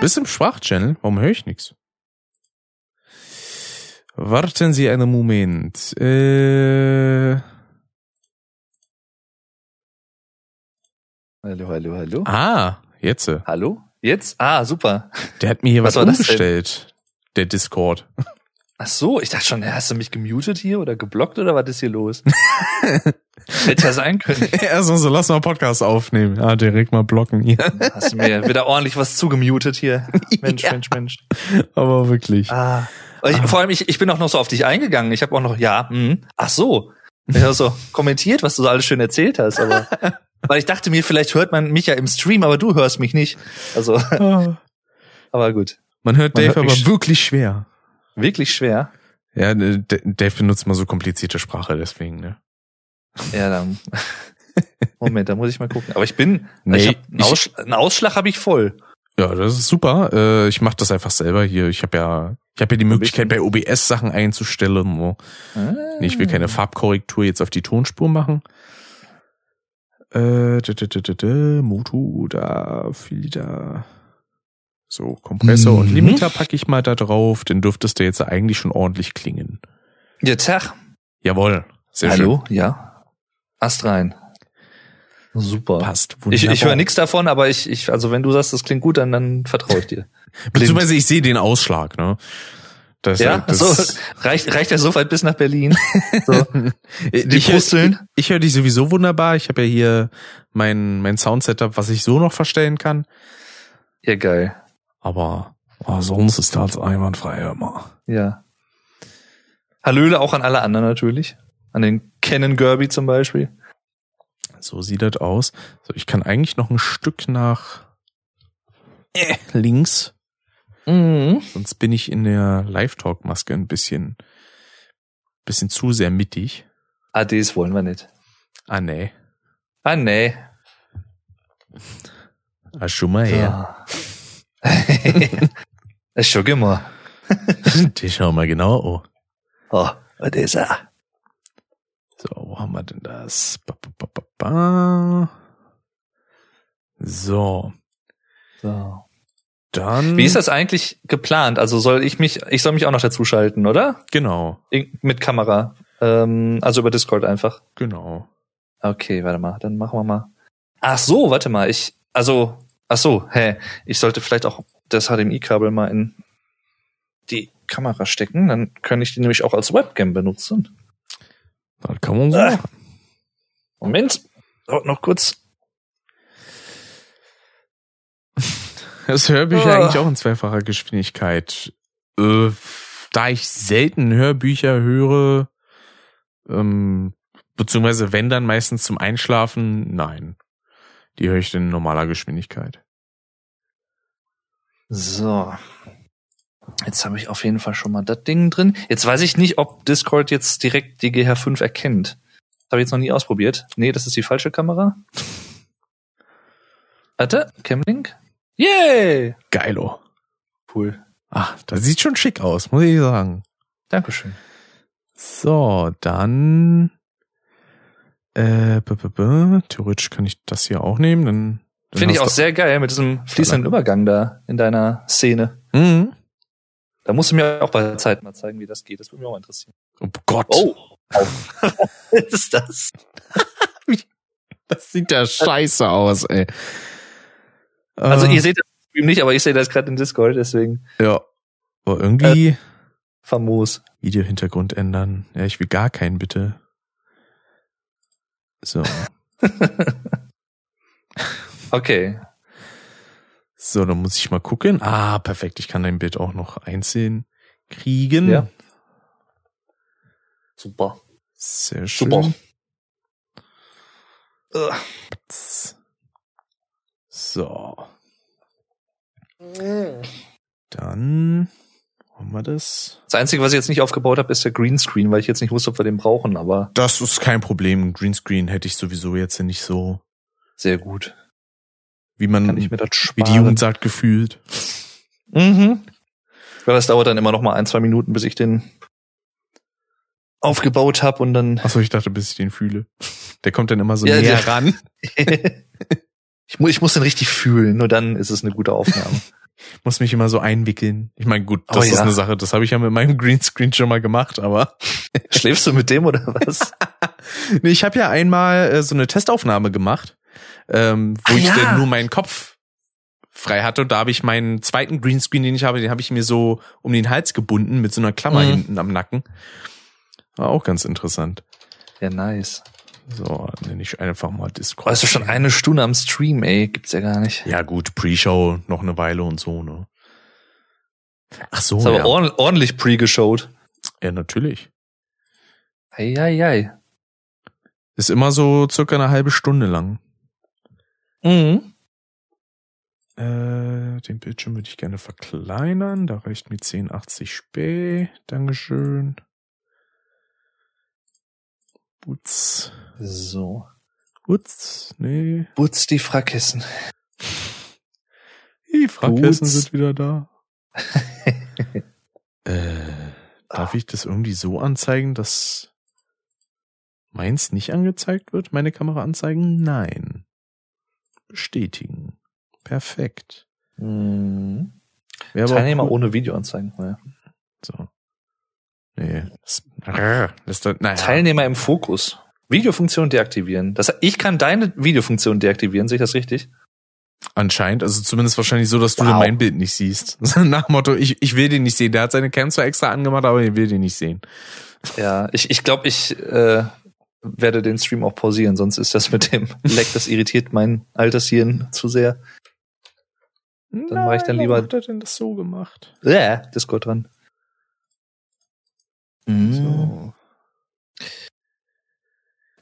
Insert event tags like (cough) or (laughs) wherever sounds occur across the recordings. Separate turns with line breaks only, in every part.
Bist im Sprachchannel? Warum höre ich nichts? Warten Sie einen Moment. Äh,
Hallo, hallo, hallo.
ah, jetzt.
Hallo? Jetzt? Ah, super.
Der hat mir hier was,
Was
umgestellt. Der Discord.
Ach so, ich dachte schon, hast du mich gemutet hier oder geblockt oder was ist hier los? (laughs) Hätte ja sein können. (laughs)
Erstmal so, lass mal Podcast aufnehmen. Ja, direkt mal blocken hier.
Hast du mir wieder ordentlich was zugemutet hier. (laughs) Mensch,
Ja.
Mensch, Mensch.
Aber wirklich.
Ah. Ich, Vor allem, ich, ich bin auch noch so auf dich eingegangen. Ich habe auch noch, ja, hm. ach so. Ich habe so kommentiert, was du so alles schön erzählt hast, aber weil ich dachte mir, vielleicht hört man mich ja im Stream, aber du hörst mich nicht. Also,
Ah.
aber gut.
Man hört
Man
Dave
hört
aber wirklich schwer.
Wirklich schwer.
Ja, ne, Dave benutzt mal so komplizierte Sprache, deswegen, ne?
Ja, dann. (laughs) Moment, da muss ich mal gucken. Aber ich bin,
Nee,
ich hab einen,
ich-
Aussch einen Ausschlag habe ich voll.
Ja, das ist super. Äh, ich mache das einfach selber hier. Ich habe ja, ich habe ja die Möglichkeit, bei OBS Sachen einzustellen. Wo
Ah.
ich will keine Farbkorrektur jetzt auf die Tonspur machen. Äh, Motu, da, Filter. So, Kompressor und
Mhm.
Limiter packe ich mal da drauf. Dann dürftest du jetzt eigentlich schon ordentlich klingen.
Ja, Tag.
Jawohl. Sehr
Hallo, ja. Ast rein. Super.
schön. Passt.
Ich,
Wunderbar.
ich höre nichts davon, aber ich, ich, also wenn du sagst, das klingt gut, dann, dann vertraue ich dir. (laughs)
Beziehungsweise ich sehe den Ausschlag, ne? Das,
Ja,
das,
so reicht, reicht ja so weit bis nach Berlin. (laughs) So, die
ich,
Pusteln.
Ich, ich höre dich sowieso wunderbar. Ich habe ja hier mein, mein Soundsetup, was ich so noch verstellen kann.
Ja, geil.
Aber oh, sonst ist das einwandfrei immer.
Ja. Hallöle auch an alle anderen natürlich. An den Canon Gerby zum Beispiel.
So sieht das aus. So, ich kann eigentlich noch ein Stück nach äh, links.
Mhm.
Sonst bin ich in der Live-Talk-Maske ein bisschen, bisschen zu sehr mittig.
ADs wollen wir nicht.
Ah, nee.
Ah, nee.
Ah, schon mal her. (laughs)
Das ist schon immer.
Die schauen wir genau an.
Oh, was ist er?
So, wo haben wir denn das? Ba, ba, ba. So,
So.
dann.
Wie ist das eigentlich geplant? Also soll ich mich, ich soll mich auch noch dazu schalten, oder?
Genau,
In- Mit Kamera. Ähm, also über Discord einfach.
genau.
Okay, warte mal, dann machen wir mal. Ach so, warte mal, ich, also, ach so, hä, ich sollte vielleicht auch das HDMI-Kabel mal in die Kamera stecken, dann kann ich die nämlich auch als Webcam benutzen.
Das kann man so
Ah. Moment, dauert noch kurz. (laughs)
Das Hörbücher
Ah.
eigentlich auch in zweifacher Geschwindigkeit. Äh, da ich selten Hörbücher höre, ähm, beziehungsweise wenn dann meistens zum Einschlafen, nein. Die höre ich in normaler Geschwindigkeit.
So. Jetzt habe ich auf jeden Fall schon mal das Ding drin. Jetzt weiß ich nicht, ob Discord jetzt direkt die GH5 erkennt. Das habe ich jetzt noch nie ausprobiert. Nee, das ist die falsche Kamera. Warte, Camlink? Yay!
Geilo.
Cool.
Ah, das sieht schon schick aus, muss ich sagen.
Dankeschön.
So, dann äh, b -b -b, theoretisch kann ich das hier auch nehmen. Dann, dann
Finde ich auch sehr geil mit diesem fließenden Übergang da in deiner Szene.
Mhm.
Da musst du mir auch bei der Zeit mal zeigen, wie das geht. Das würde mich auch interessieren.
Oh Gott,
Oh. (laughs) Was ist das? (laughs)
das sieht ja scheiße aus, ey.
Also
Äh,
ihr seht das im Stream nicht, aber ich sehe das gerade in Discord, deswegen
ja, aber irgendwie
famos.
Videohintergrund ändern. Ja, ich will gar keinen, bitte. So, (laughs)
Okay.
so, dann muss ich mal gucken. Ah, perfekt, ich kann dein Bild auch noch einzeln kriegen.
Ja. Super.
Sehr schön.
Super.
So. Dann haben wir das.
Das Einzige, was ich jetzt nicht aufgebaut habe, ist der Greenscreen, weil ich jetzt nicht wusste, ob wir den brauchen, aber
Das ist kein Problem. Greenscreen hätte ich sowieso jetzt nicht so,
sehr gut.
wie man, wie die Jugend sagt, gefühlt.
Mhm. Weil das dauert dann immer noch mal ein, zwei Minuten, bis ich den aufgebaut habe und dann
Achso, ich dachte, bis ich den fühle. Der kommt dann immer so
Ja,
näher
der-
ran. (laughs) (laughs)
ich, mu ich muss den richtig fühlen, nur dann ist es eine gute Aufnahme. (laughs)
muss mich immer so einwickeln. Ich meine, gut, das
Oh
ist
ja.
eine Sache, das habe ich ja mit meinem Greenscreen schon mal gemacht, aber (laughs)
Schläfst du mit dem oder was? (laughs)
nee, ich habe ja einmal äh, so eine Testaufnahme gemacht, ähm, wo
Ah,
ich
ja.
dann nur meinen Kopf frei hatte und da habe ich meinen zweiten Greenscreen, den ich habe, den habe ich mir so um den Hals gebunden mit so einer Klammer
Mhm.
hinten am Nacken. War auch ganz interessant.
Ja, nice.
So, nenne ich einfach mal Discord.
Weißt du schon eine Stunde am Stream, ey, gibt's ja gar nicht.
Ja gut, Pre-Show noch eine Weile und so, ne? Ach so,
Ist aber
ja.
ordentlich, ordentlich pre-geshowt.
ja, natürlich.
Ei, ei, ei.
Ist immer so circa eine halbe Stunde lang.
Mhm.
Äh, den Bildschirm würde ich gerne verkleinern. Da reicht mir 1080p. Dankeschön. Butz.
So.
Butz. Nee.
Butz die Frackkissen.
Die Frackkissen
Butz.
sind wieder da. (laughs) äh, darf ich das irgendwie so anzeigen, dass meins nicht angezeigt wird? Meine Kamera anzeigen? Nein. Bestätigen. Perfekt.
Mhm. Teilnehmer
cool-
ohne Videoanzeigen. Ja.
So. Nee. Das, das, das, naja.
Teilnehmer im Fokus. Videofunktion deaktivieren. Das, ich kann deine Videofunktion deaktivieren, sehe ich das richtig?
Anscheinend, also zumindest wahrscheinlich so, dass du
Wow.
mein Bild nicht siehst. (laughs) Nach Motto, ich, ich will den nicht sehen. Der hat seine Cam zwar extra angemacht, aber ich will den nicht sehen.
Ja, ich ich, glaub, ich äh, werde den Stream auch pausieren, sonst ist das mit dem (laughs) Leck, das irritiert mein Altershirn zu sehr.
Dann
mach ich dann lieber-
Warum hat er denn das so gemacht?
Ja, Discord dran. Mhm.
So.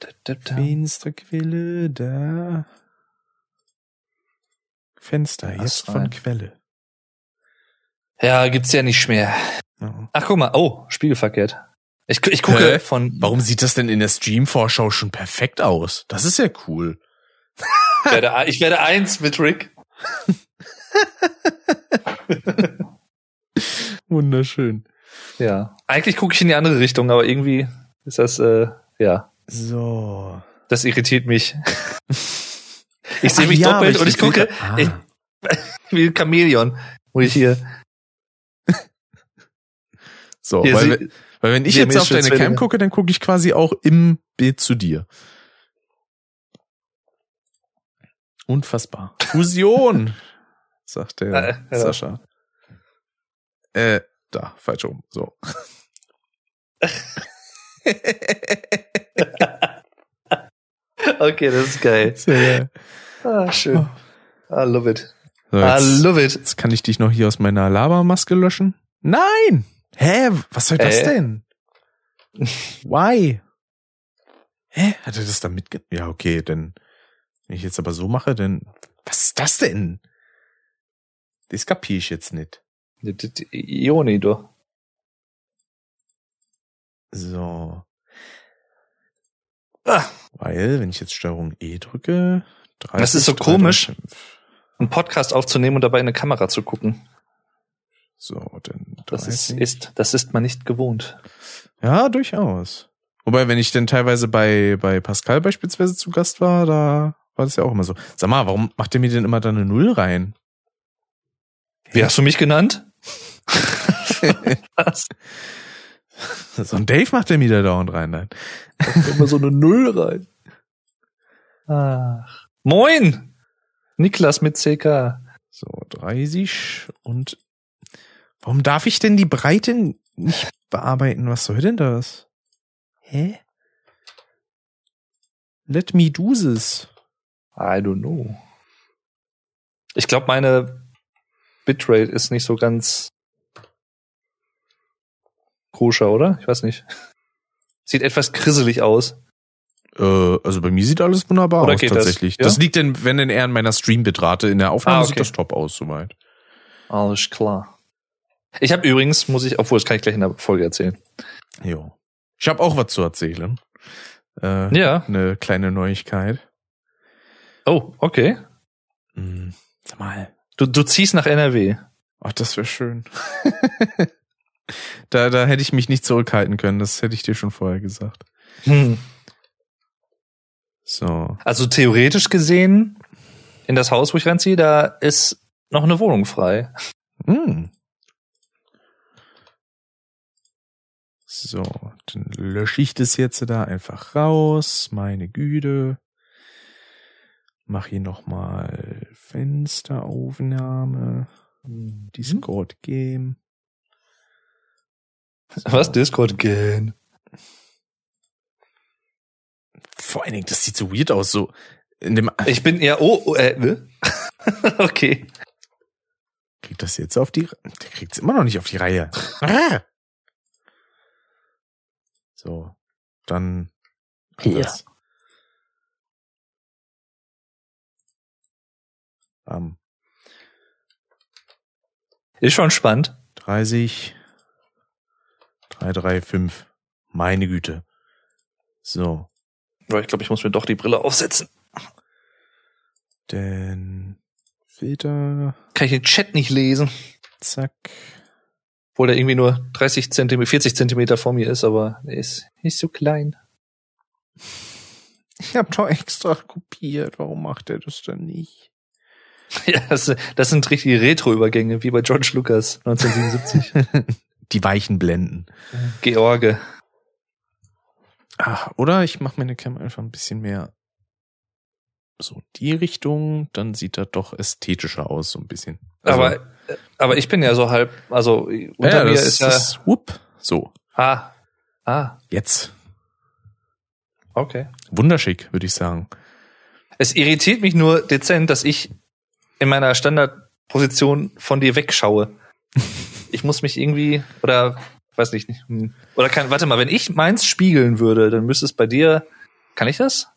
Da, da, da.
Fensterquelle, da. Fenster, jetzt von? Quelle.
Ja, gibt's ja nicht mehr. Ach, guck mal. Oh, spiegelverkehrt. Ich, ich gucke
Hä?
von.
Warum sieht das denn in der Stream-Vorschau schon perfekt aus? Das ist ja cool.
Ich werde, ich werde eins mit Rick. (laughs)
Wunderschön.
Ja. Eigentlich gucke ich in die andere Richtung, aber irgendwie ist das, äh, ja,
So.
das irritiert mich. (laughs) Ich sehe mich
ja,
doppelt
aber
und ich gucke
Ah.
ich- (laughs) wie ein Chamäleon, wo ich hier. (laughs)
so,
hier
weil,
sie-
we- weil wenn ich jetzt auf deine Cam gucke, dann gucke ich quasi auch im Bild zu dir. Unfassbar. Fusion, sagt der
ja.
Sascha. Äh, da, falsch rum. So.
okay, das ist geil.
Sehr.
Ah, schön. I love it.
So,
I
jetzt,
love it.
jetzt kann ich dich noch hier aus meiner Labermaske löschen. Nein! Hä? Was soll das
Äh?
denn? Why? Hä? Hat er das da mitge... Ja, okay, denn wenn ich jetzt aber so mache, dann... Was ist das denn? Das kapier ich jetzt nicht.
Ioni, du.
So.
Ah,
Weil, wenn ich jetzt Steuerung E drücke... 30,
Das ist so
3,
komisch.
3, 5.
einen Podcast aufzunehmen und dabei in eine Kamera zu gucken.
So, dann
Das ist,
30.
ist, das ist man nicht gewohnt.
Ja, durchaus. Wobei, wenn ich denn teilweise bei, bei Pascal beispielsweise zu Gast war, da war das ja auch immer so. Sag mal, warum macht ihr mir denn immer da eine Null rein?
Wie hast du mich genannt? Was?
So ein Dave macht der mir da dauernd rein. Nein.
Immer so eine Null rein. Ach. Moin! Niklas mit CK.
So, 30 und warum darf ich denn die Breite nicht bearbeiten? Was soll denn das? Hä? Let me do this.
I don't know. Ich glaube, meine Bitrate ist nicht so ganz koscher, oder? Ich weiß nicht. Sieht etwas krisselig aus.
Äh, also bei mir sieht alles wunderbar
Oder
aus
geht das?
tatsächlich.
Ja?
Das, liegt denn, wenn denn eher an meiner Streambitrate. In der Aufnahme
Ah, okay.
sieht das top aus soweit.
Alles klar. Ich habe übrigens, muss ich, obwohl das kann ich gleich in der Folge erzählen.
Jo. Ich habe auch was zu erzählen. Äh,
Ja.
Eine kleine Neuigkeit.
Oh, okay.
Hm, sag mal.
Du, du ziehst nach NRW.
Ach, das wäre schön. (laughs) da, da hätte ich mich nicht zurückhalten können. Das hätte ich dir schon vorher gesagt.
Hm.
So.
Also theoretisch gesehen, in das Haus, wo ich reinziehe, da ist noch eine Wohnung frei.
Hm. So, dann lösche ich das jetzt da einfach raus. Meine Güte. Mach hier nochmal Fensteraufnahme. Discord Game.
Was? Discord gehen.
Vor allen Dingen, das sieht so weird aus, so in dem.
Ich bin ja, oh, oh äh, ne? (laughs) okay.
Kriegt das jetzt auf die, der kriegt's immer noch nicht auf die Reihe. Ah! so, dann
Hier.
das. Bam.
Ist schon spannend.
30, 3, 3, 5. Meine Güte. So,
Aber ich glaube, ich muss mir doch die Brille aufsetzen.
denn Filter,
Kann ich den Chat nicht lesen.
zack.
Obwohl der irgendwie nur 30 Zentimeter, 40 Zentimeter vor mir ist, aber der ist nicht so klein.
Ich habe doch extra kopiert. Warum macht er das dann nicht? (laughs)
Ja, das, das sind richtige Retro-Übergänge, wie bei George Lucas 1977. (laughs)
Die weichen Blenden.
George.
Ah, oder ich mache meine Cam einfach ein bisschen mehr so die Richtung, dann sieht das doch ästhetischer aus, so ein bisschen. Also,
aber, aber ich bin ja so halb, also unter
ja,
mir
das
ist ja.
ist, whoop, so,
ah. Ah,
jetzt.
okay.
Wunderschick, würde ich sagen.
Es irritiert mich nur dezent, dass ich in meiner Standardposition von dir wegschaue. (laughs) Ich muss mich irgendwie, oder weiß nicht, hm. oder kann, warte mal, wenn ich meins spiegeln würde, dann müsste es bei dir, kann ich das?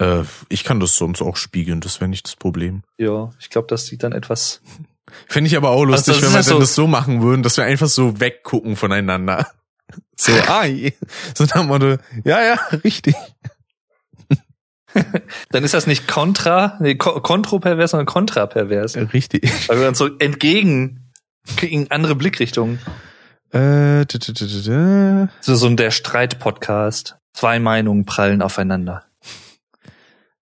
Äh, ich kann das sonst auch spiegeln, das wäre nicht das Problem.
Ja, ich glaube, das sieht dann etwas. (laughs)
Finde ich aber auch lustig,
Also
wenn wir denn
so-
das so machen würden, dass wir einfach so weggucken voneinander. (laughs) So, ah, so nach dem Motto, ja, ja, richtig. (laughs)
Dann ist das nicht kontra, nee, ko- kontropervers, sondern kontrapervers.
Richtig.
Weil wir dann so entgegen, in andere Blickrichtungen.
Äh.
So, so der Streit-Podcast. Zwei Meinungen prallen aufeinander.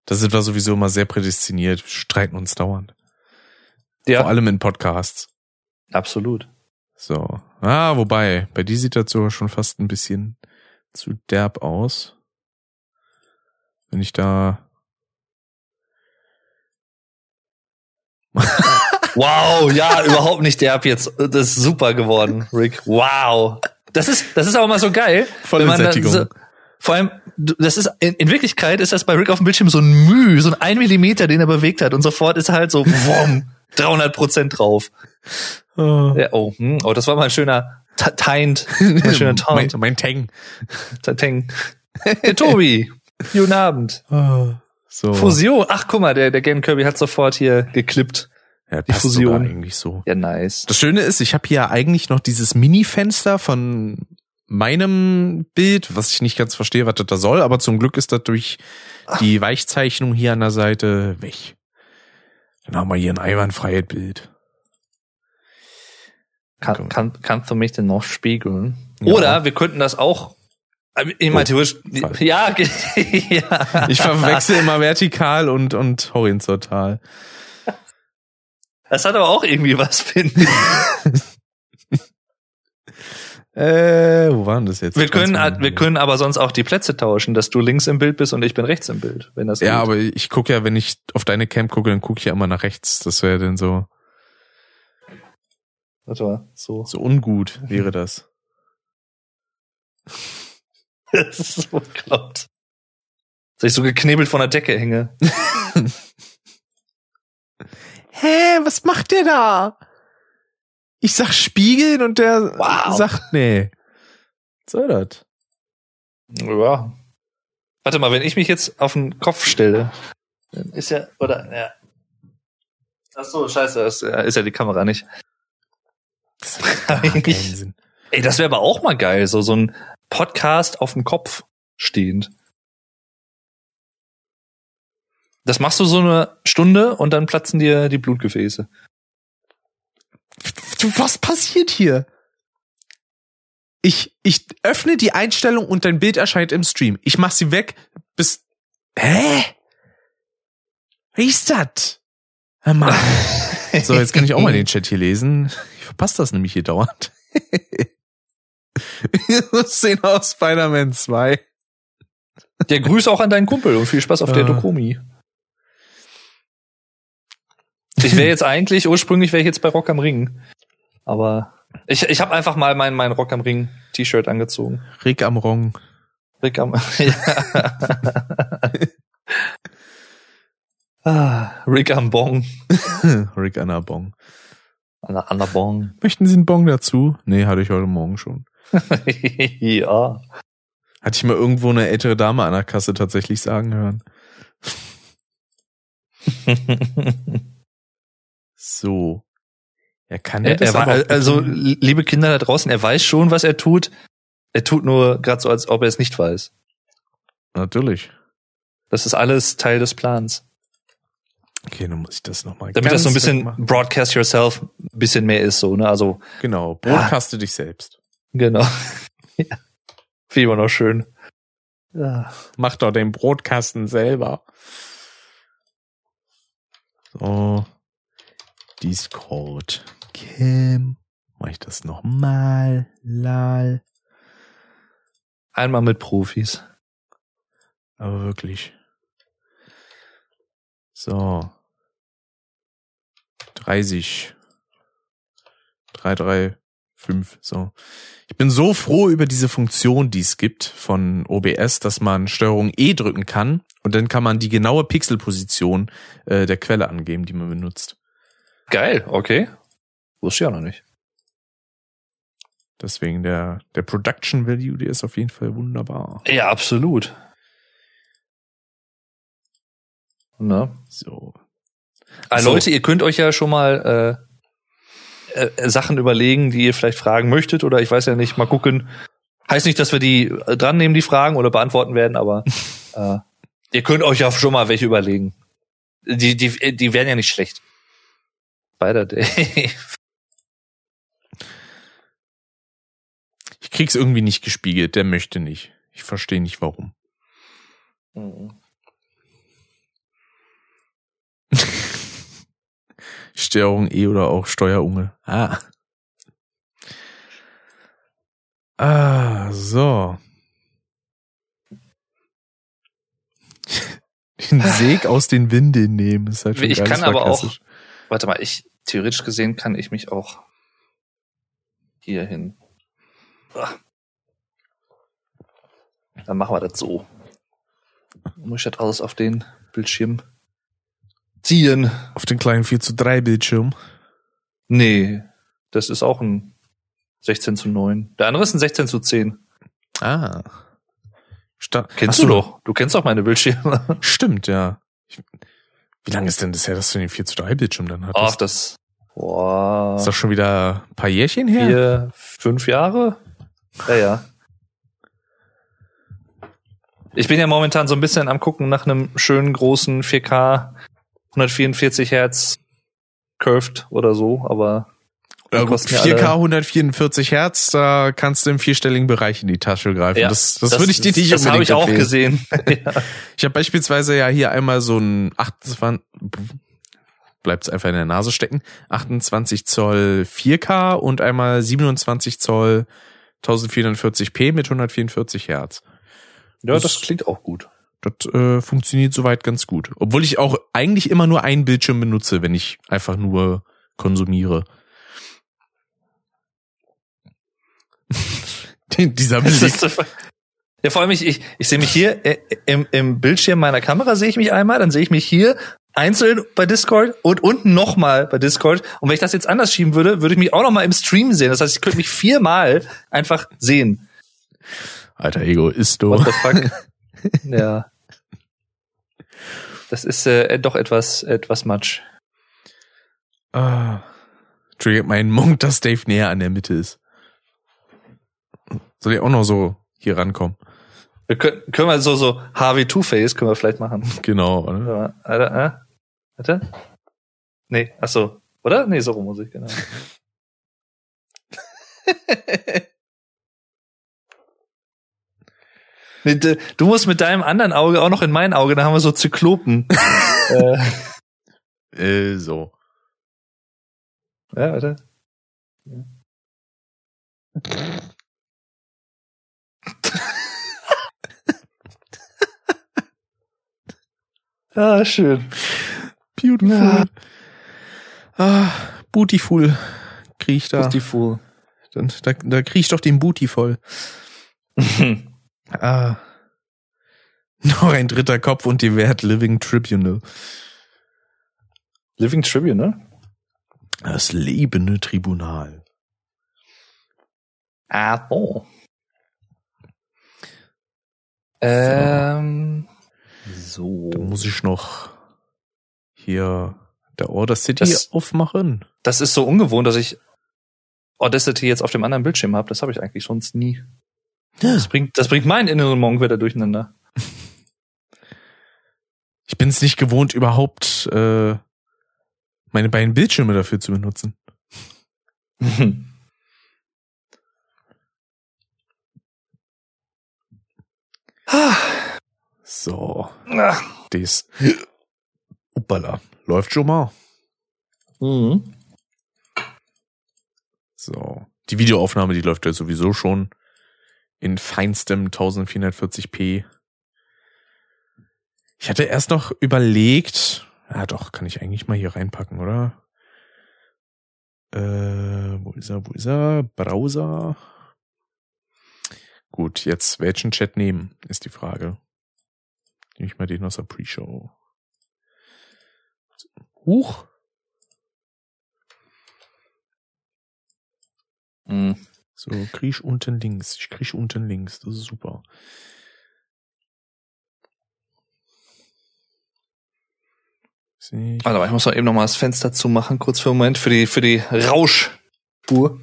Da sind wir sowieso immer sehr prädestiniert, wir streiten uns dauernd.
Ja,
Vor allem in Podcasts.
absolut.
So. Ah, wobei, bei die sieht das sogar schon fast ein bisschen zu derb aus. Wenn ich da.
Wow, ja, überhaupt nicht derb jetzt. Das ist super geworden, Rick. Wow. Das ist, das ist aber mal so geil.
Volle
man dann
Sättigung.
So, vor allem, das ist, in, in Wirklichkeit ist das bei Rick auf dem Bildschirm so ein Müh, so ein ein Millimeter, den er bewegt hat und sofort ist halt so, wumm, 300 Prozent drauf.
Oh.
Ja, oh, hm, oh, das war mal ein schöner Ta- Tint, ein schöner (laughs)
mein,
Taunt.
mein Tang.
Tateng. Hey, Tobi, guten Abend.
Oh. So.
Fusion. Ach, guck mal, der, der Game Kirby hat sofort hier geklippt.
Ja,
die Fusion.
eigentlich so.
Ja, nice.
Das Schöne ist, ich habe hier eigentlich noch dieses Mini-Fenster von meinem Bild, was ich nicht ganz verstehe, was das da soll, aber zum Glück ist das durch die Weichzeichnung hier an der Seite weg. Dann haben wir hier ein einwandfreies Bild.
Kann, kann, kannst du mich denn noch spiegeln?
Ja.
Oder wir könnten das auch. Ich meine,
Oh,
theoretisch, ja, (laughs) ja.
Ich verwechsel immer vertikal und, und horizontal.
Das hat aber auch irgendwie was, finde ich. (laughs)
Äh, wo waren das jetzt?
Wir können, wir können aber sonst auch die Plätze tauschen, dass du links im Bild bist und ich bin rechts im Bild, wenn das
Ja,
geht.
aber ich gucke ja, wenn ich auf deine Camp gucke, dann gucke ich ja immer nach rechts. Das wäre dann so,
Warte mal, so.
so ungut wäre das.
Das ist so bekloppt. Dass ich so geknebelt von der Decke hänge. (laughs)
Hä, was macht der da? Ich sag spiegeln und der
Wow.
sagt nee. Was soll das?
Ja. Warte mal, wenn ich mich jetzt auf den Kopf stelle, dann ist ja, oder, ja. Ach so, scheiße, das ist ja die Kamera nicht.
Das. (laughs)
Ey, das wäre aber auch mal geil, so, so ein Podcast auf dem Kopf stehend. Das machst du so eine Stunde und dann platzen dir die Blutgefäße.
Was passiert hier? Ich, ich öffne die Einstellung und dein Bild erscheint im Stream. Ich mach sie weg bis, hä? Wie ist das? Mann. (laughs) So, jetzt kann ich auch mal den Chat hier lesen. Ich verpasse das nämlich hier dauernd. (laughs) Szene aus Spider-Man 2.
Der Grüße auch an deinen Kumpel und viel Spaß auf der
Ja.
Dokumi. Ich wäre jetzt eigentlich, ursprünglich wäre ich jetzt bei Rock am Ring. Aber ich, ich habe einfach mal mein, mein Rock am Ring T-Shirt angezogen.
Rick am Rong.
Rick am, (laughs) ja. ah, Rick am Bong. (laughs)
Rick an der Bong.
An der, an der Bong.
Möchten Sie einen Bong dazu? Nee, hatte ich heute Morgen schon. (laughs)
ja.
Hatte ich mal irgendwo eine ältere Dame an der Kasse tatsächlich sagen hören. (laughs) So. Ja, kann er
Er,
das
er war, also, liebe Kinder da draußen, er weiß schon, was er tut. Er tut nur gerade so, als ob er es nicht weiß.
Natürlich.
Das ist alles Teil des Plans.
Okay, dann muss ich das nochmal
Damit das so ein bisschen broadcast yourself ein bisschen mehr ist, so, ne? Also,
Genau, broadcaste dich selbst.
Genau. (laughs) ja. Wie immer noch schön. Ja.
Mach doch den Brotkasten selber. So. Discord. Kim. Mach ich das nochmal? Lal.
Einmal mit Profis.
Aber wirklich. So. 30. 3, 3, 5. So. Ich bin so froh über diese Funktion, die es gibt von OBS, dass man Steuerung E drücken kann und dann kann man die genaue Pixelposition äh, der Quelle angeben, die man benutzt.
Geil, okay. Wusste ich auch noch nicht.
Deswegen der, der Production Value, der ist auf jeden Fall wunderbar.
Ja, absolut. Ne?
So.
Ah,
So.
Leute, ihr könnt euch ja schon mal äh, Sachen überlegen, die ihr vielleicht fragen möchtet oder ich weiß ja nicht, mal gucken. Heißt nicht, dass wir die äh, dran nehmen, die Fragen oder beantworten werden, aber (laughs) äh, ihr könnt euch ja schon mal welche überlegen. Die, die, die wären ja nicht schlecht. Spider (laughs) Day.
Ich krieg's irgendwie nicht gespiegelt, der möchte nicht. Ich verstehe nicht warum. Steuerung E oder auch Steuerunge. Ah. Ah, so. Den Seg aus den Windeln nehmen, ist halt schon
Ich kann aber auch-. Warte mal, ich theoretisch gesehen kann ich mich auch hier hin. Ah. Dann machen wir das so. Muss ich das alles auf den Bildschirm ziehen?
Auf den kleinen 4 zu 3 Bildschirm.
Nee, das ist auch ein 16 zu 9. Der andere ist ein 16 zu 10.
Ah. Sta
Kennst
Ach
du doch. Du kennst doch meine Bildschirme. (laughs)
Stimmt, ja. Ich, wie lange ist denn das her, dass du den 4 zu 3 Bildschirm dann hattest?
Ach, das. Boah.
Ist das schon wieder ein paar Jährchen her?
Vier, fünf Jahre? Ja, ja. Ich bin ja momentan so ein bisschen am gucken nach einem schönen großen 4K 144 Hertz Curved oder so, aber
Ja,
die
gut,
kosten ja
4K
alle-
144 Hertz, da kannst du im vierstelligen Bereich in die Tasche greifen.
Ja,
das das, würde ich dir nicht
Das habe ich auch
empfehlen.
gesehen. (laughs) ja.
Ich habe beispielsweise ja hier einmal so ein 28, bleibt's einfach in der Nase stecken, 28 Zoll 4K und einmal 27 Zoll 1440p mit 144 Hertz.
ja,
Das-
das klingt auch gut.
Das äh, funktioniert soweit ganz gut. Obwohl ich auch eigentlich immer nur einen Bildschirm benutze, wenn ich einfach nur konsumiere. (laughs) Dieser Blick.
ist ja, vor allem ich, ich, ich sehe mich hier äh, im, im Bildschirm meiner Kamera sehe ich mich einmal, dann sehe ich mich hier einzeln bei Discord und unten nochmal bei Discord. Und wenn ich das jetzt anders schieben würde, würde ich mich auch nochmal im Stream sehen. Das heißt, ich könnte mich viermal einfach sehen.
Alter Egoist, du.
What the fuck? (laughs) ja. (laughs) Das ist äh, doch etwas, etwas Matsch.
Ah. Triggert meinen Mund, dass Dave näher an der Mitte ist. Soll ich auch noch so hier rankommen?
Wir können, können wir so, so Harvey Two-Face können wir vielleicht machen.
Genau, oder?
Warte, äh? Warte. Nee, ach so. Oder? Nee, so rum muss ich, genau. (laughs) Nee, d- Du musst mit deinem anderen Auge auch noch in mein Auge, da haben wir so Zyklopen. (laughs) äh,
Äh, so.
Ja, warte. (laughs) ah, schön.
Beautiful.
Ja.
Ah, Bootyful. Krieg ich da. Dann, da, da krieg ich doch den Booty voll. (laughs) Ah. (laughs) Noch ein dritter Kopf und die Wert Living Tribunal.
Living Tribune, ne?
Das lebende Tribunal.
Ah, oh. Ähm, so.
Da muss ich noch hier der Order City
Das-
aufmachen.
Das ist so ungewohnt, dass ich Audacity jetzt auf dem anderen Bildschirm habe. Das habe ich eigentlich sonst nie. Das bringt, das bringt meinen inneren Monk wieder durcheinander. (laughs)
Ich bin es nicht gewohnt, überhaupt äh, meine beiden Bildschirme dafür zu benutzen. (laughs) So,
Ah.
das. Uppala, läuft schon mal.
Mhm.
So, die Videoaufnahme, die läuft ja sowieso schon in feinstem 1440p. Ich hatte erst noch überlegt, ja doch, kann ich eigentlich mal hier reinpacken, oder? Äh, wo ist er, wo ist er? Browser. Gut, jetzt welchen Chat nehmen, ist die Frage. Nehme ich mal den aus der Pre-Show. Huch.
Mhm.
So, kriech unten links. Ich kriech unten links. Das ist super.
Warte mal, ich muss mal eben noch mal das Fenster zumachen, kurz für einen Moment, für die, für die Rauschspur.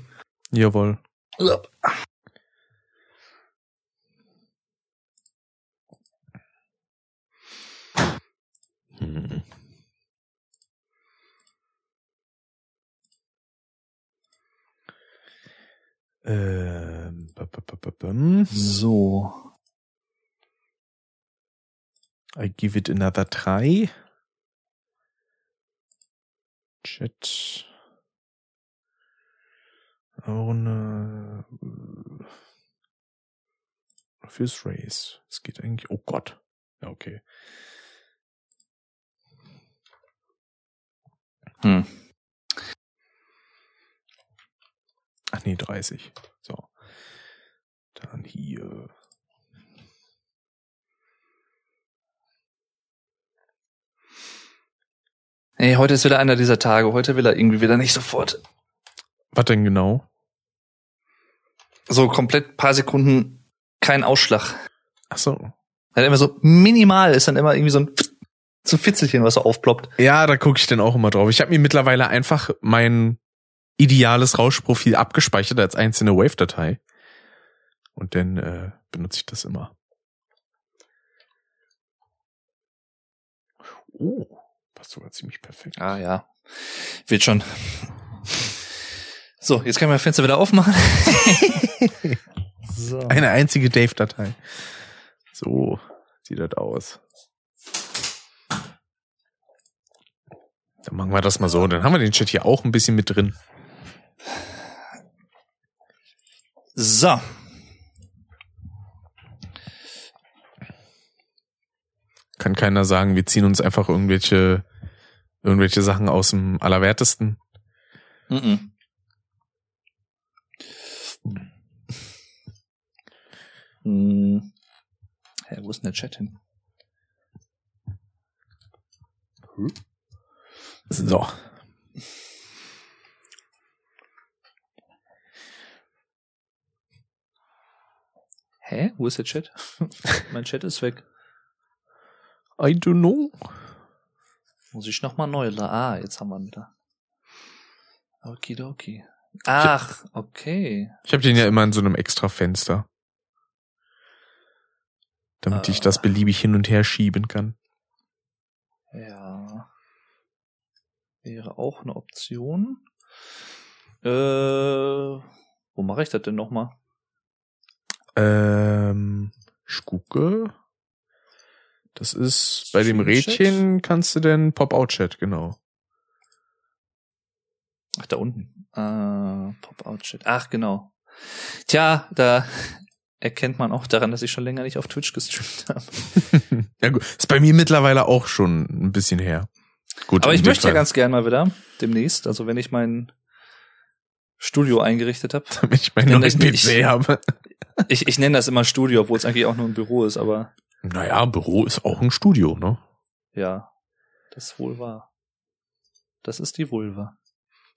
Jawohl. Hm. Ähm.
So.
I give it another try. Chat. Ohne. Fürs Race. Es geht eigentlich. Oh Gott. Ja, okay.
Hm.
Ach nee, 30. So. Dann hier.
Hey, heute ist wieder einer dieser Tage. Heute will er irgendwie wieder nicht sofort.
Was denn genau?
So komplett paar Sekunden kein Ausschlag.
Ach so.
Dann immer so minimal ist dann immer irgendwie so ein, so ein Fitzelchen, was so aufploppt.
Ja, da gucke ich dann auch immer drauf. Ich habe mir mittlerweile einfach mein ideales Rauschprofil abgespeichert als einzelne Wave-Datei. Und dann äh, benutze ich das immer. Oh, passt sogar ziemlich perfekt.
Ah ja. Wird schon. So, jetzt kann ich mein Fenster wieder aufmachen. (laughs) so.
Eine einzige Dave-Datei. So sieht das aus. Dann machen wir das mal so. Dann haben wir den Chat hier auch ein bisschen mit drin.
So.
Kann keiner sagen, wir ziehen uns einfach irgendwelche, irgendwelche Sachen aus dem Allerwertesten.
Mhm. Hm. Hä, wo ist denn der Chat hin?
So.
Hä? Wo ist der Chat? (laughs) mein Chat ist weg.
I don't know.
Muss ich nochmal neu la Ah, jetzt haben wir ihn wieder. Okidoki. Ach, okay.
Ich habe den ja immer in so einem extra Fenster. Damit ich
Ah.
das beliebig hin und her schieben kann.
Ja. Wäre auch eine Option. Äh, wo mache ich das denn nochmal?
Ähm, ich gucke. Das ist bei dem? Rädchen kannst du denn Pop-Out-Chat, genau.
Ach, da unten. Äh, Pop-Out-Chat. Ach, genau. Tja, da (laughs) erkennt man auch daran, dass ich schon länger nicht auf Twitch gestreamt (laughs) habe.
ja, gut. Ist bei mir mittlerweile auch schon ein bisschen her.
Gut. Aber ich möchte Fall. ja ganz gern mal wieder demnächst, also wenn ich mein Studio eingerichtet habe. (laughs)
Damit ich meinen neuen PC habe.
Ich, ich nenne das immer Studio, obwohl es eigentlich auch nur ein Büro ist, aber.
Naja, Büro ist auch ein Studio, ne?
Ja, das ist wohl wahr. Das ist die Vulva.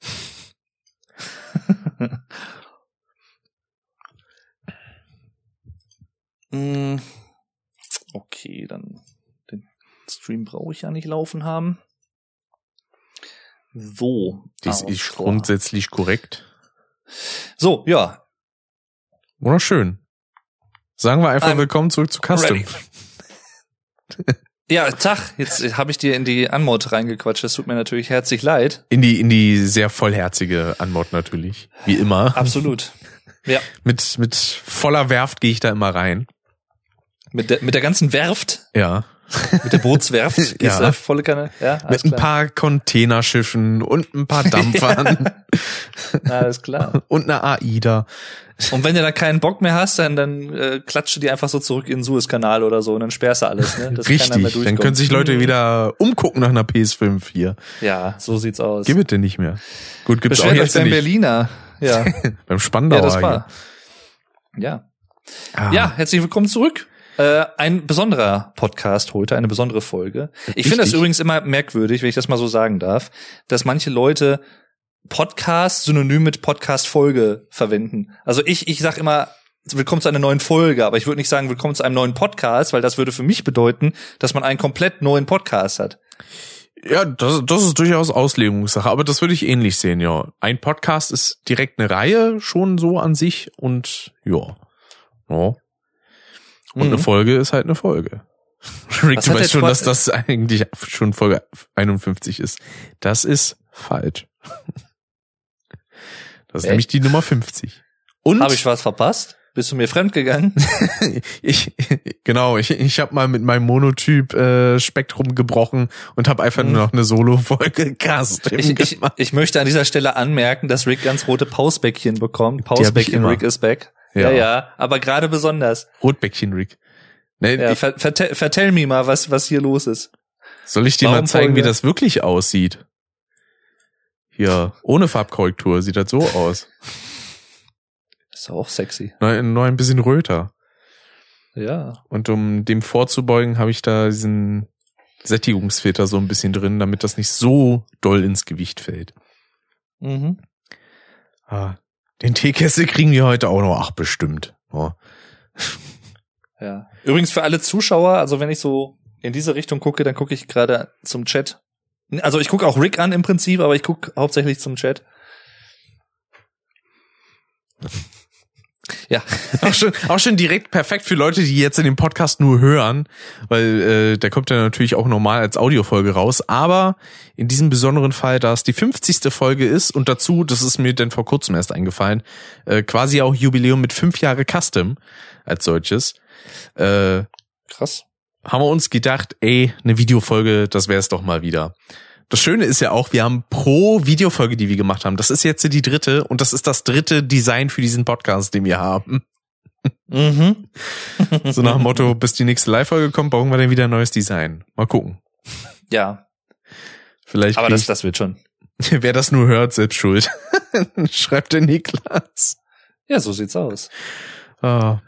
(laughs) Mm, okay, dann den Stream brauche ich ja nicht laufen haben. So.
Das ist vor. grundsätzlich korrekt.
So, ja.
Wunderschön. Sagen wir einfach I'm willkommen zurück zu Custom.
ja, Tag, jetzt habe ich dir in die Anmod reingequatscht. Das tut mir natürlich herzlich leid.
In die, in die sehr vollherzige Anmod natürlich. Wie immer.
Absolut. Ja.
mit, mit voller Werft gehe ich da immer rein.
Mit der, mit der ganzen Werft?
Ja.
Mit der Bootswerft? (laughs)
ja.
Da volle Kanne? Ja,
Mit ein paar Containerschiffen und ein paar (laughs) Dampfern. (laughs)
alles klar.
Und eine AIDA.
Und wenn du da keinen Bock mehr hast, dann, dann äh, klatscht du die einfach so zurück in den Suezkanal oder so und dann sperrst du alles. Ne?
Das Richtig, dann können sich Leute wieder umgucken nach einer PS5 hier.
Ja, so sieht's aus.
Gibt es nicht mehr. Gut, gibt's
Beschwert
auch jetzt
beim
nicht.
Berliner. Ja.
beim Spandauer.
Ja, das war. Ja. Ah. Ja, herzlich willkommen zurück. Äh, ein besonderer Podcast heute, eine besondere Folge. Ich finde das übrigens immer merkwürdig, wenn ich das mal so sagen darf, dass manche Leute Podcast synonym mit Podcast-Folge verwenden. Also ich, ich sag immer, willkommen zu einer neuen Folge, aber ich würde nicht sagen, willkommen zu einem neuen Podcast, weil das würde für mich bedeuten, dass man einen komplett neuen Podcast hat.
Ja, das, das ist durchaus Auslegungssache, aber das würde ich ähnlich sehen, ja. Ein Podcast ist direkt eine Reihe schon so an sich und ja. ja. Und mhm. eine Folge ist halt eine Folge. Rick, du weißt schon, dass das eigentlich schon Folge 51 ist. Das ist falsch. Das ist Echt? nämlich die Nummer 50.
Und habe ich was verpasst? Bist du mir fremdgegangen? (laughs) (laughs)
ich genau, ich, ich habe mal mit meinem Monotyp äh, Spektrum gebrochen und habe einfach mhm. nur noch eine Solo-Folge (laughs) Cast.
Ich, ich, ich möchte an dieser Stelle anmerken, dass Rick ganz rote Pausbäckchen bekommt. Pausbäckchen Rick is back. Ja, ja, ja aber gerade besonders.
Rotbäckchen Rick.
Nee, ja, ver vertell, vertell mir mal, was, was hier los ist.
Soll ich dir Warum mal zeigen, Folge? wie das wirklich aussieht? Hier, ohne Farbkorrektur sieht das so aus.
Ist auch sexy.
Nur, nur ein bisschen röter.
Ja.
Und um dem vorzubeugen, habe ich da diesen Sättigungsfilter so ein bisschen drin, damit das nicht so doll ins Gewicht fällt.
Mhm.
Ah, den Teekessel kriegen wir heute auch noch. Ach, bestimmt. Oh.
Ja. Übrigens für alle Zuschauer, also wenn ich so in diese Richtung gucke, dann gucke ich gerade zum Chat. Also ich gucke auch Rick an im Prinzip, aber ich gucke hauptsächlich zum Chat. Ja.
auch, schon, auch schon direkt perfekt für Leute, die jetzt in dem Podcast nur hören, weil äh, der kommt ja natürlich auch normal als Audiofolge raus. Aber in diesem besonderen Fall, da es die 50. Folge ist und dazu, das ist mir denn vor kurzem erst eingefallen, äh, quasi auch Jubiläum mit fünf Jahre Custom als solches. Äh,
Krass.
Haben wir uns gedacht, ey, eine Videofolge, das wäre es doch mal wieder. Das Schöne ist ja auch, wir haben pro Videofolge, die wir gemacht haben, das ist jetzt die dritte und das ist das dritte Design für diesen Podcast, den wir haben.
Mhm. (laughs)
so nach dem Motto, bis die nächste Live-Folge kommt, brauchen wir dann wieder ein neues Design. Mal gucken.
Ja.
Vielleicht.
Aber das, das wird schon. (laughs)
Wer das nur hört, selbst schuld. (laughs) Schreibt der Niklas.
Ja, so sieht's aus.
Ah.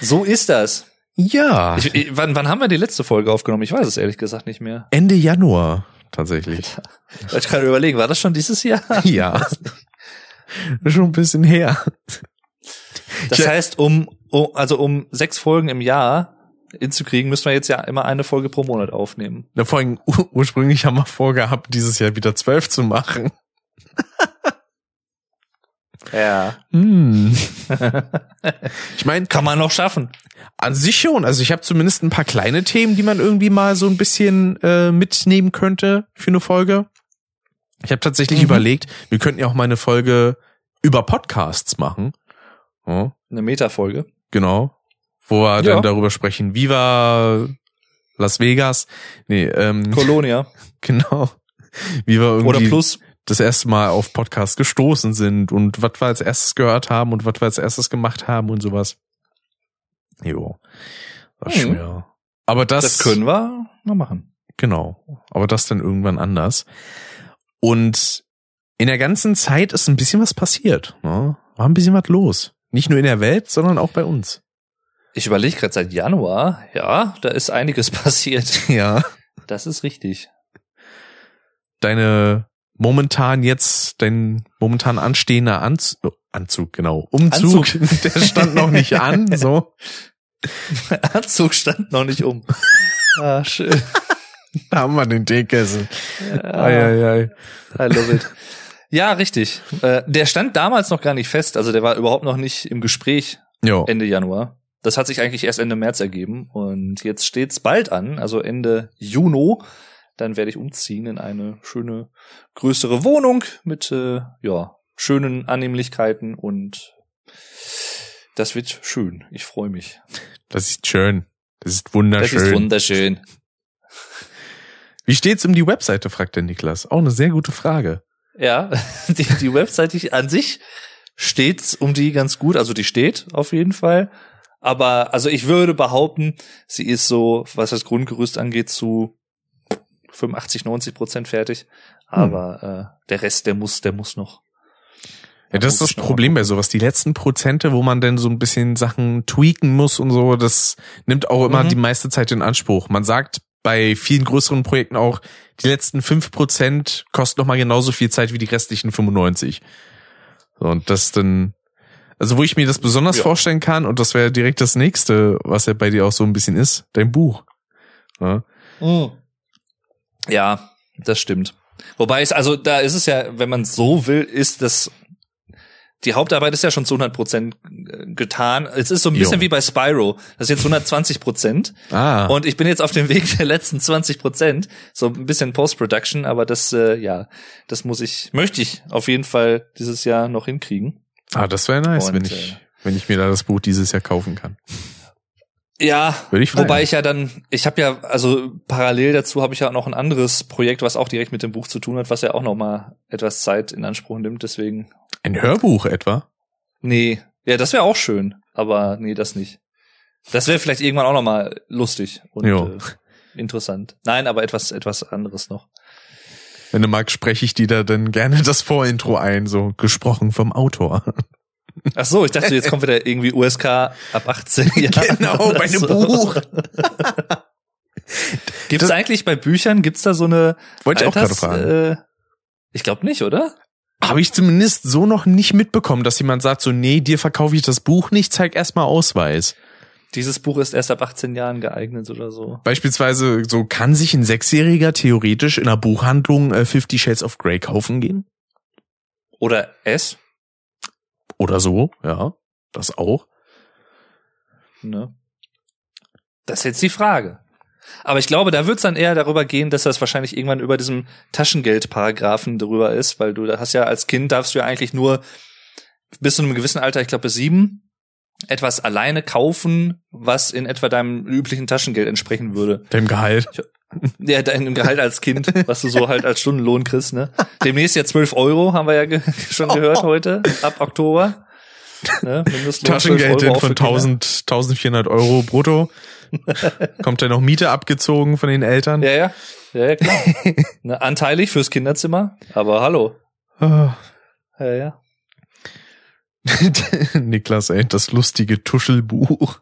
So ist das.
Ja.
Ich, ich, wann, wann haben wir die letzte Folge aufgenommen? Ich weiß es ehrlich gesagt nicht mehr.
Ende Januar, tatsächlich.
Alter, ich kann überlegen, war das schon dieses Jahr? (laughs) (laughs)
Ja. schon ein bisschen her.
Das ich, heißt, um, um, also um sechs Folgen im Jahr hinzukriegen, müssen wir jetzt ja immer eine Folge pro Monat aufnehmen.
Na, vor allem, ursprünglich haben wir vorgehabt, dieses Jahr wieder zwölf zu machen. (laughs)
Ja.
Hm. (laughs) ich meine,
kann man noch schaffen.
An sich schon. Also ich habe zumindest ein paar kleine Themen, die man irgendwie mal so ein bisschen äh, mitnehmen könnte für eine Folge. Ich habe tatsächlich mhm. überlegt, wir könnten ja auch mal eine Folge über Podcasts machen.
Oh. Eine Metafolge.
Genau. Wo wir ja. dann darüber sprechen, wie war Las Vegas? Nee, ähm,
Colonia. (laughs)
Genau. Wie wir irgendwie
Oder Plus
das erste Mal auf Podcast gestoßen sind und was wir als erstes gehört haben und was wir als erstes gemacht haben und sowas. Jo. War
Hm.
schwer. Aber das,
Das können wir noch machen.
Genau. Aber das dann irgendwann anders. Und in der ganzen Zeit ist ein bisschen was passiert. Ne? War ein bisschen was los. Nicht nur in der Welt, sondern auch bei uns.
Ich überlege gerade seit Januar, ja, da ist einiges (laughs) passiert.
Ja.
Das ist richtig.
Deine momentan jetzt, dein momentan anstehender Anz Anzug, genau. Umzug, (laughs) der stand noch nicht an, so.
Mein (laughs) Anzug stand noch nicht um. Ah, schön.
Da haben wir den Teekessel.
Ja,
Ei, ei, ei.
I love it. Ja, richtig. Äh, der stand damals noch gar nicht fest, also der war überhaupt noch nicht im Gespräch
Jo.
Ende Januar. Das hat sich eigentlich erst Ende März ergeben und jetzt steht's bald an, also Ende Juni. Dann werde ich umziehen in eine schöne größere Wohnung mit äh, ja schönen Annehmlichkeiten und das wird schön. Ich freue mich.
Das ist schön. Das ist
Das
wunderschön.
ist wunderschön. (laughs)
Wie steht's um die Webseite, fragt der Niklas. Auch eine sehr gute Frage.
Ja, (laughs) die, die Webseite an sich steht um die ganz gut, also die steht auf jeden Fall. Aber also ich würde behaupten, sie ist so, was das Grundgerüst angeht, zu 85, 90 Prozent fertig. Aber äh, der Rest, der muss, der muss noch.
Ja, das ist das Problem bei sowas. Die letzten Prozente, wo man dann so ein bisschen Sachen tweaken muss und so, das nimmt auch immer
Mhm.
die meiste Zeit in Anspruch. Man sagt bei vielen größeren Projekten auch, die letzten fünf Prozent kosten nochmal genauso viel Zeit wie die restlichen 95. So, und das dann, also wo ich mir das besonders
Ja.
vorstellen kann, und das wäre direkt das nächste, was ja bei dir auch so ein bisschen ist, dein Buch. Ja,
Ja, das stimmt. Wobei es, also da ist es ja, wenn man so will, ist das die Hauptarbeit ist ja schon zu 100 Prozent getan. Es ist so ein bisschen
Jo.
wie bei Spyro. Das ist jetzt 120 Prozent.
Ah,
Und ich bin jetzt auf dem Weg der letzten 20 Prozent. So ein bisschen Post-Production, aber das, äh, ja, das muss ich, möchte ich auf jeden Fall dieses Jahr noch hinkriegen.
ah das wäre nice,
Und,
wenn ich,
äh,
wenn ich mir da das Buch dieses Jahr kaufen kann.
Ja,
Würde ich
wobei ich ja dann, ich habe ja, also parallel dazu habe ich ja noch ein anderes Projekt, was auch direkt mit dem Buch zu tun hat, was ja auch noch mal etwas Zeit in Anspruch nimmt. Deswegen,
Ein Hörbuch etwa?
nee, ja, das wäre auch schön, aber nee, das nicht. Das wäre vielleicht irgendwann auch noch mal lustig und äh, interessant. Nein, aber etwas, etwas anderes noch.
Wenn du magst, spreche ich dir da dann gerne das Vorintro ein, so gesprochen vom Autor.
Ach so, ich dachte, jetzt kommt wieder irgendwie USK ab 18 (laughs) Jahren.
Genau, bei einem
so.
Buch. (laughs)
Gibt's
Das-
eigentlich bei Büchern, gibt's da so eine
Wollte ich auch gerade
Alters-
fragen.
Äh, ich glaube nicht, oder?
Habe ich zumindest so noch nicht mitbekommen, dass jemand sagt so, nee, dir verkaufe ich das Buch nicht, zeig erstmal Ausweis.
Dieses Buch ist erst ab 18 Jahren geeignet oder so.
Beispielsweise, so kann sich ein Sechsjähriger theoretisch in einer Buchhandlung äh, Fifty Shades of Grey kaufen gehen?
Oder S.
Oder so, ja, das auch.
Ne? Das ist jetzt die Frage. Aber ich glaube, da wird's dann eher darüber gehen, dass das wahrscheinlich irgendwann über diesem Taschengeldparagraphen drüber ist, weil du da hast ja als Kind darfst du ja eigentlich nur bis zu einem gewissen Alter, ich glaube bis sieben, etwas alleine kaufen, was in etwa deinem üblichen Taschengeld entsprechen würde.
Dem Gehalt.
Ja, deinem Gehalt als Kind, was du so halt als Stundenlohn kriegst, ne? Demnächst ja 12 Euro, haben wir ja ge (laughs) schon gehört heute, ab Oktober. Ne? Mindestlohn 12
Taschengeld von
für Kinder.
1000, 1400 Euro brutto. Kommt da noch Miete abgezogen von den Eltern?
Ja, ja. Ja, ja, klar. (laughs) ne, anteilig fürs Kinderzimmer, aber hallo.
Ah.
Ja, ja. (laughs)
Niklas, ey, das lustige Tuschelbuch.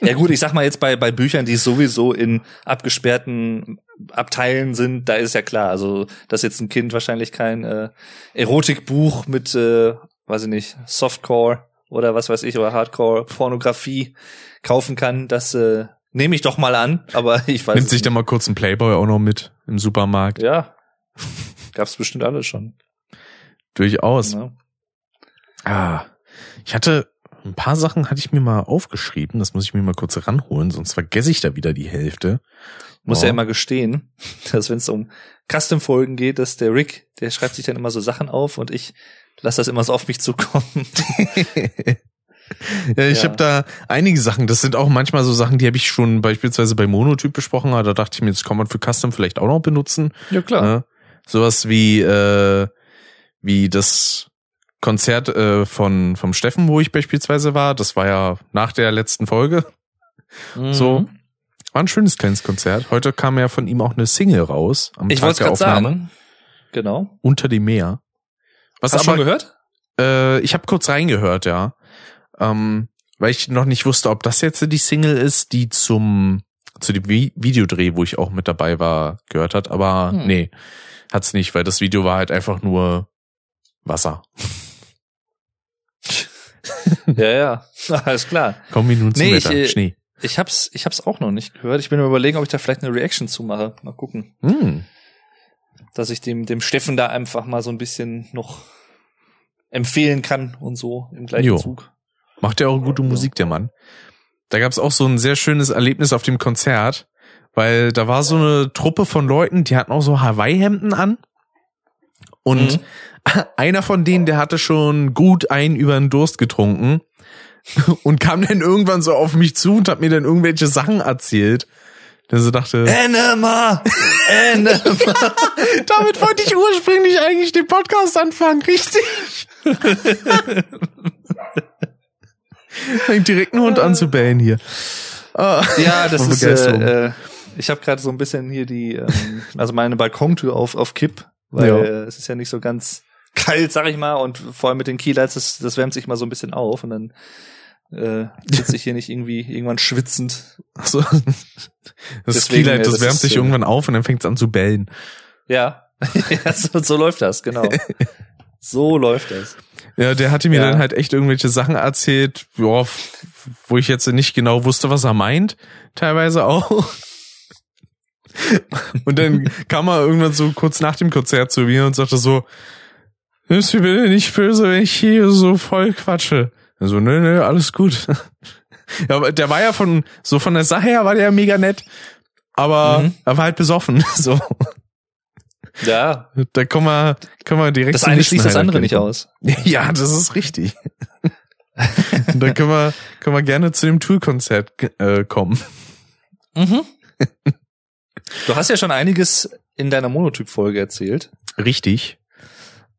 Ja gut, ich sag mal jetzt bei, bei Büchern, die sowieso in abgesperrten Abteilen sind, da ist ja klar, also dass jetzt ein Kind wahrscheinlich kein äh, Erotikbuch mit, äh, weiß ich nicht, Softcore oder was weiß ich, oder Hardcore-Pornografie kaufen kann, das äh, nehme ich doch mal an, aber (laughs) ich weiß
Nimmt sich dann mal kurz ein Playboy auch noch mit im Supermarkt.
Ja, gab's bestimmt alles schon.
Durchaus.
Ne?
Ah, ich hatte ein paar Sachen hatte ich mir mal aufgeschrieben. Das muss ich mir mal kurz ranholen, sonst vergesse ich da wieder die Hälfte.
muss
Ja.
ja immer gestehen, (laughs) dass wenn es um Custom-Folgen geht, dass der Rick, der schreibt sich dann immer so Sachen auf und ich lasse das immer so auf mich zukommen. (laughs)
ja, ich
Ja.
habe da einige Sachen. Das sind auch manchmal so Sachen, die habe ich schon beispielsweise bei Monotyp besprochen. Aber da dachte ich mir, das kann man für Custom vielleicht auch noch benutzen.
Ja, klar.
Ja, Sowas wie, äh, wie das Konzert äh, von vom Steffen, wo ich beispielsweise war. Das war ja nach der letzten Folge.
Mhm.
So. War ein schönes kleines Konzert. Heute kam ja von ihm auch eine Single raus. Am
Ich
Tag der
gerade
Aufnahme.
sagen. Genau.
Unter dem Meer. Was
Hast du schon gehört?
Äh, ich habe kurz reingehört, ja. Ähm, weil ich noch nicht wusste, ob das jetzt die Single ist, die zum zu dem Vi Videodreh, wo ich auch mit dabei war, gehört hat. Aber
Hm.
nee, hat's nicht, weil das Video war halt einfach nur Wasser. (laughs)
ja, ja. Alles klar.
Kommen wir nun zum
Nee, ich,
Wetter.
äh,
Schnee.
Ich hab's, ich hab's auch noch nicht gehört. Ich bin mir überlegen, ob ich da vielleicht eine Reaction zu mache. Mal gucken.
Hm.
Dass ich dem, dem Steffen da einfach mal so ein bisschen noch empfehlen kann und so im gleichen
Jo.
Zug.
Macht ja auch gute Musik, der Mann. Da gab's auch so ein sehr schönes Erlebnis auf dem Konzert, weil da war so eine Truppe von Leuten, die hatten auch so Hawaii-Hemden an. Und
Mhm. (laughs)
einer von denen, der hatte schon gut einen über den Durst getrunken (laughs) und kam dann irgendwann so auf mich zu und hat mir dann irgendwelche Sachen erzählt. Der so dachte,
Enema! Enema! (laughs)
damit wollte ich ursprünglich eigentlich den Podcast anfangen, richtig? Fängt direkt einen Hund an zu bellen hier. Ah,
Ja, das ist, äh, äh, ich habe gerade so ein bisschen hier die, ähm, also meine Balkontür auf, auf Kipp, weil
Ja.
es ist ja nicht so ganz kalt, sag ich mal, und vor allem mit den Keylights, das, das wärmt sich mal so ein bisschen auf und dann äh, sitze ich hier nicht irgendwie irgendwann schwitzend.
so. Das
Deswegen,
Keylight, das
das
wärmt sich irgendwann auf und dann fängt es an zu bellen.
Ja, (laughs) ja so, so läuft das, genau. (laughs) So läuft das.
Ja, der hatte mir
Ja.
dann halt echt irgendwelche Sachen erzählt, wo ich jetzt nicht genau wusste, was er meint, teilweise auch. Und dann kam er irgendwann so kurz nach dem Konzert zu mir und sagte so, ist mir bitte nicht böse, wenn ich hier so voll quatsche. Also, nö, nö, alles gut. (laughs) Ja, aber der war ja von, so von der Sache her war der ja mega nett, aber
Mhm.
er war halt besoffen, (laughs) so.
Ja,
Da kommen wir, können wir direkt
das eine schließt das andere nicht aus. (laughs)
Ja, das ist richtig. Und dann können wir, können wir gerne zu dem Tool-Konzert äh, kommen.
Mhm. Du hast ja schon einiges in deiner Monotyp-Folge erzählt.
Richtig.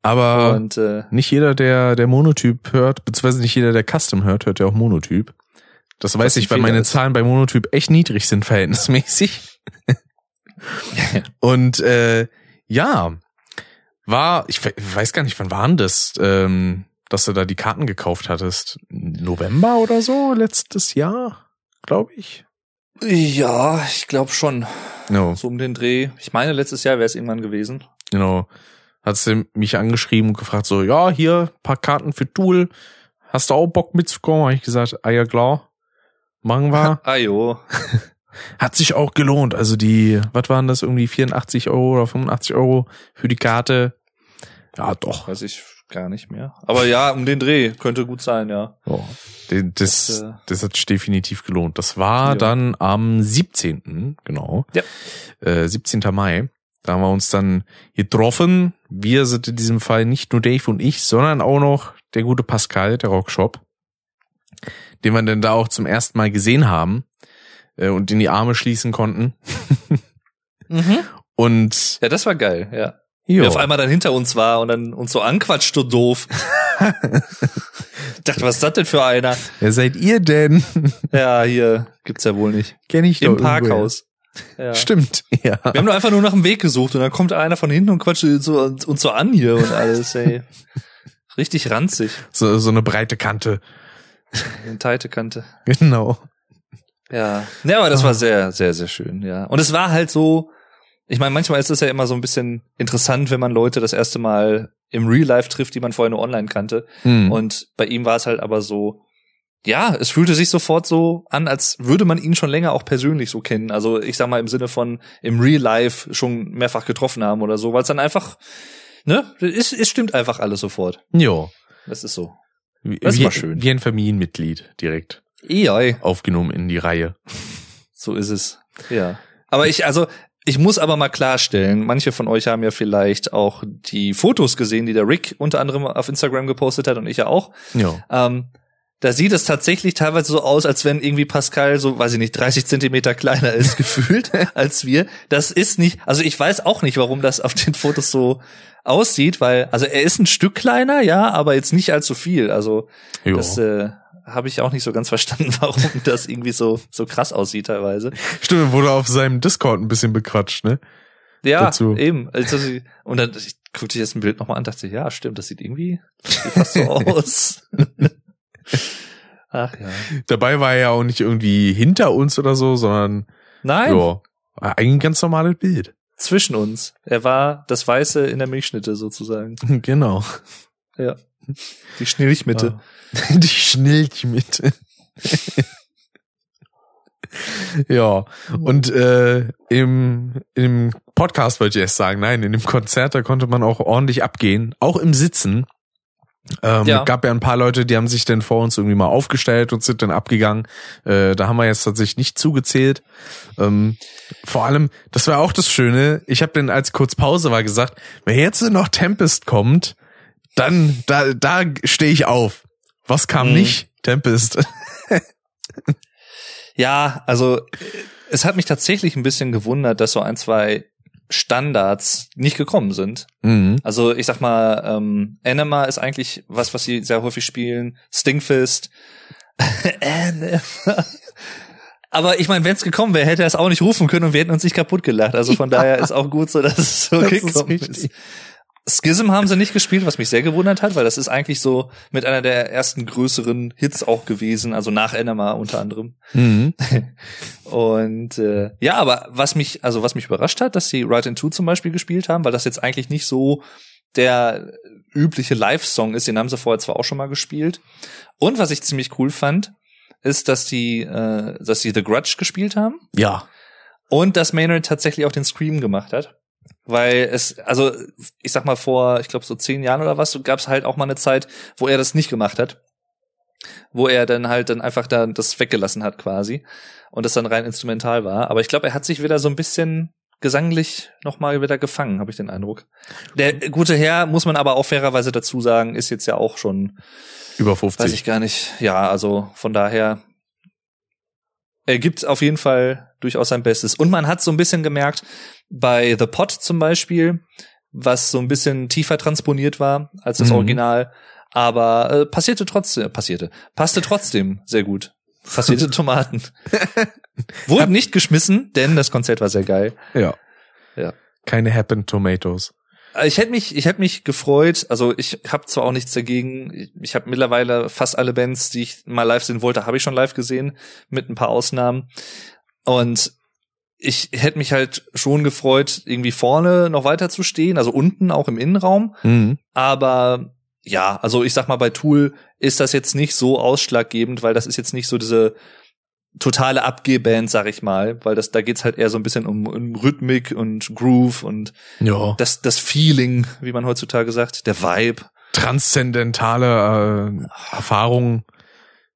Aber
Und äh,
nicht jeder, der der Monotyp hört, beziehungsweise nicht jeder, der Custom hört, hört ja auch Monotyp. Das weiß ich, weil meine
ist.
Zahlen bei Monotyp echt niedrig sind, verhältnismäßig. (laughs) Und äh, ja, war, ich we- weiß gar nicht, wann waren das, ähm, dass du da die Karten gekauft hattest? November oder so, letztes Jahr, glaube ich.
Ja, ich glaube schon.
No.
So um den Dreh. Ich meine, letztes Jahr wäre es irgendwann gewesen.
Genau. Hat sie mich angeschrieben und gefragt so, ja, hier, paar Karten für Tool. Hast du auch Bock mitzukommen? Habe ich gesagt, ah ja, klar. Machen wir. (laughs)
Ah jo. (laughs)
Hat sich auch gelohnt. Also die, was waren das, irgendwie 84 Euro oder 85 Euro für die Karte? Ja, doch.
Weiß ich gar nicht mehr. Aber ja, um den Dreh könnte gut sein, ja.
Den- Das,
Das, äh,
das hat sich definitiv gelohnt. Das war
Ja.
dann am 17. Genau.
Ja.
Äh, 17. Mai. Da haben wir uns dann getroffen. Wir sind in diesem Fall nicht nur Dave und ich, sondern auch noch der gute Pascal, der Rockshop, den wir dann da auch zum ersten Mal gesehen haben äh, und in die Arme schließen konnten.
Mhm.
Und
Ja, das war geil, ja.
Jo,
Wer auf einmal dann hinter uns war und dann uns so anquatscht, du doof. ich (laughs) dachte, was ist das denn für einer?
wer seid ihr denn?
Ja, hier gibt's ja wohl nicht.
Kenn ich
Im
doch irgendwoher.
Parkhaus. Ja.
Stimmt, ja.
Wir haben nur einfach nur nach dem Weg gesucht und dann kommt einer von hinten und quatscht so, uns so an hier und alles, ey. Richtig ranzig.
So, so eine breite Kante.
Eine teite Kante.
Genau.
Ja. Ja, aber das war sehr, sehr, sehr schön, ja. Und es war halt so, ich meine, manchmal ist es ja immer so ein bisschen interessant, wenn man Leute das erste Mal im Real Life trifft, die man vorher nur online kannte.
Hm.
Und bei ihm war es halt aber so, ja, es fühlte sich sofort so an, als würde man ihn schon länger auch persönlich so kennen. Also ich sag mal im Sinne von im Real Life schon mehrfach getroffen haben oder so, weil es dann einfach, ne, es, es stimmt einfach alles sofort.
Jo.
Das ist so.
Wie,
Das
wie,
war schön.
wie ein Familienmitglied direkt
Ei,
aufgenommen in die Reihe.
so ist es. Ja. Aber ich, also, ich muss aber mal klarstellen, manche von euch haben ja vielleicht auch die Fotos gesehen, die der Rick unter anderem auf Instagram gepostet hat und ich ja auch.
Jo.
Ähm, da sieht es tatsächlich teilweise so aus, als wenn irgendwie Pascal so, weiß ich nicht, 30 Zentimeter kleiner ist (laughs) gefühlt als wir. Das ist nicht, also ich weiß auch nicht, warum das auf den Fotos so aussieht, weil, also er ist ein Stück kleiner, ja, aber jetzt nicht allzu viel. Also
Jo.
das äh, habe ich auch nicht so ganz (laughs) verstanden, warum das irgendwie so so krass aussieht teilweise.
Stimmt, wurde auf seinem Discord ein bisschen bequatscht, ne?
Ja,
Dazu.
eben. Also, und dann ich guckte ich jetzt ein Bild nochmal an, dachte, ja, stimmt, das sieht irgendwie das sieht fast so (laughs) aus. (laughs) Ach ja.
Dabei war er ja auch nicht irgendwie hinter uns oder so, sondern
Nein,
eigentlich ein ganz normales Bild.
zwischen uns. Er war das Weiße in der Milchschnitte sozusagen.
Genau.
Ja. Die Schnilchmitte. (laughs)
Die Schnilchmitte. (laughs) ja, und äh, im, im Podcast wollte ich erst sagen, nein, in dem Konzert, da konnte man auch ordentlich abgehen, auch im Sitzen. Ähm,
Ja.
Gab ja ein paar Leute, die haben sich dann vor uns irgendwie mal aufgestellt und sind dann abgegangen. Äh, da haben wir jetzt tatsächlich nicht zugezählt. Ähm, vor allem, das war auch das Schöne, ich habe dann als kurz Pause war gesagt, wenn jetzt noch Tempest kommt, dann, da, da stehe ich auf. Was kam
Mhm.
nicht? Tempest. (laughs)
Ja, also äh, es hat mich tatsächlich ein bisschen gewundert, dass so ein, zwei Standards nicht gekommen sind.
mhm.
Also ich sag mal, ähm, Anima ist eigentlich was, was sie sehr häufig spielen. Stingfist. (laughs) Aber ich meine, wenn es gekommen wäre, hätte er es auch nicht rufen können und wir hätten uns nicht kaputt gelacht. Also von
Ja.
daher ist auch gut so, dass es so (laughs)
Das ist
gekommen ist.
richtig.
Schism haben sie nicht gespielt, was mich sehr gewundert hat, weil das ist eigentlich so mit einer der ersten größeren Hits auch gewesen, also nach Enema unter anderem.
Mhm. (laughs)
Und äh, ja, aber was mich, also was mich überrascht hat, dass sie Right in Two zum Beispiel gespielt haben, weil das jetzt eigentlich nicht so der übliche Live-Song ist, den haben sie vorher zwar auch schon mal gespielt. Und was ich ziemlich cool fand, ist, dass die, äh, dass sie The Grudge gespielt haben
Ja.
und dass Maynard tatsächlich auch den Scream gemacht hat. Weil es, also ich sag mal vor, ich glaube so zehn Jahren oder was, gab es halt auch mal eine Zeit, wo er das nicht gemacht hat. Wo er dann halt dann einfach da das weggelassen hat quasi und das dann rein instrumental war. Aber ich glaube, er hat sich wieder so ein bisschen gesanglich nochmal wieder gefangen, habe ich den Eindruck. Der gute Herr, muss man aber auch fairerweise dazu sagen, ist jetzt ja auch schon,
Über
weiß
50.
ich gar nicht, ja, also von daher, er gibt auf jeden Fall durchaus sein Bestes. Und man hat so ein bisschen gemerkt, bei The Pot zum Beispiel, was so ein bisschen tiefer transponiert war als das
Mhm.
Original, aber äh, passierte trotzdem, passierte, passte trotzdem sehr gut. Passierte (laughs) Tomaten. (laughs) Wurden nicht geschmissen, denn das Konzert war sehr geil.
Ja.
Ja.
Keine Happen Tomatoes.
Ich hätte mich, ich hätte mich gefreut. Also ich habe zwar auch nichts dagegen. Ich- Ich habe mittlerweile fast alle Bands, die ich mal live sehen wollte, habe ich schon live gesehen, mit ein paar Ausnahmen. Und ich hätte mich halt schon gefreut, irgendwie vorne noch weiter zu stehen, also unten auch im Innenraum.
Mhm.
Aber ja, also ich sag mal, bei Tool ist das jetzt nicht so ausschlaggebend, weil das ist jetzt nicht so diese totale Abgehband, sag ich mal, weil das da geht's halt eher so ein bisschen um, um Rhythmik und Groove und
Ja.
das das Feeling, wie man heutzutage sagt, der Vibe.
Transzendentale äh, Erfahrungen,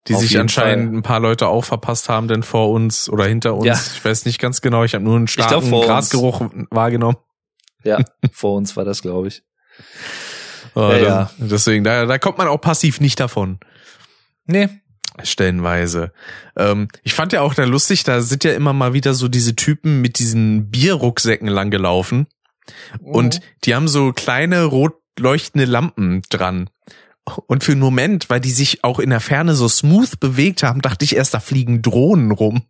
die
Auf
sich anscheinend
Fall.
ein paar Leute auch verpasst haben, denn vor uns oder hinter uns.
Ja.
Ich weiß nicht ganz genau. Ich habe nur einen
glaub,
starken
uns.
Grasgeruch wahrgenommen.
Ja, (laughs) vor uns war das, glaube ich.
Äh,
Ja, ja.
Deswegen, da, da kommt man auch passiv nicht davon.
Nee,
Stellenweise. Ähm, ich fand ja auch da lustig, da sind ja immer mal wieder so diese Typen mit diesen Bierrucksäcken langgelaufen. Und die haben so kleine rot leuchtende Lampen dran. Und für einen Moment, weil die sich auch in der Ferne so smooth bewegt haben, dachte ich erst, da fliegen Drohnen rum.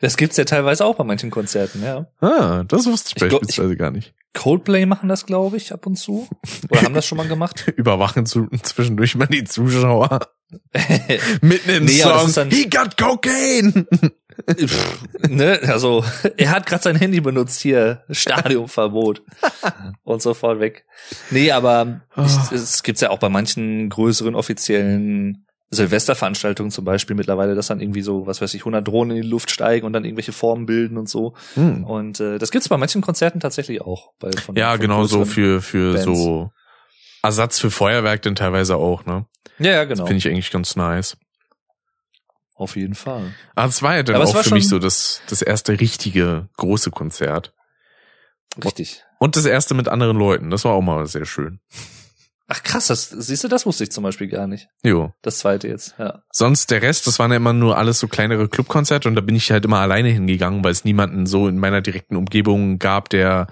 das gibt's ja teilweise auch bei manchen Konzerten, ja.
Ah, das wusste ich,
Ich glaub,
beispielsweise gar nicht.
Coldplay machen das, glaube ich, ab und zu. Oder haben das schon mal gemacht? (laughs)
Überwachen zu, zwischendurch mal die Zuschauer. (laughs) Mitten im
Nee,
Song.
dann-
He got cocaine!
Pff, ne, also er hat gerade sein Handy benutzt hier, Stadionverbot (laughs) und sofort weg. Nee, aber
Ah.
ich, es gibt's ja auch bei manchen größeren offiziellen Silvesterveranstaltungen zum Beispiel mittlerweile, dass dann irgendwie so, was weiß ich, 100 Drohnen in die Luft steigen und dann irgendwelche Formen bilden und so.
Hm.
Und äh, das gibt's bei manchen Konzerten tatsächlich auch. Bei, von,
Ja,
von
genau so für, für
Bands.
so Ersatz für Feuerwerk dann teilweise auch, ne?
Ja, ja, genau.
Finde ich eigentlich ganz nice.
Auf jeden Fall.
Aber es war ja dann
Aber
auch für mich so das, das erste richtige große Konzert.
Richtig.
Und das erste mit anderen Leuten. Das war auch mal sehr schön.
Ach krass, das, siehst du, das wusste ich zum Beispiel gar nicht.
Jo.
Das zweite jetzt, ja.
Sonst der Rest, das waren ja immer nur alles so kleinere Clubkonzerte und da bin ich halt immer alleine hingegangen, weil es niemanden so in meiner direkten Umgebung gab, der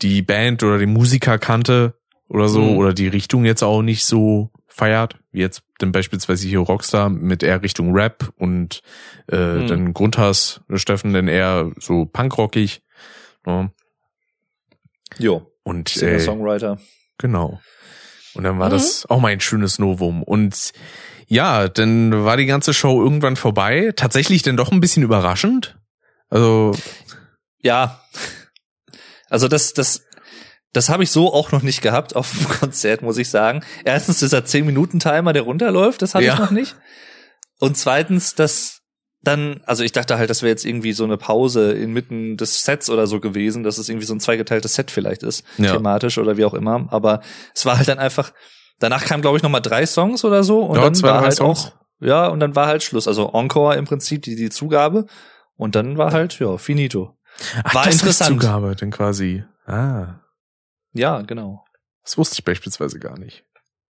die Band oder den Musiker kannte oder so
Mhm.
oder die Richtung jetzt auch nicht so feiert, jetzt denn beispielsweise hier Rockstar mit eher Richtung Rap und äh,
Mhm.
dann Grundhass, Steffen dann eher so punkrockig. Ja.
Jo,
Und äh,
Singer-Songwriter.
Genau. Und dann war
Mhm.
das auch mein schönes Novum. Und ja, dann war die ganze Show irgendwann vorbei. Tatsächlich dann doch ein bisschen überraschend. Also,
Ja. Also das, das, das habe ich so auch noch nicht gehabt auf dem (laughs) Konzert, muss ich sagen. Erstens dieser 10-Minuten-Timer, der runterläuft, das hatte
Ja.
ich noch nicht. Und zweitens, dass dann, also ich dachte halt, das wäre jetzt irgendwie so eine Pause inmitten des Sets oder so gewesen, dass es irgendwie so ein zweigeteiltes Set vielleicht ist,
Ja.
thematisch oder wie auch immer. Aber es war halt dann einfach, danach kam, glaube ich, nochmal drei Songs oder so und
Ja,
dann war halt
Songs.
auch, ja, und dann war halt Schluss. Also Encore im Prinzip, die, die Zugabe. Und dann war halt, ja, finito.
ach,
War
das ist
interessant.
Zugabe dann quasi. Ah,
Ja, genau.
das wusste ich beispielsweise gar nicht.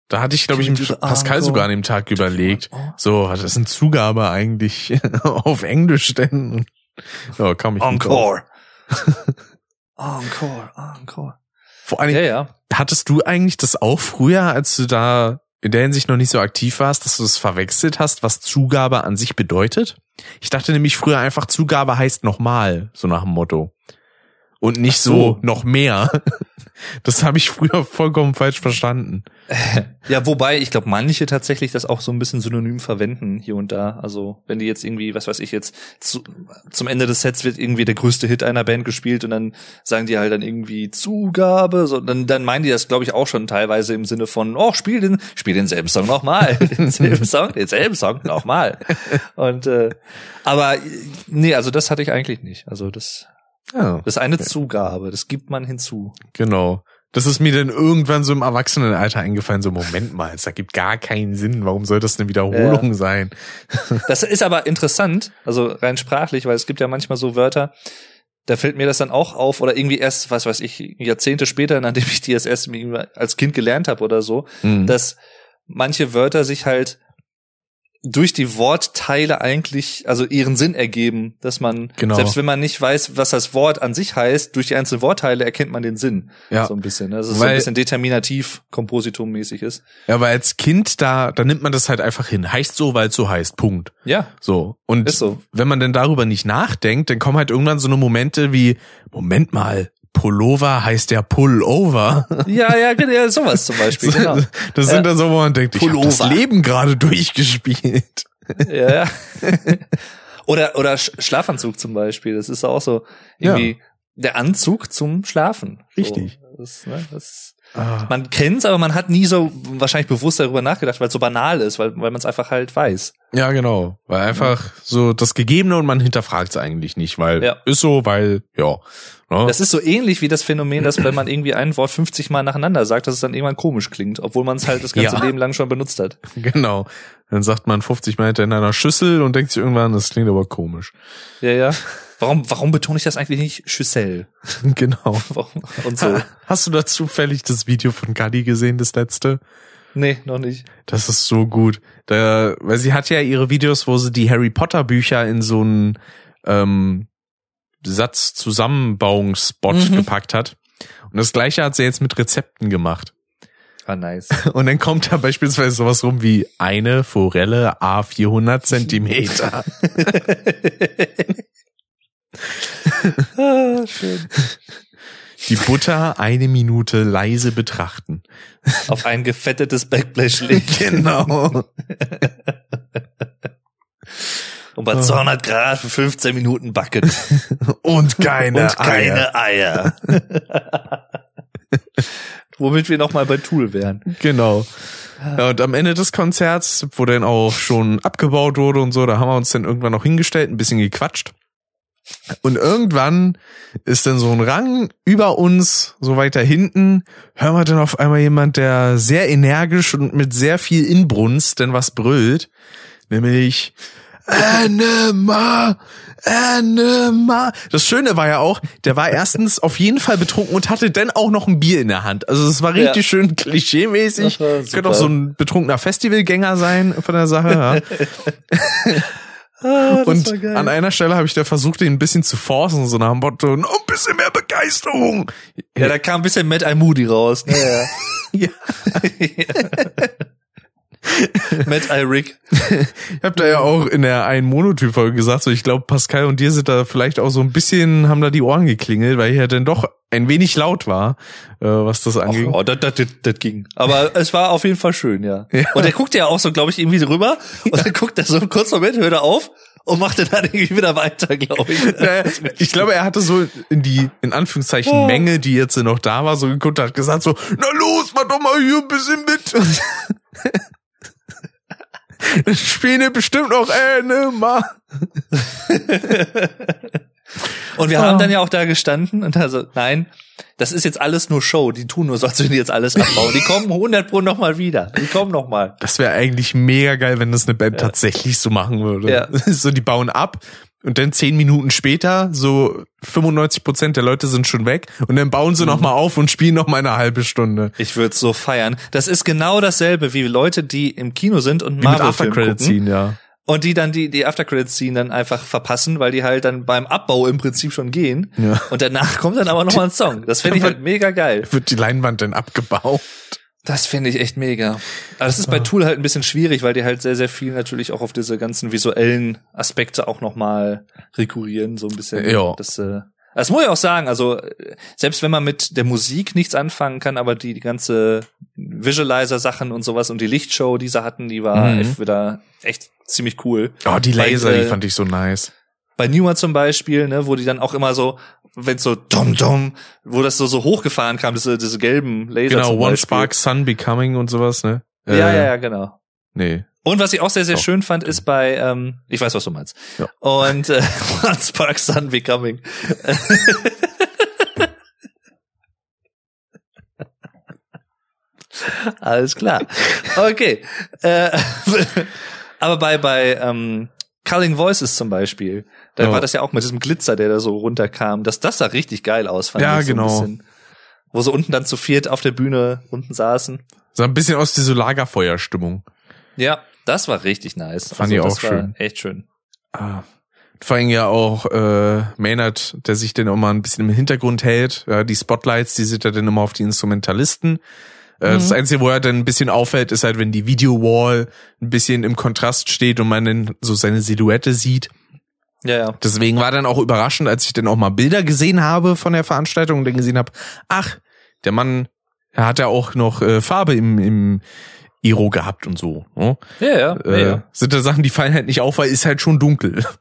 Da hatte ich, glaube ich,
the
Pascal sogar an dem Tag überlegt.
Oh.
So, hat das eine Zugabe eigentlich (laughs) auf Englisch denn? Ja, kam ich.
Encore. (laughs) Encore, Encore.
Vor allen
Ja,
Dingen,
ja.
hattest du eigentlich das auch früher, als du da in der Hinsicht noch nicht so aktiv warst, dass du das verwechselt hast, was Zugabe an sich bedeutet? Ich dachte nämlich früher einfach, Zugabe heißt nochmal, so nach dem Motto. Und nicht so.
so.
noch mehr. (laughs) Das habe ich früher vollkommen falsch verstanden. (laughs)
Ja, wobei ich glaube, manche tatsächlich das auch so ein bisschen synonym verwenden hier und da. Also wenn die jetzt irgendwie, was weiß ich jetzt, zu, zum Ende des Sets wird irgendwie der größte Hit einer Band gespielt und dann sagen die halt dann irgendwie Zugabe, so, dann, dann meinen die das, glaube ich, auch schon teilweise im Sinne von, oh, spiel den, spiel denselben Song nochmal, (laughs) denselben Song, denselben Song nochmal. Und äh, aber nee, also das hatte ich eigentlich nicht. Also das,
Ja,
das ist eine Zugabe, das gibt man hinzu.
genau. Das ist mir dann irgendwann so im Erwachsenenalter eingefallen, so Moment mal, das ergibt gar keinen Sinn. Warum soll das eine Wiederholung sein? (laughs)
Das ist aber interessant, also rein sprachlich, weil es gibt ja manchmal so Wörter, da fällt mir das dann auch auf oder irgendwie erst, was weiß ich, Jahrzehnte später, nachdem ich die erst als Kind gelernt habe oder so,
Hm.
dass manche Wörter sich halt durch die Wortteile eigentlich, also ihren Sinn ergeben, dass man,
Genau.
selbst wenn man nicht weiß, was das Wort an sich heißt, durch die einzelnen Wortteile erkennt man den Sinn.
Ja.
So ein bisschen. Das ist so
Weil-
ein bisschen determinativ, kompositummäßig ist.
Ja, aber als Kind, da, da nimmt man das halt einfach hin. Heißt so, weil es so heißt. Punkt.
Ja,
So. Und
so.
wenn man denn darüber nicht nachdenkt, dann kommen halt irgendwann so eine Momente wie, Moment mal, Pullover heißt ja Pullover.
ja, ja, genau, ja, sowas zum Beispiel. (laughs) Genau.
Das sind dann so, wo man denkt, ich habe das
Pullover.
Leben gerade durchgespielt.
Ja, ja. (laughs) oder, oder Sch- Schlafanzug zum Beispiel. Das ist auch so irgendwie der Anzug zum Schlafen. So,
Richtig.
Das, ne, das,
Ah,
man kennt's, aber man hat nie so wahrscheinlich bewusst darüber nachgedacht, weil es so banal ist, weil, weil man es einfach halt weiß.
Ja, genau. Weil einfach so das Gegebene und man hinterfragt es eigentlich nicht, weil
Ja.
ist so, weil, ja. Ne?
Das ist so ähnlich wie das Phänomen, dass wenn man irgendwie ein Wort 50 Mal nacheinander sagt, dass es dann irgendwann komisch klingt, obwohl man es halt das ganze
Ja.
Leben lang schon benutzt hat. (laughs)
Genau. Dann sagt man 50 Mal in einer Schüssel und denkt sich irgendwann, das klingt aber komisch.
Ja, ja. Warum, warum betone ich das eigentlich nicht? Schüssel. (laughs)
genau. (laughs)
Und so.
Hast du da zufällig das Video von Gadi gesehen, das letzte?
Nee, noch nicht.
Das ist so gut. Da, weil sie hat ja ihre Videos, wo sie die Harry Potter Bücher in so einen ähm, Satz Zusammenbauungsspot
Mhm.
gepackt hat. Und das gleiche hat sie jetzt mit Rezepten gemacht.
Ah, nice. (laughs)
Und dann kommt da beispielsweise sowas rum wie eine Forelle A 400 Zentimeter.
ah, schön.
Die Butter eine Minute leise betrachten.
Auf ein gefettetes Backblech legen. (laughs)
Genau. (laughs)
Und bei 200 Grad für 15 Minuten backen. (laughs)
Und keine,
Und keine Eier. (laughs) Womit wir nochmal bei Tool wären.
Genau. Ja, und am Ende des Konzerts, wo dann auch schon abgebaut wurde und so, da haben wir uns dann irgendwann noch hingestellt, ein bisschen gequatscht. Und irgendwann ist dann so ein Rang über uns, so weiter hinten, hören wir dann auf einmal jemand, der sehr energisch und mit sehr viel Inbrunst denn was brüllt. Nämlich, Anima, Anima. Das Schöne war ja auch, der war erstens auf jeden Fall betrunken und hatte dann auch noch ein Bier in der Hand. Also es war richtig
Ja.
schön klischee-mäßig. Könnte auch so ein betrunkener Festivalgänger sein von der Sache. Ja. (laughs)
Ah,
Und an einer Stelle habe ich da versucht, den ein bisschen zu forcen, so nach dem Motto, ein bisschen mehr Begeisterung.
ja, da kam ein bisschen Matt I. Moody raus. Ne? (laughs)
Ja. (laughs) (laughs)
Matt I. Rick.
Ich habe da ja auch in der einen Monotyp-Folge gesagt, so ich glaube, Pascal und dir sind da vielleicht auch so ein bisschen, haben da die Ohren geklingelt, weil ich ja dann doch ein wenig laut war, äh, was das angeht.
oh, das, das, das, das ging. Aber (laughs) es war auf jeden Fall schön, ja.
Ja.
Und er guckt ja auch so, glaube ich, irgendwie rüber und dann guckt er so einen kurzen Moment, hört er auf und macht dann irgendwie wieder weiter, glaube ich.
Naja, ich glaube, er hatte so in die, in Anführungszeichen,
Oh.
Menge, die jetzt noch da war, so geguckt, hat gesagt so, na los, mach doch mal hier ein bisschen mit. (laughs) (laughs) Spielen bestimmt noch Anima. (laughs)
Und wir
Ah.
haben dann ja auch da gestanden und also, nein, das ist jetzt alles nur Show. Die tun nur, so, als würden die jetzt alles abbauen. Die kommen 100 pro noch mal wieder. Die kommen noch mal.
Das wäre eigentlich mega geil, wenn das eine Band tatsächlich so machen würde.
Ja. (laughs)
So, die bauen ab und dann zehn Minuten später, so 95 Prozent der Leute sind schon weg und dann bauen sie
Mhm.
noch mal auf und spielen noch mal eine halbe Stunde.
Ich würde so feiern. Das ist genau dasselbe wie Leute, die im Kino sind und Marvel-Film
Aftercredit
gucken.
ziehen, ja.
Und die dann die, die Aftercredits-Scene dann einfach verpassen, weil die halt dann beim Abbau im Prinzip schon gehen.
Ja.
Und danach kommt dann aber nochmal ein Song. Das finde ich halt mega geil.
Wird die Leinwand dann abgebaut?
Das finde ich echt mega. Aber das ist bei Tool halt ein bisschen schwierig, weil die halt sehr, sehr viel natürlich auch auf diese ganzen visuellen Aspekte auch nochmal rekurrieren, so ein bisschen.
Ja.
Das, äh, das muss ich auch sagen, also selbst wenn man mit der Musik nichts anfangen kann, aber die, die ganze Visualizer-Sachen und sowas und die Lichtshow, die sie hatten, die war
Mhm.
echt wieder echt ziemlich cool.
Oh, die
Weil,
Laser,
äh,
die fand ich so nice.
Bei Numa zum Beispiel, ne, wo die dann auch immer so, wenn so dum dum, wo das so so hochgefahren kam, diese diese gelben Laser
Genau, One. Spark Sun Becoming und sowas, ne?
Ja,
Äh,
ja, ja, genau.
Nee.
Und was ich auch sehr, sehr
So.
schön fand, ist bei, ähm, ich weiß, was du meinst.
Ja.
Und äh, (laughs) One Spark Sun Becoming. (laughs) Alles klar. Okay. Äh, (laughs) aber bei, bei ähm, Culling Voices zum Beispiel, da
Ja.
war das ja auch mit diesem Glitzer, der da so runterkam. Das, das sah richtig geil aus, fand
Ja,
ich. so ein
genau.
bisschen. Wo sie unten dann zu viert auf der Bühne unten saßen.
So ein bisschen aus dieser Lagerfeuerstimmung.
Ja, das war richtig nice.
Fand ich
das
auch schön.
Echt schön.
Ah. Vor allem ja auch äh, Maynard, der sich dann immer ein bisschen im Hintergrund hält. Ja, die Spotlights, die sind ja dann immer auf die Instrumentalisten. Äh, Das Einzige, wo er dann ein bisschen auffällt, ist halt, wenn die Video-Wall ein bisschen im Kontrast steht und man dann so seine Silhouette sieht.
Ja, ja.
Deswegen war dann auch überraschend, als ich dann auch mal Bilder gesehen habe von der Veranstaltung und dann gesehen habe, ach, der Mann, er hat ja auch noch äh, Farbe im, im Iro gehabt und so. Ne?
Ja, ja.
Äh,
ja.
Sind da Sachen, die fallen halt nicht auf, weil ist halt schon dunkel. (laughs)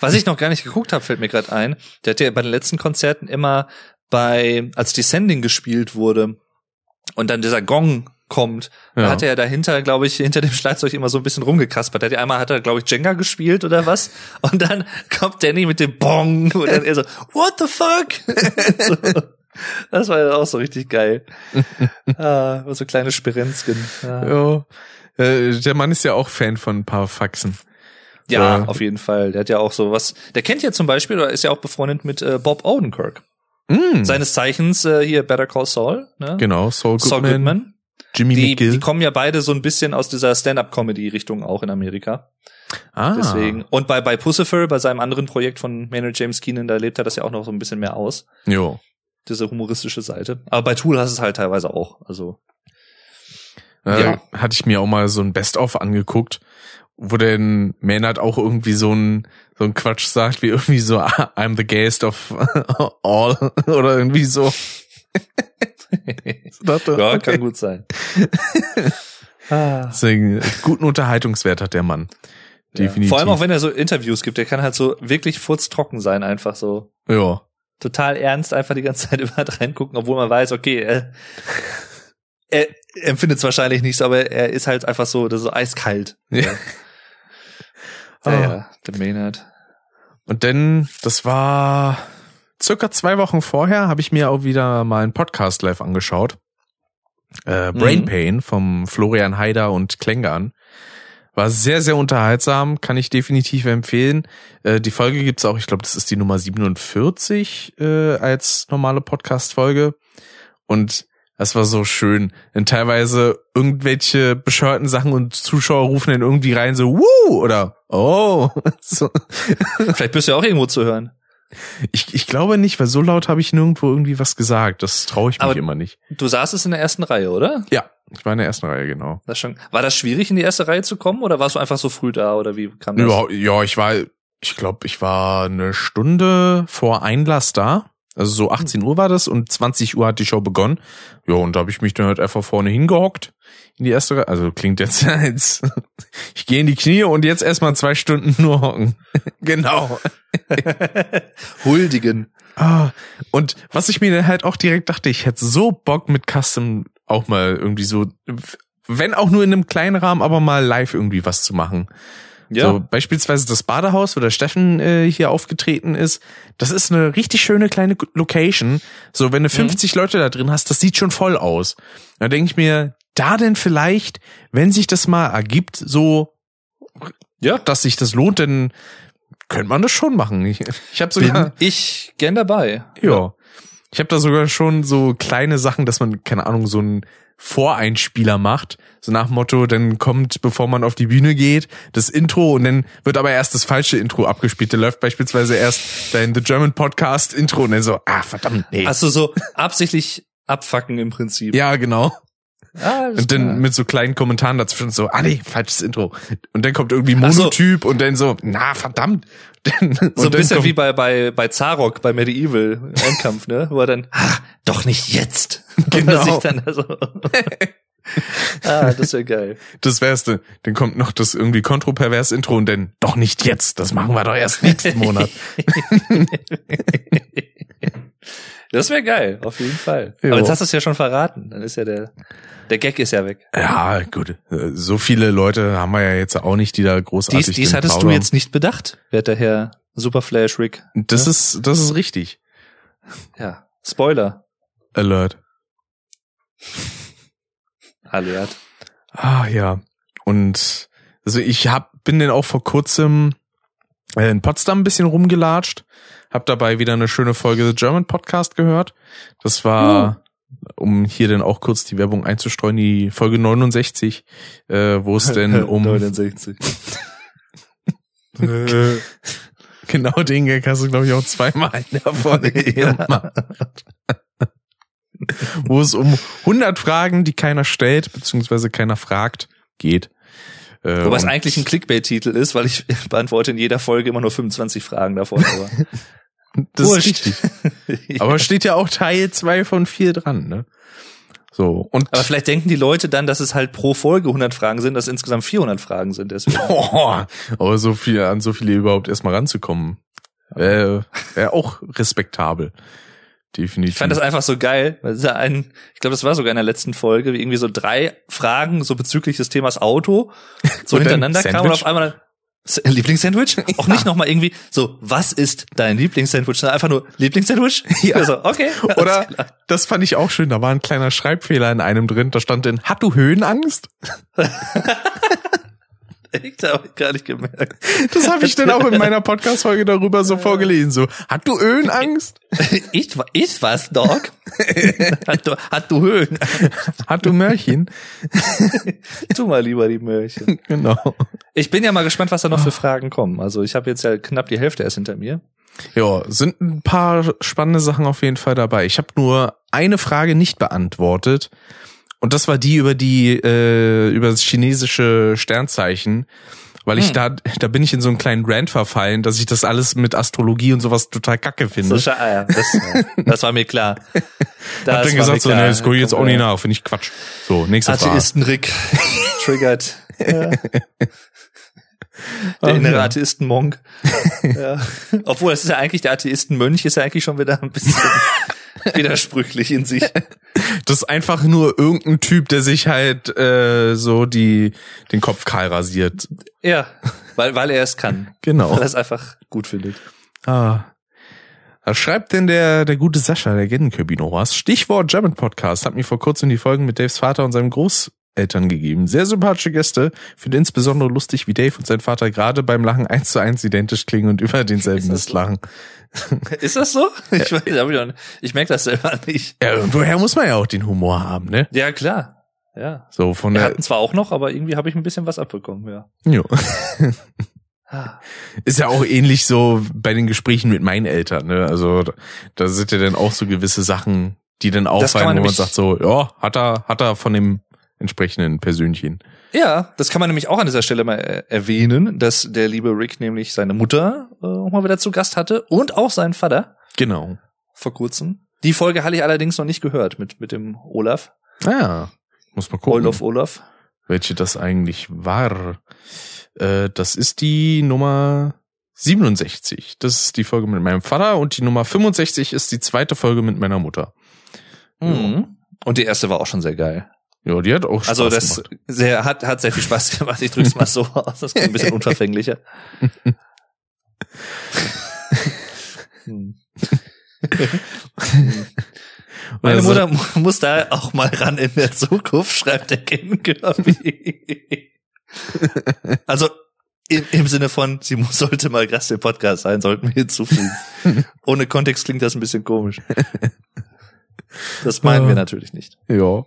Was ich noch gar nicht geguckt habe, fällt mir gerade ein. Der hat ja bei den letzten Konzerten immer bei, als Descending gespielt wurde und dann dieser Gong kommt, da
Ja.
hat er ja dahinter, glaube ich, hinter dem Schlagzeug immer so ein bisschen rumgekaspert. Der hat ja einmal hat er, glaube ich, Jenga gespielt oder was. Und dann kommt Danny mit dem Bong und dann er so, what the fuck? (laughs) so. Das war ja auch so richtig geil. (laughs) ah, so kleine Spirenzken. Ja.
Ja. Äh, der Mann ist ja auch Fan von ein paar Faxen.
Ja,
Ja.
auf jeden Fall. Der hat ja auch so was. Der kennt ja zum Beispiel, oder ist ja auch befreundet mit äh, Bob Odenkirk.
Mm,
Seines Zeichens äh, hier Better Call Saul. Ne?
genau, Saul Goodman,
Saul Goodman.
Jimmy
Die,
McGill.
die kommen ja beide so ein bisschen aus dieser Stand-up-Comedy-Richtung auch in Amerika.
ah,
Deswegen. Und bei, bei Pussifer, bei seinem anderen Projekt von Maynard James Keenan, da lebt er das ja auch noch so ein bisschen mehr aus.
Jo.
Diese humoristische Seite. Aber bei Tool hast du es halt teilweise auch. Also.
Äh,
Ja.
Hatte ich mir auch mal so ein Best-of angeguckt, wo denn Maynard auch irgendwie so ein, so ein Quatsch sagt, wie irgendwie so, "Ah, I'm the gayest of (laughs) all, oder irgendwie so. (laughs)
Ja,
okay.
kann gut sein. (laughs) ah.
Deswegen, guten Unterhaltungswert hat der Mann. Definitiv.
Ja. Vor allem auch wenn er so Interviews gibt, der kann halt so wirklich furztrocken sein, einfach so.
Ja.
total ernst einfach die ganze Zeit (laughs) immer reingucken, obwohl man weiß, okay, er, er empfindet es wahrscheinlich nicht aber er ist halt einfach so, das ist so eiskalt.
Ja.
Ja,
Ah.
ja der Maynard.
Und dann, das war circa zwei Wochen vorher, habe ich mir auch wieder mal einen Podcast live angeschaut. Äh, Brain
Mhm.
Pain vom Florian Haider und Klängern. War sehr, sehr unterhaltsam, kann ich definitiv empfehlen. Äh, die Folge gibt's auch, ich glaube, das ist die Nummer 47 äh, als normale Podcast-Folge. Und das war so schön. Denn teilweise irgendwelche bescheuerten Sachen und Zuschauer rufen dann irgendwie rein so, wuh, oder oh. (laughs) So.
Vielleicht bist du ja auch irgendwo zu hören.
Ich, ich glaube nicht, weil so laut habe ich nirgendwo irgendwie was gesagt. Das traue ich mich
Aber-
immer nicht.
Du saßest in der ersten Reihe, oder?
Ja, ich war in der ersten Reihe, genau.
Das schon, war das schwierig, in die erste Reihe zu kommen oder warst du einfach so früh da oder wie kam das?
Überhaupt, ja, ich war, ich glaube, ich war eine Stunde vor Einlass da. Also so 18 Uhr war das und 20 Uhr hat die Show begonnen. Ja, und da habe ich mich dann halt einfach vorne hingehockt in die erste Reihe. Also klingt jetzt (laughs) als ich gehe in die Knie und jetzt erstmal zwei Stunden (laughs) nur hocken. (laughs) genau.
Huldigen.
Ah, und was ich mir dann halt auch direkt dachte, ich hätte so Bock mit Custom auch mal irgendwie so, wenn auch nur in einem kleinen Rahmen, aber mal live irgendwie was zu machen.
Ja.
So, beispielsweise das Badehaus, wo der Steffen äh, hier aufgetreten ist, das ist eine richtig schöne kleine Location. So, wenn du 50 Leute da drin hast, das sieht schon voll aus. Da denke ich mir, da denn vielleicht, wenn sich das mal ergibt, so,
ja.
dass sich das lohnt, dann könnte man das schon machen. Ich, ich habe sogar,
Bin ich gern dabei.
ja. Ich habe da sogar schon so kleine Sachen, dass man, keine Ahnung, so ein Voreinspieler macht. So nach Motto, dann kommt, bevor man auf die Bühne geht, das Intro und dann wird aber erst das falsche Intro abgespielt. Da läuft beispielsweise erst dein The German Podcast Intro und dann so, ah, verdammt, nee.
Also so absichtlich abfacken im Prinzip.
ja, genau.
Ah,
Und dann
klar.
mit so kleinen Kommentaren dazwischen so, ah nee, falsches Intro. Und dann kommt irgendwie
Ach so.
Monotyp und dann so, na verdammt. Dann,
so ein
dann
bisschen
kommt-
wie bei, bei, bei Zarok, bei Medieval, Endkampf, ne? Wo er dann, ah, doch nicht jetzt.
Genau. (laughs)
Und er sich dann da so (laughs) ah, das wäre geil.
Das wär's. denn. Dann kommt noch das irgendwie kontrovers Intro und dann doch nicht jetzt. Das machen wir doch erst nächsten Monat. (laughs)
Das wäre geil, auf jeden Fall.
Jo.
Aber jetzt hast du es ja schon verraten. Dann ist ja der, der Gag ist ja weg.
Ja, gut. So viele Leute haben wir ja jetzt auch nicht, die da großartig
Dies, dies hattest du
plaudern.
jetzt nicht bedacht, werter Herr Superflash Rick.
Das ist, das ist richtig.
Ja, Spoiler.
Alert.
Alert.
Ah, ja. Und, also ich hab, bin denn auch vor kurzem äh, in Potsdam ein bisschen rumgelatscht. Hab dabei wieder eine schöne Folge The German Podcast gehört. Das war, um hier dann auch kurz die Werbung einzustreuen, die Folge 69, äh, wo es denn (laughs) um
69. (laughs)
Genau den Gag hast du, glaube ich, auch zweimal in der Folge (laughs) gemacht. Wo es um 100 Fragen, die keiner stellt, beziehungsweise keiner fragt, geht. Äh,
Wobei es
und
eigentlich ein Clickbait-Titel ist, weil ich beantworte in jeder Folge immer nur 25 Fragen davon. Aber
das ist
Wurscht.
richtig. (laughs) Aber steht ja auch Teil 2 von 4 dran, ne? So, und
Aber vielleicht denken die Leute dann, dass es halt pro Folge 100 Fragen sind, dass insgesamt 400 Fragen sind. Deswegen. (laughs)
oh, aber so viel, an so viele überhaupt erstmal ranzukommen, wäre wär auch respektabel. Definitiv.
Ich fand das einfach so geil. weil es ist ja ein, ich glaube, das war sogar in der letzten Folge, wie irgendwie so drei Fragen so bezüglich des Themas Auto (laughs) so
Und
hintereinander kamen und auf einmal S- Lieblingssandwich? (laughs) Auch nicht nochmal irgendwie so, was ist dein Lieblingssandwich? Sondern einfach nur Lieblingssandwich? (laughs)
Ja.
Also, okay. (laughs)
Oder das fand ich auch schön, da war ein kleiner Schreibfehler in einem drin, da stand in, hat du Höhenangst?
Ich habe ich gar nicht gemerkt.
Das habe ich dann auch in meiner Podcast-Folge darüber so (laughs) vorgelesen, so, hat du Höhenangst? (laughs)
Ich, ich was, Dog? (laughs) hat, du, hat du Höhen?
Hat du Mörchen?
Tu mal lieber die Möhrchen.
genau.
Ich bin ja mal gespannt, was da noch für Fragen kommen. Also ich habe jetzt ja knapp die Hälfte erst hinter mir.
Ja, sind ein paar spannende Sachen auf jeden Fall dabei. Ich habe nur eine Frage nicht beantwortet. Und das war die über die, äh, über das chinesische Sternzeichen. Weil ich
Hm.
da, da bin ich in so einen kleinen Rant verfallen, dass ich das alles mit Astrologie und sowas total kacke finde.
So, ah, ja, das, das war mir klar. (laughs) Das
hab dann gesagt so, nee, das gucke ich jetzt auch nicht nach, finde ich Quatsch. So, nächste Frage.
Atheisten-Rick (laughs) triggert. Ja. Der innere
ja.
Atheisten-Monk. Ja. (laughs) Obwohl, das ist ja eigentlich, der Atheisten-Mönch ist ja eigentlich schon wieder ein bisschen (laughs) widersprüchlich in sich.
Das ist einfach nur irgendein Typ, der sich halt äh, so die den Kopf kahl rasiert.
Ja, weil, weil er es kann. (laughs)
Genau.
Weil er es einfach gut findet.
Ah. Was schreibt denn der, der gute Sascha, der Gennenkirby noch was? Stichwort German Podcast. Hat mir vor kurzem die Folgen mit Daves Vater und seinem Eltern gegeben. Sehr sympathische Gäste. Finde insbesondere lustig, wie Dave und sein Vater gerade beim Lachen eins zu eins identisch klingen und über denselben Mist
so?
lachen.
Ist das so? Ich, weiß, hab ich, auch nicht. ich merke das selber nicht.
Ja, irgendwoher muss man ja auch den Humor haben, ne?
Ja, klar. Ja.
So von
Wir
der.
hatten zwar auch noch, aber irgendwie habe ich ein bisschen was abbekommen, ja.
Jo.
Ah.
Ist ja auch ähnlich so bei den Gesprächen mit meinen Eltern, ne? Also da- sind ja dann auch so gewisse Sachen, die dann auffallen,
man
wo man sagt so, ja, hat er, hat er von dem entsprechenden Persönchen.
Ja, das kann man nämlich auch an dieser Stelle mal äh, erwähnen, dass der liebe Rick nämlich seine Mutter äh, auch mal wieder zu Gast hatte und auch seinen Vater
Genau.
vor kurzem. Die Folge hatte ich allerdings noch nicht gehört mit, mit dem Olaf.
Ah, muss mal gucken,
Olaf, Olaf.
welche das eigentlich war. Äh, das ist die Nummer 67. Das ist die Folge mit meinem Vater und die Nummer 65 ist die zweite Folge mit meiner Mutter.
Mhm. Und die erste war auch schon sehr geil.
Ja, die hat auch Spaß
Also das
gemacht.
sehr, hat, hat sehr viel Spaß gemacht. Ich drück's mal so (laughs) aus. Das klingt ein bisschen unverfänglicher. Hm. Meine
Also-
Mutter mu- muss da auch mal ran in der Zukunft, schreibt der Ken Kirby. Also im, im Sinne von, sie muss, sollte mal Gast im Podcast sein, sollten wir hinzufügen. Ohne Kontext klingt das ein bisschen komisch. Das meinen wir natürlich nicht.
Ja.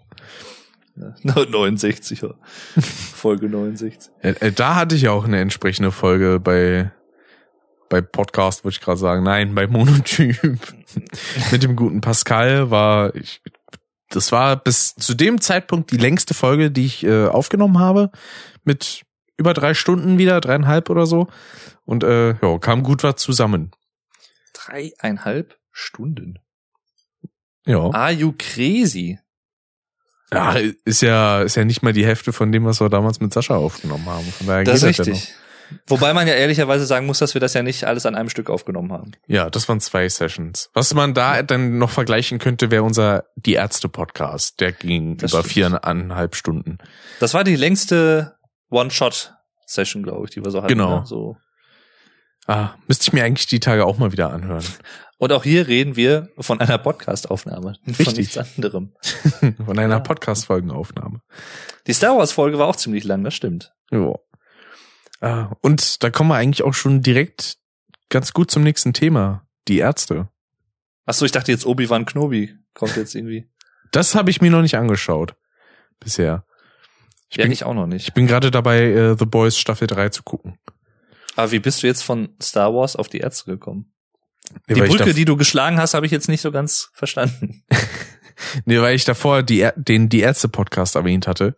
Ja, (laughs) 69, ja. Folge 69.
Äh, äh, Da hatte ich auch eine entsprechende Folge bei bei Podcast, würde ich gerade sagen. Nein, bei Monotyp. (laughs) Mit dem guten Pascal war ich. Das war bis zu dem Zeitpunkt die längste Folge, die ich äh, aufgenommen habe. Mit über drei Stunden wieder, dreieinhalb oder so. Und äh, ja, kam gut was zusammen.
Dreieinhalb Stunden.
Ja.
Are you crazy?
Ja. Ist ja, ist ja nicht mal die Hälfte von dem, was wir damals mit Sascha aufgenommen haben. Von daher
Das ist
geht ja
richtig. Wobei man ja ehrlicherweise sagen muss, dass wir das ja nicht alles an einem Stück aufgenommen haben.
Ja, das waren zwei Sessions. Was man da dann noch vergleichen könnte, wäre unser Die Ärzte-Podcast. Der ging
Das
über
stimmt.
viereinhalb Stunden.
Das war die längste One-Shot-Session, glaube ich, die wir so hatten.
Genau.
Ne? So.
Ah, müsste ich mir eigentlich die Tage auch mal wieder anhören.
Und auch hier reden wir von einer Podcast-Aufnahme. Von nichts anderem. (laughs)
Von einer
Ja.
Podcast-Folgenaufnahme.
Die Star Wars-Folge war auch ziemlich lang, das stimmt.
Ja. Ah, und da kommen wir eigentlich auch schon direkt ganz gut zum nächsten Thema. Die Ärzte.
Achso, ich dachte jetzt Obi-Wan Knobi kommt jetzt irgendwie. (laughs)
Das habe ich mir noch nicht angeschaut. Bisher. Ich
ja,
bin,
ich auch noch nicht.
ich bin gerade dabei, äh, The Boys Staffel 3 zu gucken.
Aber wie bist du jetzt von Star Wars auf die Ärzte gekommen?
Nee,
die Brücke, die du geschlagen hast, habe ich jetzt nicht so ganz verstanden. (laughs)
Nee, weil ich davor die, den Die Ärzte-Podcast erwähnt hatte.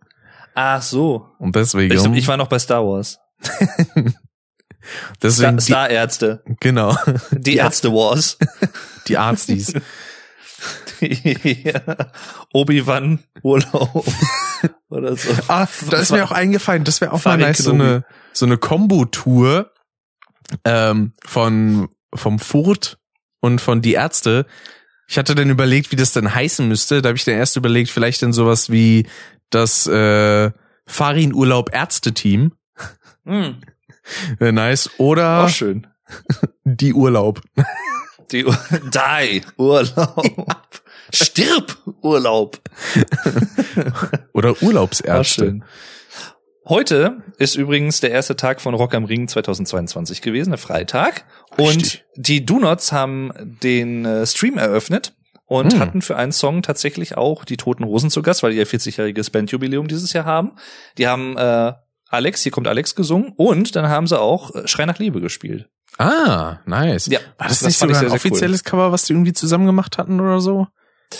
Ach so.
Und deswegen.
Ich, ich war noch bei Star Wars. (laughs)
deswegen
Star,
die, genau. (laughs)
Die. Ärzte Wars.
Die Arztis.
ja. Obi-Wan Urlaub. Oder so.
ah, da ist mir auch eingefallen, das wäre auch mal
Farin
nice, so
Kenobi.
eine, so eine Combo-Tour ähm, von vom Furt und von Die Ärzte. Ich hatte dann überlegt, wie das denn heißen müsste. Da habe ich dann erst überlegt, vielleicht dann sowas wie das äh, Farin Urlaub Ärzte-Team.
Hm, (laughs)
Wäre nice. Oder
auch schön. (laughs)
die Urlaub.
Die Ur (laughs) Die Urlaub. Stirb Urlaub.
Oder Urlaubsärzte.
Heute ist übrigens der erste Tag von Rock am Ring 2022 gewesen, der Freitag. Und
Richtig.
die Do-Nots haben den äh, Stream eröffnet und
Hm.
hatten für einen Song tatsächlich auch die Toten Hosen zu Gast, weil die ja 40-jähriges Bandjubiläum dieses Jahr haben. Die haben äh, Alex, hier kommt Alex gesungen und dann haben sie auch äh, Schrei nach Liebe gespielt.
Ah, nice.
Ja,
War das,
das
nicht sogar ein offizielles Cover, was die irgendwie zusammen gemacht hatten oder so?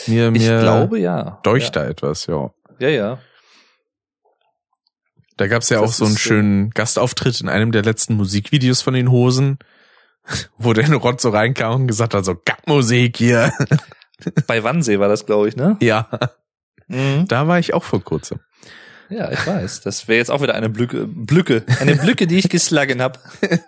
Mir,
Ich
mir
glaube ja.
deucht da etwas, ja.
Ja, ja.
Da gab's ja
Das
auch so einen
äh,
schönen Gastauftritt in einem der letzten Musikvideos von den Hosen, (laughs) wo der Rod so reinkam und gesagt hat, so Gattmusik hier. (laughs)
Bei Wannsee war das, glaube ich, ne?
ja,
Mhm.
da war ich auch vor kurzem.
Ja, ich weiß. Das wäre jetzt auch wieder eine Blücke, Blücke, eine Blücke, die ich geschlagen habe. (laughs)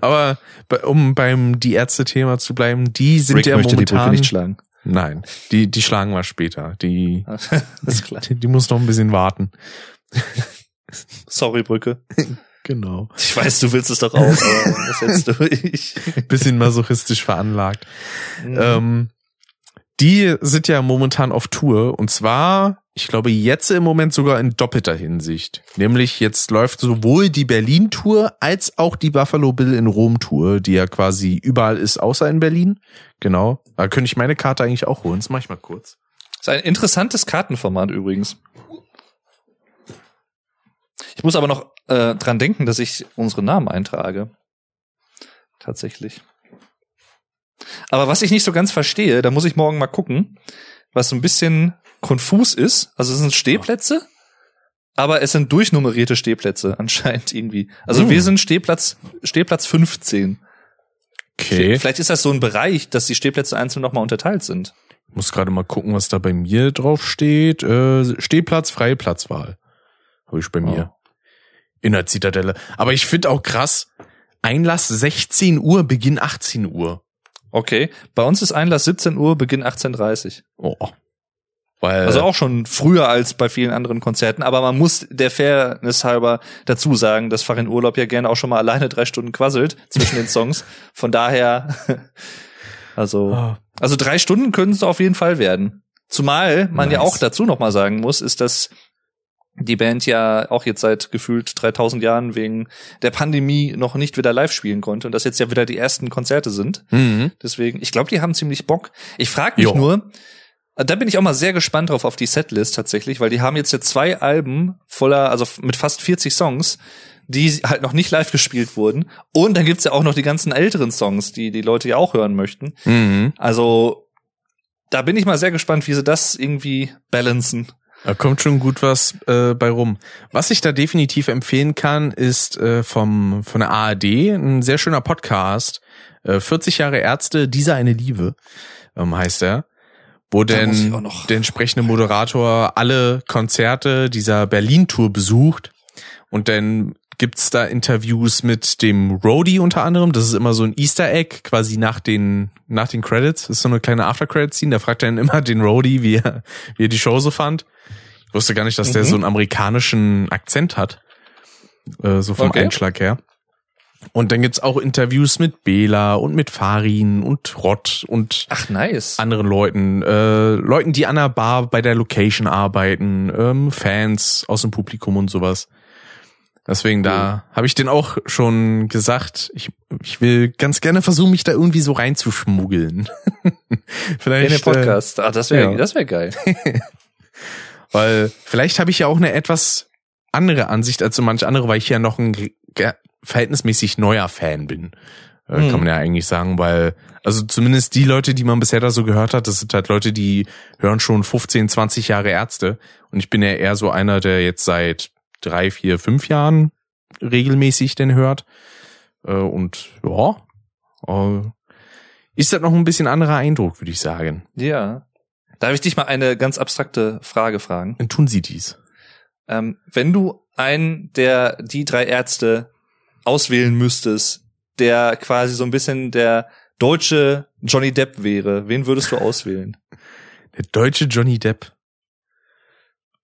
Aber um beim die Ärzte-Thema zu bleiben, die sind ja momentan.
schlagen.
Nein, die die schlagen wir später. Die
das ist klar.
die, die muss noch ein bisschen warten. (laughs)
Sorry, Brücke. (laughs)
Genau.
Ich weiß, du willst es doch auch, aber (laughs) das jetzt durch.
Bisschen masochistisch veranlagt.
Mhm.
Ähm, die sind ja momentan auf Tour und zwar ich glaube jetzt im Moment sogar in doppelter Hinsicht. Nämlich jetzt läuft sowohl die Berlin-Tour als auch die Buffalo Bill in Rom-Tour, die ja quasi überall ist, außer in Berlin. Genau. Da könnte ich meine Karte eigentlich auch holen. Das mach ich mal kurz.
Das ist ein interessantes Kartenformat übrigens. Ich muss aber noch äh, dran denken, dass ich unsere Namen eintrage. Tatsächlich. Aber was ich nicht so ganz verstehe, da muss ich morgen mal gucken, was so ein bisschen konfus ist. Also es sind Stehplätze, aber es sind durchnummerierte Stehplätze (laughs) anscheinend irgendwie. Also
Hm.
wir sind Stehplatz Stehplatz 15.
Okay.
Vielleicht ist das so ein Bereich, dass die Stehplätze einzeln nochmal unterteilt sind.
Muss gerade mal gucken, was da bei mir drauf steht. Äh, Stehplatz, freie Platzwahl. Habe ich bei mir. In der Zitadelle. Aber ich finde auch krass, Einlass 16 Uhr, Beginn 18 Uhr.
Okay. Bei uns ist Einlass 17 Uhr, Beginn 18.30
Oh. Weil,
Also auch schon früher als bei vielen anderen Konzerten, aber man muss der Fairness halber dazu sagen, dass Farin Urlaub ja gerne auch schon mal alleine drei Stunden quasselt zwischen den Songs. Von daher, (laughs) also,
Ah.
also drei Stunden können es auf jeden Fall werden. Zumal man ja
Nice.
auch dazu noch mal sagen muss, ist, dass die Band ja auch jetzt seit gefühlt 3000 Jahren wegen der Pandemie noch nicht wieder live spielen konnte und das jetzt ja wieder die ersten Konzerte sind.
Mhm.
Deswegen, ich glaube, die haben ziemlich Bock. Ich frage mich
Jo.
nur, da bin ich auch mal sehr gespannt drauf auf die Setlist tatsächlich, weil die haben jetzt ja zwei Alben voller, also mit fast 40 Songs, die halt noch nicht live gespielt wurden. Und dann gibt's ja auch noch die ganzen älteren Songs, die die Leute ja auch hören möchten.
Mhm.
Also da bin ich mal sehr gespannt, wie sie das irgendwie balancen.
Da kommt schon gut was äh, bei rum. Was ich da definitiv empfehlen kann, ist äh, vom von der ARD ein sehr schöner Podcast. Äh, 40 Jahre Ärzte, dieser eine Liebe, ähm, heißt er. Wo
Da
denn der entsprechende Moderator alle Konzerte dieser Berlin-Tour besucht. Und dann gibt's da Interviews mit dem Roadie unter anderem. Das ist immer so ein Easter Egg, quasi nach den, nach den Credits. Das ist so eine kleine After-Credit-Scene. Da fragt er dann immer den Roadie, wie er, wie er die Show so fand. Ich wusste gar nicht, dass der
Mhm.
so einen amerikanischen Akzent hat. Äh, so vom
Okay.
Einschlag her. Und dann gibt's auch Interviews mit Bela und mit Farin und Rott und
Ach, nice.
anderen Leuten, äh, Leuten, die an der Bar bei der Location arbeiten, ähm, Fans aus dem Publikum und sowas. Deswegen da habe ich den auch schon gesagt, ich, ich will ganz gerne versuchen, mich da irgendwie so reinzuschmuggeln. (laughs)
In
vielleicht,
den Podcast. ah, das wäre
ja.
das wäre geil.
Äh, (laughs) weil vielleicht habe ich ja auch eine etwas andere Ansicht als so manche andere, weil ich ja noch ein verhältnismäßig neuer Fan bin. Äh,
Hm.
Kann man ja eigentlich sagen, weil, also zumindest die Leute, die man bisher da so gehört hat, das sind halt Leute, die hören schon 15, 20 Jahre Ärzte. Und ich bin ja eher so einer, der jetzt seit drei, vier, fünf Jahren regelmäßig den hört. Äh, Und ja, äh, ist das noch ein bisschen anderer Eindruck, würde ich sagen.
Ja. Darf ich dich mal eine ganz abstrakte Frage fragen?
Dann tun sie dies.
Ähm, wenn du einen der die drei Ärzte auswählen müsstest, der quasi so ein bisschen der deutsche Johnny Depp wäre, wen würdest du auswählen? (laughs)
Der deutsche Johnny Depp.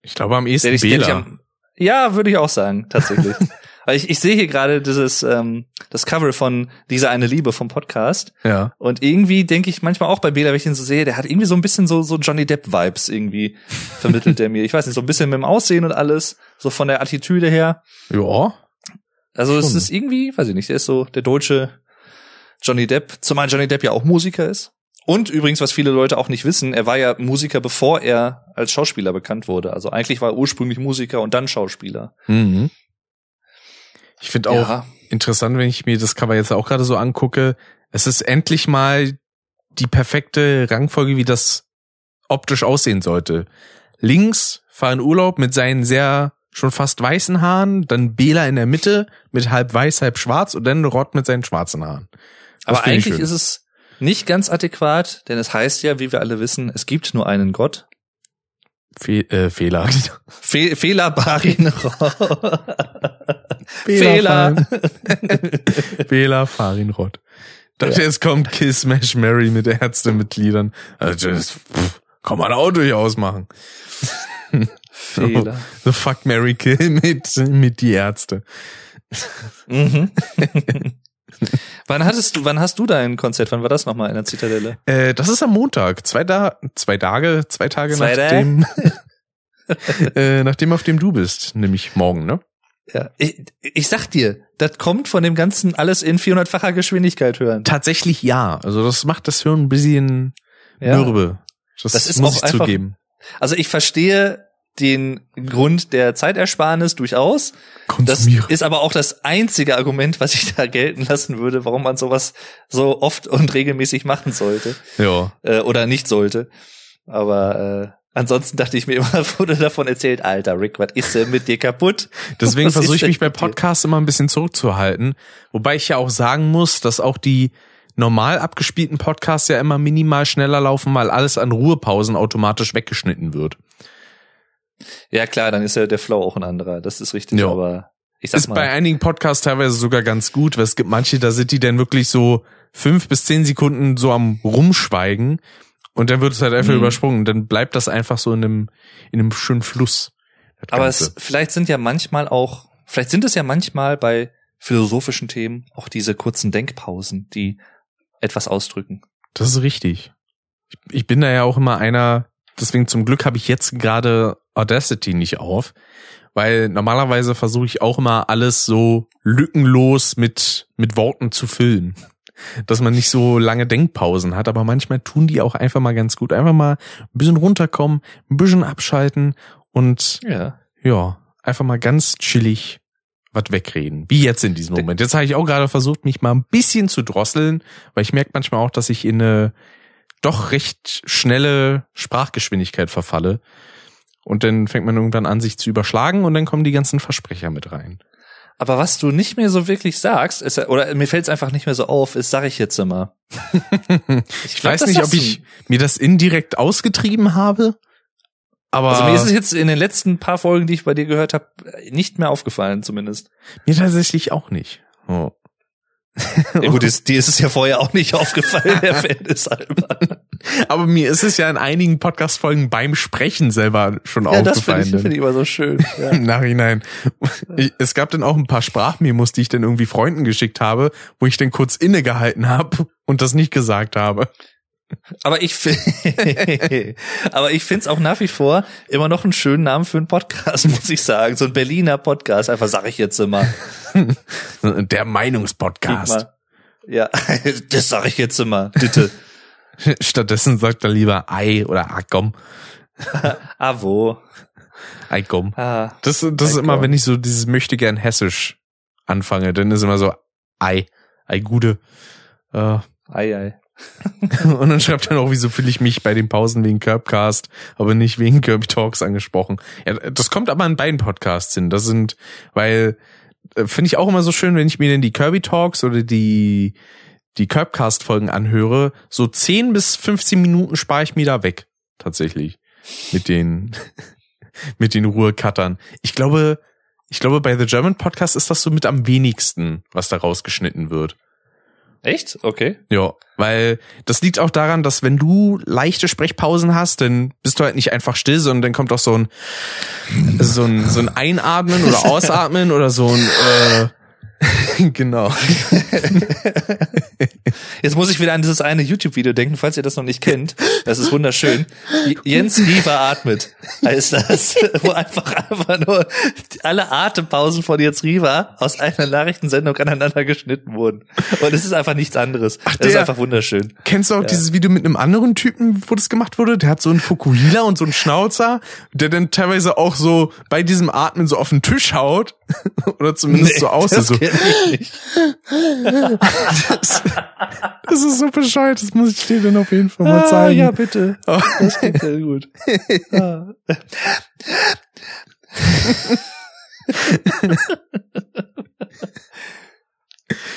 Ich glaube am ehesten
Der dich- der dich
Bela.
am- ja, würde ich auch sagen, tatsächlich. (laughs) Weil ich, ich sehe hier gerade dieses ähm, das Cover von dieser eine Liebe vom Podcast
ja.
und irgendwie denke ich manchmal auch bei Bela, wenn ich ihn so sehe, der hat irgendwie so ein bisschen so so Johnny Depp Vibes irgendwie (laughs) vermittelt der mir. Ich weiß nicht, so ein bisschen mit dem Aussehen und alles, so von der Attitüde her.
Ja.
Also es
Schon.
ist irgendwie, weiß ich nicht, der ist so der deutsche Johnny Depp, zumal Johnny Depp ja auch Musiker ist. Und übrigens, was viele Leute auch nicht wissen, er war ja Musiker, bevor er als Schauspieler bekannt wurde. Also eigentlich war er ursprünglich Musiker und dann Schauspieler.
Mhm. Ich finde auch
Ja.
interessant, wenn ich mir das Cover jetzt auch gerade so angucke. Es ist endlich mal die perfekte Rangfolge, wie das optisch aussehen sollte. Links fahren Urlaub mit seinen sehr schon fast weißen Haaren, dann Bela in der Mitte mit halb weiß, halb schwarz und dann Rott mit seinen schwarzen Haaren. Das
Aber eigentlich ist es nicht ganz adäquat, denn es heißt ja, wie wir alle wissen, es gibt nur einen Gott.
Fe äh, Fehler. (laughs)
Fe Fehler Barin (laughs) Fehler.
Bela Farin (laughs) Rott. Dachte, jetzt kommt Kiss Smash Mary mit Ärztemitgliedern. Also das pff, kann man auch durchaus machen.
Fehler.
The Fuck Mary Kill mit, mit die Ärzte.
Mhm. (laughs) wann hattest du, wann hast du dein Konzert? Wann war das nochmal in der Zitadelle?
Äh, das ist am Montag. Zwei, da zwei Tage, zwei Tage
Zwei
nachdem. (laughs) äh, nach dem, auf dem du bist, nämlich morgen, ne?
Ja, ich, ich sag dir, das kommt von dem ganzen alles in 400-facher Geschwindigkeit hören.
Tatsächlich ja. Also das macht das Hören ein bisschen
Ja.
mürbe. Das,
Das ist
muss
auch
ich
einfach-
zugeben.
Also ich verstehe den Grund der Zeitersparnis durchaus. Das ist aber auch das einzige Argument, was ich da gelten lassen würde, warum man sowas so oft und regelmäßig machen sollte
Ja.
äh, oder nicht sollte. Aber äh, ansonsten dachte ich mir immer, (laughs) wurde davon erzählt, Alter Rick, was ist denn mit dir kaputt? (laughs)
Deswegen versuche ich mich bei? Podcasts immer ein bisschen zurückzuhalten. Wobei ich ja auch sagen muss, dass auch die normal abgespielten Podcasts ja immer minimal schneller laufen, weil alles an Ruhepausen automatisch weggeschnitten wird.
Ja klar, dann ist ja der Flow auch ein anderer. Das ist richtig.
Ja.
Aber ich sag
Ist bei
mal,
einigen Podcasts teilweise sogar ganz gut, weil es gibt manche, da sind die dann wirklich so fünf bis zehn Sekunden so am Rumschweigen und dann wird es halt einfach
Mhm.
übersprungen. Dann bleibt das einfach so in einem, in einem schönen Fluss.
aber es, vielleicht sind ja manchmal auch, vielleicht sind es ja manchmal bei philosophischen Themen auch diese kurzen Denkpausen, die etwas ausdrücken.
Das ist richtig. Ich, ich bin da ja auch immer einer, deswegen zum Glück habe ich jetzt gerade Audacity nicht auf, weil normalerweise versuche ich auch immer alles so lückenlos mit, mit Worten zu füllen. Dass man nicht so lange Denkpausen hat, aber manchmal tun die auch einfach mal ganz gut. Einfach mal ein bisschen runterkommen, ein bisschen abschalten und
Ja.
ja, einfach mal ganz chillig was wegreden. Wie jetzt in diesem Moment. Jetzt habe ich auch gerade versucht, mich mal ein bisschen zu drosseln, weil ich merke manchmal auch, dass ich in eine doch recht schnelle Sprachgeschwindigkeit verfalle. Und dann fängt man irgendwann an, sich zu überschlagen und dann kommen die ganzen Versprecher mit rein.
Aber was du nicht mehr so wirklich sagst, ist, oder mir fällt es einfach nicht mehr so auf, ist, sag ich jetzt immer. (laughs)
Ich,
glaub,
weiß nicht, ob ich mir das indirekt ausgetrieben habe, aber
Also mir ist es jetzt in den letzten paar Folgen, die ich bei dir gehört habe, nicht mehr aufgefallen, zumindest.
mir tatsächlich auch nicht. Oh.
Ja, gut, ist, dir ist es ja vorher auch nicht aufgefallen, (laughs) der Fan ist halber.
Aber mir ist es ja in einigen Podcast-Folgen beim Sprechen selber schon
Ja, das finde
aufgefallen.
ich, finde ich immer so schön. (laughs) Ja.
Im Nachhinein. Ich, es gab dann auch ein paar Sprachmemos, die ich dann irgendwie Freunden geschickt habe, wo ich dann kurz innegehalten habe und das nicht gesagt habe.
Aber ich finde, (laughs) aber ich finde es auch nach wie vor immer noch einen schönen Namen für einen Podcast, (laughs) muss ich sagen. So ein Berliner Podcast, einfach sage ich jetzt immer.
Der Meinungspodcast.
Ja, das sage ich jetzt immer, bitte. (laughs)
Stattdessen sagt er lieber Ei oder Akom. (laughs)
Ah, wo?
Eikom.
Ah,
Das, das ist immer, wenn ich so dieses möchte gern hessisch anfange, dann ist immer so Ei, Ei Gude. Äh,
ei, ei. (laughs)
Und dann schreibt er noch, wieso fühle ich mich bei den Pausen wegen Curbcast, aber nicht wegen Kirby Talks angesprochen. Ja, das kommt aber an beiden Podcasts hin. Das sind, weil, äh, finde ich auch immer so schön, wenn ich mir denn die Kirby Talks oder die, die Curbcast-Folgen anhöre, so 10 bis 15 Minuten spare ich mir da weg. Tatsächlich. Mit den, (laughs) mit den Ruhecuttern. Ich glaube, ich glaube, bei The German Podcast ist das so mit am wenigsten, was da rausgeschnitten wird.
Echt? Okay.
Ja, weil das liegt auch daran, dass wenn du leichte Sprechpausen hast, dann bist du halt nicht einfach still, sondern dann kommt auch so ein so ein so ein Einatmen oder (laughs) Ausatmen oder so ein äh, (laughs) genau. (laughs)
Jetzt muss ich wieder an dieses eine YouTube-Video denken, falls ihr das noch nicht kennt. Das ist wunderschön. Jens Riewer atmet, heißt das. (laughs) Wo einfach einfach nur alle Atempausen von Jens Riewer aus einer Nachrichtensendung aneinander geschnitten wurden. Und es ist einfach nichts anderes. das ist einfach wunderschön.
Kennst du auch dieses Video mit einem anderen Typen, wo das gemacht wurde? Der hat so einen Fukuhila und so einen Schnauzer, der dann teilweise auch so bei diesem Atmen so auf den Tisch haut oder zumindest so aussieht. So.
Nicht. (laughs)
Das ist so bescheuert, das muss ich dir dann auf jeden Fall mal
Ah,
zeigen.
ja, bitte. Das klingt sehr gut. (laughs) Ah. (laughs)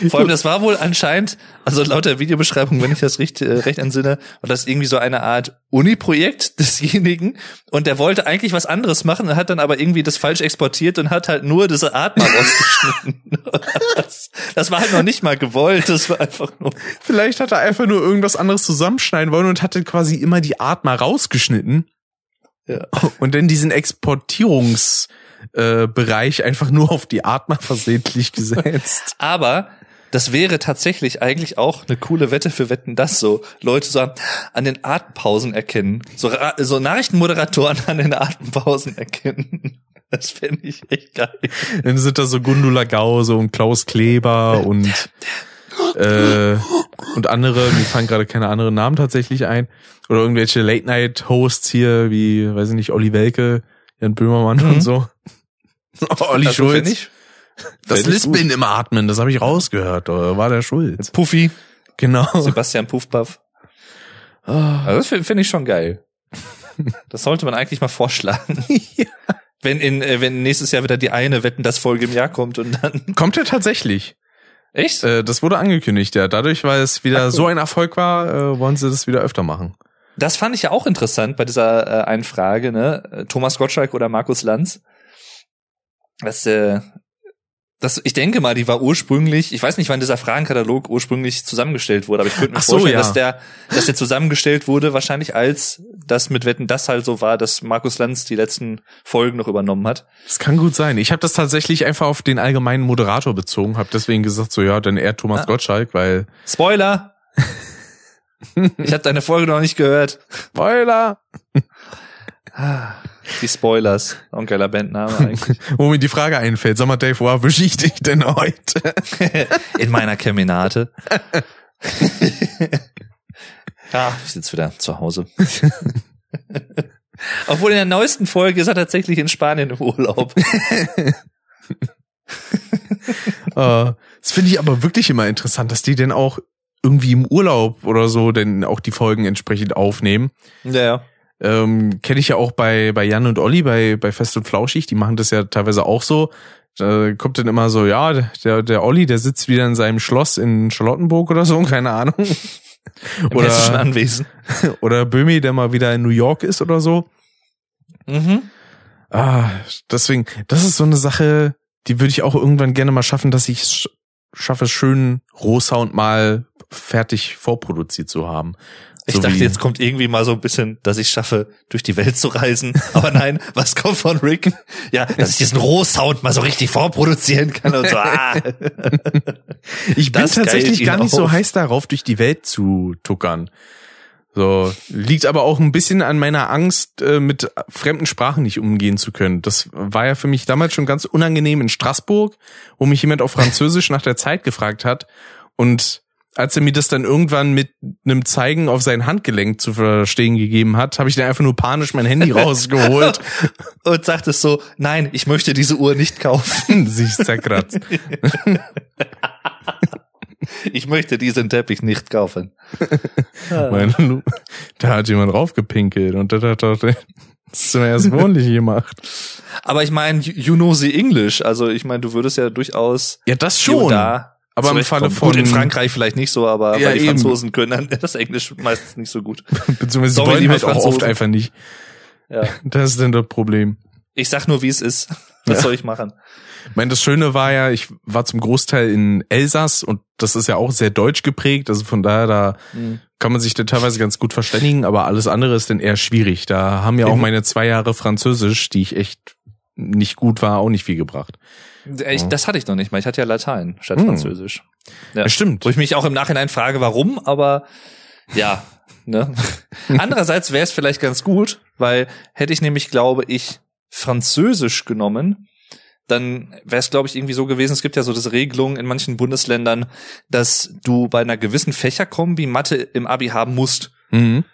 Vor allem, das war wohl anscheinend, also laut der Videobeschreibung, wenn ich das recht, äh, recht entsinne, war das irgendwie so eine Art Uni-Projekt (laughs) desjenigen und der wollte eigentlich was anderes machen, hat dann aber irgendwie das falsch exportiert und hat halt nur diese Art mal rausgeschnitten. (laughs) das, das war halt noch nicht mal gewollt, das war einfach nur.
Vielleicht hat er einfach nur irgendwas anderes zusammenschneiden wollen und hatte quasi immer die Art mal rausgeschnitten.
Ja. (laughs)
Und dann diesen Exportierungsbereich äh, Bereich einfach nur auf die Art mal versehentlich gesetzt.
Aber Das wäre tatsächlich eigentlich auch eine coole Wette für Wetten, das so Leute so an den Atempausen erkennen. So, so Nachrichtenmoderatoren an den Atempausen erkennen. Das fände ich echt geil.
Dann sind da so Gundula Gause und Klaus Kleber und (laughs) äh, und andere, mir fallen gerade keine anderen Namen tatsächlich ein. Oder irgendwelche Late-Night-Hosts hier, wie, weiß ich nicht, Olli Welke, Jan Böhmermann
Mhm.
und so. (laughs) Olli
Also
Schulz. Das
gut.
Lispeln im Atmen, das habe ich rausgehört. Oder war der Schulz?
Puffy,
Genau.
Sebastian Puffpaff.
Ah.
Also das finde find ich schon geil. Das sollte man eigentlich mal vorschlagen. (laughs) Wenn in, äh, wenn nächstes Jahr wieder die eine Wetten, das Folge im Jahr kommt und dann. (laughs)
Kommt ja tatsächlich.
Echt?
Äh, das wurde angekündigt, ja. Dadurch, weil es wieder
cool.
so ein Erfolg war, äh, wollen sie das wieder öfter machen.
Das fand ich ja auch interessant bei dieser äh, einen Frage, ne? Äh, Thomas Gottschalk oder Markus Lanz. Das, äh, das, ich denke mal, die war ursprünglich, ich weiß nicht, wann dieser Fragenkatalog ursprünglich zusammengestellt wurde, aber ich könnte mir
so,
vorstellen,
ja.
dass der, dass der zusammengestellt wurde, wahrscheinlich als das mit Wetten das halt so war, dass Markus Lanz die letzten Folgen noch übernommen hat.
Das kann gut sein. Ich habe das tatsächlich einfach auf den allgemeinen Moderator bezogen, habe deswegen gesagt, so ja, dann eher Thomas
Ah.
Gottschalk, weil
Spoiler! (laughs) ich habe deine Folge noch nicht gehört.
Spoiler,
Die Spoilers. Auch ein geiler Bandname (laughs) eigentlich.
wo mir die Frage einfällt, sag mal Dave, wo erwische ich dich denn heute? (laughs)
In meiner Keminate. (laughs) ja, ich sitze wieder zu Hause. Obwohl in der neuesten Folge ist er tatsächlich in Spanien im Urlaub.
Äh, das finde ich aber wirklich immer interessant, dass die denn auch irgendwie im Urlaub oder so denn auch die Folgen entsprechend aufnehmen.
Ja, ja.
Ähm, Kenne ich ja auch bei, bei Jan und Olli, bei, bei Fest und Flauschig, die machen das ja teilweise auch so. Da kommt dann immer so, ja, der, der Olli, der sitzt wieder in seinem Schloss in Charlottenburg oder so, (laughs) keine Ahnung.
Im hessischen
Oder,
Anwesen. (laughs)
oder Böhmi, der mal wieder in New York ist oder so.
Mhm.
Ah, deswegen, das ist so eine Sache, die würde ich auch irgendwann gerne mal schaffen, dass ich sch- schaffe, schön Rohsound mal fertig vorproduziert zu haben.
Ich
So
dachte, jetzt kommt irgendwie mal so ein bisschen, dass ich schaffe, durch die Welt zu reisen. (laughs) Aber nein, was kommt von Rick? Ja, dass ich diesen Rohsound mal so richtig vorproduzieren kann und so. Ah. (laughs)
Ich bin
Das
tatsächlich gar nicht so
auf.
heiß darauf, durch die Welt zu tuckern. So, liegt aber auch ein bisschen an meiner Angst, äh, mit fremden Sprachen nicht umgehen zu können. Das war ja für mich damals schon ganz unangenehm in Straßburg, wo mich jemand auf Französisch nach der Zeit gefragt hat. Und als er mir das dann irgendwann mit einem Zeigen auf sein Handgelenk zu verstehen gegeben hat, habe ich dann einfach nur panisch mein Handy (laughs) rausgeholt,
Und sagt es so, nein, ich möchte diese Uhr nicht kaufen. (laughs)
sich zerkratzt. (laughs)
Ich möchte diesen Teppich nicht kaufen.
Da hat jemand raufgepinkelt und das hat doch das zum erst wohnlich gemacht.
Aber ich meine, you know the English. Also ich meine, du würdest ja durchaus
Ja, das schon.
da
Aber im. Falle von-
Gut, in Frankreich vielleicht nicht so, aber
Ja,
die
eben.
Franzosen können dann (laughs) das Englisch meistens nicht so gut. (laughs)
Beziehungsweise
Sorry,
wollen
liebe
halt auch oft einfach nicht.
Ja. (laughs)
Das ist dann das Problem.
Ich sag nur, wie es ist. Was
Ja.
soll ich machen?
Ich meine, das Schöne war ja, ich war zum Großteil in Elsass und das ist ja auch sehr deutsch geprägt. Also von daher, da kann man sich dann teilweise ganz gut verständigen, aber alles andere ist dann eher schwierig. Da haben ja auch
Mhm.
meine zwei Jahre Französisch, die ich echt nicht gut war, auch nicht viel gebracht.
Ich, das hatte ich noch nicht mal. Ich hatte ja Latein statt
Hm.
Französisch. Ja.
Stimmt.
Wo ich mich auch im Nachhinein frage, warum, aber ja. Ne? (laughs) Andererseits wäre es vielleicht ganz gut, weil hätte ich nämlich, glaube ich, Französisch genommen, dann wäre es, glaube ich, irgendwie so gewesen, es gibt ja so diese Regelung in manchen Bundesländern, dass du bei einer gewissen Fächerkombi Mathe im Abi haben musst.
Mhm.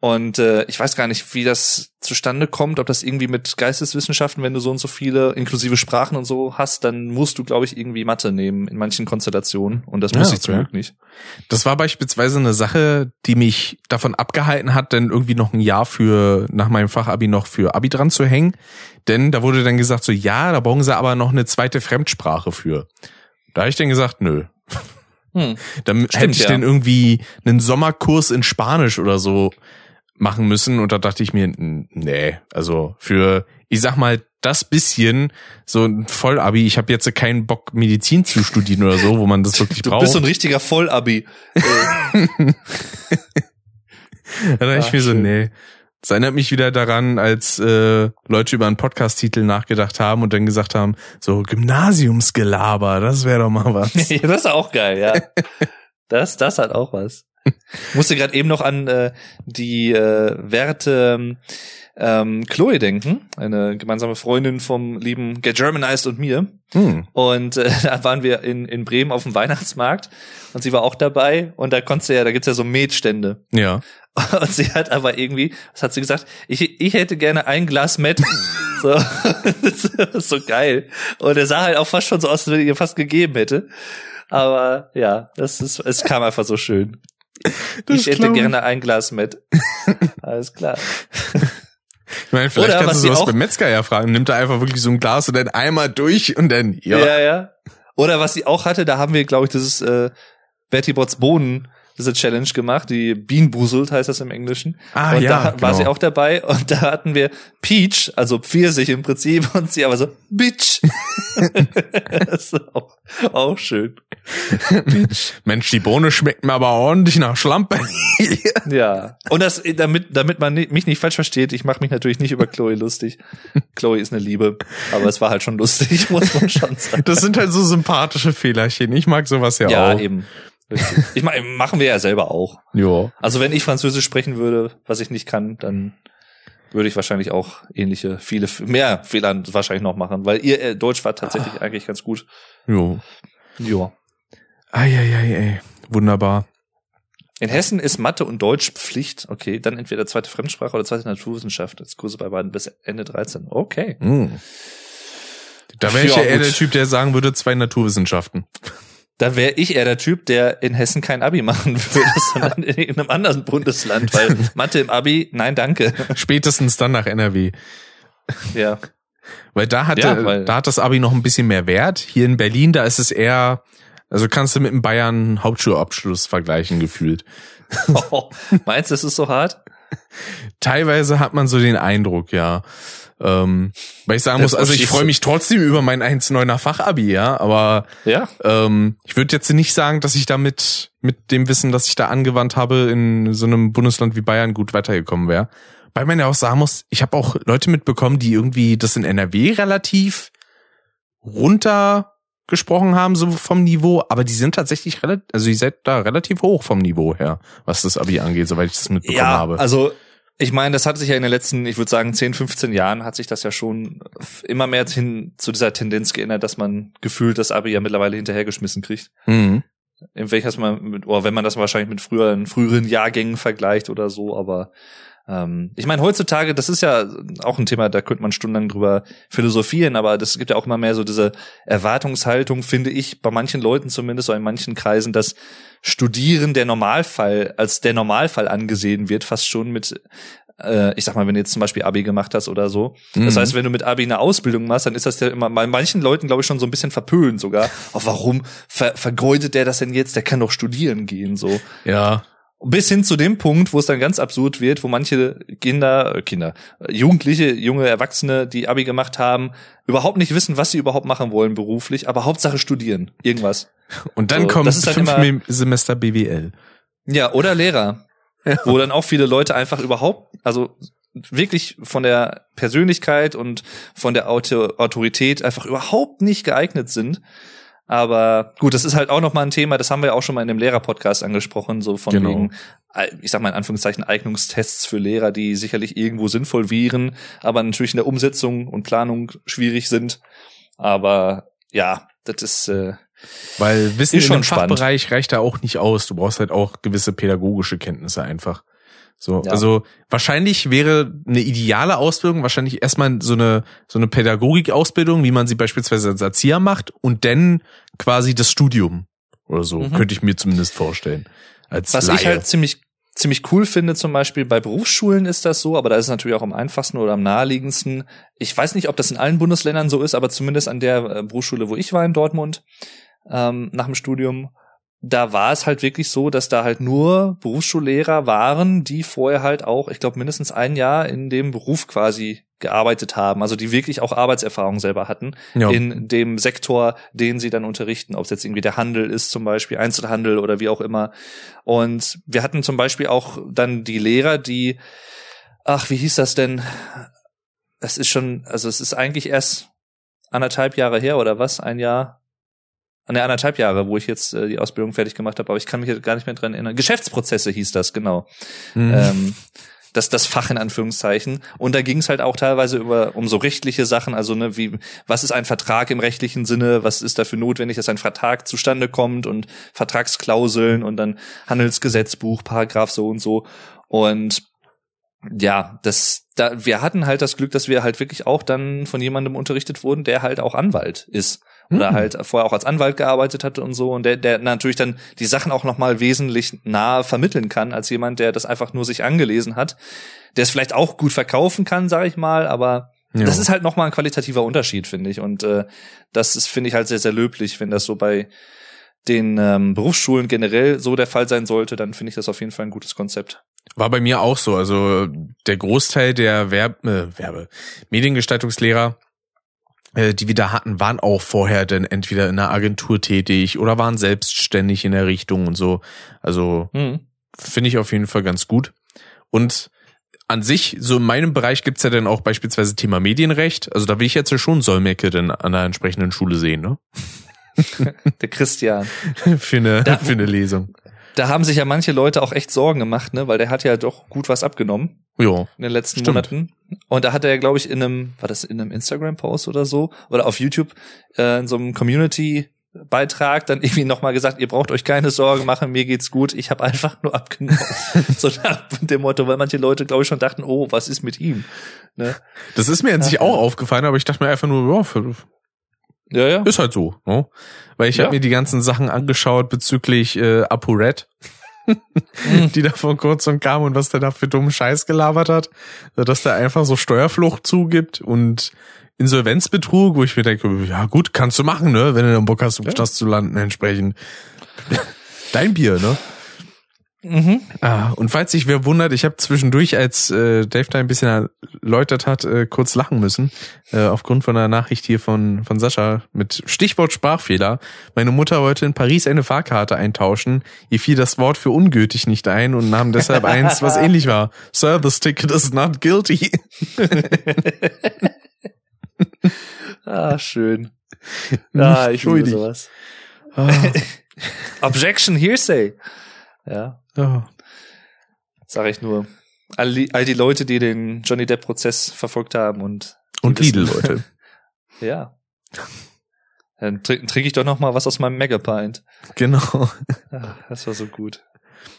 Und äh, ich weiß gar nicht, wie das zustande kommt, ob das irgendwie mit Geisteswissenschaften, wenn du so und so viele inklusive Sprachen und so hast, dann musst du, glaube ich, irgendwie Mathe nehmen in manchen Konstellationen. Und das
Ja,
muss ich zum
okay.
Glück nicht.
Das war beispielsweise eine Sache, die mich davon abgehalten hat, dann irgendwie noch ein Jahr für, nach meinem Fachabi noch für Abi dran zu hängen. Denn da wurde dann gesagt so, ja, da brauchen sie aber noch eine zweite Fremdsprache für. Da habe ich dann gesagt, nö.
Hm. (laughs)
Dann
Stimmt,
hätte ich
ja.
dann irgendwie einen Sommerkurs in Spanisch oder so machen müssen. Und da dachte ich mir, nee, also für, ich sag mal, das bisschen, so ein Vollabi, ich habe jetzt keinen Bock, Medizin zu studieren oder so, wo man das (laughs) wirklich
Du
braucht.
bist so ein richtiger Vollabi. (laughs)
Da dachte ich mir so,
schön.
nee. Das erinnert mich wieder daran, als äh, Leute über einen Podcast-Titel nachgedacht haben und dann gesagt haben, so Gymnasiumsgelaber, das wäre doch mal was. (laughs)
das ist auch geil, ja. Das, das hat auch was. Ich (laughs) musste gerade eben noch an äh, die äh, Werte ähm, Chloe denken, eine gemeinsame Freundin vom lieben Get Germanized und mir. Hm. Und äh, (laughs) da waren wir in, in Bremen auf dem Weihnachtsmarkt und sie war auch dabei und da konntest du ja, da gibt's ja so Metstände.
Ja. (laughs)
Und sie hat aber irgendwie, was hat sie gesagt? Ich, ich hätte gerne ein Glas Met. so, das ist so geil. Und er sah halt auch fast schon so aus, als wenn ich ihr fast gegeben hätte. Aber ja, das ist, es kam einfach so schön. (laughs) Das ich hätte gerne ein Glas Met. Alles klar.
Ich meine, vielleicht Oder, kannst du sowas beim Metzger ja fragen. Nimmt er einfach wirklich so ein Glas und dann einmal durch und dann,
ja. Ja, ja. Oder was sie auch hatte, da haben wir, glaube ich, das ist äh, Betty Bots Bohnen diese Challenge gemacht, die Bean Boozled heißt das im Englischen.
Ah,
und
ja,
da
genau.
war sie auch dabei und da hatten wir Peach, also Pfirsich im Prinzip (laughs) und sie aber so Bitch. (laughs) das ist auch, auch schön.
Bitch. Mensch, die Bohne schmeckt mir aber ordentlich nach Schlampe. (laughs)
ja. Und das, damit, damit man mich nicht falsch versteht, ich mache mich natürlich nicht über Chloe lustig. Chloe ist eine Liebe, aber es war halt schon lustig, muss man schon sagen.
Das sind halt so sympathische Fehlerchen. Ich mag sowas ja,
ja
auch.
Ja, eben. Ich meine, machen wir ja selber auch.
Ja.
Also wenn ich Französisch sprechen würde, was ich nicht kann, dann würde ich wahrscheinlich auch ähnliche, viele, mehr Fehler wahrscheinlich noch machen, weil ihr äh, Deutsch war tatsächlich ah. eigentlich ganz gut.
Jo.
Ja.
Eieiei, ey. Wunderbar.
In Hessen ist Mathe und Deutsch Pflicht. Okay, dann entweder zweite Fremdsprache oder zweite Naturwissenschaft. Als Kurse bei beiden bis Ende 13. Okay.
Mm. Da wäre ich ja eher der Typ, der sagen würde, zwei Naturwissenschaften
da wäre ich eher der Typ, der in Hessen kein Abi machen würde, (laughs) sondern in einem anderen Bundesland, weil (laughs) Mathe im Abi, nein, danke.
Spätestens dann nach NRW.
Ja.
Weil da hat, ja, weil da hat das Abi noch ein bisschen mehr Wert. Hier in Berlin, da ist es eher, also kannst du mit dem Bayern Hauptschulabschluss vergleichen gefühlt. (laughs)
Oh, meinst du, das ist so hart?
Teilweise hat man so den Eindruck, ja. Ähm, weil ich sagen muss, also ich freue mich trotzdem über mein 1,9er Fachabi, ja, aber
ja.
Ähm, ich würde jetzt nicht sagen, dass ich damit mit dem Wissen, das ich da angewandt habe, in so einem Bundesland wie Bayern gut weitergekommen wäre. Weil man ja auch sagen muss, ich habe auch Leute mitbekommen, die irgendwie das in NRW relativ runter gesprochen haben, so vom Niveau, aber die sind tatsächlich relativ, also ihr seid da relativ hoch vom Niveau her, was das Abi angeht, soweit ich das mitbekommen
ja,
habe.
Also ich meine, das hat sich ja in den letzten, ich würde sagen, 10, 15 Jahren hat sich das ja schon immer mehr hin zu dieser Tendenz geändert, dass man gefühlt das Abi ja mittlerweile hinterhergeschmissen kriegt.
Mhm.
In welches man mit, oder wenn man das wahrscheinlich mit früheren, früheren Jahrgängen vergleicht oder so, aber ähm, ich meine, heutzutage, das ist ja auch ein Thema, da könnte man stundenlang drüber philosophieren, aber das gibt ja auch immer mehr so diese Erwartungshaltung, finde ich, bei manchen Leuten zumindest, oder in manchen Kreisen, dass Studieren der Normalfall als der Normalfall angesehen wird, fast schon mit äh, ich sag mal, wenn du jetzt zum Beispiel Abi gemacht hast oder so. Mhm. Das heißt, wenn du mit Abi eine Ausbildung machst, dann ist das ja immer bei manchen Leuten, glaube ich, schon so ein bisschen verpönt sogar. Auch warum ver vergeudet der das denn jetzt? Der kann doch studieren gehen, so.
Ja.
Bis hin zu dem Punkt, wo es dann ganz absurd wird, wo manche Kinder, äh, Kinder, Jugendliche, junge Erwachsene, die Abi gemacht haben, überhaupt nicht wissen, was sie überhaupt machen wollen beruflich, aber Hauptsache studieren, irgendwas.
Und dann so, kommt das fünf immer, Semester BWL.
Ja, oder Lehrer. Ja. Wo dann auch viele Leute einfach überhaupt, also wirklich von der Persönlichkeit und von der Autorität einfach überhaupt nicht geeignet sind. Aber gut, das ist halt auch noch mal ein Thema, das haben wir auch schon mal in dem Lehrer-Podcast angesprochen, so von genau. wegen, ich sag mal in Anführungszeichen, Eignungstests für Lehrer, die sicherlich irgendwo sinnvoll wären, aber natürlich in der Umsetzung und Planung schwierig sind. Aber ja, das ist äh,
weil Wissen ist schon im Fachbereich spannend. reicht da auch nicht aus. Du brauchst halt auch gewisse pädagogische Kenntnisse einfach. So, ja. also wahrscheinlich wäre eine ideale Ausbildung wahrscheinlich erstmal so eine so eine Pädagogik-Ausbildung, wie man sie beispielsweise als Erzieher macht und dann quasi das Studium oder so mhm. könnte ich mir zumindest vorstellen. Als
Was
Laie.
ich halt ziemlich ziemlich cool finde, zum Beispiel bei Berufsschulen ist das so, aber da ist es natürlich auch am einfachsten oder am naheliegendsten. Ich weiß nicht, ob das in allen Bundesländern so ist, aber zumindest an der äh, Berufsschule, wo ich war in Dortmund ähm, nach dem Studium, da war es halt wirklich so, dass da halt nur Berufsschullehrer waren, die vorher halt auch, ich glaube, mindestens ein Jahr in dem Beruf quasi gearbeitet haben, also die wirklich auch Arbeitserfahrung selber hatten ja. in dem Sektor, den sie dann unterrichten, ob es jetzt irgendwie der Handel ist zum Beispiel, Einzelhandel oder wie auch immer. Und wir hatten zum Beispiel auch dann die Lehrer, die ach, wie hieß das denn? Es ist schon, also es ist eigentlich erst anderthalb Jahre her oder was? Ein Jahr? Ne, anderthalb Jahre, wo ich jetzt äh, die Ausbildung fertig gemacht habe, aber ich kann mich gar nicht mehr dran erinnern. Geschäftsprozesse hieß das, genau. Mhm. Ähm, das, das Fach in Anführungszeichen. Und da ging es halt auch teilweise über um so rechtliche Sachen, also ne, wie was ist ein Vertrag im rechtlichen Sinne, was ist dafür notwendig, dass ein Vertrag zustande kommt und Vertragsklauseln und dann Handelsgesetzbuch, Paragraph so und so. Und ja, das, da, wir hatten halt das Glück, dass wir halt wirklich auch dann von jemandem unterrichtet wurden, der halt auch Anwalt ist oder mhm. halt vorher auch als Anwalt gearbeitet hatte und so und der, der natürlich dann die Sachen auch nochmal wesentlich nahe vermitteln kann als jemand, der das einfach nur sich angelesen hat, der es vielleicht auch gut verkaufen kann, sage ich mal, aber ja. das ist halt nochmal ein qualitativer Unterschied, finde ich und äh, das ist finde ich halt sehr sehr löblich, wenn das so bei den ähm, Berufsschulen generell so der Fall sein sollte, dann finde ich das auf jeden Fall ein gutes Konzept.
War bei mir auch so. Also der Großteil der Werb äh, Werbe Mediengestaltungslehrer die wir da hatten, waren auch vorher dann entweder in einer Agentur tätig oder waren selbstständig in der Richtung und so. Also mhm. finde ich auf jeden Fall ganz gut. Und an sich, so in meinem Bereich gibt's ja dann auch beispielsweise Thema Medienrecht. Also da will ich jetzt ja schon Solmecke dann an der entsprechenden Schule sehen, ne? (laughs)
der Christian. (laughs)
für, eine, da, für eine Lesung.
Da haben sich ja manche Leute auch echt Sorgen gemacht, ne? Weil der hat ja doch gut was abgenommen.
Ja.
In den letzten stimmt. Monaten. Und da hat er, glaube ich, in einem, war das in einem Instagram-Post oder so, oder auf YouTube, äh, in so einem Community Beitrag dann (laughs) irgendwie nochmal gesagt, ihr braucht euch keine Sorgen machen, mir geht's gut, ich habe einfach nur abgenommen. (laughs) so nach dem Motto, weil manche Leute, glaube ich, schon dachten, oh, was ist mit ihm? Ne?
Das ist mir an sich auch aufgefallen, aber ich dachte mir einfach nur, ja, für, ja, ja. Ist halt so. Ne? Weil ich ja. habe mir die ganzen Sachen angeschaut bezüglich äh, ApoRed. (laughs) Die da vor kurzem kam und was der da für dummen Scheiß gelabert hat, dass der einfach so Steuerflucht zugibt und Insolvenzbetrug, wo ich mir denke, ja gut, kannst du machen, ne, wenn du dann Bock hast, ja. das zu landen entsprechend. (laughs) Dein Bier, ne? Mhm. Ah, und falls sich wer wundert, ich habe zwischendurch, als äh, Dave da ein bisschen erläutert hat, äh, kurz lachen müssen, äh, aufgrund von einer Nachricht hier von, von Sascha mit Stichwort Sprachfehler. Meine Mutter wollte in Paris eine Fahrkarte eintauschen, ihr fiel das Wort für ungültig nicht ein und nahm deshalb eins, was (laughs) ähnlich war. Sir, this ticket is not guilty. (laughs)
ah, schön. Ah, ich liebe sowas. Ah. (laughs) Objection Hearsay. Ja. ja. Sag ich nur. All die, all die Leute, die den Johnny Depp-Prozess verfolgt haben und.
Und Lidl-Leute.
ja. Dann trinke trink ich doch noch mal was aus meinem Megapint.
Genau.
Ach, das war so gut.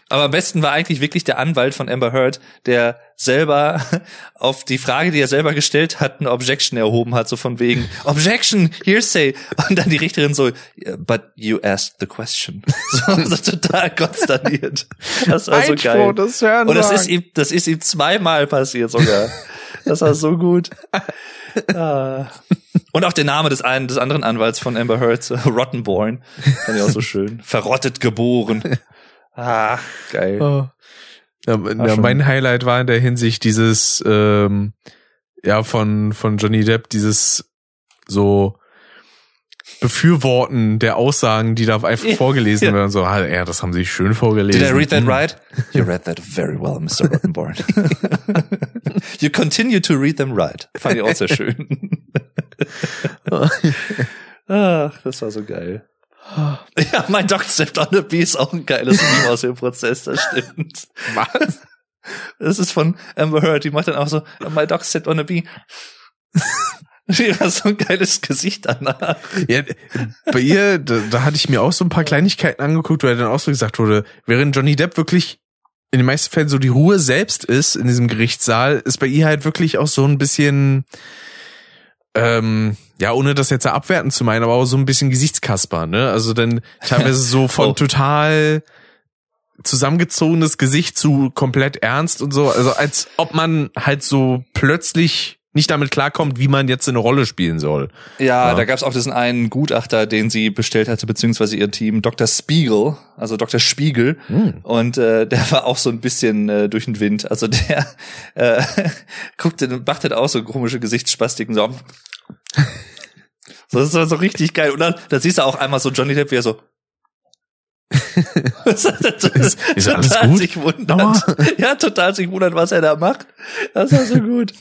Aber am besten war eigentlich wirklich der Anwalt von Amber Heard, der selber (laughs) auf die Frage, die er selber gestellt hat, eine Objection erhoben hat, so von wegen (laughs) Objection, Hearsay. Und dann die Richterin so, but you asked the question. (laughs) So, so total konsterniert. Das war so geil. Das Und das ist ihm, das ist ihm zweimal passiert sogar. Das war so gut. Ah. Und auch der Name des einen, des anderen Anwalts von Amber Heard, Rottenborn, fand ich auch so schön. Verrottet geboren. Ah, geil. Oh.
Ja, ja mein Highlight war in der Hinsicht dieses, ähm, ja, von, von Johnny Depp, dieses so Befürworten der Aussagen, die da einfach vorgelesen ja. werden. So, ah, ja, das haben sie schön vorgelesen.
Did I read that hm. right? You read that very well, Mr. Rottenborn. (laughs) you continue to read them right. Fand ich auch sehr schön. (laughs) Ach, das war so geil. Ja, mein Dog Stepped on a Bee ist auch ein geiles Meme aus dem Prozess, das stimmt. Was? Das ist von Amber Heard, die macht dann auch so, my dog stepped on a bee. Die hat so ein geiles Gesicht danach.
Ja, bei ihr, da, da hatte ich mir auch so ein paar Kleinigkeiten angeguckt, wo er dann auch so gesagt wurde, während Johnny Depp wirklich in den meisten Fällen so die Ruhe selbst ist in diesem Gerichtssaal, ist bei ihr halt wirklich auch so ein bisschen, ähm, ja, ohne das jetzt abwerten zu meinen, aber auch so ein bisschen Gesichtskasper, ne? Also dann teilweise so (laughs) von oh. total zusammengezogenes Gesicht zu komplett ernst und so, also als ob man halt so plötzlich nicht damit klarkommt, wie man jetzt eine Rolle spielen soll.
Ja, ja. da gab es auch diesen einen Gutachter, den sie bestellt hatte, beziehungsweise ihr Team, Dr. Spiegel, also Dr. Spiegel. Hm. Und äh, der war auch so ein bisschen äh, durch den Wind. Also der äh, (laughs) guckte, macht halt auch so komische Gesichtsspastiken so. (laughs) Das war so richtig geil. Und dann, da siehst du auch einmal so Johnny Depp, wie er so.
Ist, ist alles
total
gut?
sich wundert. Ja, total sich wundert, was er da macht. Das war so gut.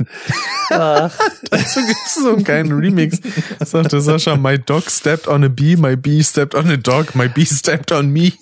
Ach,
Dazu gibt's so einen geilen Remix. Sagte Sascha, my dog stepped on a bee, my bee stepped on a dog, my bee stepped on me.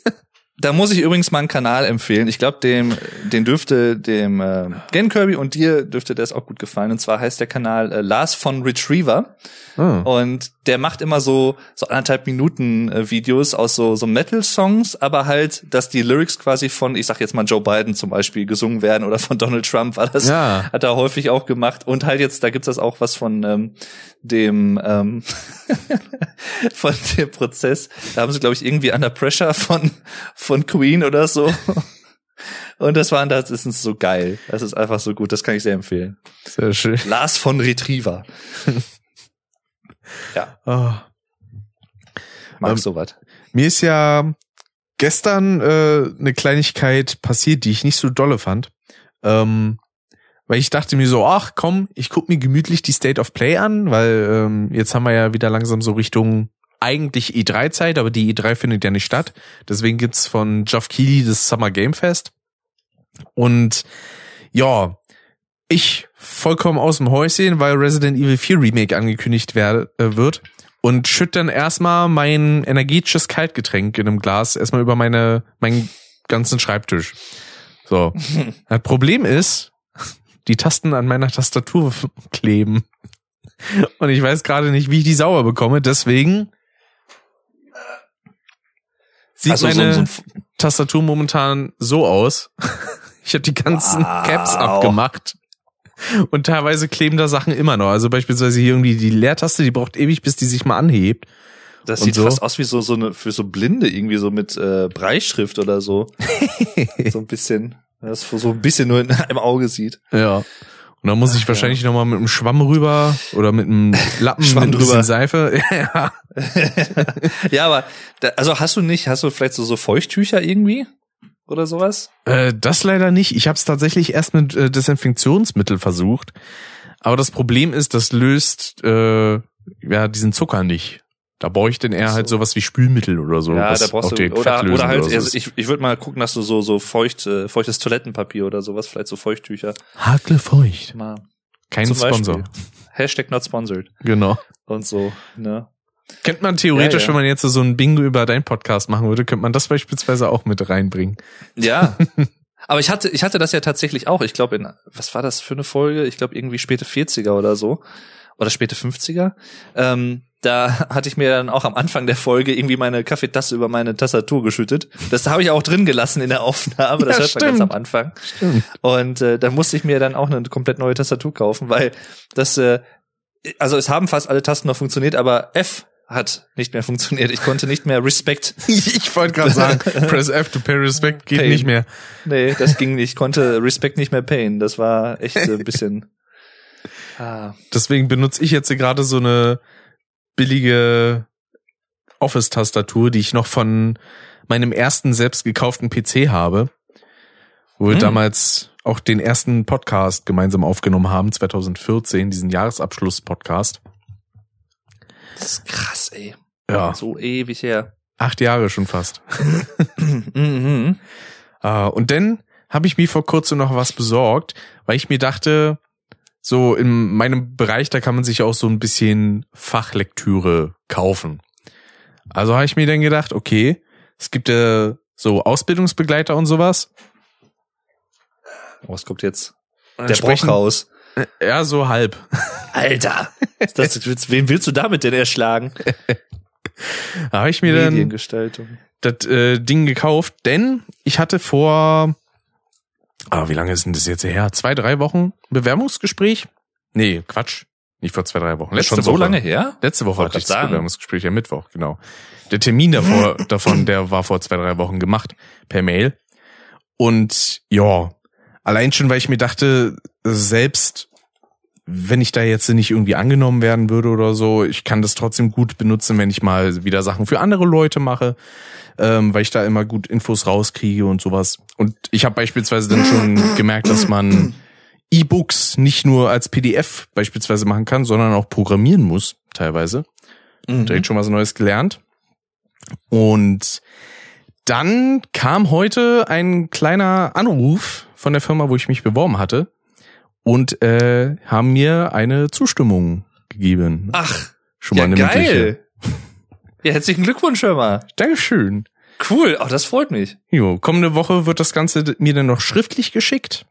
Da muss ich übrigens mal einen Kanal empfehlen. Ich glaube, dem, den dürfte dem äh, Gen Kirby und dir dürfte das auch gut gefallen. Und zwar heißt der Kanal äh, Lars von Retriever.
Oh.
Und der macht immer so so anderthalb Minuten äh, Videos aus so so Metal Songs, aber halt, dass die Lyrics quasi von, ich sag jetzt mal Joe Biden zum Beispiel gesungen werden oder von Donald Trump war das,
Ja.
hat er häufig auch gemacht. Und halt jetzt, da gibt's das auch was von ähm, dem ähm, (laughs) von dem Prozess. Da haben sie glaube ich irgendwie Under Pressure von von Queen oder so. (laughs) Und das war, das ist so geil. Das ist einfach so gut. Das kann ich sehr empfehlen.
Sehr schön.
Lars von Retriever. (laughs) ja,
Oh.
mag
Ähm,
sowas.
Mir ist ja gestern äh, eine Kleinigkeit passiert, die ich nicht so dolle fand. Ähm, weil ich dachte mir so, ach komm, ich guck mir gemütlich die State of Play an, weil ähm, jetzt haben wir ja wieder langsam so Richtung eigentlich E3-Zeit, aber die E3 findet ja nicht statt. Deswegen gibt's von Geoff Keighley das Summer Game Fest. Und ja, ich vollkommen aus dem Häuschen, weil Resident Evil 4 Remake angekündigt wer äh, wird und schütt dann erstmal mein energetisches Kaltgetränk in einem Glas erstmal über meine meinen ganzen Schreibtisch. So. (laughs) Das Problem ist, die Tasten an meiner Tastatur kleben. Und ich weiß gerade nicht, wie ich die sauber bekomme, deswegen sieht
Also so,
meine
so ein,
Tastatur momentan so aus. (laughs) Ich habe die ganzen
Wow.
Caps abgemacht. Und teilweise kleben da Sachen immer noch. Also beispielsweise hier irgendwie die Leertaste, die braucht ewig, bis die sich mal anhebt.
das sieht
so.
fast aus wie so so eine für so Blinde irgendwie so mit äh, Breischrift oder so. (laughs) so ein bisschen, das so ein bisschen nur in, (laughs) im Auge sieht.
Ja. Und dann muss ich
Ach,
wahrscheinlich noch mal mit einem Schwamm rüber oder mit einem Lappen (laughs)
Schwamm
mit ein
drüber.
Seife. (laughs) ja. (laughs)
ja, aber da, also hast du nicht, hast du vielleicht so so Feuchttücher irgendwie oder sowas?
Äh, das leider nicht. Ich habe es tatsächlich erst mit äh, Desinfektionsmittel versucht. Aber das Problem ist, das löst äh, ja diesen Zucker nicht. Da denn eher
Ach so.
halt sowas wie Spülmittel oder so.
ja,
was
da brauchst
auch
du oder, oder halt,
so.
also ich, ich würde mal gucken, dass du so so feucht äh, feuchtes Toilettenpapier oder sowas, vielleicht so Feuchttücher.
Hakle feucht.
Mal
Kein
zum
Sponsor.
Beispiel. Hashtag not sponsored
Genau.
und so, ne?
Könnte man theoretisch,
Ja, ja.
wenn man jetzt so ein Bingo über deinen Podcast machen würde, könnte man das beispielsweise auch mit reinbringen.
Ja. (laughs) Aber ich hatte, ich hatte das ja tatsächlich auch. Ich glaube, in, was war das für eine Folge? Ich glaube, irgendwie späte 40er oder so. Oder späte 50er. Ähm, da (laughs) hatte ich mir dann auch am Anfang der Folge irgendwie meine Kaffeetasse über meine Tastatur geschüttet. Das habe ich auch drin gelassen in der Aufnahme. Das
Ja,
hört man ganz
stimmt.
am Anfang.
Stimmt.
Und äh, da musste ich mir dann auch eine komplett neue Tastatur kaufen, weil das, äh, also es haben fast alle Tasten noch funktioniert, aber F hat nicht mehr funktioniert. Ich konnte nicht mehr Respect. (laughs)
Ich wollte gerade sagen, Press F to pay respect geht
Pain.
nicht mehr.
Nee, das ging nicht. Ich konnte Respect nicht mehr payen. Das war echt ein (laughs) bisschen. Ah,
Deswegen benutze ich jetzt gerade so eine billige Office-Tastatur, die ich noch von meinem ersten selbst gekauften PC habe, wo wir
Hm.
damals auch den ersten Podcast gemeinsam aufgenommen haben, 2014, diesen Jahresabschluss-Podcast.
das ist krass, ey.
Ja,
So ewig her.
acht Jahre schon fast.
mhm. (laughs)
Ah, und dann habe ich mir vor kurzem noch was besorgt, weil ich mir dachte, so in meinem Bereich, da kann man sich auch so ein bisschen Fachlektüre kaufen. Also habe ich mir dann gedacht, okay, es gibt ja so Ausbildungsbegleiter und sowas.
Was kommt jetzt?
Und
Der
entsprechend-
Brockhaus.
Ja, so halb. (laughs)
Alter! Das, wen willst du damit denn erschlagen? (laughs)
Da habe ich mir dann das äh, Ding gekauft, denn ich hatte vor, ah, wie lange ist denn das jetzt her? Zwei, drei Wochen Bewerbungsgespräch? Nee, Quatsch. Nicht vor zwei, drei Wochen.
Ist schon so
Woche.
lange her?
Letzte Woche hatte ich das
sagen.
Bewerbungsgespräch am Mittwoch, genau. Der Termin davor, (laughs) davon, der war vor zwei, drei Wochen gemacht, per Mail. Und ja, allein schon, weil ich mir dachte, selbst wenn ich da jetzt nicht irgendwie angenommen werden würde oder so, ich kann das trotzdem gut benutzen, wenn ich mal wieder Sachen für andere Leute mache, ähm, weil ich da immer gut Infos rauskriege und sowas. Und ich habe beispielsweise dann schon gemerkt, dass man E-Books nicht nur als PDF beispielsweise machen kann, sondern auch programmieren muss, teilweise
Mhm.
direkt schon was Neues gelernt. Und dann kam heute ein kleiner Anruf von der Firma, wo ich mich beworben hatte und äh, haben mir eine Zustimmung gegeben.
Ach,
Schon mal
ja,
eine mündliche.
geil. Ja, herzlichen Glückwunsch, mal.
Dankeschön.
Cool, oh, das freut mich.
Jo, kommende Woche wird das Ganze mir dann noch schriftlich geschickt.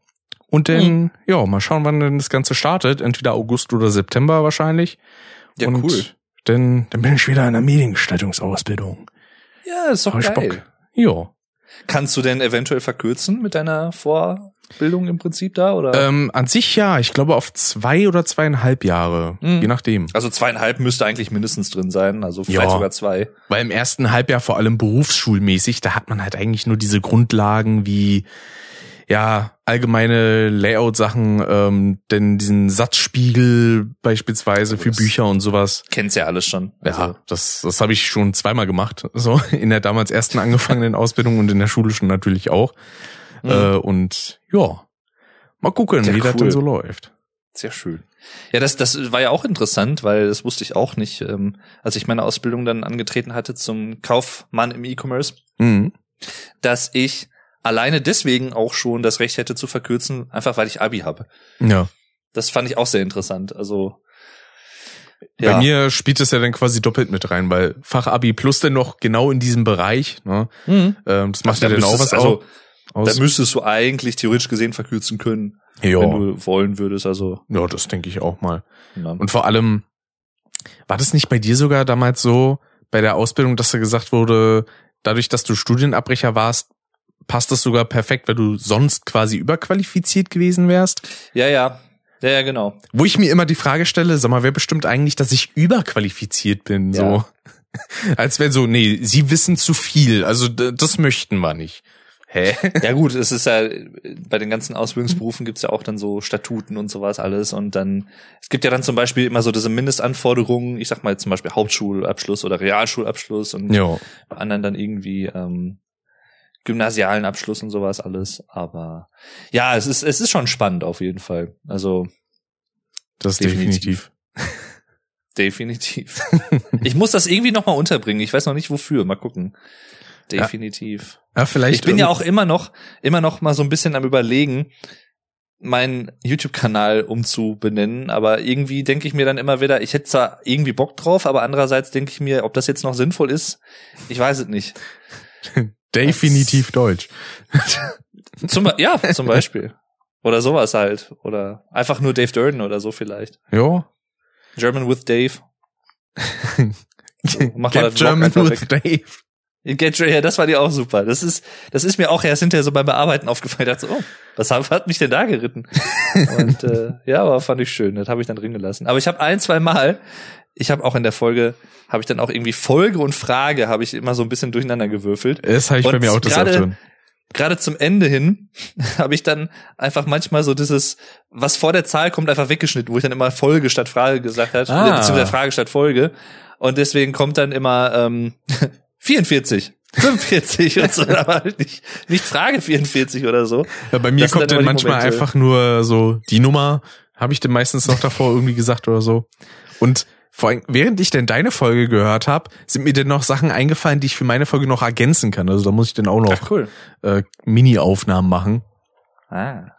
Und dann,
Hm.
ja, mal schauen, wann denn das Ganze startet. Entweder August oder September wahrscheinlich.
Ja,
und
cool.
Dann, dann bin ich wieder in der Mediengestaltungsausbildung.
Ja, ist doch
Hab ich
geil.
Bock. Ja.
Kannst du denn eventuell verkürzen mit deiner Vorbildung im Prinzip da oder?
Ähm, an sich ja, ich glaube auf zwei oder zweieinhalb Jahre,
Mhm.
je nachdem.
also zweieinhalb müsste eigentlich mindestens drin sein, also vielleicht
Ja.
sogar zwei.
Weil im ersten Halbjahr vor allem berufsschulmäßig, da hat man halt eigentlich nur diese Grundlagen wie ja allgemeine Layout-Sachen, ähm, denn diesen Satzspiegel beispielsweise für
Das-
Bücher und sowas.
Kennst ja alles schon. Also,
Ja, das, das habe ich schon zweimal gemacht. (laughs) So in der damals ersten angefangenen Ausbildung und in der Schule schon natürlich auch.
Mhm.
Äh, und ja, mal gucken,
Ja,
wie das
cool.
dann so läuft.
Sehr schön. Ja, das, das war ja auch interessant, weil das wusste ich auch nicht, ähm, als ich meine Ausbildung dann angetreten hatte zum Kaufmann im E-Commerce,
Mhm.
dass ich alleine deswegen auch schon das Recht hätte zu verkürzen, einfach weil ich Abi habe.
Ja.
Das fand ich auch sehr interessant. Also
Bei mir spielt es ja dann quasi doppelt mit rein, weil Fachabi plus dann noch genau in diesem Bereich, ne?
Mhm.
Ähm, das macht ja
Da
dann auch was
also,
aus.
Da müsstest du eigentlich theoretisch gesehen verkürzen können,
ja.
wenn du wollen würdest. Also
ja, das denke ich auch mal.
ja.
Und vor allem, war das nicht bei dir sogar damals so, bei der Ausbildung, dass da gesagt wurde, dadurch, dass du Studienabbrecher warst, passt das sogar perfekt, weil du sonst quasi überqualifiziert gewesen wärst?
ja, ja, ja, ja, genau.
Wo ich mir immer die Frage stelle, sag mal, wer bestimmt eigentlich, dass ich überqualifiziert bin?
Ja.
So. (laughs) Als wenn so, nee, sie wissen zu viel, also das möchten wir nicht. Hä? (laughs)
Ja gut, es ist ja bei den ganzen Ausbildungsberufen gibt's ja auch dann so Statuten und sowas alles und dann es gibt ja dann zum Beispiel immer so diese Mindestanforderungen, ich sag mal zum Beispiel Hauptschulabschluss oder Realschulabschluss und
Jo.
bei anderen dann irgendwie ähm, gymnasialen Abschluss und sowas alles. Aber ja, es ist es ist schon spannend auf jeden Fall. Also
Das ist
Definitiv.
definitiv. (laughs)
definitiv. ich muss das irgendwie noch mal unterbringen. Ich weiß noch nicht wofür. Mal gucken. Definitiv.
Ja, vielleicht.
Ich bin ja auch immer noch, immer noch mal so ein bisschen am überlegen, meinen YouTube-Kanal umzubenennen, aber irgendwie denke ich mir dann immer wieder, ich hätte zwar irgendwie Bock drauf, aber andererseits denke ich mir, ob das jetzt noch sinnvoll ist, ich weiß es nicht. (laughs)
definitiv Deutsch. (laughs)
Zum, ja, zum Beispiel. (laughs) Oder sowas halt. Oder einfach nur Dave Durden oder so vielleicht.
Jo.
German with Dave. mach mal
Get
das Vlog
German with Dave.
Get ja, das war dir auch super. Das ist, das ist mir auch erst hinterher so beim Bearbeiten aufgefallen. Ich dachte so, oh, was hat, mich denn da geritten? (laughs) Und äh, ja, aber fand ich schön. Das habe ich dann drin gelassen. Aber ich habe ein, zwei Mal, ich habe auch in der Folge, habe ich dann auch irgendwie Folge und Frage, habe ich immer so ein bisschen durcheinander gewürfelt.
Das habe ich bei
Und
mir auch
gerade-
Öfteren.
Gerade zum Ende hin (laughs) habe ich dann einfach manchmal so dieses, was vor der Zahl kommt, einfach weggeschnitten, wo ich dann immer Folge statt Frage gesagt hat,
Ah.
beziehungsweise Frage statt Folge. Und deswegen kommt dann immer ähm, (laughs) 44. 45 und so, aber halt nicht, nicht Frage 44 oder so.
Ja, bei mir
Das
kommt
dann
manchmal
Momente.
einfach nur so die Nummer, habe ich denn meistens noch davor irgendwie gesagt oder so. Und vor allem, während ich denn deine Folge gehört habe, sind mir denn noch Sachen eingefallen, die ich für meine Folge noch ergänzen kann. Also da muss ich dann auch noch
cool.
äh, Mini-Aufnahmen machen,
Ah.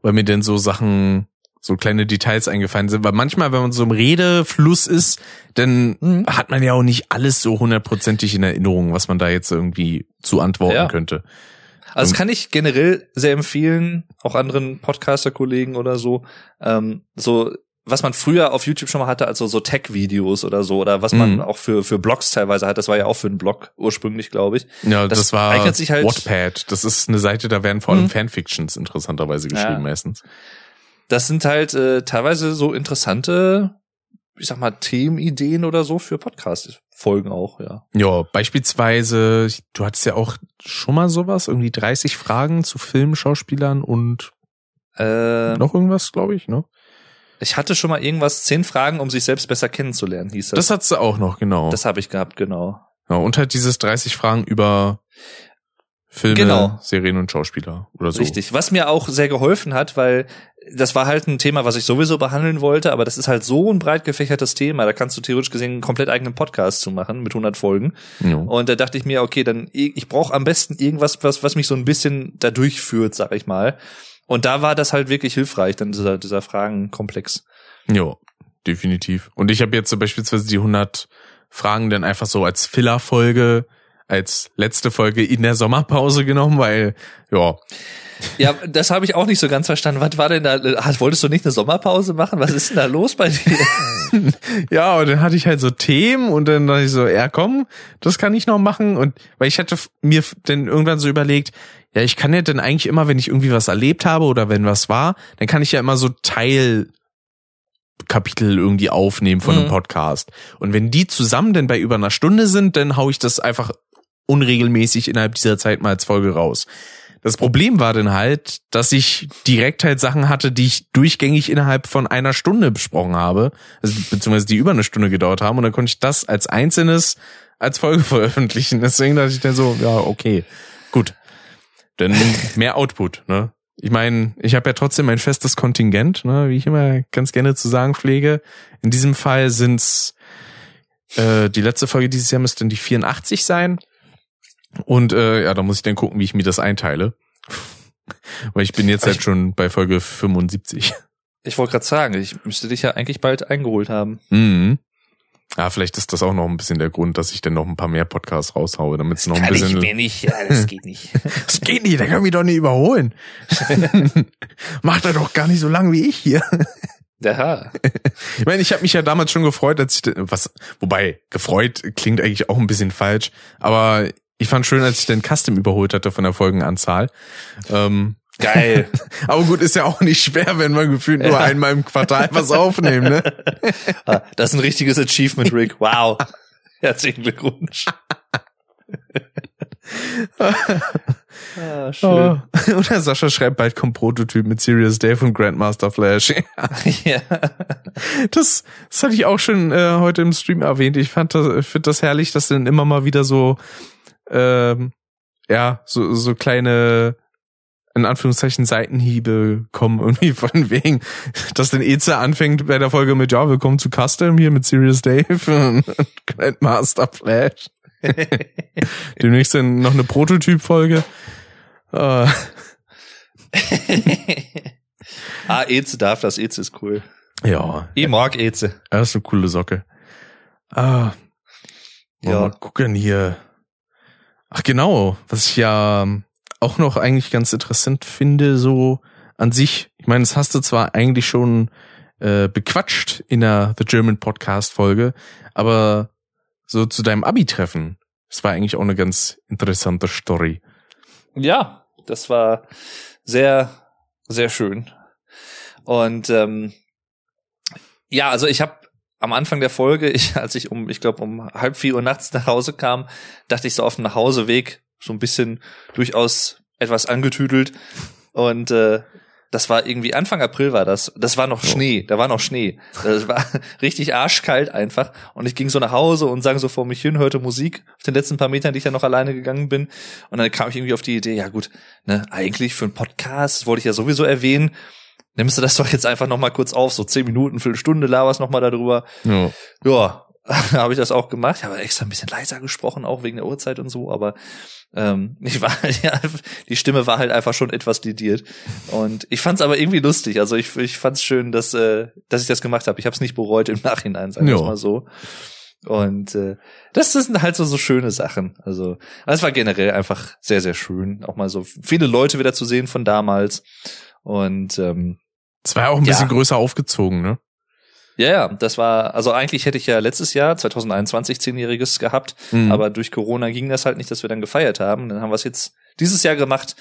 weil mir denn so Sachen, so kleine Details eingefallen sind. Weil manchmal, wenn man so im Redefluss ist, dann
Mhm.
hat man ja auch nicht alles so hundertprozentig in Erinnerung, was man da jetzt irgendwie zu antworten
Ja.
könnte.
Also das kann ich generell sehr empfehlen, auch anderen Podcaster-Kollegen oder so, ähm, so was man früher auf YouTube schon mal hatte, also so Tech-Videos oder so, oder was man
Mhm.
auch für, für Blogs teilweise hat, das war ja auch für einen Blog ursprünglich, glaube ich.
Ja, das,
Das
war
eignet sich halt-
Wattpad. Das ist eine Seite, da werden vor allem
Mhm.
Fanfictions interessanterweise geschrieben
Ja.
meistens.
Das sind halt äh, teilweise so interessante, ich sag mal, Themenideen oder so für Podcast-Folgen auch, ja.
Ja, beispielsweise, du hattest ja auch schon mal sowas, irgendwie 30 Fragen zu Filmschauspielern und
Äh,
noch irgendwas, glaube ich, ne?
ich hatte schon mal irgendwas, zehn Fragen, um sich selbst besser kennenzulernen, hieß das.
Das hattest du auch noch, genau.
Das habe ich gehabt, genau.
ja, und halt dieses 30 Fragen über Filme,
Genau.
Serien und Schauspieler oder so.
Richtig. Was mir auch sehr geholfen hat, weil das war halt ein Thema, was ich sowieso behandeln wollte, aber das ist halt so ein breit gefächertes Thema, da kannst du theoretisch gesehen einen komplett eigenen Podcast zu machen mit 100 Folgen.
Jo.
Und da dachte ich mir, okay, dann ich brauche am besten irgendwas, was was mich so ein bisschen da durchführt, sag ich mal. Und da war das halt wirklich hilfreich, dann dieser dieser Fragenkomplex.
Ja, definitiv. Und ich habe jetzt so beispielsweise die 100 Fragen dann einfach so als Filler-Folge, als letzte Folge in der Sommerpause genommen, weil, ja,
Ja, das habe ich auch nicht so ganz verstanden. Was war denn da? ah, Wolltest du nicht eine Sommerpause machen? Was ist denn da los bei dir? (laughs)
ja, und dann hatte ich halt so Themen und dann dachte ich so, ja komm, das kann ich noch machen. Und weil ich hatte mir dann irgendwann so überlegt, ja, ich kann ja dann eigentlich immer, wenn ich irgendwie was erlebt habe oder wenn was war, dann kann ich ja immer so Teilkapitel irgendwie aufnehmen von einem
Mhm.
Podcast. Und wenn die zusammen dann bei über einer Stunde sind, dann hau ich das einfach unregelmäßig innerhalb dieser Zeit mal als Folge raus. Das Problem war dann halt, dass ich direkt halt Sachen hatte, die ich durchgängig innerhalb von einer Stunde besprochen habe, also, beziehungsweise die über eine Stunde gedauert haben und dann konnte ich das als einzelnes als Folge (laughs) veröffentlichen. Deswegen dachte ich dann so, ja, okay, gut. Dann mehr Output, ne? Ich meine, ich habe ja trotzdem ein festes Kontingent, ne, wie ich immer ganz gerne zu sagen pflege. In diesem Fall sind's äh, die letzte Folge dieses Jahr müsste dann die 84 sein. Und äh, ja, da muss ich dann gucken, wie ich mir das einteile. (laughs) Weil ich bin jetzt halt schon bei Folge 75.
Ich wollte gerade sagen, ich müsste dich ja eigentlich bald eingeholt haben.
Mhm. Ja, vielleicht ist das auch noch ein bisschen der Grund, dass ich dann noch ein paar mehr Podcasts raushaue, damit es noch ein bisschen.
nicht, ja, das geht nicht. (laughs)
Das geht nicht, der kann mich doch nicht überholen. (laughs) Macht er doch gar nicht so lang wie ich hier.
Ja.
Ich meine, ich habe mich ja damals schon gefreut, als ich was, wobei gefreut klingt eigentlich auch ein bisschen falsch, aber ich fand schön, als ich den Custom überholt hatte von der Folgenanzahl. Ähm,
Geil. (laughs)
aber gut, ist ja auch nicht schwer, wenn man gefühlt nur
Ja.
einmal im Quartal was aufnehmen, ne? (laughs)
Ah, Das ist ein richtiges Achievement, Rick. Wow. Herzlichen Glückwunsch. ah, schön.
Oh. (laughs) Und der Sascha schreibt, bald kommt Prototyp mit Serious Dave und Grandmaster Flash.
Ja.
Das, das hatte ich auch schon äh, heute im Stream erwähnt. Ich fand das, ich finde das herrlich, dass dann immer mal wieder so, ähm, ja, so, so kleine, in Anführungszeichen Seitenhiebe kommen irgendwie (laughs) von wegen, dass dann Eze anfängt bei der Folge mit, ja, willkommen zu Custom hier mit Serious Dave (laughs) und Grandmaster Flash. (laughs) Demnächst dann noch eine Prototyp-Folge. Äh,
ah, Eze darf das. Eze ist cool.
ja,
Ich mag Eze.
das ist eine coole Socke. Ah. Ja. Mal gucken hier. Ach genau, was ich ja ähm, auch noch eigentlich ganz interessant finde, so an sich. Ich meine, das hast du zwar eigentlich schon äh, bequatscht in der The German Podcast Folge, aber so zu deinem Abi-Treffen, das war eigentlich auch eine ganz interessante Story.
Ja, das war sehr, sehr schön. Und ähm, ja, also ich habe am Anfang der Folge, (laughs) ich, als ich um, ich glaube, um halb vier Uhr nachts nach Hause kam, dachte ich so auf dem Nachhauseweg so ein bisschen durchaus etwas angetüdelt. Und äh, das war irgendwie Anfang April war das. Das war noch. Schnee, da war noch Schnee. Das war (laughs) richtig arschkalt einfach. Und ich ging so nach Hause und sang so vor mich hin, hörte Musik auf den letzten paar Metern, die ich dann noch alleine gegangen bin. Und dann kam ich irgendwie auf die Idee, ja gut, ne, eigentlich für einen Podcast, das wollte ich ja sowieso erwähnen, nimmst du das doch jetzt einfach noch mal kurz auf, so zehn Minuten, Viertelstunde, laberst noch mal darüber.
Ja.
Ja, (laughs) habe ich das auch gemacht. Ich habe extra ein bisschen leiser gesprochen, auch wegen der Uhrzeit und so, aber ähm, ich war (laughs) ja, die Stimme war halt einfach schon etwas lidiert. Und ich fand's aber irgendwie lustig. Also ich, ich fand's schön, dass, äh, dass ich das gemacht habe. Ich habe es nicht bereut im Nachhinein, sagen wir mal so. Und äh, das, das sind halt so, so schöne Sachen. Also es war generell einfach sehr, sehr schön. Auch mal so viele Leute wieder zu sehen von damals. Und ähm,
Es war ja auch ein
Ja.
bisschen größer aufgezogen, ne?
ja, ja, das war, also eigentlich hätte ich ja letztes Jahr, 2021, Zehnjähriges gehabt,
Mhm.
aber durch Corona ging das halt nicht, dass wir dann gefeiert haben. Dann haben wir es jetzt dieses Jahr gemacht.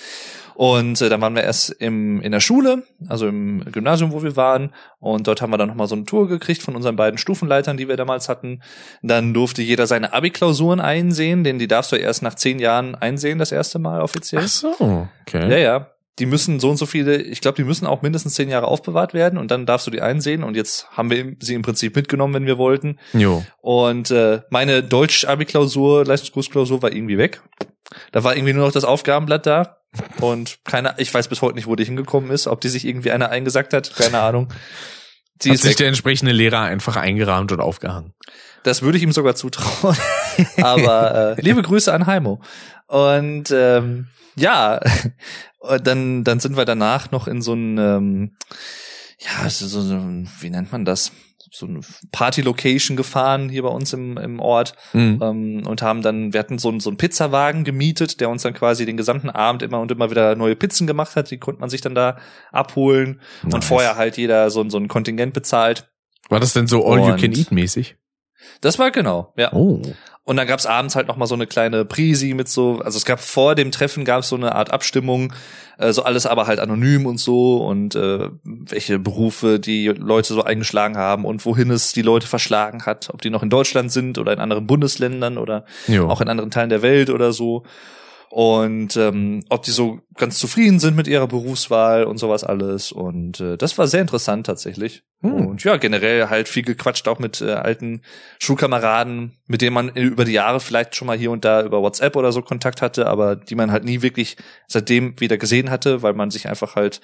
Und äh, dann waren wir erst im, in der Schule, also im Gymnasium, wo wir waren. Und dort haben wir dann nochmal so eine Tour gekriegt von unseren beiden Stufenleitern, die wir damals hatten. Dann durfte jeder seine Abi-Klausuren einsehen, denn die darfst du erst nach zehn Jahren einsehen, das erste Mal offiziell.
Ach so, okay.
Ja, ja. Die müssen so und so viele, ich glaube, die müssen auch mindestens zehn Jahre aufbewahrt werden und dann darfst du die einsehen. Und jetzt haben wir sie im Prinzip mitgenommen, wenn wir wollten.
Jo.
Und äh, meine Deutsch-Abi-Klausur, Leistungskursklausur war irgendwie weg. Da war irgendwie nur noch das Aufgabenblatt da. Und keine, ich weiß bis heute nicht, wo die hingekommen ist, ob die sich irgendwie einer eingesackt hat, keine Ahnung.
Sie hat sich weg. der entsprechende Lehrer einfach eingerahmt und aufgehangen.
Das würde ich ihm sogar zutrauen. (laughs) Aber äh, liebe Grüße an Heimo. Und ähm, ja, (laughs) dann, dann sind wir danach noch in so ein, ähm, ja, so, so, wie nennt man das? so eine Party-Location gefahren hier bei uns im, im Ort mhm. ähm, und haben dann, wir hatten so, einen so einen Pizzawagen gemietet, der uns dann quasi den gesamten Abend immer und immer wieder neue Pizzen gemacht hat. Die konnte man sich dann da abholen nice. und vorher halt jeder so, so ein Kontingent bezahlt.
War das denn so All-You-Can-Eat-mäßig?
Das war genau, ja.
Oh.
Und dann gab's abends halt noch mal so eine kleine Prisi mit so, also es gab vor dem Treffen gab's so eine Art Abstimmung, äh, so alles aber halt anonym und so und äh, welche Berufe die Leute so eingeschlagen haben und wohin es die Leute verschlagen hat, ob die noch in Deutschland sind oder in anderen Bundesländern oder jo. auch in anderen Teilen der Welt oder so und ähm, ob die so ganz zufrieden sind mit ihrer Berufswahl und sowas alles. Und äh, das war sehr interessant tatsächlich. Hm. Und ja, generell halt viel gequatscht, auch mit äh, alten Schulkameraden, mit denen man über die Jahre vielleicht schon mal hier und da über WhatsApp oder so Kontakt hatte, aber die man halt nie wirklich seitdem wieder gesehen hatte, weil man sich einfach halt,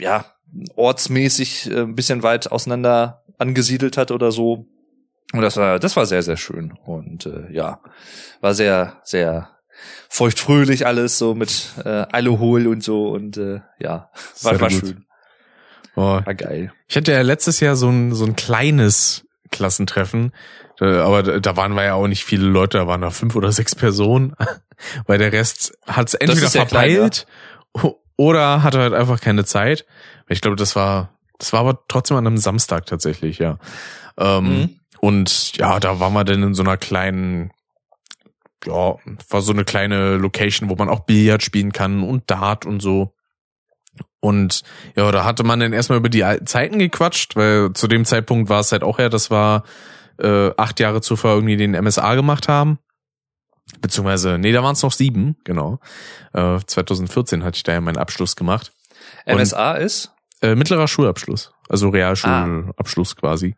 ja, ortsmäßig äh, ein bisschen weit auseinander angesiedelt hat oder so. Und das war, das war sehr, sehr schön. Und äh, ja, war sehr, sehr feuchtfröhlich alles, so mit äh, Alkohol und so und äh, ja, war, war schön.
Oh. War geil. Ich hatte ja letztes Jahr so ein, so ein kleines Klassentreffen, aber da waren wir ja auch nicht viele Leute, da waren da fünf oder sechs Personen, (laughs) weil der Rest hat es entweder verpeilt klein, ja. oder hatte halt einfach keine Zeit. Ich glaube, das war, das war aber trotzdem an einem Samstag tatsächlich, ja. Ähm, mhm. Und ja, da waren wir dann in so einer kleinen ja, war so eine kleine Location, wo man auch Billard spielen kann und Dart und so. Und ja, da hatte man dann erstmal über die Zeiten gequatscht, weil zu dem Zeitpunkt war es halt auch ja, das war äh, acht Jahre zuvor irgendwie den MSA gemacht haben. Beziehungsweise, nee, da waren es noch sieben, genau. Äh, 2014 hatte ich da ja meinen Abschluss gemacht.
MSA und, ist?
Äh, mittlerer Schulabschluss, also Realschulabschluss ah. quasi.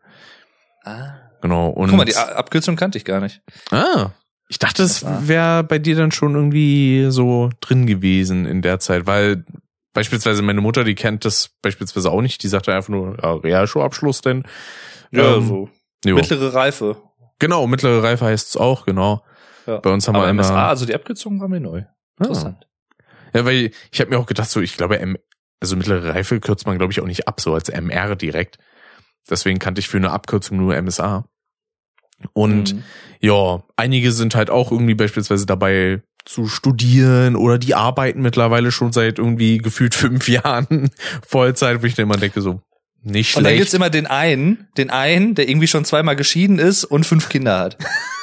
Ah.
Genau. Und
Guck mal, die Abkürzung kannte ich gar nicht.
Ah, ich dachte, es wäre bei dir dann schon irgendwie so drin gewesen in der Zeit, weil beispielsweise meine Mutter, die kennt das beispielsweise auch nicht, die sagte einfach nur, ja, Realschulabschluss denn.
Ja, ähm, so. Jo. Mittlere Reife.
Genau, mittlere Reife heißt es auch, genau. Ja. Bei uns haben Aber wir
MSA, immer, also die Abkürzung war mir neu.
Ah. Interessant. Ah. Ja, weil ich habe mir auch gedacht, so ich glaube, M, also mittlere Reife kürzt man, glaube ich, auch nicht ab, so als MR direkt. Deswegen kannte ich für eine Abkürzung nur MSA. Und mhm. ja, einige sind halt auch irgendwie beispielsweise dabei zu studieren oder die arbeiten mittlerweile schon seit irgendwie gefühlt (laughs) fünf Jahren Vollzeit, wo ich dann immer denke so, nicht schlecht. Und
dann gibt's immer den einen, den einen, der irgendwie schon zweimal geschieden ist und fünf Kinder hat.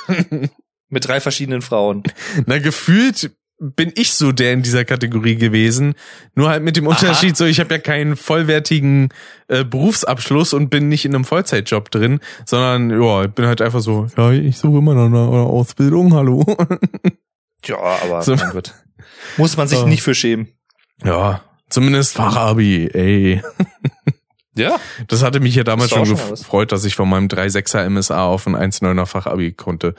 (laughs) Mit drei verschiedenen Frauen.
Na, gefühlt bin ich so der in dieser Kategorie gewesen. Nur halt mit dem Unterschied, Aha. so ich habe ja keinen vollwertigen äh, Berufsabschluss und bin nicht in einem Vollzeitjob drin, sondern ja, ich bin halt einfach so, ja, ich suche immer noch eine, Ausbildung, hallo.
ja, aber so. mein Gott. Muss man sich uh, nicht für schämen.
Ja, zumindest Fachabi, ey.
Ja.
Das hatte mich ja damals schon gefreut, dass ich von meinem 3,6er MSA auf ein 1,9er Fachabi konnte.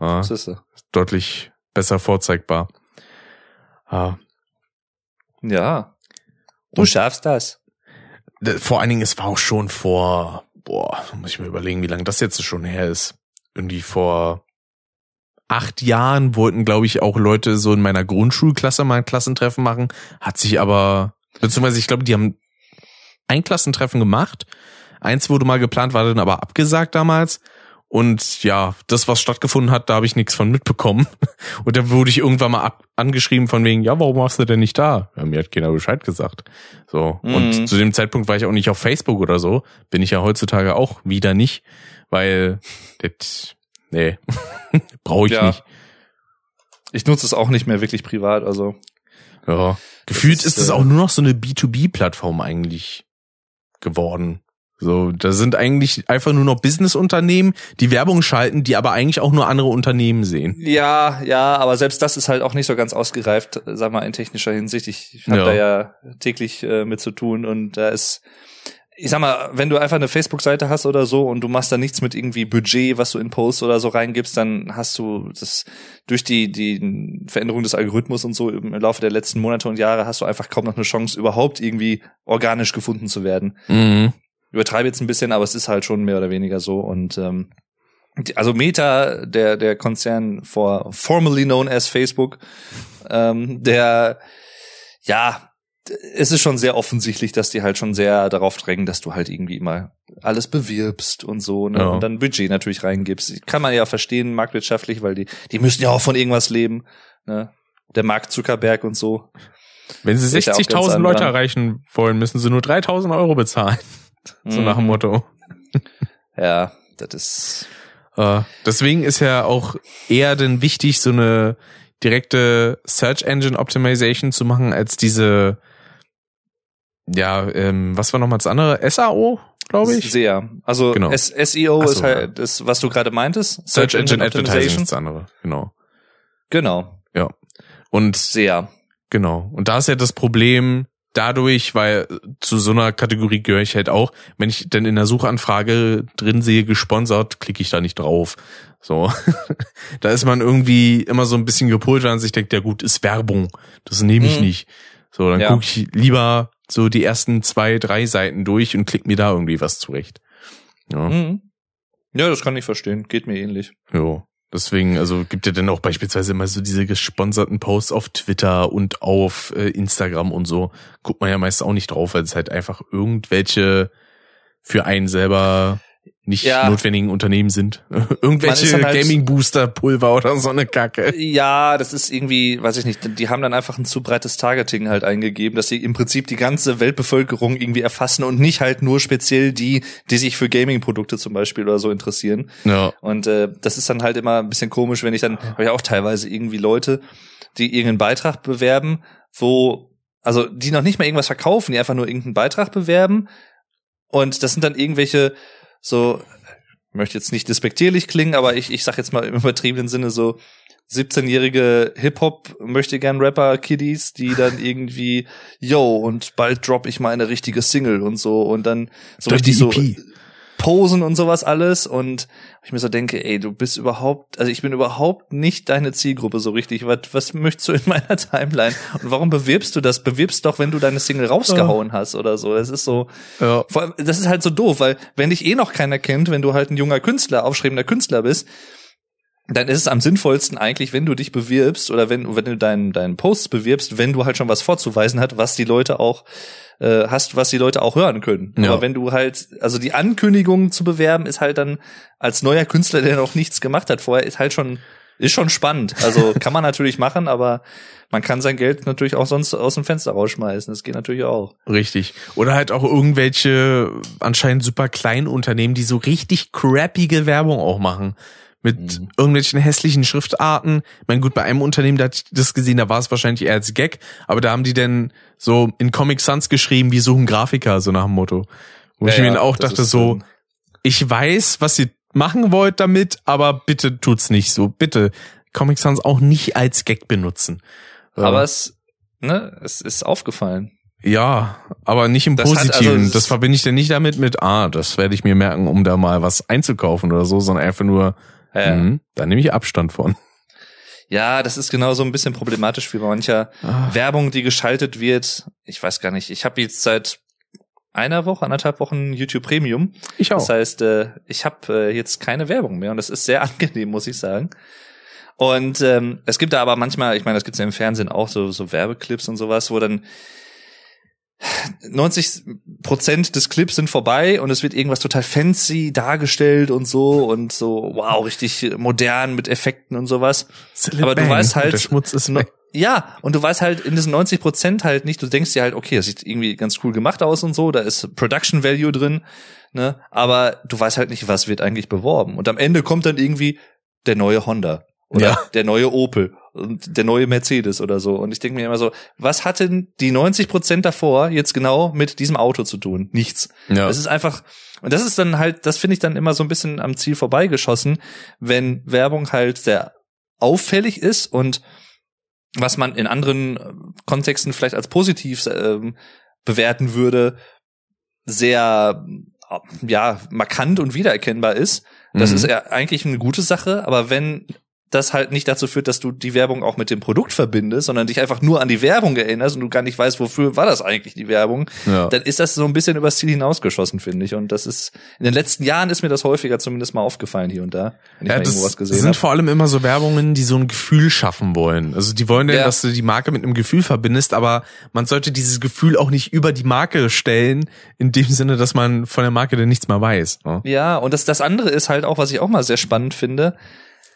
Ja, das ist deutlich besser vorzeigbar.
Ah. Ja. Du Und schaffst das.
Vor allen Dingen, es war auch schon vor, boah, muss ich mir überlegen, wie lange das jetzt schon her ist. Irgendwie vor acht Jahren wollten, glaube ich, auch Leute so in meiner Grundschulklasse mal ein Klassentreffen machen. Hat sich aber, beziehungsweise ich glaube, die haben ein Klassentreffen gemacht. Eins wurde mal geplant, war dann aber abgesagt damals. Und ja, das, was stattgefunden hat, da habe ich nichts von mitbekommen. (laughs) Und dann wurde ich irgendwann mal ab angeschrieben von wegen, ja, warum warst du denn nicht da? Ja, mir hat keiner Bescheid gesagt. So. Mhm. Und zu dem Zeitpunkt war ich auch nicht auf Facebook oder so. Bin ich ja heutzutage auch wieder nicht, weil das, nee, (laughs) brauche ich ja. nicht.
Ich nutze es auch nicht mehr wirklich privat, also.
Ja. Gefühlt ist es äh, auch nur noch so eine B2B-Plattform eigentlich geworden. So, da sind eigentlich einfach nur noch Businessunternehmen, die Werbung schalten, die aber eigentlich auch nur andere Unternehmen sehen.
Ja, ja, aber selbst das ist halt auch nicht so ganz ausgereift, sag mal, in technischer Hinsicht. Ich, ich habe ja. da ja täglich äh, mit zu tun und da ist ich sag mal, wenn du einfach eine Facebook-Seite hast oder so und du machst da nichts mit irgendwie Budget, was du in Posts oder so reingibst, dann hast du das durch die, die Veränderung des Algorithmus und so im Laufe der letzten Monate und Jahre hast du einfach kaum noch eine Chance, überhaupt irgendwie organisch gefunden zu werden.
Mhm.
Übertreibe jetzt ein bisschen, aber es ist halt schon mehr oder weniger so und ähm, also Meta, der der Konzern for formerly known as Facebook, ähm, der ja es ist schon sehr offensichtlich, dass die halt schon sehr darauf drängen, dass du halt irgendwie immer alles bewirbst und so, ne?
Ja.
Und dann Budget natürlich reingibst. Kann man ja verstehen, marktwirtschaftlich, weil die, die müssen ja auch von irgendwas leben, ne? Der Mark Zuckerberg und so.
Wenn sie
Ist ja auch ganz
60.000
an
Leute erreichen wollen, müssen sie nur 3.000 Euro bezahlen. So
Mhm.
nach dem Motto. (laughs)
Ja, das ist,
Äh, deswegen ist ja auch eher denn wichtig, so eine direkte Search Engine Optimization zu machen, als diese, ja, ähm, was war nochmal das andere? SAO, glaube ich?
sehr. Also
Genau.
SEO
so,
ist halt das, was du gerade meintest.
Search Engine Advertising ist das andere, genau.
Genau.
Und
Sehr.
Genau. Und da ist ja das Problem dadurch, weil zu so einer Kategorie gehöre ich halt auch, wenn ich dann in der Suchanfrage drin sehe, gesponsert, klicke ich da nicht drauf. So. (laughs) da ist man irgendwie immer so ein bisschen gepolt, weil man sich denkt, ja gut, ist Werbung. Das nehme ich
Mhm.
nicht. So, dann
Ja.
gucke ich lieber so die ersten zwei, drei Seiten durch und klick mir da irgendwie was zurecht. Ja.
Mhm. Ja, das kann ich verstehen. Geht mir ähnlich.
Jo. Deswegen, also gibt ja dann auch beispielsweise immer so diese gesponserten Posts auf Twitter und auf äh, Instagram und so. Guckt man ja meist auch nicht drauf, weil es halt einfach irgendwelche für einen selber nicht
Ja.
notwendigen Unternehmen sind. (laughs) Irgendwelche
halt-
Gaming-Booster-Pulver oder so eine Kacke.
Ja, das ist irgendwie, weiß ich nicht, die haben dann einfach ein zu breites Targeting halt eingegeben, dass sie im Prinzip die ganze Weltbevölkerung irgendwie erfassen und nicht halt nur speziell die, die sich für Gaming-Produkte zum Beispiel oder so interessieren.
Ja.
Und äh, das ist dann halt immer ein bisschen komisch, wenn ich dann, habe ich auch teilweise irgendwie Leute, die irgendeinen Beitrag bewerben, wo, also die noch nicht mal irgendwas verkaufen, die einfach nur irgendeinen Beitrag bewerben. Und das sind dann irgendwelche so, möchte jetzt nicht despektierlich klingen, aber ich, ich sag jetzt mal im übertriebenen Sinne so 17-jährige Hip-Hop möchte gern Rapper Kiddies, die dann (laughs) irgendwie, yo, und bald drop ich mal eine richtige Single und so und dann so
Durch die
richtig so
EP.
posen und sowas alles und ich mir so denke, ey, du bist überhaupt, also ich bin überhaupt nicht deine Zielgruppe so richtig. Was, was möchtest du in meiner (laughs) Timeline? Und warum bewirbst du das? Bewirbst doch, wenn du deine Single rausgehauen hast oder so. Das ist so,
Ja.
vor allem, das ist halt so doof, weil wenn dich eh noch keiner kennt, wenn du halt ein junger Künstler, aufschreibender Künstler bist, dann ist es am sinnvollsten eigentlich, wenn du dich bewirbst oder wenn, wenn du deinen, deinen Posts bewirbst, wenn du halt schon was vorzuweisen hast, was die Leute auch äh, hast, was die Leute auch hören können.
Ja.
Aber wenn du halt, also die Ankündigung zu bewerben, ist halt dann als neuer Künstler, der noch nichts gemacht hat vorher, ist halt schon, ist schon spannend. Also (laughs) kann man natürlich machen, aber man kann sein Geld natürlich auch sonst aus dem Fenster rausschmeißen. Das geht natürlich auch.
Richtig. Oder halt auch irgendwelche anscheinend super kleinen Unternehmen, die so richtig crappige Werbung auch machen. Mit
Mhm.
irgendwelchen hässlichen Schriftarten. Ich meine, gut, bei einem Unternehmen, da hatte ich das gesehen, da war es wahrscheinlich eher als Gag, aber da haben die dann so in Comic Sans geschrieben, wir suchen Grafiker, so nach dem Motto. Wo ich
Ja,
mir
ja,
auch dachte, so,
ähm,
ich weiß, was ihr machen wollt damit, aber bitte tut's nicht so. Bitte Comic Sans auch nicht als Gag benutzen.
Aber
Äh,
es, ne, es ist aufgefallen.
ja, aber nicht im
Das also
Positiven.
es-
das verbinde ich dann nicht damit mit, ah, das werde ich mir merken, um da mal was einzukaufen oder so, sondern einfach nur,
Ja,
mhm, da nehme ich Abstand von.
ja, das ist genau so ein bisschen problematisch wie bei mancher
Ah,
Werbung, die geschaltet wird. Ich weiß gar nicht. Ich habe jetzt seit einer Woche, anderthalb Wochen YouTube Premium.
ich auch.
Das heißt, äh, ich habe äh, jetzt keine Werbung mehr und das ist sehr (laughs) angenehm, muss ich sagen. Und ähm, es gibt da aber manchmal, ich meine, das gibt's ja im Fernsehen auch, so, so Werbeclips und sowas, wo dann 90 Prozent des Clips sind vorbei und es wird irgendwas total fancy dargestellt und so und so, wow, richtig modern mit Effekten und sowas. aber du weißt halt-
der Schmutz ist
No,
weg.
ja, und du weißt halt in diesen 90 Prozent halt nicht, du denkst dir halt, okay, das sieht irgendwie ganz cool gemacht aus und so, da ist Production Value drin, ne, aber du weißt halt nicht, was wird eigentlich beworben. Und am Ende kommt dann irgendwie der neue Honda oder
Ja.
der neue Opel und der neue Mercedes oder so. Und ich denke mir immer so, was hatten die 90 Prozent davor jetzt genau mit diesem Auto zu tun? Nichts.
Ja.
Das ist einfach, und das ist dann halt, das finde ich dann immer so ein bisschen am Ziel vorbeigeschossen, wenn Werbung halt sehr auffällig ist und was man in anderen äh, Kontexten vielleicht als positiv ähm, bewerten würde, sehr ja markant und wiedererkennbar ist. Das
Mhm.
ist ja eigentlich eine gute Sache, aber wenn das halt nicht dazu führt, dass du die Werbung auch mit dem Produkt verbindest, sondern dich einfach nur an die Werbung erinnerst und du gar nicht weißt, wofür war das eigentlich die Werbung,
Ja.
dann ist das so ein bisschen übers Ziel hinausgeschossen, finde ich. Und das ist, in den letzten Jahren ist mir das häufiger zumindest mal aufgefallen hier und da, wenn ich
Ja,
mal irgendwo
das
was gesehen
sind
habe.
vor allem immer so Werbungen, die so ein Gefühl schaffen wollen. Also die wollen ja,
Ja.
dass du die Marke mit einem Gefühl verbindest, aber man sollte dieses Gefühl auch nicht über die Marke stellen, in dem Sinne, dass man von der Marke dann nichts mehr weiß. ne?
Ja, und das, das andere ist halt auch, was ich auch mal sehr spannend finde.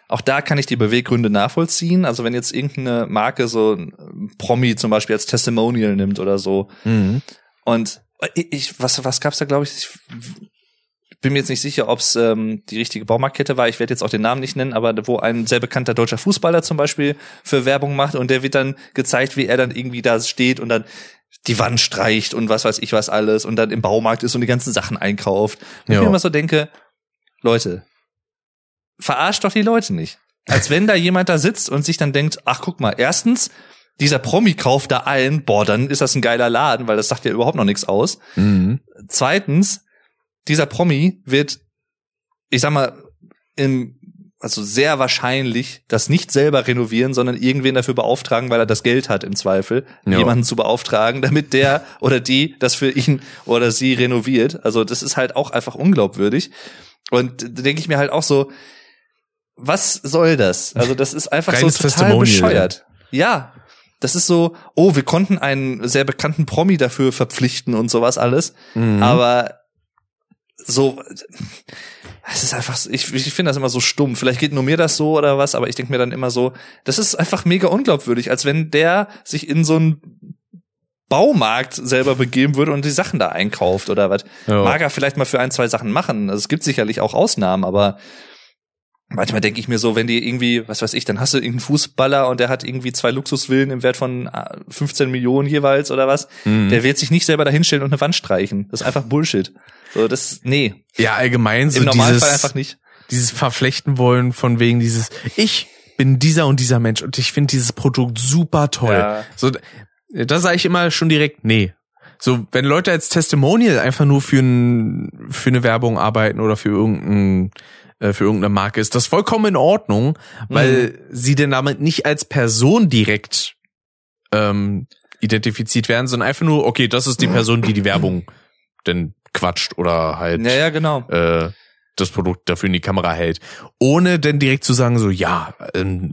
Auch da kann ich die Beweggründe nachvollziehen. Also wenn jetzt irgendeine Marke so ein Promi zum Beispiel als Testimonial nimmt oder so.
Mhm.
Und ich, was, was gab's da, glaube ich? Ich bin mir jetzt nicht sicher, ob's ähm, die richtige Baumarktkette war. Ich werde jetzt auch den Namen nicht nennen, aber wo ein sehr bekannter deutscher Fußballer zum Beispiel für Werbung macht und der wird dann gezeigt, wie er dann irgendwie da steht und dann die Wand streicht und was weiß ich was alles und dann im Baumarkt ist und die ganzen Sachen einkauft. Und ich mir immer so denke, Leute, verarscht doch die Leute nicht. Als wenn da jemand da sitzt und sich dann denkt, ach guck mal, erstens, dieser Promi kauft da ein, boah, dann ist das ein geiler Laden, weil das sagt ja überhaupt noch nichts aus.
Mhm.
Zweitens, dieser Promi wird, ich sag mal, im, also sehr wahrscheinlich das nicht selber renovieren, sondern irgendwen dafür beauftragen, weil er das Geld hat im Zweifel,
Ja.
jemanden zu beauftragen, damit der oder die das für ihn oder sie renoviert. Also das ist halt auch einfach unglaubwürdig. Und da denke ich mir halt auch so, was soll das? Also das ist einfach so total
Testimonial.
bescheuert. Ja, das ist so, oh, wir konnten einen sehr bekannten Promi dafür verpflichten und sowas alles.
Mhm.
Aber so, es ist einfach, so- ich, ich finde das immer so stumm. Vielleicht geht nur mir das so oder was, aber ich denke mir dann immer so, das ist einfach mega unglaubwürdig, als wenn der sich in so einen Baumarkt selber begeben würde und die Sachen da einkauft oder was.
Ja.
Mag er vielleicht mal für ein, zwei Sachen machen. Also es gibt sicherlich auch Ausnahmen, aber manchmal denke ich mir so, wenn die irgendwie, was weiß ich, dann hast du irgendeinen Fußballer und der hat irgendwie zwei Luxusvillen im Wert von äh, 15 Millionen jeweils oder was.
Mhm.
Der wird sich nicht selber dahinstellen und eine Wand streichen. Das ist einfach Bullshit. So, das, nee,
ja, allgemein so
im Normalfall
dieses,
einfach nicht.
dieses Verflechten wollen von wegen dieses, ich bin dieser und dieser Mensch und ich finde dieses Produkt super toll.
Ja.
So, da sage ich immer schon direkt, nee. So, wenn Leute als Testimonial einfach nur für, ein, für eine Werbung arbeiten oder für irgendein, für irgendeine Marke, ist das vollkommen in Ordnung, weil sie denn damit nicht als Person direkt ähm, identifiziert werden, sondern einfach nur, okay, das ist die Person, die die Werbung denn quatscht oder halt
Ja, ja, genau.
äh, das Produkt dafür in die Kamera hält. Ohne denn direkt zu sagen, so, ja, ähm,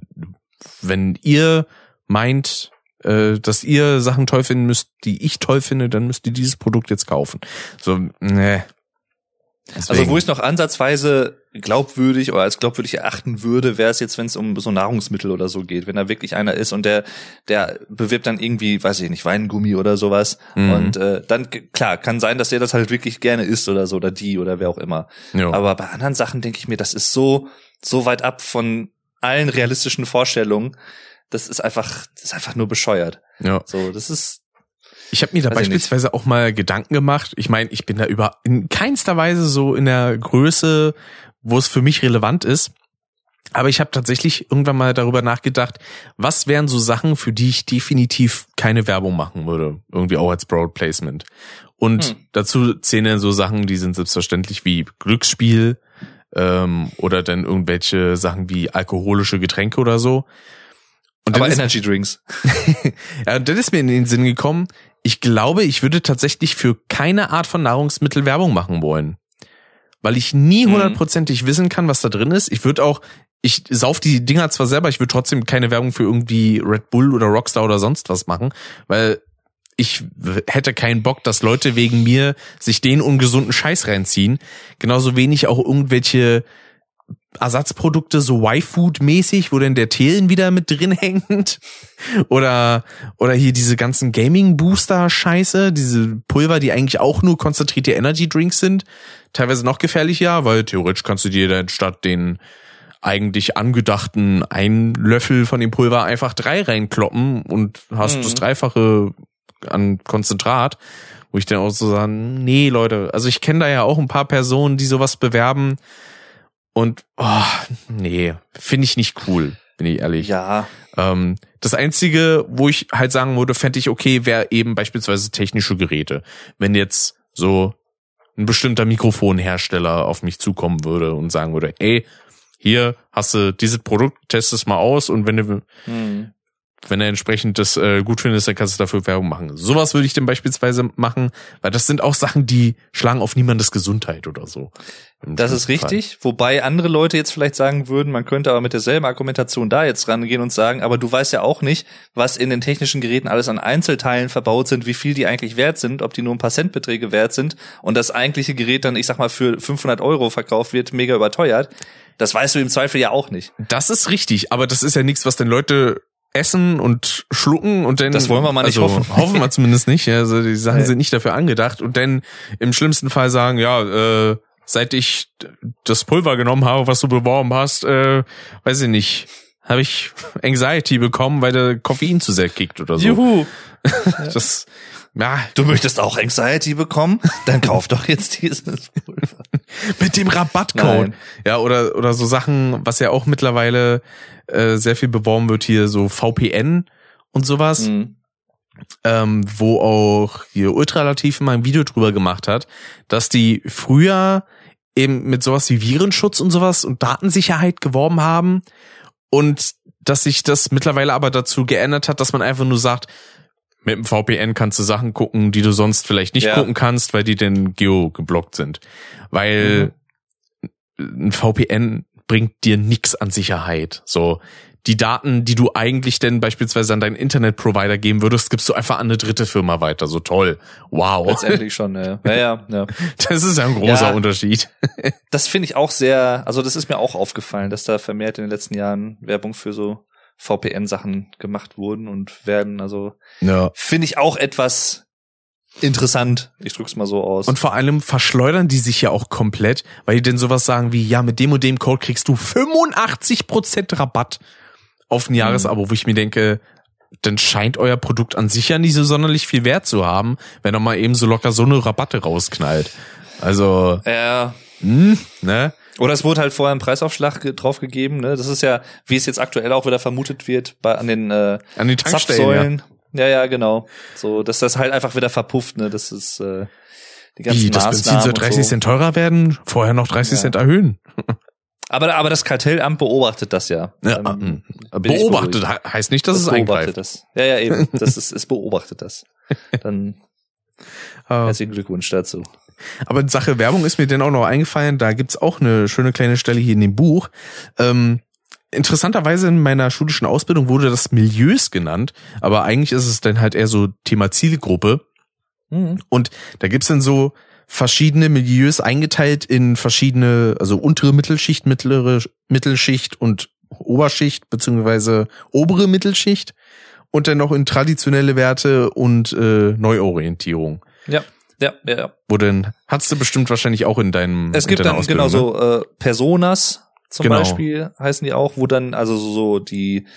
wenn ihr meint, äh, dass ihr Sachen toll finden müsst, die ich toll finde, dann müsst ihr dieses Produkt jetzt kaufen. So, ne.
Also wo ich noch ansatzweise glaubwürdig oder als glaubwürdig erachten würde, wäre es jetzt, wenn es um so Nahrungsmittel oder so geht. Wenn da wirklich einer ist und der, der bewirbt dann irgendwie, weiß ich nicht, Weingummi oder sowas.
Mhm.
Und äh, dann, klar, kann sein, dass der das halt wirklich gerne isst oder so, oder die oder wer auch immer.
ja.
Aber bei anderen Sachen denke ich mir, das ist so, so weit ab von allen realistischen Vorstellungen. Das ist einfach, das ist einfach nur bescheuert.
ja.
So, das ist,
Ich habe mir da
Weiß
beispielsweise auch mal Gedanken gemacht. Ich meine, ich bin da über in keinster Weise so in der Größe, wo es für mich relevant ist. Aber ich habe tatsächlich irgendwann mal darüber nachgedacht, was wären so Sachen, für die ich definitiv keine Werbung machen würde. Irgendwie auch als Broad Placement. Und
Hm.
dazu zählen dann so Sachen, die sind selbstverständlich wie Glücksspiel ähm, oder dann irgendwelche Sachen wie alkoholische Getränke oder so. Und
aber Energy Drinks. (laughs)
ja, und dann ist mir in den Sinn gekommen, ich glaube, ich würde tatsächlich für keine Art von Nahrungsmittel Werbung machen wollen. Weil ich nie
Mhm.
hundertprozentig wissen kann, was da drin ist. Ich würde auch, ich sauf die Dinger zwar selber, ich würde trotzdem keine Werbung für irgendwie Red Bull oder Rockstar oder sonst was machen, weil ich hätte keinen Bock, dass Leute wegen mir sich den ungesunden Scheiß reinziehen. Genauso wenig auch irgendwelche Ersatzprodukte so Y-Food-mäßig, wo denn der Thelen wieder mit drin (laughs) hängt. Oder, oder hier diese ganzen Gaming-Booster-Scheiße, diese Pulver, die eigentlich auch nur konzentrierte Energy-Drinks sind. Teilweise noch gefährlicher, weil theoretisch kannst du dir dann statt den eigentlich angedachten ein Löffel von dem Pulver einfach drei reinkloppen und hast
Mhm.
das Dreifache an Konzentrat. Wo ich dann auch so sagen, nee, Leute, also ich kenne da ja auch ein paar Personen, die sowas bewerben. Und oh, nee, finde ich nicht cool, bin ich ehrlich.
Ja,
Ähm, das Einzige, wo ich halt sagen würde, fände ich okay, wäre eben beispielsweise technische Geräte. Wenn jetzt so ein bestimmter Mikrofonhersteller auf mich zukommen würde und sagen würde, ey, hier hast du dieses Produkt, test es mal aus und wenn du,
Hm.
Wenn er entsprechend das äh, gut findest, dann kannst du dafür Werbung machen. Sowas würde ich dann beispielsweise machen, weil das sind auch Sachen, die schlagen auf niemandes Gesundheit oder so.
Das ist richtig, wobei andere Leute jetzt vielleicht sagen würden, man könnte aber mit derselben Argumentation da jetzt rangehen und sagen, aber du weißt ja auch nicht, was in den technischen Geräten alles an Einzelteilen verbaut sind, wie viel die eigentlich wert sind, ob die nur ein paar Centbeträge wert sind und das eigentliche Gerät dann, ich sag mal, für 500 Euro verkauft wird, mega überteuert. Das weißt du im Zweifel ja auch nicht.
Das ist richtig, aber das ist ja nichts, was denn Leute essen und schlucken und dann
Das wollen wir mal nicht
also,
hoffen. (laughs)
hoffen wir zumindest nicht. Also die Sachen sind nicht dafür angedacht und dann im schlimmsten Fall sagen, ja, äh, seit ich das Pulver genommen habe, was du beworben hast, äh, weiß ich nicht, habe ich Anxiety bekommen, weil der Koffein zu sehr kickt oder so.
Juhu! (laughs)
Das ja,
Du möchtest auch Anxiety bekommen? Dann kauf doch jetzt dieses (laughs) Pulver.
mit dem Rabattcode.
Nein.
Ja, oder oder so Sachen, was ja auch mittlerweile äh, sehr viel beworben wird hier so VPN und sowas.
Hm.
ähm, wo auch hier Ultralativ mal ein Video drüber gemacht hat, dass die früher eben mit sowas wie Virenschutz und sowas und Datensicherheit geworben haben und dass sich das mittlerweile aber dazu geändert hat, dass man einfach nur sagt, mit dem VPN kannst du Sachen gucken, die du sonst vielleicht nicht
Ja.
gucken kannst, weil die denn geo geblockt sind. Weil ein VPN bringt dir nix an Sicherheit. So, die Daten, die du eigentlich denn beispielsweise an deinen Internetprovider geben würdest, gibst du einfach an eine dritte Firma weiter. So toll. Wow.
Letztendlich schon, ja. Ja, ja, ja. (laughs)
Das ist ja ein großer
Ja.
Unterschied.
Das finde ich auch sehr, also das ist mir auch aufgefallen, dass da vermehrt in den letzten Jahren Werbung für so VPN-Sachen gemacht wurden und werden. Also
Ja.
finde ich auch etwas interessant. Ich drück's mal so aus.
Und vor allem verschleudern die sich ja auch komplett, weil die denn sowas sagen wie, ja, mit dem und dem Code kriegst du 85% Rabatt auf ein Jahresabo, wo ich mir denke, dann scheint euer Produkt an sich ja nicht so sonderlich viel Wert zu haben, wenn er mal eben so locker so eine Rabatte rausknallt. Also,
ja.
hm, ne?
Oder es wurde halt vorher ein Preisaufschlag ge- draufgegeben. Ne? Das ist ja, wie es jetzt aktuell auch wieder vermutet wird, bei, an den äh,
An den Tankstellen. Ja.
Ja. ja, genau. So, dass das halt einfach wieder verpufft. Ne? Das ist äh, die ganzen
Wie, das Benzin soll
und
30
so.
Cent teurer werden, vorher noch 30
Ja.
Cent erhöhen. (laughs)
Aber, aber das Kartellamt beobachtet das ja.
Ja,
Ähm, ich
beobachtet heißt nicht, dass es
beobachtet
eingreift.
das. Ja, ja, eben. Das ist, es beobachtet das. (laughs) Dann
Ah.
herzlichen Glückwunsch dazu.
Aber in Sache Werbung ist mir denn auch noch eingefallen, da gibt's auch eine schöne kleine Stelle hier in dem Buch. Ähm, interessanterweise in meiner schulischen Ausbildung wurde das Milieus genannt, aber eigentlich ist es dann halt eher so Thema Zielgruppe.
Mhm.
Und da gibt's dann so verschiedene Milieus eingeteilt in verschiedene, also untere Mittelschicht, mittlere Mittelschicht und Oberschicht, beziehungsweise obere Mittelschicht und dann noch in traditionelle Werte und äh, Neuorientierung.
Ja, ja, ja, ja.
Wo denn, hast du bestimmt wahrscheinlich auch in deinem
Es gibt dann
Ausbildung,
genau
ne?
so äh, Personas zum
Genau.
Beispiel heißen die auch, wo dann also so, die,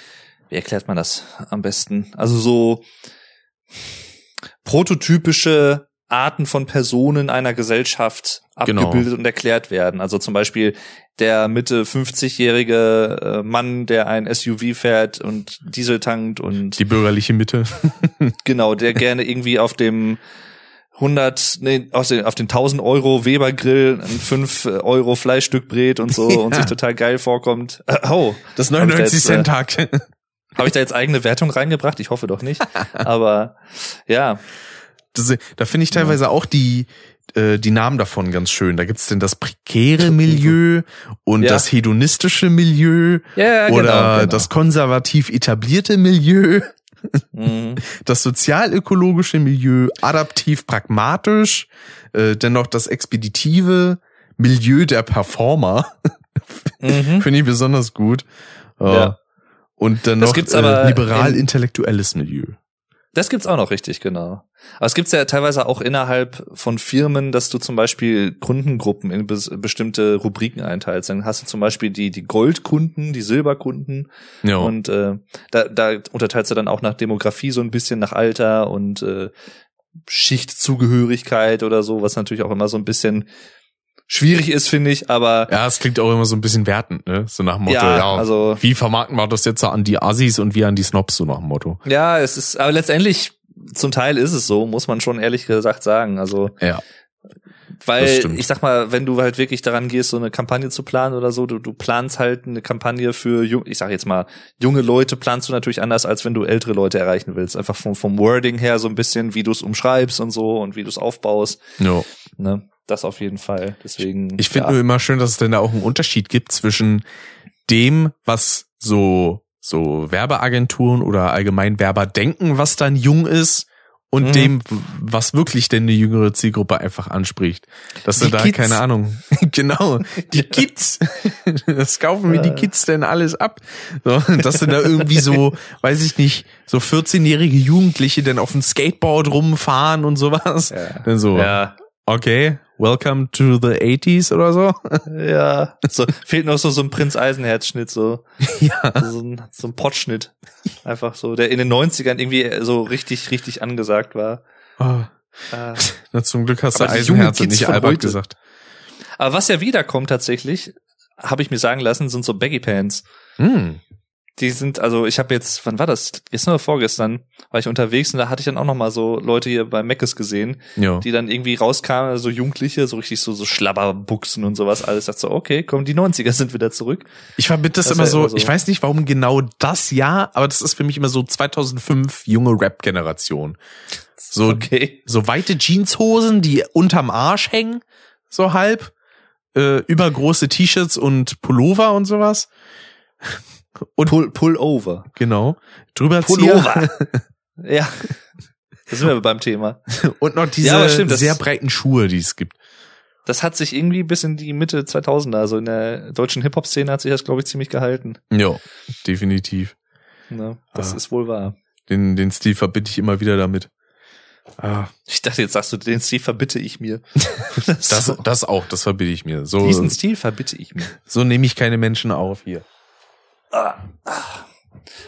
wie erklärt man das am besten? Also so prototypische Arten von Personen einer Gesellschaft
Genau.
abgebildet und erklärt werden. Also zum Beispiel der Mitte 50-jährige äh, Mann, der ein SUV fährt und Diesel tankt und
Die bürgerliche Mitte.
Genau, der gerne irgendwie auf dem 100, nee, auf den, auf den 1000 Euro Weber Grill ein 5 Euro Fleischstück brät und so (laughs) und
Ja.
sich total geil vorkommt. Äh, oh,
Das
Hab ich da
99
jetzt,
Cent Tag. (laughs)
habe ich da jetzt eigene Wertung reingebracht? Ich hoffe doch nicht. Aber ja,
Das, da finde ich teilweise auch die, äh, die Namen davon ganz schön. Da gibt's denn das prekäre Milieu und
Ja.
das hedonistische Milieu
ja,
oder
genau, genau.
das konservativ etablierte Milieu,
Mhm. (laughs)
das sozialökologische Milieu, adaptiv pragmatisch, äh, dennoch das expeditive Milieu der Performer. (laughs)
Mhm.
Finde ich besonders gut. Äh,
Ja.
Und dann noch äh, liberal-intellektuelles Milieu.
Das gibt's auch noch richtig, genau. Aber es gibt's ja teilweise auch innerhalb von Firmen, dass du zum Beispiel Kundengruppen in bes bestimmte Rubriken einteilst. Dann hast du zum Beispiel die, die Goldkunden, die Silberkunden
Ja.
und äh, da, da unterteilst du dann auch nach Demografie so ein bisschen, nach Alter und äh, Schichtzugehörigkeit oder so, was natürlich auch immer so ein bisschen schwierig ist, finde ich, aber
Ja, es klingt auch immer so ein bisschen wertend, ne? So nach dem Motto,
Ja,
ja,
also-
wie vermarkten wir das jetzt an die Assis und wie an die Snobs, so nach dem Motto.
ja, es ist, aber letztendlich zum Teil ist es so, muss man schon ehrlich gesagt sagen. Also
Ja.
Weil ich sag mal, wenn du halt wirklich daran gehst, so eine Kampagne zu planen oder so, du, du planst halt eine Kampagne für, ich sag jetzt mal, junge Leute planst du natürlich anders, als wenn du ältere Leute erreichen willst. Einfach vom, vom Wording her so ein bisschen, wie du es umschreibst und so und wie du es aufbaust.
Jo.
Ne? Das auf jeden Fall. Deswegen.
Ich finde
ja.
nur immer schön, dass es denn da auch einen Unterschied gibt zwischen dem, was so, so Werbeagenturen oder allgemein Werber denken, was dann jung ist, und
Mhm.
dem, was wirklich denn eine jüngere Zielgruppe einfach anspricht. Dass
Die
du da,
Kids.
keine Ahnung, (laughs) genau, die Kids, (laughs) das kaufen mir die
Ja.
Kids denn alles ab. So, (laughs) dass du da irgendwie so, weiß ich nicht, so 14-jährige Jugendliche denn auf dem Skateboard rumfahren und sowas.
Ja.
Dann so,
Ja,
okay, welcome to the 80s oder so. (laughs)
ja. So, fehlt noch so, so ein Prinz Eisenherz-Schnitt, so, (laughs)
Ja.
so ein, so ein Pottschnitt. Einfach so, der in den 90ern irgendwie so richtig, richtig angesagt war.
Oh,
Äh, (laughs)
na, zum Glück hast du Eisenherz und nicht Albert
heute.
gesagt.
Aber was ja wiederkommt tatsächlich, habe ich mir sagen lassen, sind so Baggy Pants.
Hm.
Die sind, also ich habe jetzt, wann war das? Gestern oder vorgestern war ich unterwegs und da hatte ich dann auch noch mal so Leute hier bei Meckes gesehen,
Ja.
die dann irgendwie rauskamen, so Jugendliche, so richtig so, so Schlabberbuchsen und sowas alles. Dachte so, okay, komm, die 90er sind wieder zurück.
Ich verbinde das,
Das ist
immer so,
immer so.
ich weiß nicht, warum genau das Jahr, aber das ist für mich immer so 2005 junge Rap-Generation. So,
Okay.
so weite Jeanshosen, die unterm Arsch hängen, so halb, äh, übergroße T-Shirts und Pullover und sowas. Und
Pull, pull over.
genau, drüber
Pullover. (laughs) ja. Da sind wir beim Thema.
und noch diese
Ja, stimmt, das-
sehr breiten Schuhe, die es gibt.
Das hat sich irgendwie bis in die Mitte 2000er, also in der deutschen Hip-Hop-Szene hat sich das, glaube ich, ziemlich gehalten.
Ja, definitiv.
Ne? Das
Ah.
ist wohl wahr.
Den, den Stil verbinde ich immer wieder damit. Ah,
Ich dachte, jetzt sagst du, den Stil verbitte ich mir. (laughs)
das,
so.
das auch, das verbinde ich mir. So,
Diesen Stil verbitte ich mir.
so nehme ich keine Menschen auf hier.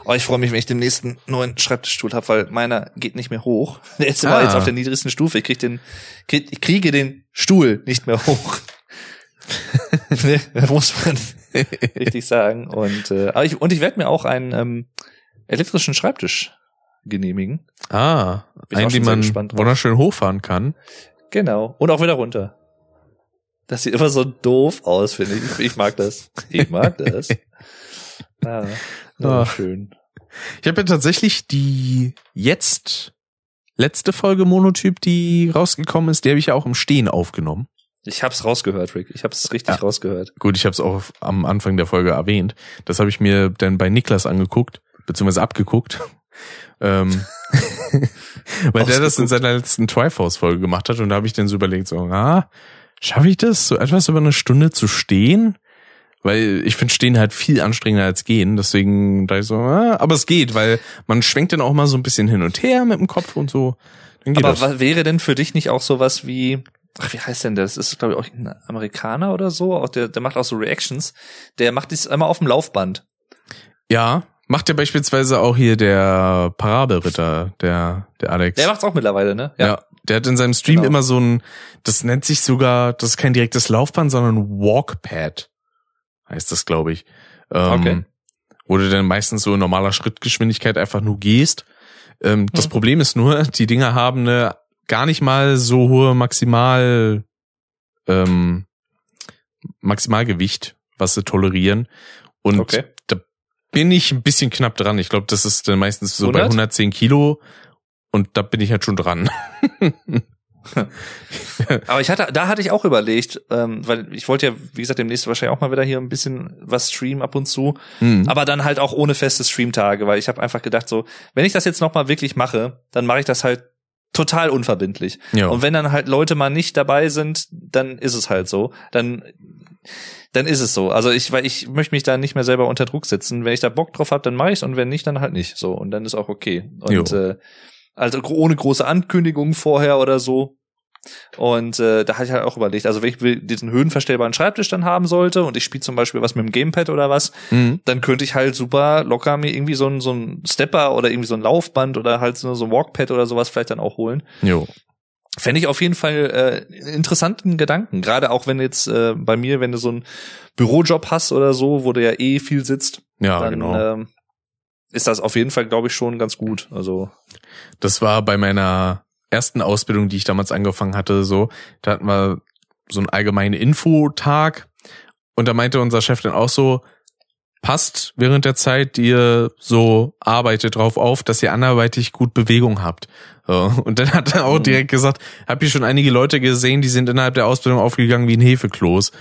Oh, ich freue mich, wenn ich den nächsten neuen Schreibtischstuhl habe, weil meiner geht nicht mehr hoch. (laughs) Der ist
Ah.
jetzt auf der niedrigsten Stufe. Ich krieg den, krieg, ich kriege den Stuhl nicht mehr hoch. (laughs) muss man (laughs) richtig sagen. Und, äh, aber ich, und ich werde mir auch einen ähm, elektrischen Schreibtisch genehmigen.
Ah,
Bin
einen, den man wunderschön hochfahren kann.
Genau. Und auch wieder runter. Das sieht immer so doof aus, finde. Ich, ich mag das. Ich mag das. Ah, ja, (laughs)
Ah.
schön.
Ich habe ja tatsächlich die jetzt letzte Folge Monotyp, die rausgekommen ist, die habe ich ja auch im Stehen aufgenommen.
Ich hab's rausgehört, Rick. Ich hab's richtig
Ja.
rausgehört.
Gut, ich habe es auch am Anfang der Folge erwähnt. Das habe ich mir dann bei Niklas angeguckt, beziehungsweise abgeguckt. (laughs) ähm, (laughs) weil der das in seiner letzten Triforce-Folge gemacht hat und da habe ich dann so überlegt, so, ah, schaffe ich das, so etwas über eine Stunde zu stehen? Weil ich finde Stehen halt viel anstrengender als Gehen, deswegen da ich so, ah, aber es geht, weil man schwenkt dann auch mal so ein bisschen hin und her mit dem Kopf und so. Dann geht
Aber
das.
was wäre denn für dich nicht auch sowas wie, ach, wie heißt denn der? Das ist, glaube ich, auch ein Amerikaner oder so. Auch der, der macht auch so Reactions. Der macht dies einmal auf dem Laufband.
Ja, macht ja beispielsweise auch hier der Parabelritter, der, der Alex.
Der macht's auch mittlerweile, ne?
Ja. der hat in seinem Stream
Genau.
immer so ein, das nennt sich sogar, das ist kein direktes Laufband, sondern Walkpad. Heißt das, glaube ich. Ähm,
Okay.
Wo du dann meistens so in normaler Schrittgeschwindigkeit einfach nur gehst. Ähm, Das
Hm.
Problem ist nur, die Dinger haben eine gar nicht mal so hohe Maximal, ähm, Maximalgewicht, was sie tolerieren. Und
Okay.
da bin ich ein bisschen knapp dran. Ich glaube, das ist dann meistens so bei
100?
110 Kilo. Und da bin ich halt schon dran. (laughs) (laughs)
Aber ich hatte, da hatte ich auch überlegt, ähm, weil ich wollte ja, wie gesagt, demnächst wahrscheinlich auch mal wieder hier ein bisschen was streamen ab und zu.
Hm.
Aber dann halt auch ohne feste Streamtage, weil ich habe einfach gedacht, so, wenn ich das jetzt nochmal wirklich mache, dann mache ich das halt total unverbindlich.
ja.
Und wenn dann halt Leute mal nicht dabei sind, dann ist es halt so. Dann dann ist es so. Also ich, weil ich möchte mich da nicht mehr selber unter Druck setzen. Wenn ich da Bock drauf habe, dann mache ich's und wenn nicht, dann halt nicht. So und dann ist auch okay. Und
Jo.
äh, also ohne große Ankündigung vorher oder so. Und äh, da hatte ich halt auch überlegt, also wenn ich diesen höhenverstellbaren Schreibtisch dann haben sollte und ich spiele zum Beispiel was mit dem Gamepad oder was,
Hm.
dann könnte ich halt super locker mir irgendwie so ein, so ein Stepper oder irgendwie so ein Laufband oder halt so, so ein Walkpad oder sowas vielleicht dann auch holen.
Jo.
Fände ich auf jeden Fall äh, interessanten Gedanken. Gerade auch wenn jetzt äh, bei mir, wenn du so einen Bürojob hast oder so, wo du ja eh viel sitzt,
Ja,
dann
genau.
ähm, ist das auf jeden Fall, glaube ich, schon ganz gut. Also
Das war bei meiner ersten Ausbildung, die ich damals angefangen hatte, so. Da hatten wir so ein allgemeiner Infotag. Und da meinte unser Chef dann auch so, passt während der Zeit, die ihr so arbeitet, drauf auf, dass ihr anderweitig gut Bewegung habt. So. Und dann hat er auch mhm. direkt gesagt, hab ich schon einige Leute gesehen, die sind innerhalb der Ausbildung aufgegangen wie ein Hefekloß.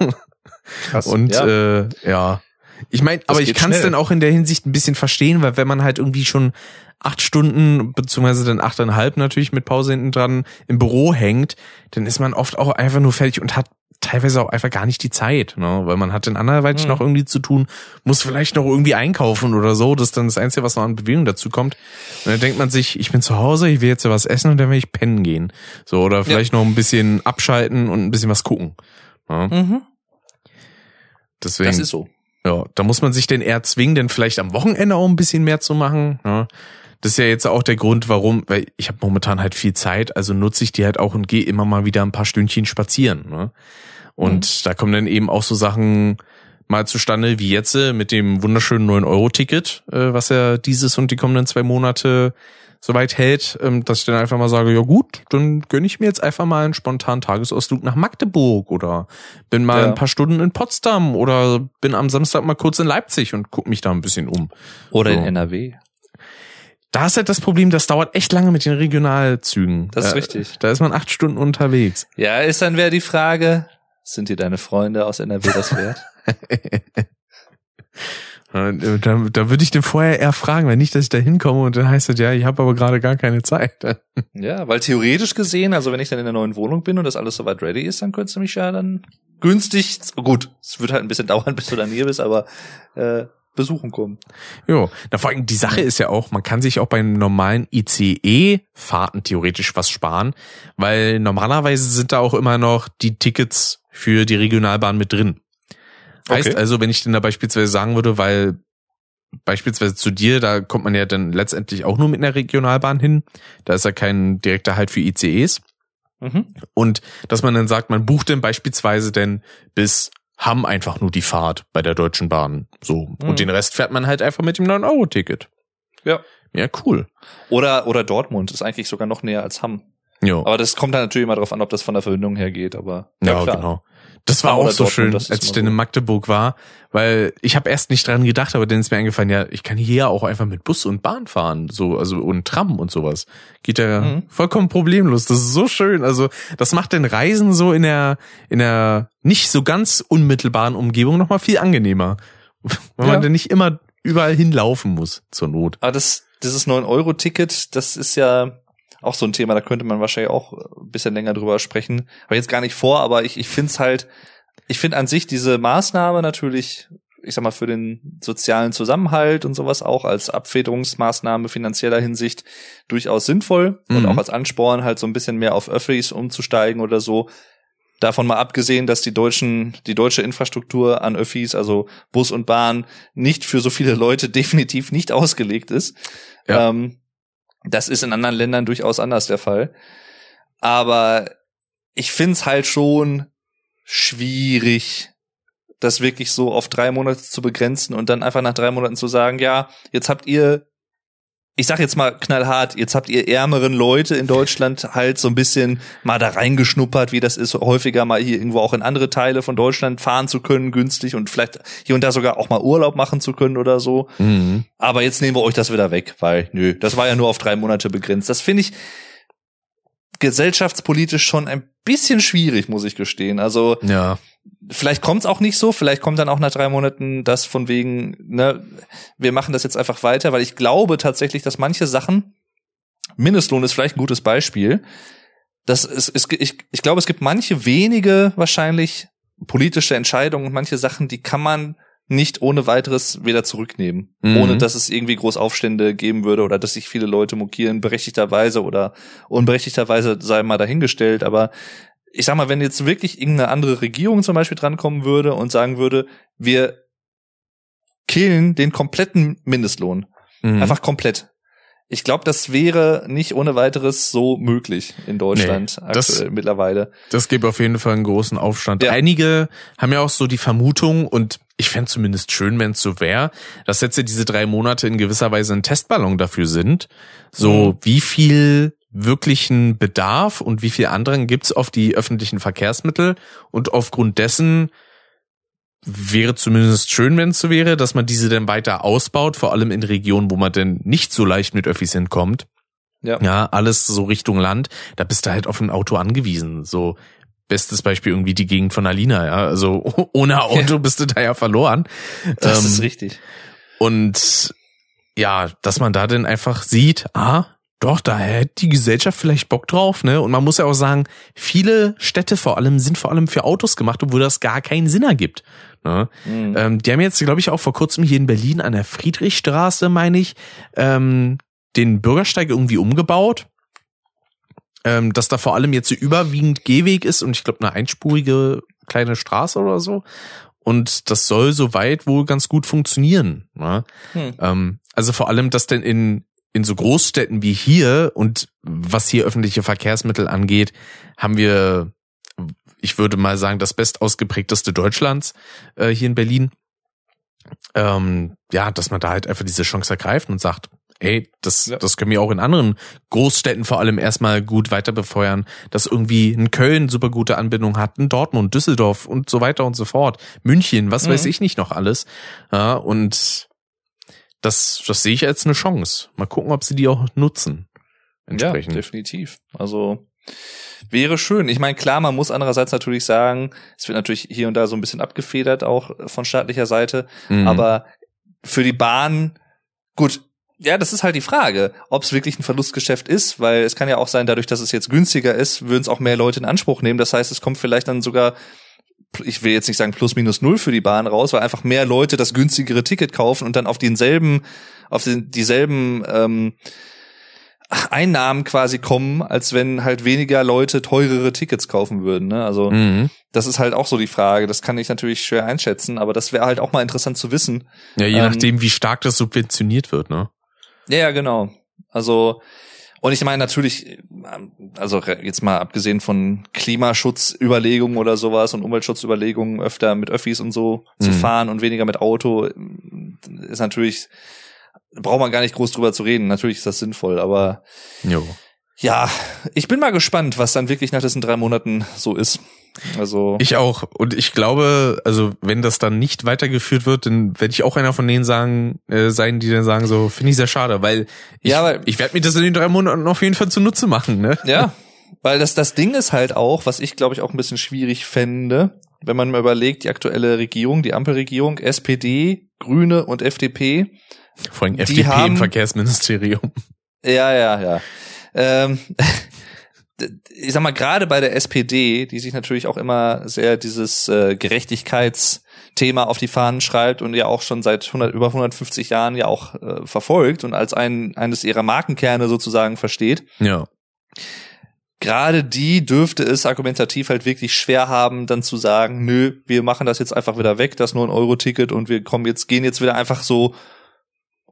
(laughs) Krass, und ja. Äh, ja. Ich meine, aber ich kann es dann auch in der Hinsicht ein bisschen verstehen, weil wenn man halt irgendwie schon acht Stunden, beziehungsweise dann achteinhalb natürlich mit Pause hinten dran im Büro hängt, dann ist man oft auch einfach nur fertig und hat teilweise auch einfach gar nicht die Zeit, ne? weil man hat dann anderweitig mhm. noch irgendwie zu tun, muss vielleicht noch irgendwie einkaufen oder so, das ist dann das Einzige, was noch an Bewegung dazu kommt. Und dann denkt man sich, ich bin zu Hause, ich will jetzt ja was essen und dann will ich pennen gehen. So, oder vielleicht ja. noch ein bisschen abschalten und ein bisschen was gucken. Ne? Mhm. Deswegen,
das ist so.
Ja, da muss man sich denn eher zwingen, denn vielleicht am Wochenende auch ein bisschen mehr zu machen. Ne? Das ist ja jetzt auch der Grund, warum, weil ich habe momentan halt viel Zeit, also nutze ich die halt auch und gehe immer mal wieder ein paar Stündchen spazieren. Ne? Und mhm. da kommen dann eben auch so Sachen mal zustande, wie jetzt äh, mit dem wunderschönen 9-Euro-Ticket, äh, was ja dieses und die kommenden zwei Monate soweit hält, ähm, dass ich dann einfach mal sage, ja gut, dann gönne ich mir jetzt einfach mal einen spontanen Tagesausflug nach Magdeburg oder bin mal ja. ein paar Stunden in Potsdam oder bin am Samstag mal kurz in Leipzig und guck mich da ein bisschen um.
Oder so. in NRW.
Da ist halt das Problem, das dauert echt lange mit den Regionalzügen.
Das ist richtig.
Da ist man acht Stunden unterwegs.
Ja, ist dann wäre die Frage, sind dir deine Freunde aus NRW das wert? (laughs)
Da, da würde ich den vorher eher fragen, wenn nicht, dass ich da hinkomme und dann heißt es, ja, ich habe aber gerade gar keine Zeit. (laughs)
Ja, weil theoretisch gesehen, also wenn ich dann in der neuen Wohnung bin und das alles soweit ready ist, dann könntest du mich ja dann günstig, gut, es wird halt ein bisschen (laughs) dauern, bis du dann hier bist, aber äh, besuchen kommen.
Jo, da vor allem die Sache ist ja auch, man kann sich auch beim normalen ICE-Fahrten theoretisch was sparen, weil normalerweise sind da auch immer noch die Tickets für die Regionalbahn mit drin. Heißt okay. also, wenn ich denn da beispielsweise sagen würde, weil beispielsweise zu dir, da kommt man ja dann letztendlich auch nur mit einer Regionalbahn hin. Da ist ja kein direkter Halt für ICEs. Mhm. Und dass man dann sagt, man bucht denn beispielsweise denn bis Hamm einfach nur die Fahrt bei der Deutschen Bahn. So. Mhm. Und den Rest fährt man halt einfach mit dem 9-Euro-Ticket.
Ja.
Ja, cool.
Oder, oder Dortmund ist eigentlich sogar noch näher als Hamm.
Jo.
Aber das kommt dann natürlich immer darauf an, ob das von der Verbindung her geht, aber.
Ja, ja genau. Das war auch so schön, als ich dann in Magdeburg war, weil ich habe erst nicht dran gedacht, aber dann ist mir eingefallen, ja, ich kann hier auch einfach mit Bus und Bahn fahren, so also und Tram und sowas. Geht ja mhm. vollkommen problemlos. Das ist so schön. Also das macht den Reisen so in der in der nicht so ganz unmittelbaren Umgebung noch mal viel angenehmer, (laughs) weil ja. man dann nicht immer überall hinlaufen muss zur Not.
Aber das dieses 9 Euro Ticket, das ist ja auch so ein Thema, da könnte man wahrscheinlich auch ein bisschen länger drüber sprechen. Aber jetzt gar nicht vor, aber ich, ich finde es halt, ich finde an sich diese Maßnahme natürlich, ich sag mal, für den sozialen Zusammenhalt und sowas auch als Abfederungsmaßnahme finanzieller Hinsicht durchaus sinnvoll mhm. und auch als Ansporn halt so ein bisschen mehr auf Öffis umzusteigen oder so. Davon mal abgesehen, dass die deutschen, die deutsche Infrastruktur an Öffis, also Bus und Bahn, nicht für so viele Leute (laughs) definitiv nicht ausgelegt ist. Ja. Ähm, das ist in anderen Ländern durchaus anders der Fall. Aber ich find's halt schon schwierig, das wirklich so auf drei Monate zu begrenzen und dann einfach nach drei Monaten zu sagen, ja, jetzt habt ihr, ich sag jetzt mal knallhart, jetzt habt ihr ärmeren Leute in Deutschland halt so ein bisschen mal da reingeschnuppert, wie das ist, häufiger mal hier irgendwo auch in andere Teile von Deutschland fahren zu können, günstig und vielleicht hier und da sogar auch mal Urlaub machen zu können oder so. Mhm. Aber jetzt nehmen wir euch das wieder weg, weil, nö, das war ja nur auf drei Monate begrenzt. Das finde ich, gesellschaftspolitisch schon ein bisschen schwierig, muss ich gestehen. Also
ja.
Vielleicht kommt's auch nicht so, vielleicht kommt dann auch nach drei Monaten das von wegen, ne, wir machen das jetzt einfach weiter, weil ich glaube tatsächlich, dass manche Sachen, Mindestlohn ist vielleicht ein gutes Beispiel, das ist, ist ich, ich glaube, es gibt manche wenige wahrscheinlich politische Entscheidungen und manche Sachen, die kann man nicht ohne weiteres wieder zurücknehmen, mhm. ohne dass es irgendwie groß Aufstände geben würde oder dass sich viele Leute mokieren, berechtigterweise oder unberechtigterweise sei mal dahingestellt. Aber ich sag mal, wenn jetzt wirklich irgendeine andere Regierung zum Beispiel drankommen würde und sagen würde, wir killen den kompletten Mindestlohn. Mhm. Einfach komplett. Ich glaube, das wäre nicht ohne weiteres so möglich in Deutschland nee, das, aktuell mittlerweile.
Das gibt auf jeden Fall einen großen Aufstand. Ja. Einige haben ja auch so die Vermutung und ich fände zumindest schön, wenn es so wäre, dass jetzt ja diese drei Monate in gewisser Weise ein Testballon dafür sind. So, mhm. wie viel wirklichen Bedarf und wie viel anderen gibt's auf die öffentlichen Verkehrsmittel und aufgrund dessen wäre zumindest schön, wenn es so wäre, dass man diese dann weiter ausbaut, vor allem in Regionen, wo man denn nicht so leicht mit Öffis hinkommt. Ja. ja, alles so Richtung Land, da bist du halt auf ein Auto angewiesen. So bestes Beispiel irgendwie die Gegend von Alina, ja. Also (laughs) ohne Auto ja. bist du da ja verloren.
Das ähm, ist richtig.
Und ja, dass man da dann einfach sieht, ah, doch, da hätte die Gesellschaft vielleicht Bock drauf, ne? Und man muss ja auch sagen, viele Städte vor allem sind vor allem für Autos gemacht, obwohl das gar keinen Sinn ergibt. Ne? Mhm. Ähm, die haben jetzt, glaube ich, auch vor kurzem hier in Berlin an der Friedrichstraße, meine ich, ähm, den Bürgersteig irgendwie umgebaut. Ähm, dass da vor allem jetzt so überwiegend Gehweg ist und ich glaube eine einspurige kleine Straße oder so. Und das soll soweit wohl ganz gut funktionieren. Ne? Hm. Ähm, also vor allem, dass denn in, in so Großstädten wie hier und was hier öffentliche Verkehrsmittel angeht, haben wir, ich würde mal sagen, das bestausgeprägteste Deutschlands äh, hier in Berlin. Ähm, ja, dass man da halt einfach diese Chance ergreift und sagt, ey, das, ja. das können wir auch in anderen Großstädten vor allem erstmal gut weiter befeuern, dass irgendwie ein Köln super gute Anbindung hat, ein Dortmund, Düsseldorf und so weiter und so fort, München, was mhm. weiß ich nicht noch alles. Ja, und das, das sehe ich als eine Chance. Mal gucken, ob sie die auch nutzen.
Entsprechend. Ja, definitiv. Also wäre schön. Ich meine, klar, man muss andererseits natürlich sagen, es wird natürlich hier und da so ein bisschen abgefedert, auch von staatlicher Seite. Mhm. Aber für die Bahn, gut, ja, das ist halt die Frage, ob es wirklich ein Verlustgeschäft ist, weil es kann ja auch sein, dadurch, dass es jetzt günstiger ist, würden es auch mehr Leute in Anspruch nehmen. Das heißt, es kommt vielleicht dann sogar, ich will jetzt nicht sagen plus minus null für die Bahn raus, weil einfach mehr Leute das günstigere Ticket kaufen und dann auf denselben, auf den, dieselben ähm, Einnahmen quasi kommen, als wenn halt weniger Leute teurere Tickets kaufen würden. Ne? Also mhm. das ist halt auch so die Frage. Das kann ich natürlich schwer einschätzen, aber das wäre halt auch mal interessant zu wissen.
Ja, je ähm, nachdem, wie stark das subventioniert wird, ne?
Ja, ja, genau. Also, und ich meine natürlich, also jetzt mal abgesehen von Klimaschutzüberlegungen oder sowas und Umweltschutzüberlegungen öfter mit Öffis und so mhm. zu fahren und weniger mit Auto, ist natürlich, braucht man gar nicht groß drüber zu reden. Natürlich ist das sinnvoll, aber jo. ja, ich bin mal gespannt, was dann wirklich nach diesen drei Monaten so ist. Also
ich auch und ich glaube, also wenn das dann nicht weitergeführt wird, dann werde ich auch einer von denen sagen äh, sein, die dann sagen so, finde ich sehr schade, weil ich, ja, weil, ich werde mir das in den drei Monaten auf jeden Fall zunutze machen, ne?
Ja, (laughs) weil das das Ding ist halt auch, was ich glaube ich auch ein bisschen schwierig fände, wenn man mal überlegt, die aktuelle Regierung, die Ampelregierung, SPD, Grüne und FDP.
Vor allem FDP haben, im Verkehrsministerium.
Ja, ja, ja. Ähm, (laughs) ich sag mal, gerade bei der SPD, die sich natürlich auch immer sehr dieses äh, Gerechtigkeitsthema auf die Fahnen schreibt und ja auch schon seit 100, über 150 Jahren ja auch äh, verfolgt und als ein, eines ihrer Markenkerne sozusagen versteht.
Ja.
Gerade die dürfte es argumentativ halt wirklich schwer haben, dann zu sagen, nö, wir machen das jetzt einfach wieder weg, das 9-Euro-Ticket und wir kommen jetzt, gehen jetzt wieder einfach so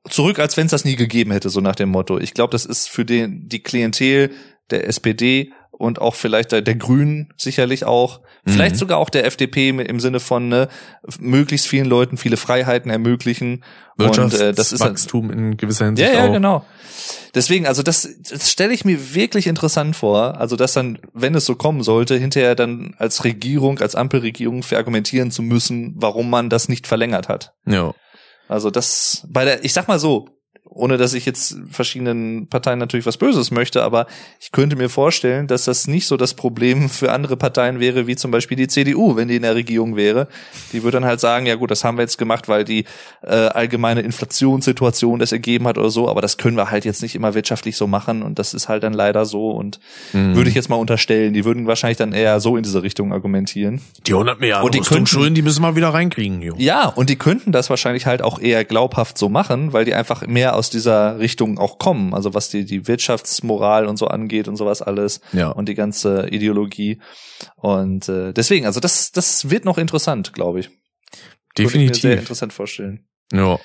zurück, als wenn es das nie gegeben hätte, so nach dem Motto. Ich glaube, das ist für den, die Klientel der SPD und auch vielleicht der, der Grünen sicherlich auch, mhm. vielleicht sogar auch der FDP im Sinne von ne, möglichst vielen Leuten viele Freiheiten ermöglichen.
Und äh, das ist Wachstum in gewisser Hinsicht
ja ja auch. genau. Deswegen also das, das stelle ich mir wirklich interessant vor also dass dann wenn es so kommen sollte hinterher dann als Regierung als Ampelregierung verargumentieren zu müssen warum man das nicht verlängert hat.
Ja.
Also das bei der ich sag mal so ohne dass ich jetzt verschiedenen Parteien natürlich was Böses möchte, aber ich könnte mir vorstellen, dass das nicht so das Problem für andere Parteien wäre, wie zum Beispiel die CDU, wenn die in der Regierung wäre. Die würde dann halt sagen, ja gut, das haben wir jetzt gemacht, weil die äh, allgemeine Inflationssituation das ergeben hat oder so, aber das können wir halt jetzt nicht immer wirtschaftlich so machen und das ist halt dann leider so und mhm. würde ich jetzt mal unterstellen, die würden wahrscheinlich dann eher so in diese Richtung argumentieren.
Die 100 Milliarden und die Rüstungsschulden, die müssen wir wieder reinkriegen. Jo.
Ja, und die könnten das wahrscheinlich halt auch eher glaubhaft so machen, weil die einfach mehr aus dieser Richtung auch kommen. Also was die, die Wirtschaftsmoral und so angeht und sowas alles.
Ja.
Und die ganze Ideologie. Und äh, deswegen, also das, das wird noch interessant, glaube ich.
Definitiv.
Ich mir sehr interessant vorstellen.
Ja,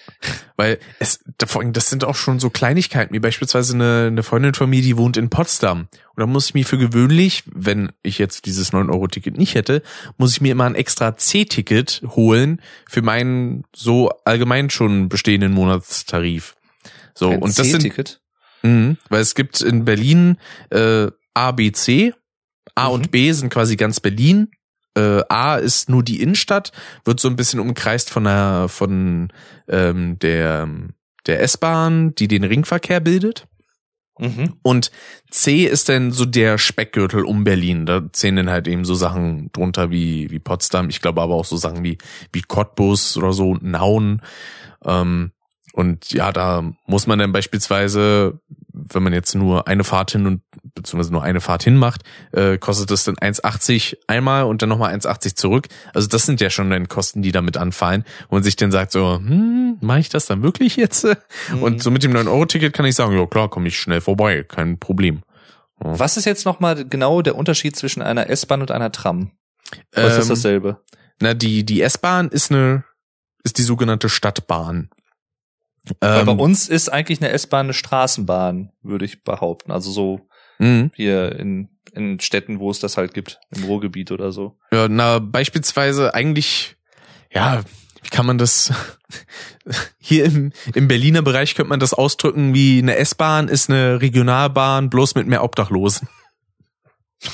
weil es, das sind auch schon so Kleinigkeiten, wie beispielsweise eine, eine Freundin von mir, die wohnt in Potsdam. Und da muss ich mir für gewöhnlich, wenn ich jetzt dieses 9-Euro-Ticket nicht hätte, muss ich mir immer ein extra C-Ticket holen für meinen so allgemein schon bestehenden Monatstarif. So,
Ein
und das sind, Mhm, weil es gibt in Berlin äh, A, B, C. A
Mhm.
und B sind quasi ganz Berlin. Äh, A ist nur die Innenstadt, wird so ein bisschen umkreist von der von ähm, der der S-Bahn, die den Ringverkehr bildet.
Mhm.
Und C ist dann so der Speckgürtel um Berlin. Da zählen dann halt eben so Sachen drunter wie, wie Potsdam. Ich glaube aber auch so Sachen wie, wie Cottbus oder so, Nauen. Ähm, und ja, da muss man dann beispielsweise, wenn man jetzt nur eine Fahrt hin und beziehungsweise nur eine Fahrt hin macht, äh, kostet das dann 1,80 einmal und dann nochmal 1,80 zurück. Also das sind ja schon dann Kosten, die damit anfallen. Und man sich dann sagt so, hm, mache ich das dann wirklich jetzt?
Mhm.
Und so mit dem 9-Euro-Ticket kann ich sagen, ja klar, komme ich schnell vorbei, kein Problem.
Was ist jetzt nochmal genau der Unterschied zwischen einer S-Bahn und einer Tram? Was ist
Ähm,
dasselbe?
Na, die, die S-Bahn ist eine, ist die sogenannte Stadtbahn.
Weil
Ähm,
bei uns ist eigentlich eine S-Bahn eine Straßenbahn, würde ich behaupten. Also so
mh.
hier in, in Städten, wo es das halt gibt, im Ruhrgebiet oder so.
Ja, na, beispielsweise eigentlich, ja, wie kann man das, (laughs) hier im, im Berliner Bereich könnte man das ausdrücken wie eine S-Bahn ist eine Regionalbahn, bloß mit mehr Obdachlosen.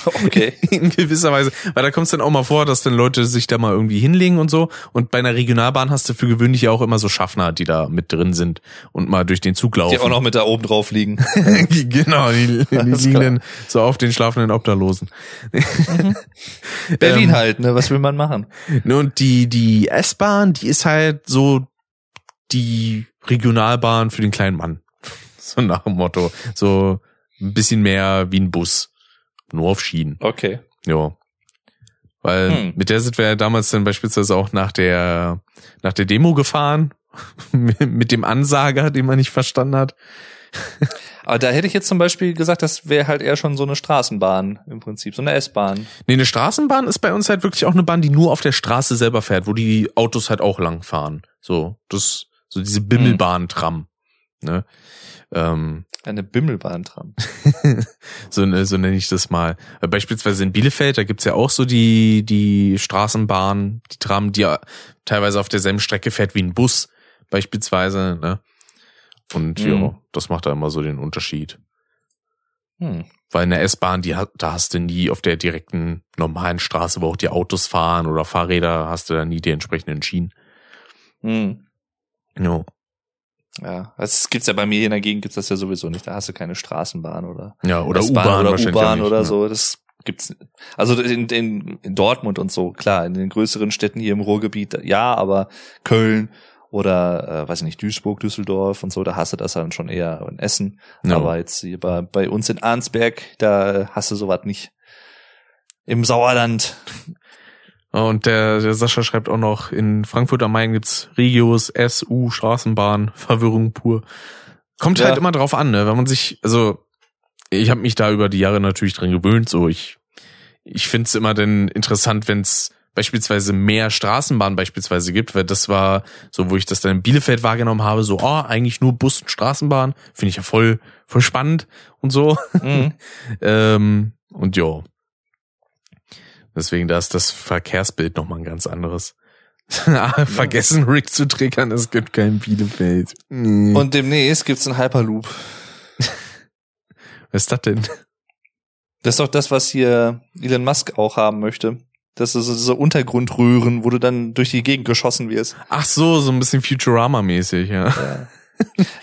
Okay. (laughs)
In gewisser Weise. Weil da kommt es dann auch mal vor, dass dann Leute sich da mal irgendwie hinlegen und so. Und bei einer Regionalbahn hast du für gewöhnlich ja auch immer so Schaffner, die da mit drin sind und mal durch den Zug laufen.
Die auch noch mit da oben drauf liegen. (laughs)
genau, die, (laughs) die liegen
klar.
dann so auf den schlafenden Obdachlosen.
Berlin
Ähm,
halt, ne? Was will man machen?
Ne, Und die, die S-Bahn, die ist halt so die Regionalbahn für den kleinen Mann. So nach dem Motto. So ein bisschen mehr wie ein Bus. Nur auf Schienen.
Okay.
Ja. Weil
Hm.
mit der sind wir ja damals dann beispielsweise auch nach der, nach der Demo gefahren. (laughs) mit dem Ansager, den man nicht verstanden hat. (laughs)
Aber da hätte ich jetzt zum Beispiel gesagt, das wäre halt eher schon so eine Straßenbahn im Prinzip, so eine S-Bahn.
Nee, eine Straßenbahn ist bei uns halt wirklich auch eine Bahn, die nur auf der Straße selber fährt, wo die Autos halt auch lang fahren. So, das, so diese Bimmelbahn-Tram. Ne? Ähm,
Eine Bimmelbahn dran. (laughs)
so, ne- so nenne ich das mal. Äh, Beispielsweise in Bielefeld, da gibt's ja auch so die, die Straßenbahn, die Tram, die ja teilweise auf derselben Strecke fährt wie ein Bus, beispielsweise, ne? Und
Mhm.
ja, das macht da immer so den Unterschied.
Hm.
Weil in der S-Bahn, die hat, da hast du nie auf der direkten normalen Straße, wo auch die Autos fahren oder Fahrräder, hast du da nie die entsprechenden Schienen.
Hm.
Ja,
Ja, das gibt's ja bei mir hier in der Gegend gibt's das ja sowieso nicht. Da hast du keine Straßenbahn oder
ja oder U-Bahn
oder. U-Bahn oder
ne?
so. Das gibt's. Also in, in, in Dortmund und so, klar, in den größeren Städten hier im Ruhrgebiet, ja, aber Köln oder äh, weiß ich nicht, Duisburg, Düsseldorf und so, da hast du das dann schon eher in Essen.
Ja.
Aber jetzt hier bei, bei uns in Arnsberg, da hast du sowas nicht. Im Sauerland.
Und der, der Sascha schreibt auch noch, in Frankfurt am Main gibt's Regios, SU, Straßenbahn, (laughs) Verwirrung pur. Kommt
Ja.
halt immer drauf an, ne? Wenn man sich, also ich habe mich da über die Jahre natürlich dran gewöhnt, so ich ich find's immer dann interessant, wenn's beispielsweise mehr Straßenbahnen beispielsweise gibt, weil das war so, wo ich das dann in Bielefeld wahrgenommen habe, so, oh, eigentlich nur Bus und Straßenbahn, finde ich ja voll, voll spannend und so.
Mhm. (laughs)
Ähm, und ja. Deswegen, da ist das Verkehrsbild nochmal ein ganz anderes. (laughs) Vergessen, Rick zu triggern, es gibt kein Bielefeld. Nee.
Und demnächst gibt's einen Hyperloop.
was ist das denn?
Das ist doch das, was hier Elon Musk auch haben möchte. Das ist so so Untergrundröhren, wo du dann durch die Gegend geschossen wirst.
Ach so, so ein bisschen Futurama-mäßig, ja.
Ja.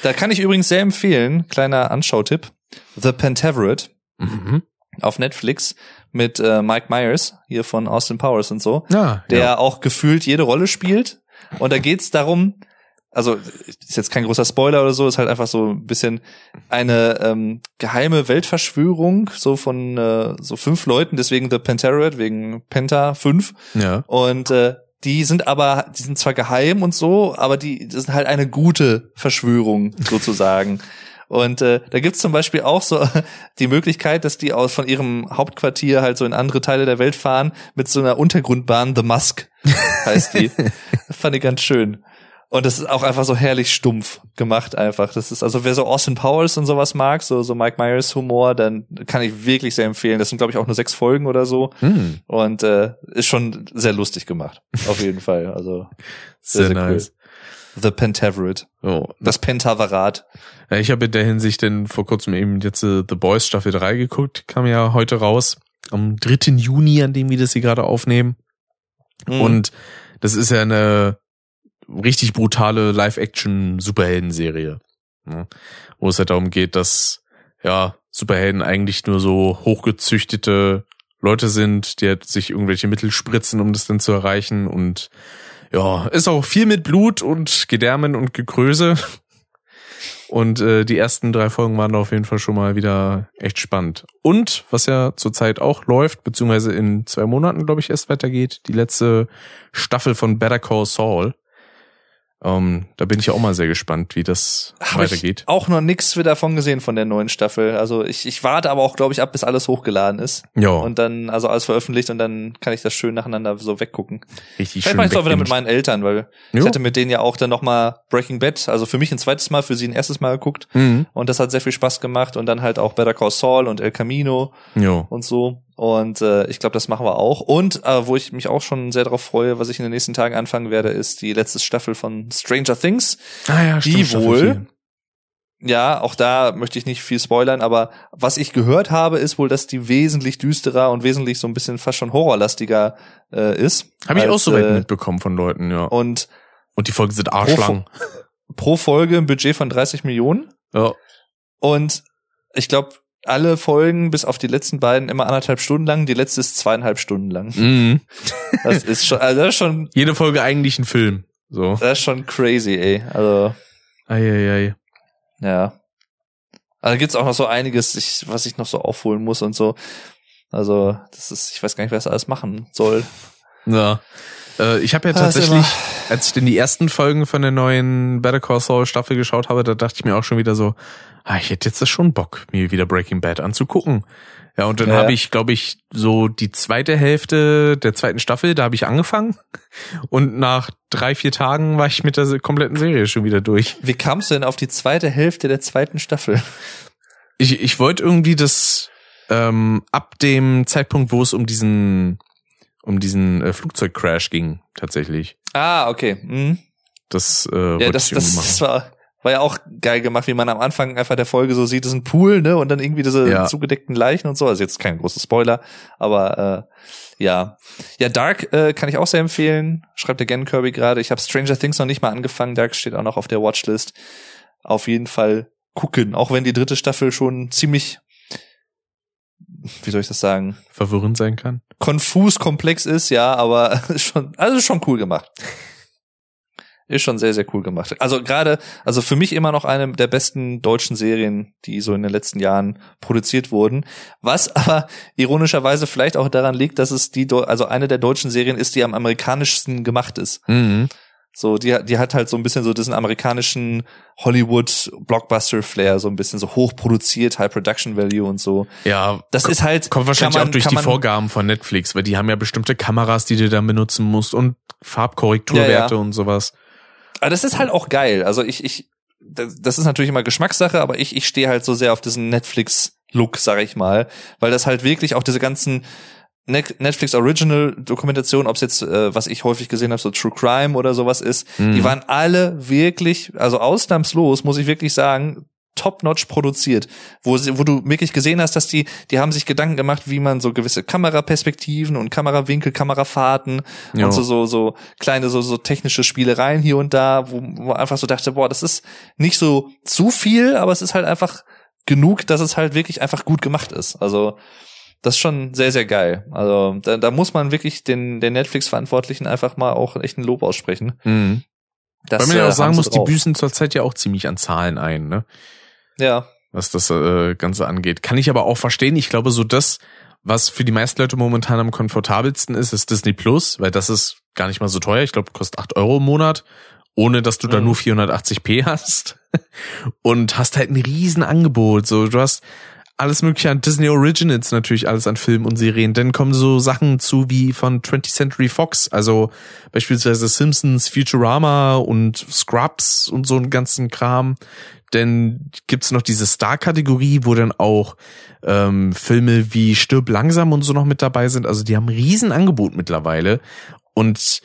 da kann ich übrigens sehr empfehlen, kleiner Anschautipp, The Pentaveret
Mhm.
auf Netflix mit äh, Mike Myers, hier von Austin Powers und so,
Ja,
der
ja.
auch gefühlt jede Rolle spielt. Und da geht's darum, also ist jetzt kein großer Spoiler oder so, ist halt einfach so ein bisschen eine ähm, geheime Weltverschwörung, so von äh, so fünf Leuten, deswegen The Pentaveret, wegen Penta 5.
ja.
Und äh, die sind aber, die sind zwar geheim und so, aber die das sind halt eine gute Verschwörung sozusagen. Und äh, da gibt's zum Beispiel auch so (laughs) die Möglichkeit, dass die aus von ihrem Hauptquartier halt so in andere Teile der Welt fahren mit so einer Untergrundbahn, The Musk heißt die. (laughs) fand ich ganz schön. Und das ist auch einfach so herrlich stumpf gemacht einfach. Das ist also wer so Austin Powers und sowas mag, so so Mike Myers Humor, dann kann ich wirklich sehr empfehlen. Das sind glaube ich auch nur sechs Folgen oder so.
Hm,
Und äh, ist schon sehr lustig gemacht. Auf jeden Fall. Also
sehr,
Sehr, sehr
nice.
The Pentaveret.
Oh,
Das Pentaverat.
Ja, ich habe in der Hinsicht denn vor kurzem eben jetzt äh, The Boys Staffel 3 geguckt, kam ja heute raus, am 3. Juni, an dem wir das hier gerade aufnehmen.
Mhm.
Und das ist ja eine richtig brutale Live-Action-Superhelden-Serie. Ne? Wo es halt darum geht, dass ja Superhelden eigentlich nur so hochgezüchtete Leute sind, die halt sich irgendwelche Mittel spritzen, um das dann zu erreichen. Und ja, ist auch viel mit Blut und Gedärmen und Gekröse. Und äh, die ersten drei Folgen waren auf jeden Fall schon mal wieder echt spannend. Und was ja zurzeit auch läuft, beziehungsweise in zwei Monaten, glaube ich, erst weitergeht, die letzte Staffel von Better Call Saul. Ähm, da bin ich ja auch mal sehr gespannt, wie das
Hab
weitergeht.
Ich auch noch nichts wieder davon gesehen von der neuen Staffel. Also ich, ich warte aber auch, glaube ich, ab, bis alles hochgeladen ist.
Ja,
Und dann, also alles veröffentlicht und dann kann ich das schön nacheinander so weggucken.
richtig
Vielleicht
schön.
mache ich es auch wieder mit meinen Eltern, weil
Jo.
ich hatte mit denen ja auch dann nochmal Breaking Bad, also für mich ein zweites Mal, für sie ein erstes Mal geguckt.
Mhm.
Und das hat sehr viel Spaß gemacht. Und dann halt auch Better Call Saul und El Camino
Jo.
und so. Und äh, ich glaube, das machen wir auch. Und äh, wo ich mich auch schon sehr darauf freue, was ich in den nächsten Tagen anfangen werde, ist die letzte Staffel von Stranger Things.
Ah ja,
Die
stimmt. Staffel
wohl. Ja, auch da möchte ich nicht viel spoilern, aber was ich gehört habe, ist wohl, dass die wesentlich düsterer und wesentlich so ein bisschen fast schon horrorlastiger äh, ist.
Habe ich auch so weit
äh,
mitbekommen von Leuten, ja.
Und
Und die Folgen sind arschlang. (laughs)
pro Folge ein Budget von 30 Millionen.
Ja.
Und ich glaube, alle Folgen, bis auf die letzten beiden, immer anderthalb Stunden lang. Die letzte ist zweieinhalb Stunden lang.
Mhm. (laughs)
Das ist schon, also das ist schon,
Jede Folge eigentlich ein Film. So.
das ist schon crazy, ey. Also,
Eieiei.
ja. Also gibt's auch noch so einiges, ich, was ich noch so aufholen muss und so. Also, das ist, ich weiß gar nicht, wer das alles machen soll.
Ja. Äh, ich habe ja
Ah,
tatsächlich, als ich denn die ersten Folgen von der neuen Better Call Saul Staffel geschaut habe, da dachte ich mir auch schon wieder so, ah, ich hätte jetzt schon Bock, mir wieder Breaking Bad anzugucken. Ja, und dann
Ja.
habe ich, glaube ich, so die zweite Hälfte der zweiten Staffel, da habe ich angefangen. Und nach drei, vier Tagen war ich mit der kompletten Serie schon wieder durch.
Wie kamst du denn auf die zweite Hälfte der zweiten Staffel?
Ich, ich wollte irgendwie das ähm, ab dem Zeitpunkt, wo es um diesen um diesen äh, Flugzeugcrash ging, tatsächlich.
Ah, okay. Mhm.
Das äh,
Ja, das, das, das war, war ja auch geil gemacht, wie man am Anfang einfach der Folge so sieht, das ist ein Pool, ne? Und dann irgendwie diese
Ja.
zugedeckten Leichen und so. Also jetzt kein großer Spoiler, aber äh, ja. Ja, Dark äh, kann ich auch sehr empfehlen. Schreibt der Gen Kirby gerade. Ich habe Stranger Things noch nicht mal angefangen. Dark steht auch noch auf der Watchlist. Auf jeden Fall gucken, auch wenn die dritte Staffel schon ziemlich, wie soll ich das sagen,
verwirrend sein kann.
konfus komplex ist, ja, aber (laughs) ist schon, also ist schon cool gemacht. Ist schon sehr, sehr cool gemacht. Also gerade, also für mich immer noch eine der besten deutschen Serien, die so in den letzten Jahren produziert wurden. Was (laughs) aber ironischerweise vielleicht auch daran liegt, dass es die, also eine der deutschen Serien ist, die am amerikanischsten gemacht ist.
Mhm.
So, die, die hat halt so ein bisschen so diesen amerikanischen Hollywood-Blockbuster-Flair, so ein bisschen so hochproduziert, High Production Value und so.
Ja,
Das ist halt,
kommt wahrscheinlich
man-
auch durch die
man-
Vorgaben von Netflix, weil die haben ja bestimmte Kameras, die du dann benutzen musst und Farbkorrekturwerte
Ja,
und sowas.
Aber das ist halt auch geil. Also ich, ich, das ist natürlich immer Geschmackssache, aber ich, ich stehe halt so sehr auf diesen Netflix-Look, sag ich mal, weil das halt wirklich auch diese ganzen Netflix Original Dokumentation, ob es jetzt, äh, was ich häufig gesehen habe, so True Crime oder sowas ist,
Mhm.
die waren alle wirklich, also ausnahmslos, muss ich wirklich sagen, top-notch produziert, wo, sie, wo du wirklich gesehen hast, dass die, die haben sich Gedanken gemacht, wie man so gewisse Kameraperspektiven und Kamerawinkel, Kamerafahrten
Ja.
und so, so, so kleine, so, so technische Spielereien hier und da, wo wo man einfach so dachte, boah, das ist nicht so zu viel, aber es ist halt einfach genug, dass es halt wirklich einfach gut gemacht ist. Also, das ist schon sehr, sehr geil. Also, da, da muss man wirklich den, den Netflix-Verantwortlichen einfach mal auch echt ein Lob aussprechen.
Mhm.
Das,
Weil man ja
äh,
auch sagen
haben sie
muss, die
drauf.
büßen zurzeit ja auch ziemlich an Zahlen ein, ne?
Ja,
was das äh, Ganze angeht. Kann ich aber auch verstehen. Ich glaube, so das, was für die meisten Leute momentan am komfortabelsten ist, ist Disney Plus, weil das ist gar nicht mal so teuer. Ich glaube, kostet 8 Euro im Monat, ohne dass du da
Mhm.
nur 480p (laughs) hast. Und hast halt ein riesen Angebot. So, du hast alles mögliche an Disney Originals natürlich, alles an Filmen und Serien. Dann kommen so Sachen zu wie von 20th Century Fox, also beispielsweise Simpsons, Futurama und Scrubs und so einen ganzen Kram. Dann gibt's noch diese Star-Kategorie, wo dann auch ähm, Filme wie Stirb langsam und so noch mit dabei sind. Also die haben ein riesen Angebot mittlerweile. Und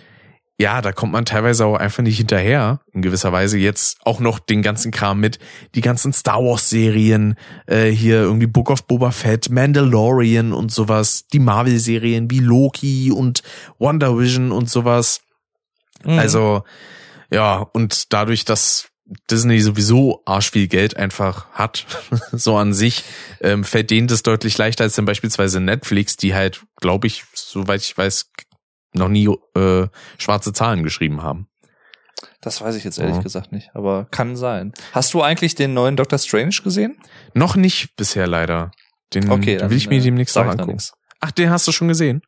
ja, da kommt man teilweise auch einfach nicht hinterher, in gewisser Weise. Jetzt auch noch den ganzen Kram mit, die ganzen Star Wars Serien, äh, hier irgendwie Book of Boba Fett, Mandalorian und sowas, die Marvel Serien wie Loki und Wonder Vision und sowas. Mhm. Also, ja, und dadurch, dass Disney sowieso arsch viel Geld einfach hat, (laughs) so an sich, ähm, fällt denen das deutlich leichter als dann beispielsweise Netflix, die halt, glaube ich, soweit ich weiß, noch nie äh, schwarze Zahlen geschrieben haben.
Das weiß ich jetzt ehrlich ja. gesagt nicht, aber kann sein. Hast du eigentlich den neuen Doctor Strange gesehen?
Noch nicht bisher leider. Den okay, will ich mir äh, demnächst noch angucken. Ach, den hast du schon gesehen?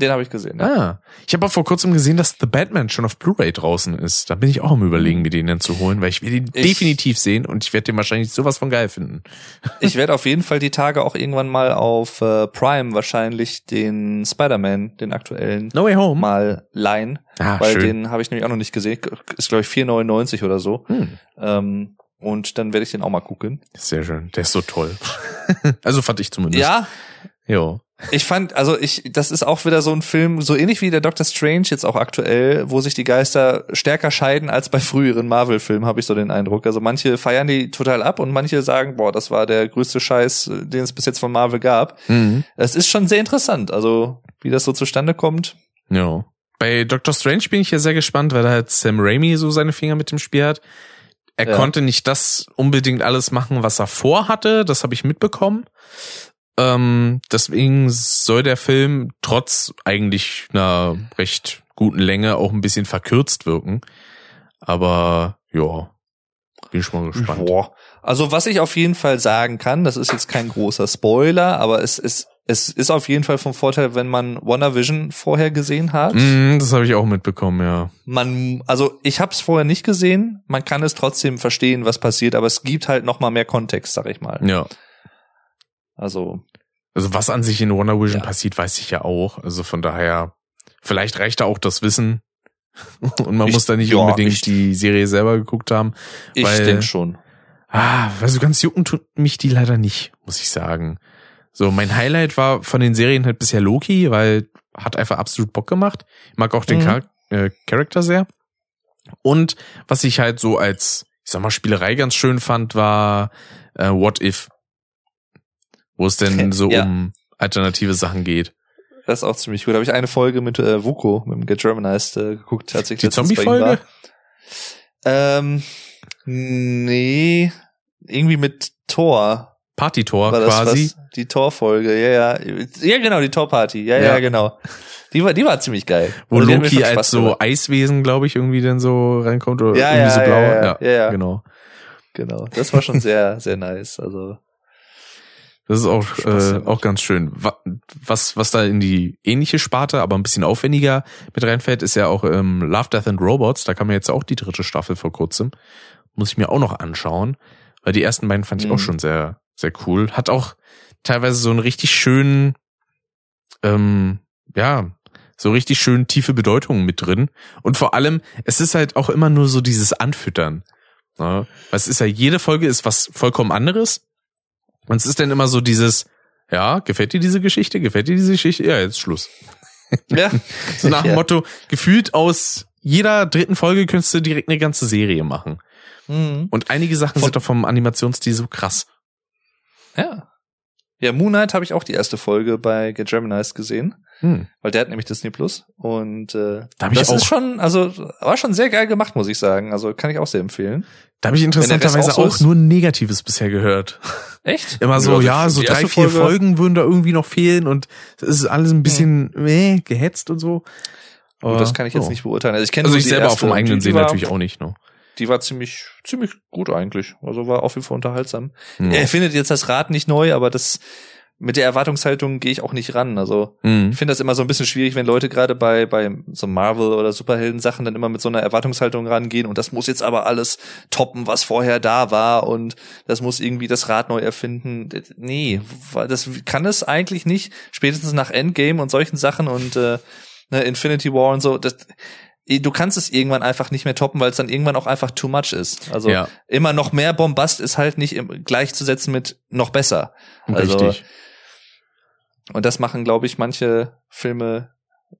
Den habe ich gesehen.
Ja. Ah, ich habe auch vor kurzem gesehen, dass The Batman schon auf Blu-ray draußen ist. Da bin ich auch am überlegen, mir den dann zu holen, weil ich will den ich, definitiv sehen und ich werde den wahrscheinlich sowas von geil finden. (laughs)
Ich werde auf jeden Fall die Tage auch irgendwann mal auf äh, Prime wahrscheinlich den Spider-Man, den aktuellen,
No Way Home
mal leihen,
ah,
weil
schön.
den habe ich nämlich auch noch nicht gesehen. Ist glaube ich 4,99 oder so. Hm. Ähm, und dann werde ich den auch mal gucken.
Sehr schön. Der ist so toll. (laughs) also fand ich zumindest.
Ja.
Jo.
Ich fand, also ich, das ist auch wieder so ein Film, so ähnlich wie der Doctor Strange jetzt auch aktuell, wo sich die Geister stärker scheiden als bei früheren Marvel-Filmen, habe ich so den Eindruck. Also manche feiern die total ab und manche sagen, boah, das war der größte Scheiß, den es bis jetzt von Marvel gab. Mhm. Das ist schon sehr interessant, also wie das so zustande kommt.
Ja. Bei Doctor Strange bin ich ja sehr gespannt, weil da halt Sam Raimi so seine Finger mit dem Spiel hat. Er ja. konnte nicht das unbedingt alles machen, was er vorhatte, das habe ich mitbekommen. Ähm, deswegen soll der Film trotz eigentlich einer recht guten Länge auch ein bisschen verkürzt wirken. Aber ja, bin ich mal gespannt. Boah.
Also was ich auf jeden Fall sagen kann, das ist jetzt kein großer Spoiler, aber es ist es ist auf jeden Fall vom Vorteil, wenn man WandaVision vorher gesehen hat.
Mm, das habe ich auch mitbekommen, ja.
Man, also ich habe es vorher nicht gesehen. Man kann es trotzdem verstehen, was passiert, aber es gibt halt noch mal mehr Kontext, sag ich mal.
Ja.
Also.
Also was an sich in Wonder Vision ja. passiert, weiß ich ja auch. Also von daher, vielleicht reicht da auch das Wissen. (laughs) Und man ich, muss da nicht ja, unbedingt ich, die Serie selber geguckt haben.
Ich denke schon.
Ah, also ganz jucken tut mich die leider nicht, muss ich sagen. So, mein Highlight war von den Serien halt bisher Loki, weil hat einfach absolut Bock gemacht. Ich mag auch den mhm. Char äh, Charakter sehr. Und was ich halt so als, ich sag mal, Spielerei ganz schön fand, war äh, What If wo es denn so ja. um alternative Sachen geht.
Das ist auch ziemlich gut. Da habe ich eine Folge mit äh, Vuko, mit dem Get Germanized äh, geguckt, tatsächlich.
Die Zombie-Folge?
Ähm, nee, irgendwie mit Thor.
Party-Tor quasi.
Was? Die Tor-Folge, ja, ja. Ja, genau, die Tor-Party. Ja, ja, ja, genau. Die war, die war ziemlich geil.
Wo also Loki als so gemacht. Eiswesen, glaube ich, irgendwie dann so reinkommt oder ja, irgendwie ja, so blau. Ja, ja,
ja, ja, genau. Genau. Das war schon sehr, sehr nice. Also
das ist auch, äh, auch ganz schön. Was, was da in die ähnliche Sparte, aber ein bisschen aufwendiger mit reinfällt, ist ja auch ähm, Love, Death and Robots. Da kam ja jetzt auch die dritte Staffel vor kurzem. Muss ich mir auch noch anschauen. Weil die ersten beiden fand ich mhm. auch schon sehr, sehr cool. Hat auch teilweise so einen richtig schönen, ähm, ja, so richtig schön tiefe Bedeutungen mit drin. Und vor allem, es ist halt auch immer nur so dieses Anfüttern. Ne? es ist ja, jede Folge ist was vollkommen anderes und es ist dann immer so dieses, ja, gefällt dir diese Geschichte? Gefällt dir diese Geschichte? Ja, jetzt Schluss. (laughs) Ja. so nach dem ja. Motto, gefühlt aus jeder dritten Folge könntest du direkt eine ganze Serie machen. Mhm. Und einige Sachen Von sind doch vom Animationsstil so krass.
Ja. Ja, Moon Knight habe ich auch die erste Folge bei Get Germanized gesehen. Hm. Weil der hat nämlich Disney Plus. Und äh,
da das
ist schon, also war schon sehr geil gemacht, muss ich sagen. Also kann ich auch sehr empfehlen.
Da habe ich interessanterweise auch, so nur Negatives bisher gehört.
Echt? (laughs)
Immer so, ja, so drei, vier Folge. Folgen würden da irgendwie noch fehlen und es ist alles ein bisschen hm. äh, gehetzt und so.
Aber, das kann ich jetzt oh. nicht beurteilen. Also ich kenne
also ich selber auf dem eigenen Sehen natürlich auch nicht, ne?
Die war ziemlich, ziemlich gut eigentlich. Also war auf jeden Fall unterhaltsam. Ja. Er findet jetzt das Rad nicht neu, aber das mit der Erwartungshaltung gehe ich auch nicht ran. Also mhm. ich finde das immer so ein bisschen schwierig, wenn Leute gerade bei bei so Marvel oder Superhelden Sachen dann immer mit so einer Erwartungshaltung rangehen und das muss jetzt aber alles toppen, was vorher da war und das muss irgendwie das Rad neu erfinden. Nee, das kann es eigentlich nicht. Spätestens nach Endgame und solchen Sachen und äh, ne, Infinity War und so. Das, du kannst es irgendwann einfach nicht mehr toppen, weil es dann irgendwann auch einfach too much ist. Also ja. immer noch mehr Bombast ist halt nicht gleichzusetzen mit noch besser. Also,
Richtig.
Und das machen, glaube ich, manche Filme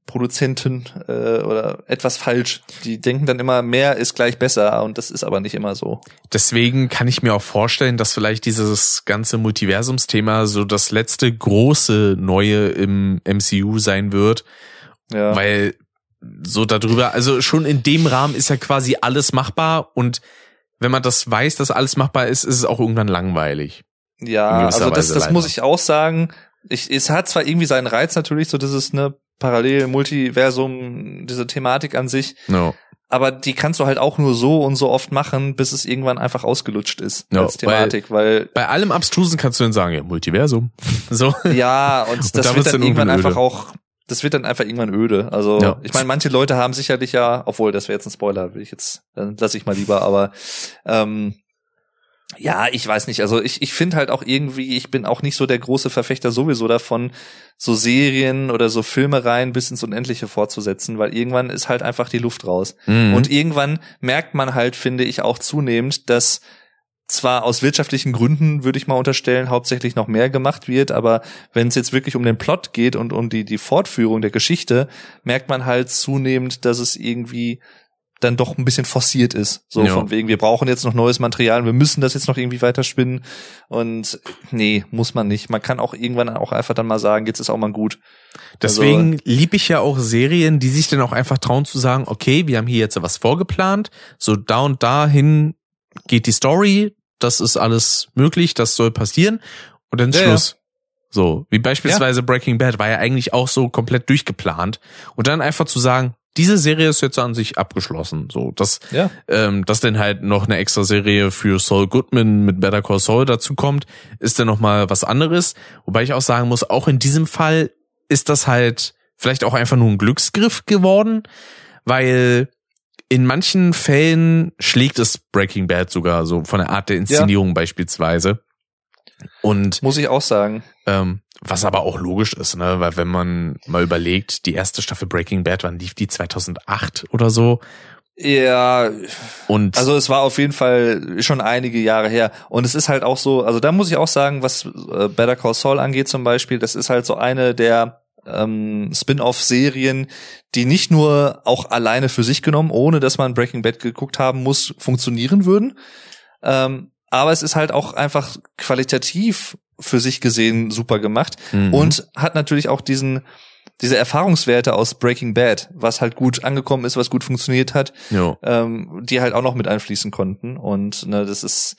Produzenten äh, oder etwas falsch. Die denken dann immer, mehr ist gleich besser und das ist aber nicht immer so.
Deswegen kann ich mir auch vorstellen, dass vielleicht dieses ganze Multiversumsthema so das letzte große Neue im MCU sein wird. Ja. Weil so darüber, also schon in dem Rahmen ist ja quasi alles machbar und wenn man das weiß, dass alles machbar ist, ist es auch irgendwann langweilig.
Ja, also das, das muss ich auch sagen. Ich, es hat zwar irgendwie seinen Reiz natürlich, so dieses ne Parallel Multiversum, diese Thematik an sich. No. Aber die kannst du halt auch nur so und so oft machen, bis es irgendwann einfach ausgelutscht ist no, als Thematik, weil, weil
bei allem Abstrusen kannst du dann sagen, ja, Multiversum. (laughs) so.
Ja, und, und das da wird dann, dann irgendwann öde. einfach auch das wird dann einfach irgendwann öde. Also ja. ich meine, manche Leute haben sicherlich ja, obwohl das wäre jetzt ein Spoiler, will ich jetzt, dann lasse ich mal lieber, aber ähm, ja, ich weiß nicht. Also ich, ich finde halt auch irgendwie, ich bin auch nicht so der große Verfechter sowieso davon, so Serien oder so Filmereien bis ins Unendliche fortzusetzen, weil irgendwann ist halt einfach die Luft raus. Mhm. Und irgendwann merkt man halt, finde ich, auch zunehmend, dass zwar aus wirtschaftlichen Gründen, würde ich mal unterstellen, hauptsächlich noch mehr gemacht wird, aber wenn es jetzt wirklich um den Plot geht und um die, die Fortführung der Geschichte, merkt man halt zunehmend, dass es irgendwie dann doch ein bisschen forciert ist. So ja. von wegen, wir brauchen jetzt noch neues Material, wir müssen das jetzt noch irgendwie weiterspinnen. Und nee, muss man nicht. Man kann auch irgendwann auch einfach dann mal sagen, jetzt ist auch mal gut.
Deswegen also, lieb ich ja auch Serien, die sich dann auch einfach trauen zu sagen, okay, wir haben hier jetzt was vorgeplant, so da und dahin geht die Story, das ist alles möglich, das soll passieren und dann ja, Schluss. Ja. So, wie beispielsweise. Breaking Bad war ja eigentlich auch so komplett durchgeplant. Und dann einfach zu sagen, diese Serie ist jetzt an sich abgeschlossen. So, dass, ja. ähm, dass denn halt noch eine extra Serie für Saul Goodman mit Better Call Saul dazu kommt, ist dann nochmal was anderes. Wobei ich auch sagen muss, auch in diesem Fall ist das halt vielleicht auch einfach nur ein Glücksgriff geworden, weil in manchen Fällen schlägt es Breaking Bad sogar so von der Art der Inszenierung ja. beispielsweise. Und
muss ich auch sagen.
Ähm, was aber auch logisch ist, ne, weil wenn man mal überlegt, die erste Staffel Breaking Bad, wann lief die? 2008 oder so?
Ja, und also es war auf jeden Fall schon einige Jahre her. Und es ist halt auch so, also da muss ich auch sagen, was äh, Better Call Saul angeht zum Beispiel, das ist halt so eine der ähm, Spin-off-Serien, die nicht nur auch alleine für sich genommen, ohne dass man Breaking Bad geguckt haben muss, funktionieren würden, ähm, aber es ist halt auch einfach qualitativ für sich gesehen super gemacht mhm. und hat natürlich auch diesen diese Erfahrungswerte aus Breaking Bad, was halt gut angekommen ist, was gut funktioniert hat, ähm, die halt auch noch mit einfließen konnten und ne, das ist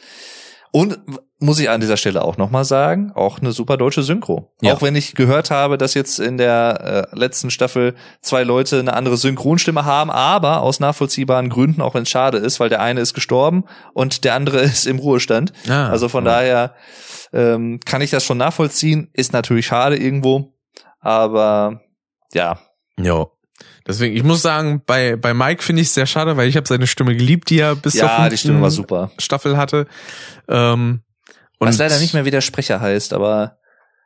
und muss ich an dieser Stelle auch nochmal sagen, auch eine super deutsche Synchro. Ja. Auch wenn ich gehört habe, dass jetzt in der äh, letzten Staffel zwei Leute eine andere Synchronstimme haben, aber aus nachvollziehbaren Gründen, auch wenn es schade ist, weil der eine ist gestorben und der andere (laughs) ist im Ruhestand. Ah, also von ja. daher ähm, kann ich das schon nachvollziehen. Ist natürlich schade irgendwo, aber ja.
Ja. Deswegen, ich muss sagen, bei, bei Mike finde ich es sehr schade, weil ich habe seine Stimme geliebt, die er bis
ja, zur die Stimme war super.
Staffel hatte. Ähm,
und Was leider nicht mehr wie der Sprecher heißt, aber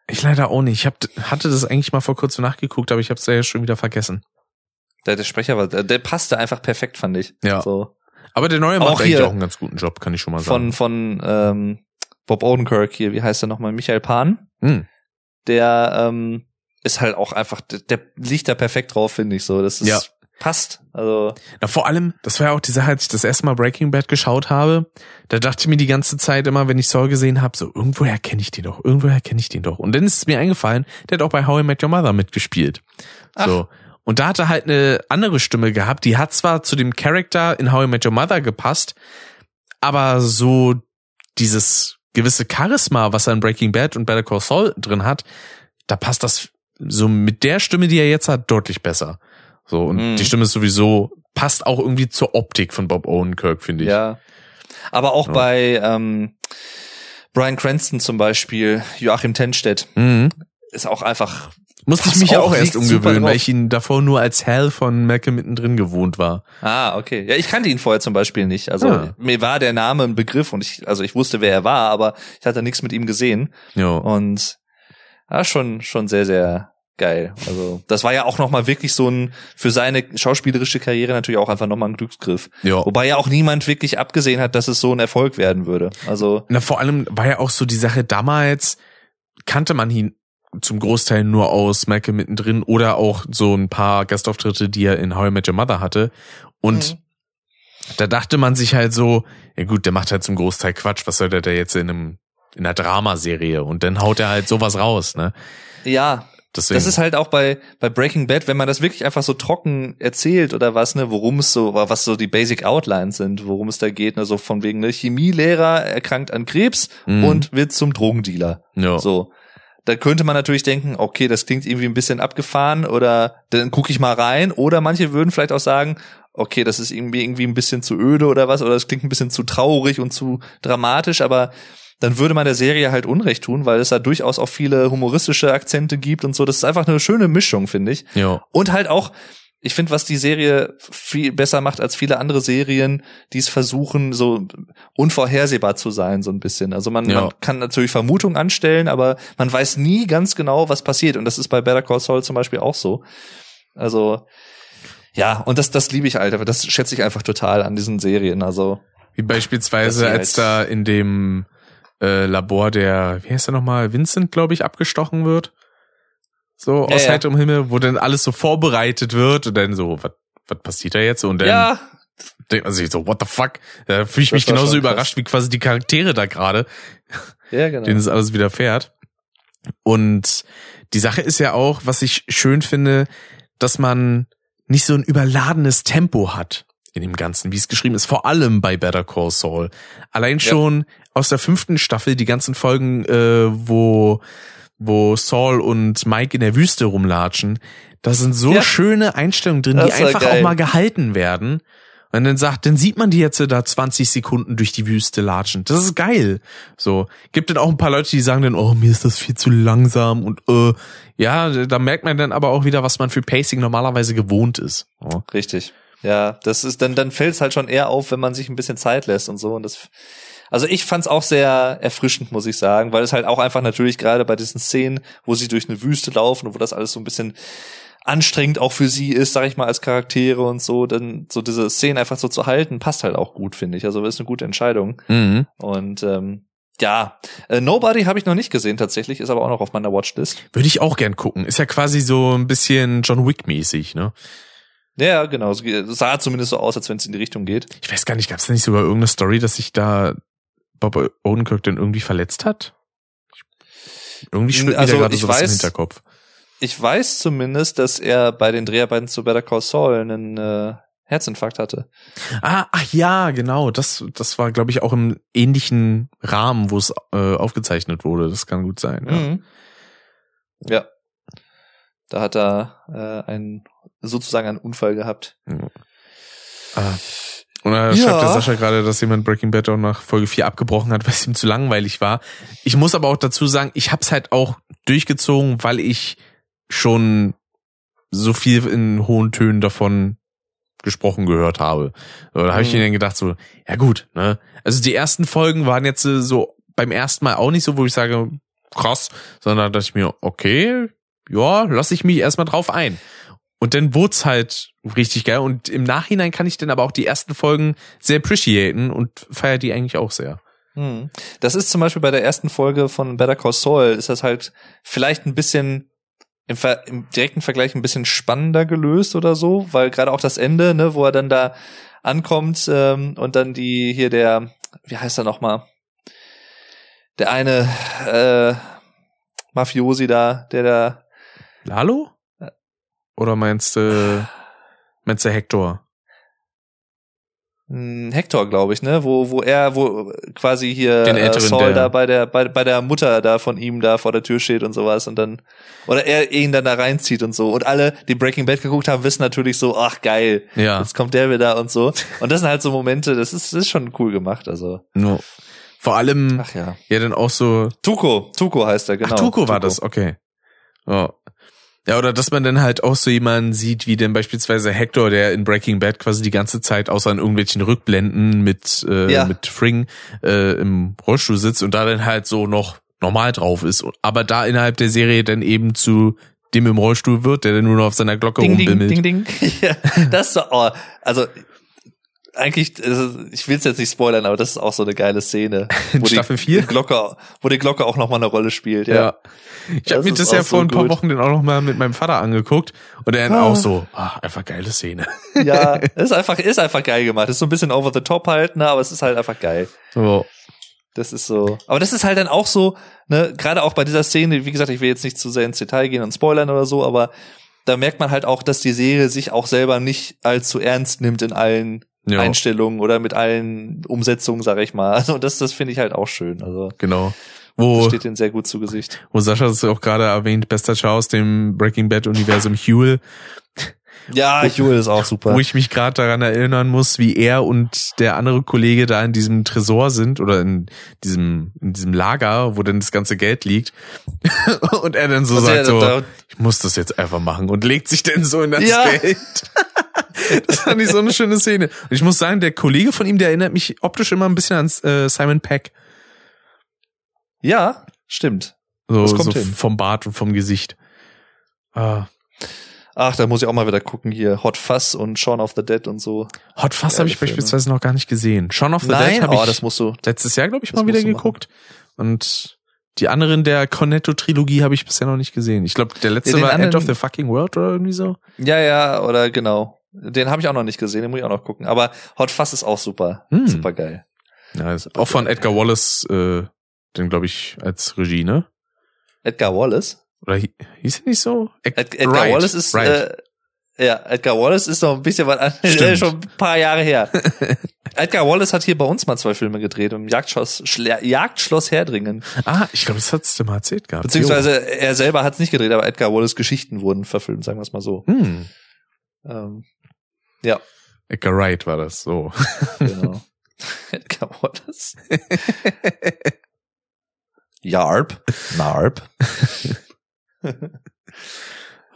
ich leider auch nicht. Ich hab, hatte das eigentlich mal vor kurzem nachgeguckt, aber ich habe es ja schon wieder vergessen.
Der, der Sprecher war, der, der passte einfach perfekt, fand ich.
Ja. So. Aber der neue macht eigentlich auch einen ganz guten Job, kann ich schon mal
sagen. Von von ähm, Bob Odenkirk hier, wie heißt er nochmal? Michael Pan. Hm. Der ähm, ist halt auch einfach, der liegt da perfekt drauf, finde ich so. Das ist, ja. passt. Also.
Na, vor allem, das war ja auch die Sache, als ich das erste Mal Breaking Bad geschaut habe, da dachte ich mir die ganze Zeit immer, wenn ich Saul gesehen habe, so, irgendwoher kenne ich den doch, irgendwoher kenne ich den doch. Und dann ist es mir eingefallen, der hat auch bei How I Met Your Mother mitgespielt. Ach. So. Und da hat er halt eine andere Stimme gehabt, die hat zwar zu dem Charakter in How I Met Your Mother gepasst, aber so dieses gewisse Charisma, was er in Breaking Bad und Better Call Saul drin hat, da passt das so mit der Stimme, die er jetzt hat, deutlich besser. So, und mm. die Stimme ist sowieso, passt auch irgendwie zur Optik von Bob Owenkirk, finde ich.
Ja. Aber auch ja. bei ähm, Brian Cranston zum Beispiel, Joachim Tenstedt, mhm. ist auch einfach.
Musste ich mich ja auch erst umgewöhnen, weil ich ihn davor nur als Hal von Malcolm mittendrin gewohnt war.
Ah, okay. Ja, ich kannte ihn vorher zum Beispiel nicht. Also ah. mir war der Name ein Begriff und ich, also ich wusste, wer er war, aber ich hatte nichts mit ihm gesehen. Ja. Und ja, schon, schon sehr, sehr geil. Also das war ja auch nochmal wirklich so ein für seine schauspielerische Karriere natürlich auch einfach nochmal ein Glücksgriff. Ja. Wobei ja auch niemand wirklich abgesehen hat, dass es so ein Erfolg werden würde. Also
na vor allem war ja auch so die Sache damals kannte man ihn zum Großteil nur aus Malcolm mittendrin oder auch so ein paar Gastauftritte, die er in How I Met Your Mother hatte. Und mhm. da dachte man sich halt so, ja gut, der macht halt zum Großteil Quatsch, was soll der da jetzt in einem in einer Dramaserie und dann haut er halt sowas raus, ne?
Ja, Deswegen. Das ist halt auch bei, bei Breaking Bad, wenn man das wirklich einfach so trocken erzählt oder was, ne, worum es so, was so die Basic Outlines sind, worum es da geht, ne, so von wegen, ne, Chemielehrer erkrankt an Krebs mhm. und wird zum Drogendealer. Ja. So. Da könnte man natürlich denken, okay, das klingt irgendwie ein bisschen abgefahren oder dann gucke ich mal rein. Oder manche würden vielleicht auch sagen, okay, das ist irgendwie irgendwie ein bisschen zu öde oder was, oder das klingt ein bisschen zu traurig und zu dramatisch, aber dann würde man der Serie halt Unrecht tun, weil es da durchaus auch viele humoristische Akzente gibt und so. Das ist einfach eine schöne Mischung, finde ich.
Ja.
Und halt auch, ich finde, was die Serie viel besser macht als viele andere Serien, die es versuchen, so unvorhersehbar zu sein, so ein bisschen. Also man, ja. man kann natürlich Vermutungen anstellen, aber man weiß nie ganz genau, was passiert. Und das ist bei Better Call Saul zum Beispiel auch so. Also, ja, und das, das liebe ich halt, aber das schätze ich einfach total an diesen Serien. Also.
Wie beispielsweise, als halt da in dem äh, Labor der, wie heißt er nochmal, Vincent, glaube ich, abgestochen wird. So aus ja, heiterem Himmel, wo dann alles so vorbereitet wird und dann so, was was passiert da jetzt? Und dann
ja.
denkt man sich so, what the fuck? Da fühle ich das mich genauso überrascht wie quasi die Charaktere da gerade.
Ja, genau.
Denen es alles widerfährt. Und die Sache ist ja auch, was ich schön finde, dass man nicht so ein überladenes Tempo hat in dem Ganzen, wie es geschrieben ist, vor allem bei Better Call Saul. Allein schon ja. aus der fünften Staffel, die ganzen Folgen, äh, wo, wo Saul und Mike in der Wüste rumlatschen, da sind so ja. schöne Einstellungen drin, das die einfach geil. auch mal gehalten werden. Und dann sagt, dann sieht man die jetzt da 20 Sekunden durch die Wüste latschen. Das ist geil. So. Gibt dann auch ein paar Leute, die sagen dann, oh, mir ist das viel zu langsam und äh, ja, da merkt man dann aber auch wieder, was man für Pacing normalerweise gewohnt ist. Oh.
Richtig. Ja, das ist dann dann fällt es halt schon eher auf, wenn man sich ein bisschen Zeit lässt und so und das also ich fand's auch sehr erfrischend, muss ich sagen, weil es halt auch einfach natürlich gerade bei diesen Szenen, wo sie durch eine Wüste laufen und wo das alles so ein bisschen anstrengend auch für sie ist, sag ich mal, als Charaktere und so, dann so diese Szenen einfach so zu halten, passt halt auch gut, finde ich. Also ist eine gute Entscheidung.
Mhm.
Und ähm, ja, äh, Nobody habe ich noch nicht gesehen tatsächlich, ist aber auch noch auf meiner Watchlist.
Würde ich auch gern gucken. Ist ja quasi so ein bisschen John Wick mäßig, ne?
Ja, genau. Es sah zumindest so aus, als wenn es in die Richtung geht.
Ich weiß gar nicht, gab es da nicht sogar irgendeine Story, dass sich da Bob Odenkirk denn irgendwie verletzt hat? Irgendwie schwirrt also, mir gerade sowas weiß, im Hinterkopf.
Ich weiß zumindest, dass er bei den Dreharbeiten zu Better Call Saul einen äh, Herzinfarkt hatte.
Ah, ach ja, genau. Das, das war, glaube ich, auch im ähnlichen Rahmen, wo es äh, aufgezeichnet wurde. Das kann gut sein. Ja. Mhm.
ja. Da hat er äh, einen sozusagen einen Unfall gehabt.
Ja. Ah. Und da ja. schreibt der Sascha gerade, dass jemand Breaking Bad auch nach Folge 4 abgebrochen hat, (laughs) weil es ihm zu langweilig war. Ich muss aber auch dazu sagen, ich hab's halt auch durchgezogen, weil ich schon so viel in hohen Tönen davon gesprochen gehört habe. Da habe ich mhm. mir dann gedacht so, ja gut, ne? Also die ersten Folgen waren jetzt so beim ersten Mal auch nicht so, wo ich sage, krass, sondern dachte ich mir, okay, ja, lass ich mich erstmal drauf ein. Und dann wurde halt richtig geil. Und im Nachhinein kann ich dann aber auch die ersten Folgen sehr appreciaten und feier die eigentlich auch sehr.
Hm. Das ist zum Beispiel bei der ersten Folge von Better Call Saul, ist das halt vielleicht ein bisschen im, Ver im direkten Vergleich ein bisschen spannender gelöst oder so, weil gerade auch das Ende, ne, wo er dann da ankommt ähm, und dann die hier der, wie heißt er nochmal? Der eine äh, Mafiosi da, der da
Lalo? Oder meinst du, meinst du Hector?
Hm, Hector, glaube ich, ne, wo wo er wo quasi hier
Den äh,
Saul da bei der bei, bei der Mutter da von ihm da vor der Tür steht und sowas und dann oder er ihn dann da reinzieht und so und alle, die Breaking Bad geguckt haben, wissen natürlich so, ach geil,
ja.
jetzt kommt der wieder und so und das sind halt so Momente, das ist das ist schon cool gemacht, also.
No. Vor allem
ach ja.
ja dann auch so
Tuko, Tuko heißt er genau.
Ach, Tuko war Tuko. das, okay. Oh. Ja, oder dass man dann halt auch so jemanden sieht, wie denn beispielsweise Hector, der in Breaking Bad quasi die ganze Zeit außer in irgendwelchen Rückblenden mit, äh, ja. mit Fring äh, im Rollstuhl sitzt und da dann halt so noch normal drauf ist. Aber da innerhalb der Serie dann eben zu dem im Rollstuhl wird, der dann nur noch auf seiner Glocke
ding,
rumbimmelt.
Ding, ding, ding. (laughs) ja, das ist so, oh, also eigentlich, ich will es jetzt nicht spoilern, aber das ist auch so eine geile Szene. Wo
Staffel
die,
4?
Die Glocke, wo die Glocke auch nochmal eine Rolle spielt, ja.
Ja. Ich habe mir das ja vor
so
ein paar
gut.
Wochen dann auch noch mal mit meinem Vater angeguckt und er dann
Ah.
auch so, ah, einfach geile Szene.
Ja, (laughs) ist einfach, ist einfach geil gemacht. Ist so ein bisschen over the top halt, ne, aber es ist halt einfach geil.
So.
Das ist so. Aber das ist halt dann auch so, ne, gerade auch bei dieser Szene, wie gesagt, ich will jetzt nicht zu sehr ins Detail gehen und spoilern oder so, aber da merkt man halt auch, dass die Serie sich auch selber nicht allzu ernst nimmt in allen
Ja,
Einstellungen oder mit allen Umsetzungen, sag ich mal. Also das, das finde ich halt auch schön. Also
genau.
Das
Wo,
steht denen sehr gut zu Gesicht.
wo Sascha das auch gerade erwähnt, bester Schau aus dem Breaking Bad Universum Huel,
Ja, Jule ist auch super.
wo ich mich gerade daran erinnern muss, wie er und der andere Kollege da in diesem Tresor sind oder in diesem in diesem Lager, wo dann das ganze Geld liegt (laughs) und er dann so
Also,
sagt
ja,
so,
da-
ich muss das jetzt einfach machen und legt sich denn so in das
Ja.
Geld. (laughs) das fand ich so eine schöne Szene. Und ich muss sagen, der Kollege von ihm, der erinnert mich optisch immer ein bisschen an äh, Simon Peck.
Ja, stimmt.
So,
Das kommt
so
hin.
vom Bart und vom Gesicht. Ah.
Ach, da muss ich auch mal wieder gucken hier. Hot Fuzz und Shaun of the Dead und so.
Hot Fuzz
Ja,
habe ich
Filme.
beispielsweise noch gar nicht gesehen. Shaun of the
Nein,
Dead habe
oh,
ich
das musst du.
letztes Jahr, glaube ich, mal wieder geguckt. Und die anderen der Cornetto-Trilogie habe ich bisher noch nicht gesehen. Ich glaube, der letzte
Ja,
war End
anderen-
of the Fucking World oder irgendwie so.
Ja, ja, oder genau. Den habe ich auch noch nicht gesehen, den muss ich auch noch gucken. Aber Hot Fuzz ist auch super.
Hm.
Super geil.
Ja, auch von Edgar Wallace, äh, den glaube ich als Regie, ne?
Edgar Wallace?
Oder hi- hieß er nicht so? Ed
Ed Edgar
Wright,
Wallace ist,
Wright.
äh, ja, Edgar Wallace ist noch ein bisschen was anderes, (laughs)
Stimmt.
schon ein paar Jahre her. (laughs) Edgar Wallace hat hier bei uns mal zwei Filme gedreht, im Jagdschloss, Jagdschloss Herdringen.
ah, ich glaube, das hat's dir mal erzählt gehabt.
Beziehungsweise er selber hat es nicht gedreht, aber Edgar Wallace Geschichten wurden verfilmt, sagen wir es mal so.
Hm.
Ähm, ja,
Edgar Wright war das, so.
genau. (laughs) Edgar Wallace. Yarp. Narp.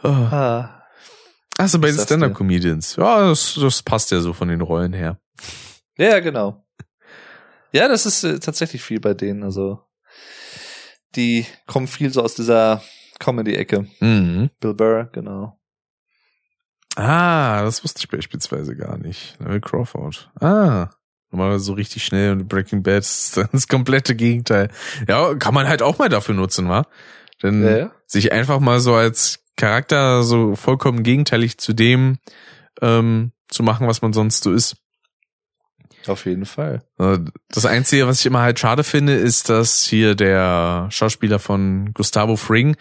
Oh.
Ah.
Achso, bei den? Stand-Up-Comedians. Ja, das, das passt ja so von den Rollen her.
Ja, genau. Ja, das ist äh, tatsächlich viel bei denen. Also die kommen viel so aus dieser Comedy-Ecke.
Mhm.
Bill Burr, genau.
Ah, das wusste ich beispielsweise gar nicht. Larry Crawford. Ah. Normalerweise so richtig schnell und Breaking Bad ist das komplette Gegenteil. Ja, kann man halt auch mal dafür nutzen, wa? Denn
Ja, ja.
sich einfach mal so als Charakter so vollkommen gegenteilig zu dem ähm, zu machen, was man sonst so ist.
Auf jeden Fall.
Äh, Das Einzige, was ich immer halt schade finde, ist, dass hier der Schauspieler von Gustavo Fring,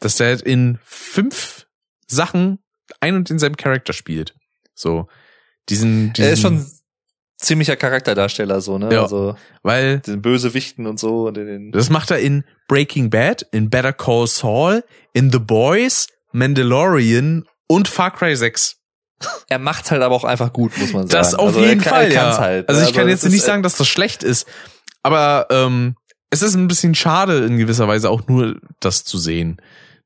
dass der halt in fünf Sachen ein und denselben Charakter spielt. So, diesen, diesen
Er ist schon ziemlicher Charakterdarsteller, so, ne?
Ja.
Also
weil
den Bösewichten und so und in den.
das macht er in Breaking Bad, in Better Call Saul, in The Boys, Mandalorian und Far Cry 6.
Er macht's halt aber auch einfach gut, muss man sagen.
Das auf
also
jeden
kann-
Fall, ja.
halt.
also
ne?
ich kann jetzt nicht
ist,
sagen, dass das schlecht ist, aber ähm, es ist ein bisschen schade in gewisser Weise auch nur das zu sehen.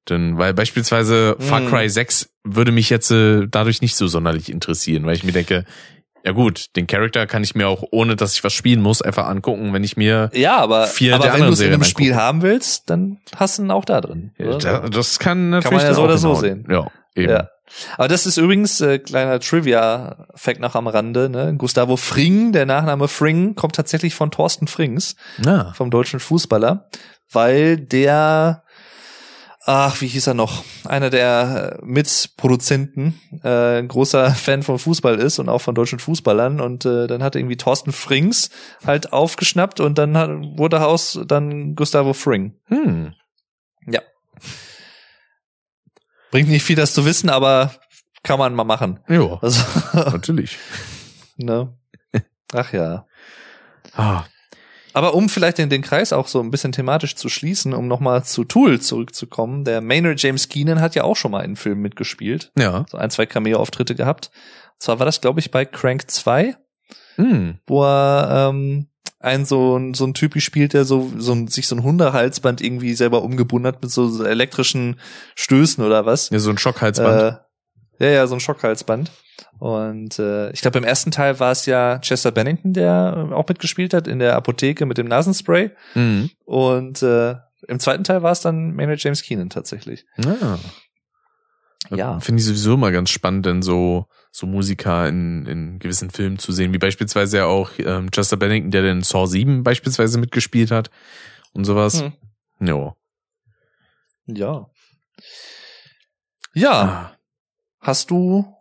Denn, weil beispielsweise Far
Hm.
Cry 6 würde mich jetzt äh, dadurch nicht so sonderlich interessieren, weil ich mir denke, ja gut, den Charakter kann ich mir auch, ohne dass ich was spielen muss, einfach angucken, wenn ich mir
Ja, aber,
vier
aber
der
wenn du es in einem
Serien
Spiel haben willst, dann hast du ihn auch da drin.
da, das kann natürlich
man ja so
auch
oder so
hinhauen.
sehen.
Ja, eben.
Ja. Aber das ist übrigens äh, kleiner Trivia-Fact noch am Rande. Ne? Gustavo Fring, der Nachname Fring, kommt tatsächlich von Thorsten Frings,
Ja.
vom deutschen Fußballer, weil der, ach, wie hieß er noch, einer der äh, Mitproduzenten, äh, ein großer (laughs) Fan von Fußball ist und auch von deutschen Fußballern. Und äh, dann hat irgendwie Thorsten Frings halt aufgeschnappt und dann hat, wurde aus dann Gustavo Fring.
Hm.
Ja. Bringt nicht viel, das zu wissen, aber kann man mal machen.
Ja,
Also, (laughs)
natürlich.
ne? Ach ja.
Ah,
Aber um vielleicht den, den Kreis auch so ein bisschen thematisch zu schließen, um nochmal zu Tool zurückzukommen, der Maynard James Keenan hat ja auch schon mal in Filmen mitgespielt.
ja.
So ein, zwei Cameo-Auftritte gehabt. Und zwar war das, glaube ich, bei Crank 2,
Hm.
wo er ähm, einen so, ein- so ein Typ gespielt, der so, so ein, sich so ein Hundehalsband irgendwie selber umgebunden hat mit so, so elektrischen Stößen oder was.
Ja, so ein Schockhalsband.
Äh, ja, ja, so ein Schockhalsband. Und äh, ich glaube, im ersten Teil war es ja Chester Bennington, der äh, auch mitgespielt hat in der Apotheke mit dem Nasenspray.
Mhm.
Und äh, im zweiten Teil war es dann Maynard James Keenan tatsächlich.
Ja.
Ja.
Finde ich sowieso immer ganz spannend, denn so so Musiker in, in gewissen Filmen zu sehen, wie beispielsweise ja auch ähm, Chester Bennington, der den Saw 7 beispielsweise mitgespielt hat und sowas.
Hm.
Jo.
Ja. Ja.
Ah.
Hast du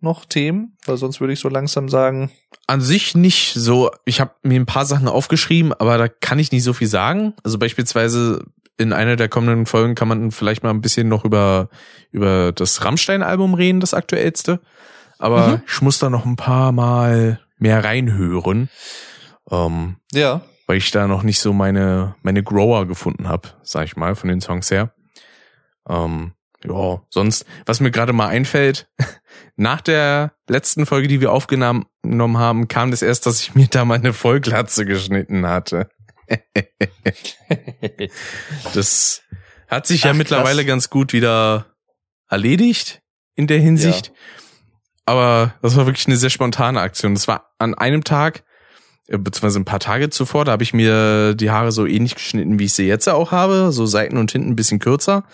noch Themen? Weil sonst würde ich so langsam sagen.
An sich nicht so, ich habe mir ein paar Sachen aufgeschrieben, aber da kann ich nicht so viel sagen. Also beispielsweise in einer der kommenden Folgen kann man vielleicht mal ein bisschen noch über, über das Rammstein-Album reden, das aktuellste. Aber
Mhm.
ich muss da noch ein paar Mal mehr reinhören. Ähm,
Ja.
weil ich da noch nicht so meine meine Grower gefunden habe, sag ich mal, von den Songs her. Ähm, ja, sonst, was mir gerade mal einfällt, (laughs) nach der letzten Folge, die wir aufgenommen haben, kam das erst, dass ich mir da mal eine Vollglatze geschnitten hatte. (laughs) Das hat sich ja
Ach,
mittlerweile
krass.
ganz gut wieder erledigt in der Hinsicht. Aber das war wirklich eine sehr spontane Aktion. Das war an einem Tag, äh, beziehungsweise ein paar Tage zuvor, da habe ich mir die Haare so ähnlich geschnitten, wie ich sie jetzt auch habe, so Seiten und hinten ein bisschen kürzer.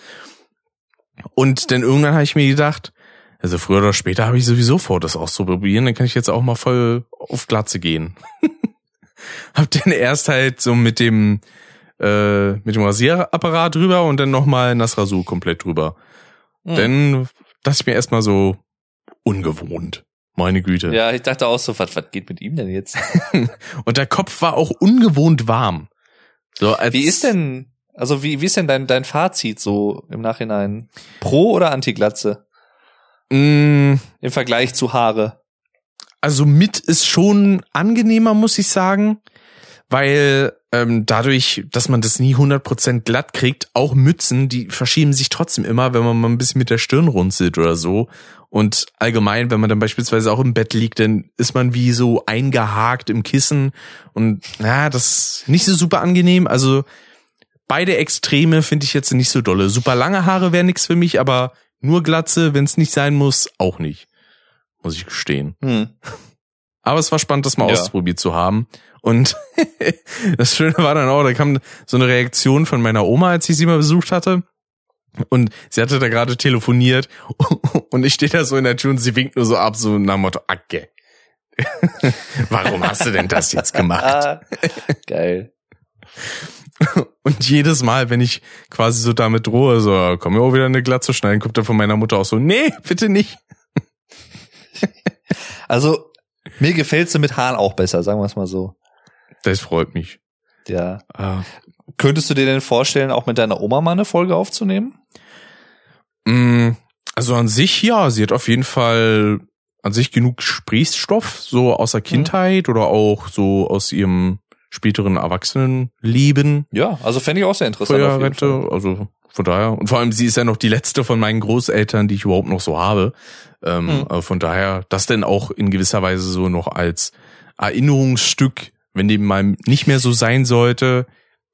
Und dann irgendwann habe ich mir gedacht, also früher oder später habe ich sowieso vor, das auszuprobieren, dann kann ich jetzt auch mal voll auf Glatze gehen. (laughs) hab dann erst halt so mit dem äh, mit dem Rasierapparat drüber und dann nochmal Rasur komplett drüber.
Hm.
Dann dachte ich mir erstmal so ungewohnt. Meine Güte.
Ja, ich dachte auch so, was, was geht mit ihm denn jetzt? (laughs)
Und der Kopf war auch ungewohnt warm. So als
Wie ist denn, also wie, wie ist denn dein, dein Fazit so im Nachhinein? Pro oder Anti-Glatze?
mh,
Im Vergleich zu Haare.
also mit ist schon angenehmer, muss ich sagen, weil ähm, dadurch, dass man das nie 100% glatt kriegt, auch Mützen, die verschieben sich trotzdem immer, wenn man mal ein bisschen mit der Stirn runzelt oder so. Und allgemein, wenn man dann beispielsweise auch im Bett liegt, dann ist man wie so eingehakt im Kissen und na, das ist nicht so super angenehm. Also beide Extreme finde ich jetzt nicht so dolle. Super lange Haare wäre nix für mich, aber nur Glatze, wenn es nicht sein muss, auch nicht. Muss ich gestehen.
Hm.
Aber es war spannend, das mal
Ja.
ausprobiert zu haben. Und (laughs) das Schöne war dann auch, da kam so eine Reaktion von meiner Oma, als ich sie mal besucht hatte. Und sie hatte da gerade telefoniert (laughs) und ich stehe da so in der Tür und sie winkt nur so ab, so nach dem Motto, Acke. (laughs) Warum hast du denn das jetzt gemacht?
Geil. (laughs)
Und jedes Mal, wenn ich quasi so damit drohe, so, komm mir auch wieder eine Glatze schneiden, kommt dann von meiner Mutter auch so, nee, bitte nicht. (laughs)
Also, mir gefällt's mit Haaren auch besser, sagen wir es mal so.
Das freut mich.
Ja.
Ah.
Könntest du dir denn vorstellen, auch mit deiner Oma mal eine Folge aufzunehmen?
Mm, Also an sich ja, sie hat auf jeden Fall an sich genug Gesprächsstoff, so aus der Kindheit oder auch so aus ihrem späteren Erwachsenenleben.
Ja, also fände ich auch sehr interessant.
Feuerrente, also von daher. Und vor allem, sie ist ja noch die letzte von meinen Großeltern, die ich überhaupt noch so habe. Ähm,
Mhm.
von daher, das denn auch in gewisser Weise so noch als Erinnerungsstück, wenn dem mal nicht mehr so sein sollte.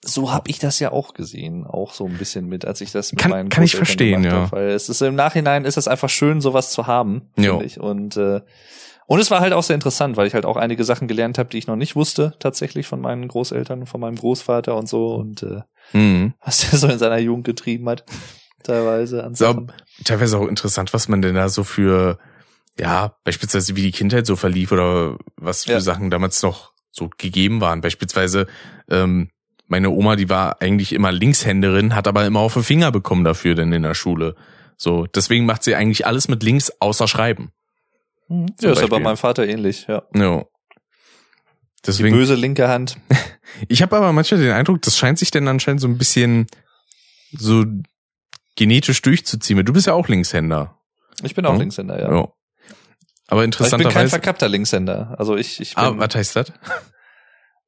So habe ich das ja auch gesehen, auch so ein bisschen mit, als ich das mit
Kann-
meinen
kann ich verstehen, ja.
weil es ist im Nachhinein ist es einfach schön, sowas zu haben, finde ich. Und äh, und es war halt auch sehr interessant, weil ich halt auch einige Sachen gelernt habe, die ich noch nicht wusste, tatsächlich von meinen Großeltern, von meinem Großvater und so und äh,
Mhm.
was der (laughs) so in seiner Jugend getrieben hat, teilweise an
So, teilweise auch interessant, was man denn da so für, ja, beispielsweise wie die Kindheit so verlief oder was für
Ja.
Sachen damals noch so gegeben waren. Beispielsweise, ähm, meine Oma, die war eigentlich immer Linkshänderin, hat aber immer auf den Finger bekommen dafür denn in der Schule. So, deswegen macht sie eigentlich alles mit links außer Schreiben. Zum
Ja, ist ja bei
Beispiel.
meinem Vater ähnlich, ja.
Ja.
Die
Deswegen,
böse linke Hand. (laughs)
ich habe aber manchmal den Eindruck, das scheint sich denn anscheinend so ein bisschen so genetisch durchzuziehen. Du bist ja auch Linkshänder.
Ich bin auch
Ja.
Linkshänder, ja.
Ja. Aber
Aber ich bin kein
interessanterweise.
verkappter Linkshänder. Also ich, ich bin,
Ah, was heißt das? (laughs)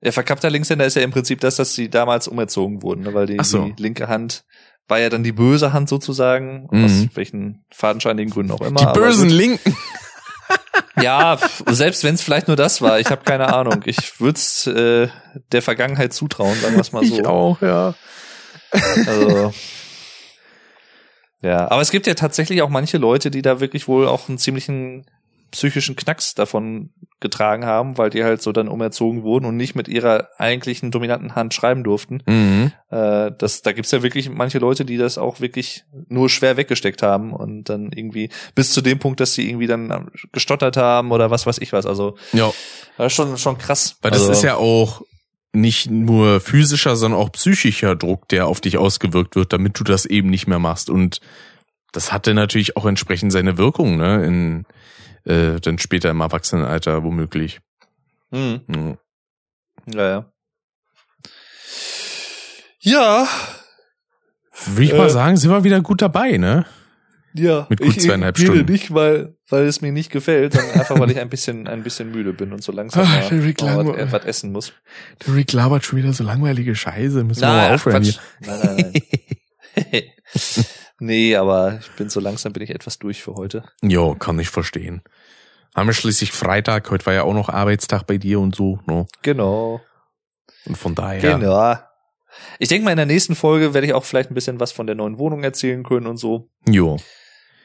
Ja, verkappter Linkshänder ist ja im Prinzip das, dass sie damals umerzogen wurden, ne? weil die,
so.
die linke Hand war ja dann die böse Hand sozusagen,
Mhm.
aus welchen fadenscheinigen Gründen auch immer.
Die
aber
bösen. Linken. (laughs)
Ja, selbst wenn es vielleicht nur das war, ich habe keine Ahnung. Ich würde es äh, der Vergangenheit zutrauen, sagen wir es mal so.
Ich auch, ja.
Also, ja, aber es gibt ja tatsächlich auch manche Leute, die da wirklich wohl auch einen ziemlichen psychischen Knacks davon getragen haben, weil die halt so dann umerzogen wurden und nicht mit ihrer eigentlichen dominanten Hand schreiben durften.
Mhm.
Äh, das, da gibt's ja wirklich manche Leute, die das auch wirklich nur schwer weggesteckt haben und dann irgendwie bis zu dem Punkt, dass sie irgendwie dann gestottert haben oder was weiß ich was. Also
Ja,
ist schon, schon krass.
weil das
also,
ist ja auch nicht nur physischer, sondern auch psychischer Druck, der auf dich ausgewirkt wird, damit du das eben nicht mehr machst. Und das hatte natürlich auch entsprechend seine Wirkung, ne, in äh, dann später im Erwachsenenalter womöglich.
Hm,
Ja.
ja, ja. Ja,
Würde ich
Äh.
mal sagen, sind wir wieder gut dabei, ne?
ja.
Mit gut zweieinhalb
rede
Stunden.
nicht, weil, weil es mir nicht gefällt, sondern einfach, weil ich ein bisschen, ein bisschen müde bin und so langsam
Ah,
mal, mal was, was essen muss.
Der Rick labert schon wieder so langweilige Scheiße. Müssen wir mal
ach,
aufhören hier.
Quatsch. Nein, nein, nein. (laughs) (laughs) nee, aber ich bin so langsam bin ich etwas durch für heute.
Jo, kann ich verstehen. Haben wir schließlich Freitag, heute war ja auch noch Arbeitstag bei dir und so, ne?
Genau.
Und von daher.
Genau. Ich denke mal, in der nächsten Folge werde ich auch vielleicht ein bisschen was von der neuen Wohnung erzählen können und so.
Jo.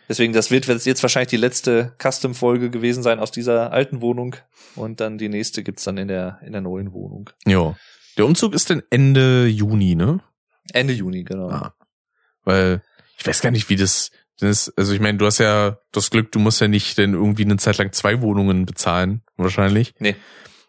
Deswegen, das wird jetzt wahrscheinlich die letzte Custom-Folge gewesen sein aus dieser alten Wohnung. Und dann die nächste gibt's dann in der, in der neuen Wohnung.
Jo. Der Umzug ist dann Ende Juni, ne?
Ende Juni, genau.
Ah. Weil ich weiß gar nicht, wie das, das also ich meine, du hast ja das Glück, du musst ja nicht denn irgendwie eine Zeit lang zwei Wohnungen bezahlen, wahrscheinlich.
Nee.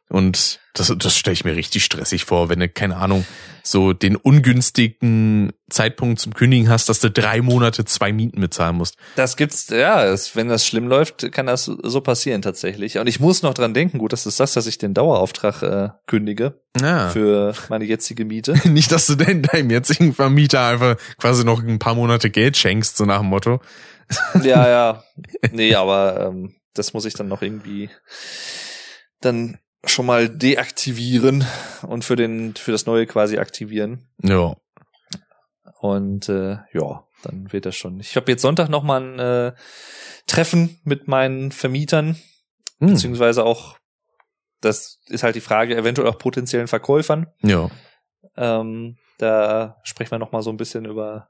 Und das, das stelle ich mir richtig stressig vor, wenn du, keine Ahnung, so den ungünstigen Zeitpunkt zum Kündigen hast, dass du drei Monate zwei Mieten bezahlen musst.
Das gibt's, ja, wenn das schlimm läuft, kann das so passieren tatsächlich. Und ich muss noch dran denken, gut, das ist das, dass ich den Dauerauftrag äh, kündige
Ja.
für meine jetzige Miete. (laughs)
Nicht, dass du denn deinem jetzigen Vermieter einfach quasi noch ein paar Monate Geld schenkst, so nach dem Motto.
ja, ja. (laughs) Nee, aber ähm, das muss ich dann noch irgendwie dann schon mal deaktivieren und für den für das neue quasi aktivieren.
Ja.
Und äh, ja, dann wird das schon. Ich habe jetzt Sonntag noch mal ein äh, Treffen mit meinen Vermietern,
Hm.
beziehungsweise auch, das ist halt die Frage, eventuell auch potenziellen Verkäufern.
Ja.
Ähm, da sprechen wir noch mal so ein bisschen über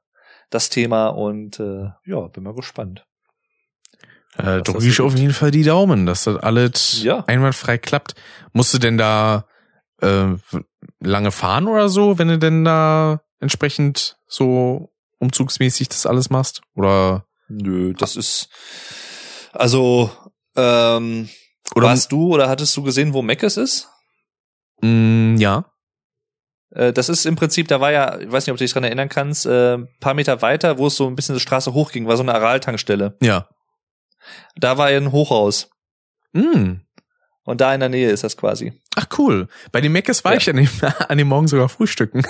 das Thema und äh, ja, bin mal gespannt.
Äh, drücke ich auf jeden Fall die Daumen, dass das alles
Ja.
einwandfrei klappt. Musst du denn da äh, lange fahren oder so, wenn du denn da entsprechend so umzugsmäßig das alles machst? Oder
Nö, das ist also ähm,
oder
warst du oder hattest du gesehen, wo Meckes ist?
mh, ja.
Äh, das ist im Prinzip, da war ja, ich weiß nicht, ob du dich dran erinnern kannst, äh, ein paar Meter weiter, wo es so ein bisschen die Straße hochging, war so eine Aral-Tankstelle.
Ja.
Da war ja ein Hochhaus.
Mm.
Und da in der Nähe ist das quasi.
Ach cool. Bei den Meckes war
Ja.
ich an dem, (laughs) an dem Morgen sogar frühstücken,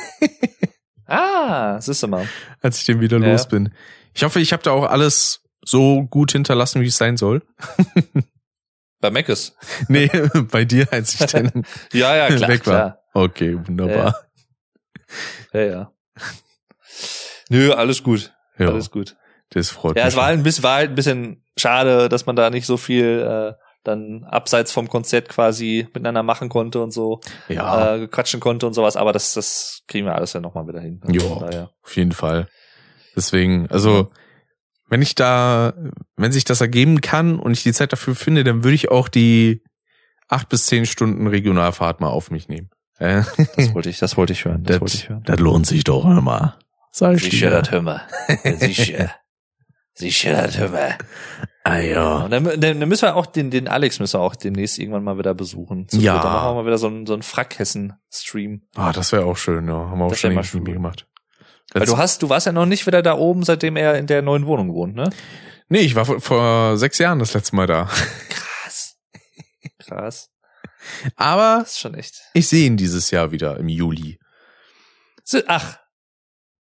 (laughs)
Ah, siehst du mal.
als ich den wieder
Ja.
los bin. Ich hoffe, ich habe da auch alles so gut hinterlassen, wie es sein soll. (laughs)
Bei Meckes.
Nee, bei dir, als ich dann
Ja, ja, klar,
weg war.
klar.
Okay, wunderbar.
Ja, ja. Nö, alles gut.
Ja,
Alles gut.
Das freut
Ja,
mich.
es war halt ein bisschen, war halt ein bisschen schade, dass man da nicht so viel äh, dann abseits vom Konzert quasi miteinander machen konnte und so
ja,
äh, quatschen konnte und sowas, aber das, das kriegen wir alles ja nochmal wieder hin. Von daher.
auf jeden Fall. Deswegen, also wenn ich da, wenn sich das ergeben kann und ich die Zeit dafür finde, dann würde ich auch die acht bis zehn Stunden Regionalfahrt mal auf mich nehmen. (laughs) Äh,
Das wollte ich, das wollte ich hören. Das,
Das-
wollte ich hören.
das lohnt sich doch immer. Sag ich
Sicher,
dir.
das hören wir. (laughs) Sicher. Das hören wir.
Ah ja.
Und dann, dann, dann müssen wir auch den, den Alex müssen wir auch demnächst irgendwann mal wieder besuchen. Zu
Ja.
Dann machen wir mal wieder so einen, so einen Frackhessen-Stream.
Ah, das wäre auch schön, ja. Haben wir auch
Das
schon
mal
irgendwie
schön.
gemacht.
Weil du hast, du warst ja noch nicht wieder da oben, seitdem er in der neuen Wohnung wohnt, ne?
nee, ich war vor, vor sechs Jahren das letzte Mal da.
Krass. Krass.
Aber
Das ist schon echt.
ich sehe ihn dieses Jahr wieder im Juli.
So, ach.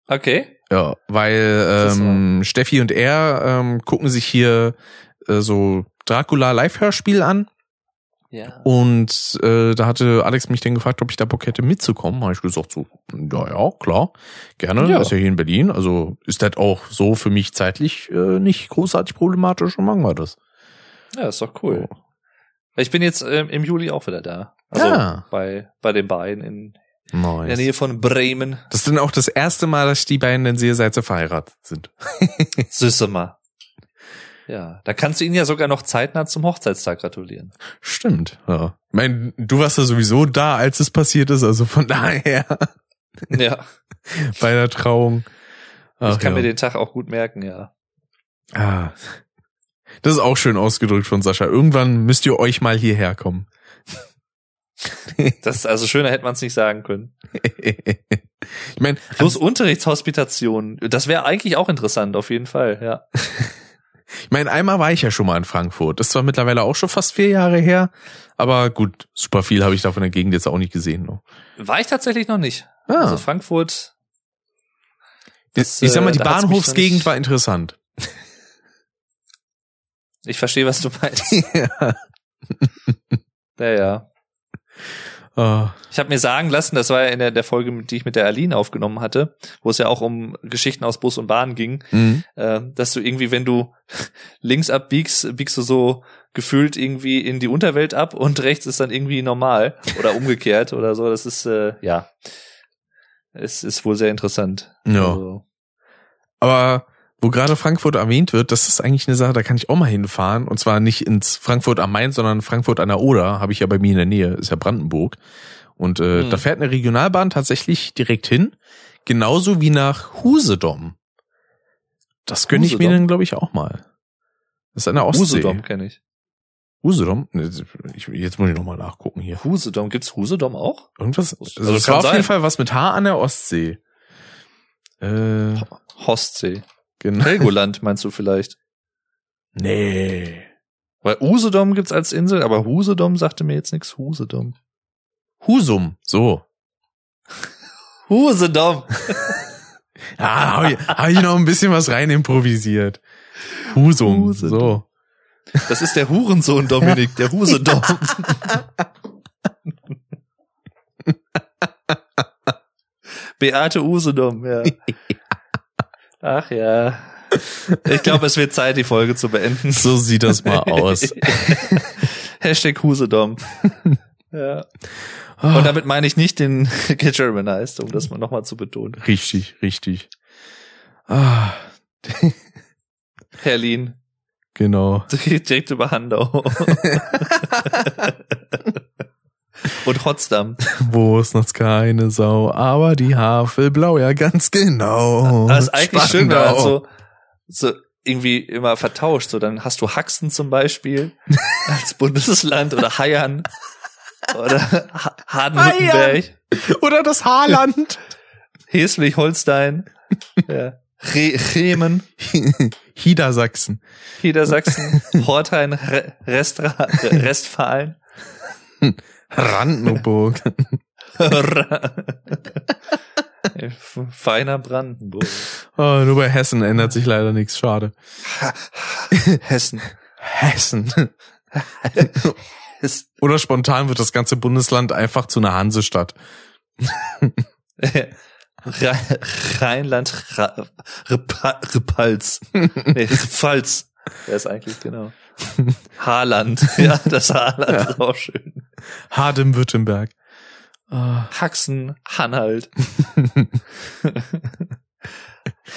Okay.
Ja, weil ähm, Steffi und er ähm, gucken sich hier äh, so Dracula Live-Hörspiel an
Ja.
und äh, da hatte Alex mich dann gefragt, ob ich da Bock hätte mitzukommen. Habe ich gesagt so, ja, ja, klar, gerne.
Ja.
Ist ja hier in Berlin, also ist das auch so für mich zeitlich äh, nicht großartig problematisch und machen wir das.
Ja, ist doch cool. Ich bin jetzt ähm, im Juli auch wieder da. Also
Ja.
bei, bei den beiden in, in der
Nice.
Nähe von Bremen.
Das ist dann auch das erste Mal, dass die beiden seit sie verheiratet sind. (laughs)
Süße mal. Ja, da kannst du ihn ja sogar noch zeitnah zum Hochzeitstag gratulieren.
Stimmt, ja. Ich mein, du warst ja sowieso da, als es passiert ist, also von (laughs) daher
Ja,
bei der Trauung. Ach,
ich kann
ja.
mir den Tag auch gut merken, ja.
Ah. Das ist auch schön ausgedrückt von Sascha. Irgendwann müsst ihr euch mal hierher kommen. (laughs)
Das ist also schöner hätte man es nicht sagen können. (laughs)
ich meine,
Plus Unterrichtshospitation. Das wäre eigentlich auch interessant, auf jeden Fall, ja. (laughs)
ich mein, einmal war ich ja schon mal in Frankfurt. Das ist zwar mittlerweile auch schon fast vier Jahre her, aber gut, super viel habe ich davon der Gegend jetzt auch nicht gesehen. Noch.
War ich tatsächlich noch nicht.
Ah,
Also Frankfurt. das,
ich sag mal,
äh,
die Bahnhofsgegend war interessant.
Ich verstehe, was du meinst.
ja.
Ja,
Ah,
Ich habe mir sagen lassen, das war ja in der, der Folge, die ich mit der Aline aufgenommen hatte, wo es ja auch um Geschichten aus Bus und Bahn ging,
mhm.
äh, dass du irgendwie, wenn du links abbiegst, biegst du so gefühlt irgendwie in die Unterwelt ab und rechts ist dann irgendwie normal oder umgekehrt oder so. Das ist äh, ja, es ist wohl sehr interessant.
Ja.
Also,
Aber wo gerade Frankfurt erwähnt wird, das ist eigentlich eine Sache, da kann ich auch mal hinfahren. Und zwar nicht ins Frankfurt am Main, sondern Frankfurt an der Oder, habe ich ja bei mir in der Nähe, ist ja Brandenburg. Und äh,
Hm.
da fährt eine Regionalbahn tatsächlich direkt hin, genauso wie nach Husedom. Das gönne ich mir dann, glaube ich, auch mal. Das ist an der Ostsee.
Husedom kenne ich.
Husedom? Ich, jetzt muss ich noch mal nachgucken hier.
Husedom, gibt's Husedom auch?
Irgendwas?
Also
Also
kann
war auf jeden Fall was mit H an der Ostsee. Äh,
Hostsee.
Genau.
Helgoland meinst du vielleicht?
Nee.
Weil Usedom gibt's als Insel, aber Husedom sagte mir jetzt nichts. Husedom.
Husum, so. (laughs)
Husedom. (laughs)
Ja, habe ich, hab ich noch ein bisschen was rein improvisiert. Husum,
Husum.
so.
Das ist der Hurensohn Dominik, der Husedom. (laughs) Beate Usedom, ja. Ach ja. Ich glaube, es wird Zeit, die Folge zu beenden.
So sieht das mal aus. (laughs)
Hashtag Husedom. Ja. Und damit meine ich nicht den (laughs) Germanized, um das mal nochmal zu betonen.
richtig, richtig. Ah,
Herlin,
genau. (laughs)
direkt über Handau. Und Potsdam. (laughs)
Wo ist noch keine Sau, aber die Havelblau, ja ganz genau.
Das ist eigentlich schön, wenn man
Spandau.
so, so irgendwie immer vertauscht. So, dann hast du Haxen zum Beispiel (laughs) als Bundesland oder Hayern oder Haden-Württemberg,
Oder das Haarland. (laughs)
Heslich-Holstein, ja. Re Remen,
Niedersachsen.
Niedersachsen, Hortheim, Re Restra Restfalen.
Brandenburg. (laughs)
Feiner Brandenburg.
Oh, nur bei Hessen ändert sich leider nichts, schade.
Hessen.
Hessen.
Hessen.
Oder spontan wird das ganze Bundesland einfach zu einer Hansestadt.
Rhe- Rheinland, Repa- Repals. Nee, Pfalz. Wer ist eigentlich, genau. (laughs) Haarland. (laughs) Ja, das Haarland ist auch schön.
Haden-Württemberg. Ah.
Haxen, Hanhalt. (laughs)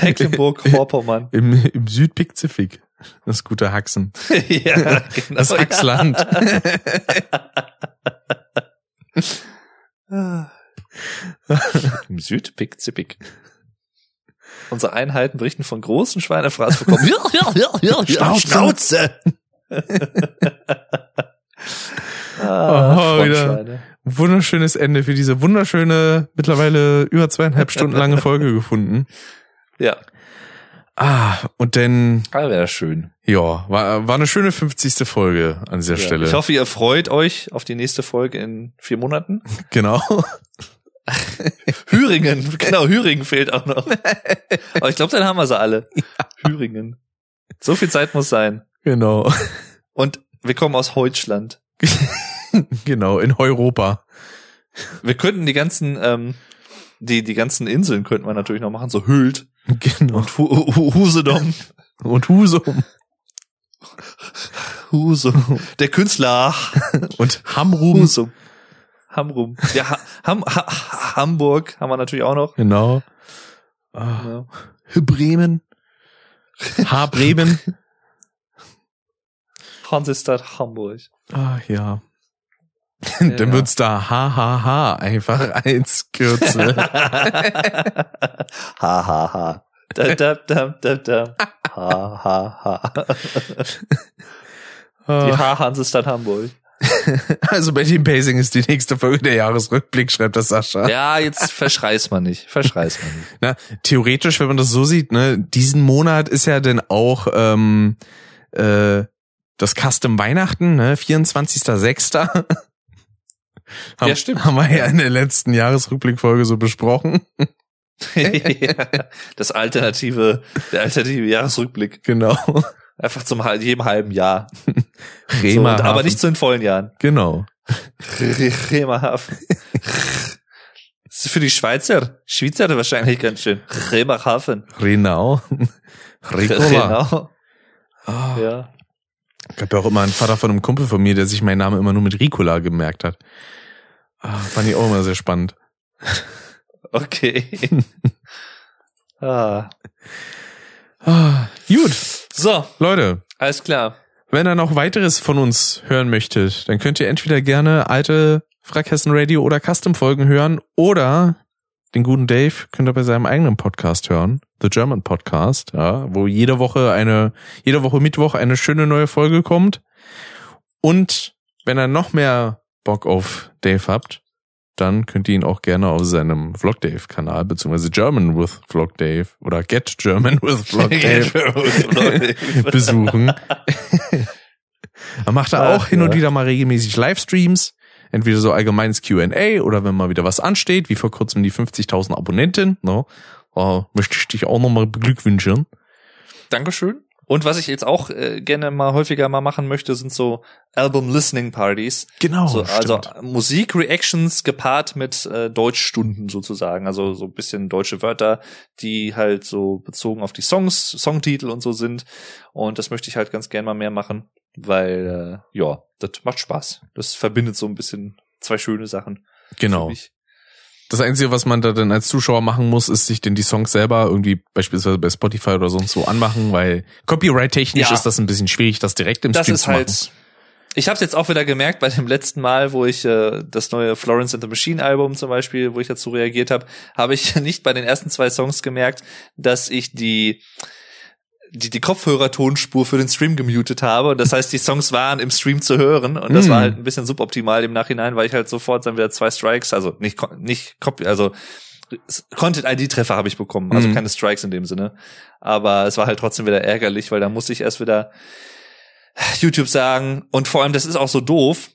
Mecklenburg-Vorpommern.
Im, Im Südpazifik. Das gute Haxen.
ja, genau.
Das Haxland.
Ja. Im Südpazifik. Unsere Einheiten berichten von großen Schweinefraß bekommen. (laughs) Ja, ja, ja, ja,
Schnauze. (laughs)
Ah,
Oh, wieder. Wunderschönes Ende für diese wunderschöne, mittlerweile über zweieinhalb Stunden lange Folge (laughs) gefunden.
Ja,
Ah, und dann,
aber wäre schön.
ja, war, war eine schöne 50. Folge an dieser
Ja.
Stelle.
Ich hoffe, ihr freut euch auf die nächste Folge in vier Monaten.
genau. (laughs)
Hüringen, genau, Hüringen fehlt auch noch. Aber ich glaube, dann haben wir sie alle. Hüringen. So viel Zeit muss sein.
Genau.
Und wir kommen aus Deutschland. (laughs)
genau, in Europa.
Wir könnten die ganzen, ähm, die, die ganzen Inseln könnten wir natürlich noch machen, so Hült
Genau.
und Hu Hu Husedom.
Und Husum.
Husum. Der Künstler
Und Hamrum.
Husum. Hamrum. Ja, ha Ham ha Hamburg haben wir natürlich auch noch.
Genau. Ah,
Ja.
Bremen. H. Bremen.
Hansestadt Hamburg.
Ah, ja. Dann
Ja.
wird's da HHH einfach als Kürzel. (laughs)
ha ha ha. Da, da, da, da, da. Ha ha ha. Die
Ah,
H-Hansestadt Hamburg. (laughs)
also bei dem Pacing ist die nächste Folge der Jahresrückblick, schreibt das Sascha.
Ja, jetzt verschreiß man nicht. Verschreiß man nicht.
Na, theoretisch, wenn man das so sieht, ne, diesen Monat ist ja dann auch ähm, äh, das Custom Weihnachten, ne, 24.06. (laughs) Haben,
Ja, stimmt.
Haben wir ja in der letzten Jahresrückblickfolge so besprochen. (laughs)
das alternative, der alternative Jahresrückblick.
Genau.
Einfach zum jedem halben Jahr. (laughs) So,
Bremerhaven.
und, aber nicht zu den vollen Jahren.
Genau.
Bremerhaven. (laughs) Das ist für die Schweizer, Schweizer wahrscheinlich ganz schön. Bremerhaven.
Renau. (laughs) Ricola.
Genau.
Ah,
Ja.
gab ja auch immer einen Vater von einem Kumpel von mir, der sich meinen Namen immer nur mit Ricola gemerkt hat. Ah, fand ich auch immer sehr spannend.
Okay. ah.
Ah, gut,
So,
Leute.
alles klar.
Wenn ihr noch weiteres von uns hören möchtet, dann könnt ihr entweder gerne alte Frackhessen Radio oder Custom Folgen hören oder den guten Dave könnt ihr bei seinem eigenen Podcast hören, The German Podcast, ja, wo jede Woche eine, jede Woche Mittwoch eine schöne neue Folge kommt. Und wenn ihr noch mehr Bock auf Dave habt, dann könnt ihr ihn auch gerne auf seinem Vlog Dave Kanal, beziehungsweise German with Vlog Dave oder Get German with Vlog (laughs) Dave (laughs) besuchen. er macht da auch hin und wieder mal regelmäßig Livestreams. Entweder so allgemeines Q&A oder wenn mal wieder was ansteht, wie vor kurzem die 50.000 Abonnenten. Ne? Oh, möchte ich dich auch nochmal beglückwünschen.
Dankeschön. Und was ich jetzt auch äh, gerne mal häufiger mal machen möchte, sind so Album-Listening-Partys.
Genau,
so, also. Musik-Reactions gepaart mit äh, Deutschstunden sozusagen. Also so ein bisschen deutsche Wörter, die halt so bezogen auf die Songs, Songtitel und so sind. Und das möchte ich halt ganz gerne mal mehr machen, weil äh, ja, das macht Spaß. Das verbindet so ein bisschen zwei schöne Sachen.
Genau. Das Einzige, was man da dann als Zuschauer machen muss, ist sich denn die Songs selber irgendwie beispielsweise bei Spotify oder sonst wo anmachen, weil copyright-technisch
Ja.
ist das ein bisschen schwierig, das direkt im
das
Stream
ist
zu machen.
halt. Ich habe es jetzt auch wieder gemerkt bei dem letzten Mal, wo ich äh, das neue Florence and the Machine Album zum Beispiel, wo ich dazu reagiert habe, habe ich (laughs) nicht bei den ersten zwei Songs gemerkt, dass ich die die, die Kopfhörer-Tonspur für den Stream gemutet habe. Und das heißt, die Songs waren im Stream zu hören. Und das
Mm.
war halt ein bisschen suboptimal im Nachhinein, weil ich halt sofort dann wieder zwei Strikes, also nicht, nicht also Content-ID-Treffer habe ich bekommen. Also
Mhm.
keine Strikes in dem Sinne. Aber es war halt trotzdem wieder ärgerlich, weil da musste ich erst wieder YouTube sagen. Und vor allem, das ist auch so doof.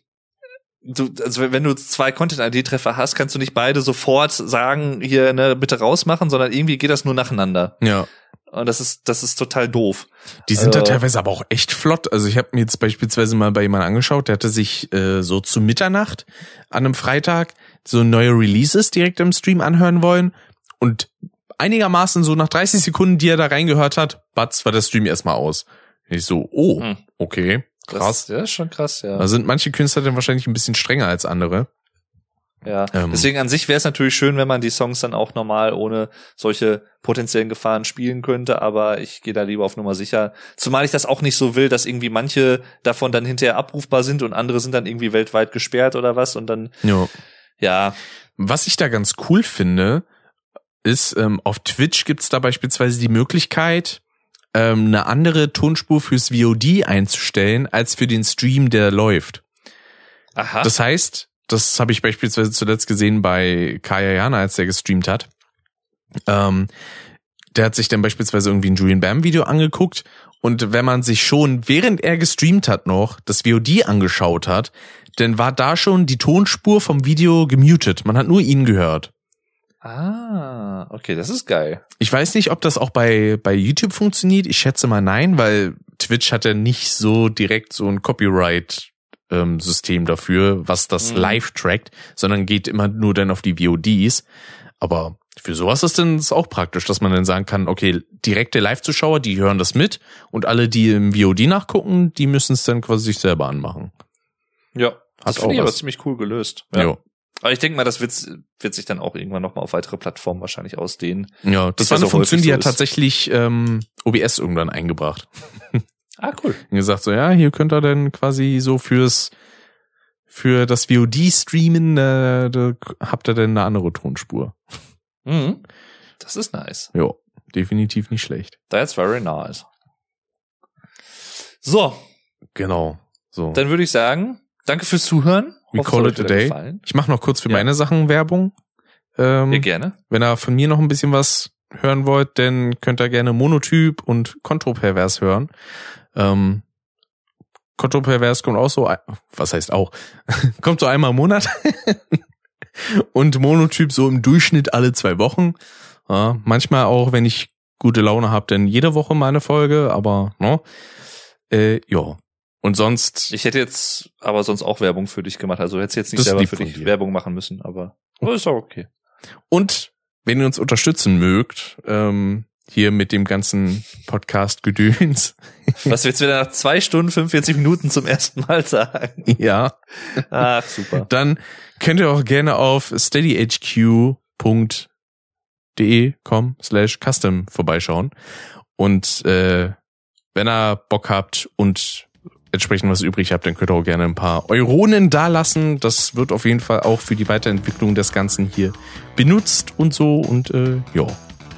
Du, also wenn du zwei Content-ID-Treffer hast, kannst du nicht beide sofort sagen, hier, ne, bitte rausmachen, sondern irgendwie geht das nur nacheinander.
Ja.
Und das ist, das ist total doof.
Die sind da
Äh,
teilweise aber auch echt flott. Also ich habe mir jetzt beispielsweise mal bei jemandem angeschaut, der hatte sich äh, so zu Mitternacht an einem Freitag so neue Releases direkt im Stream anhören wollen und einigermaßen so nach 30 Sekunden, die er da reingehört hat, batz war der Stream erstmal aus. Ich so, oh,
Hm.
okay, krass.
Das, ja, ist schon krass, ja.
Da sind manche Künstler dann wahrscheinlich ein bisschen strenger als andere.
ja.
ähm,
Deswegen an sich wäre es natürlich schön, wenn man die Songs dann auch normal ohne solche potenziellen Gefahren spielen könnte, aber ich gehe da lieber auf Nummer sicher. Zumal ich das auch nicht so will, dass irgendwie manche davon dann hinterher abrufbar sind und andere sind dann irgendwie weltweit gesperrt oder was und dann,
Ja.
ja,
Was ich da ganz cool finde, ist, ähm, auf Twitch gibt's da beispielsweise die Möglichkeit, ähm, eine andere Tonspur fürs VOD einzustellen, als für den Stream, der läuft.
aha.
Das heißt, das habe ich beispielsweise zuletzt gesehen bei Kaya Jana, als der gestreamt hat. Ähm, der hat sich dann beispielsweise irgendwie ein Julian Bam Video angeguckt und wenn man sich schon, während er gestreamt hat noch, das VOD angeschaut hat, dann war da schon die Tonspur vom Video gemutet. Man hat nur ihn gehört.
Ah, okay, das ist geil.
Ich weiß nicht, ob das auch bei, bei YouTube funktioniert. Ich schätze mal nein, weil Twitch hat ja nicht so direkt so ein Copyright-System dafür, was das
Mhm.
live trackt, sondern geht immer nur dann auf die VODs. Aber für sowas ist dann ist auch praktisch, dass man dann sagen kann, okay, direkte Live-Zuschauer, die hören das mit und alle, die im VOD nachgucken, die müssen es dann quasi sich selber anmachen.
Ja, das finde ich aber
was.
ziemlich cool gelöst.
Ja.
Ja. Aber ich denke mal, das wird, wird sich dann auch irgendwann nochmal auf weitere Plattformen wahrscheinlich ausdehnen.
Ja, das
Ist
war eine Funktion, die
so
hat tatsächlich ähm, OBS irgendwann eingebracht. (laughs)
Ah, cool.
Und gesagt so, ja, hier könnt ihr dann quasi so fürs für das VOD-Streamen, äh, da habt ihr dann eine andere Tonspur.
Mhm. Das ist nice.
Ja, definitiv nicht schlecht.
That's very nice. So,
Genau. So.
dann würde ich sagen, danke fürs Zuhören.
We
Hoffe,
call it a day.
gefallen.
Ich mache noch kurz für
Ja.
meine Sachen Werbung. Ähm,
Ja, gerne.
wenn ihr von mir noch ein bisschen was hören wollt, dann könnt ihr gerne Monotyp und Kontropervers hören. Ähm, Kontropervers kommt auch so, was heißt auch, (laughs) kommt so einmal im Monat. (laughs) und Monotyp so im Durchschnitt alle zwei Wochen. Ja, manchmal auch, wenn ich gute Laune habe, dann jede Woche mal eine Folge, aber ne? Äh, ja. Und sonst,
Ich hätte jetzt aber sonst auch Werbung für dich gemacht. Also hättest jetzt nicht selber für dich. Werbung machen müssen, aber oh, ist auch okay.
Und wenn ihr uns unterstützen mögt, ähm, hier mit dem ganzen Podcast-Gedöns, (laughs)
Was willst du wieder nach zwei Stunden, 45 Minuten zum ersten Mal sagen?
ja,
Ach, super.
dann könnt ihr auch gerne auf steadyhq.de com slash custom vorbeischauen. Und äh, wenn ihr Bock habt und entsprechend was übrig habt, dann könnt ihr auch gerne ein paar Euronen dalassen. Das wird auf jeden Fall auch für die Weiterentwicklung des Ganzen hier benutzt und so. Und äh, ja,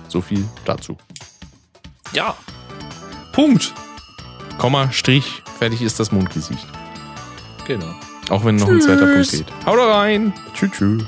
so viel dazu.
Ja. Punkt.
Komma, Strich, fertig ist das Mondgesicht.
Genau.
Auch wenn noch ein zweiter Punkt
Tschüss.
fehlt. Haut rein. Tschüss. tschüss.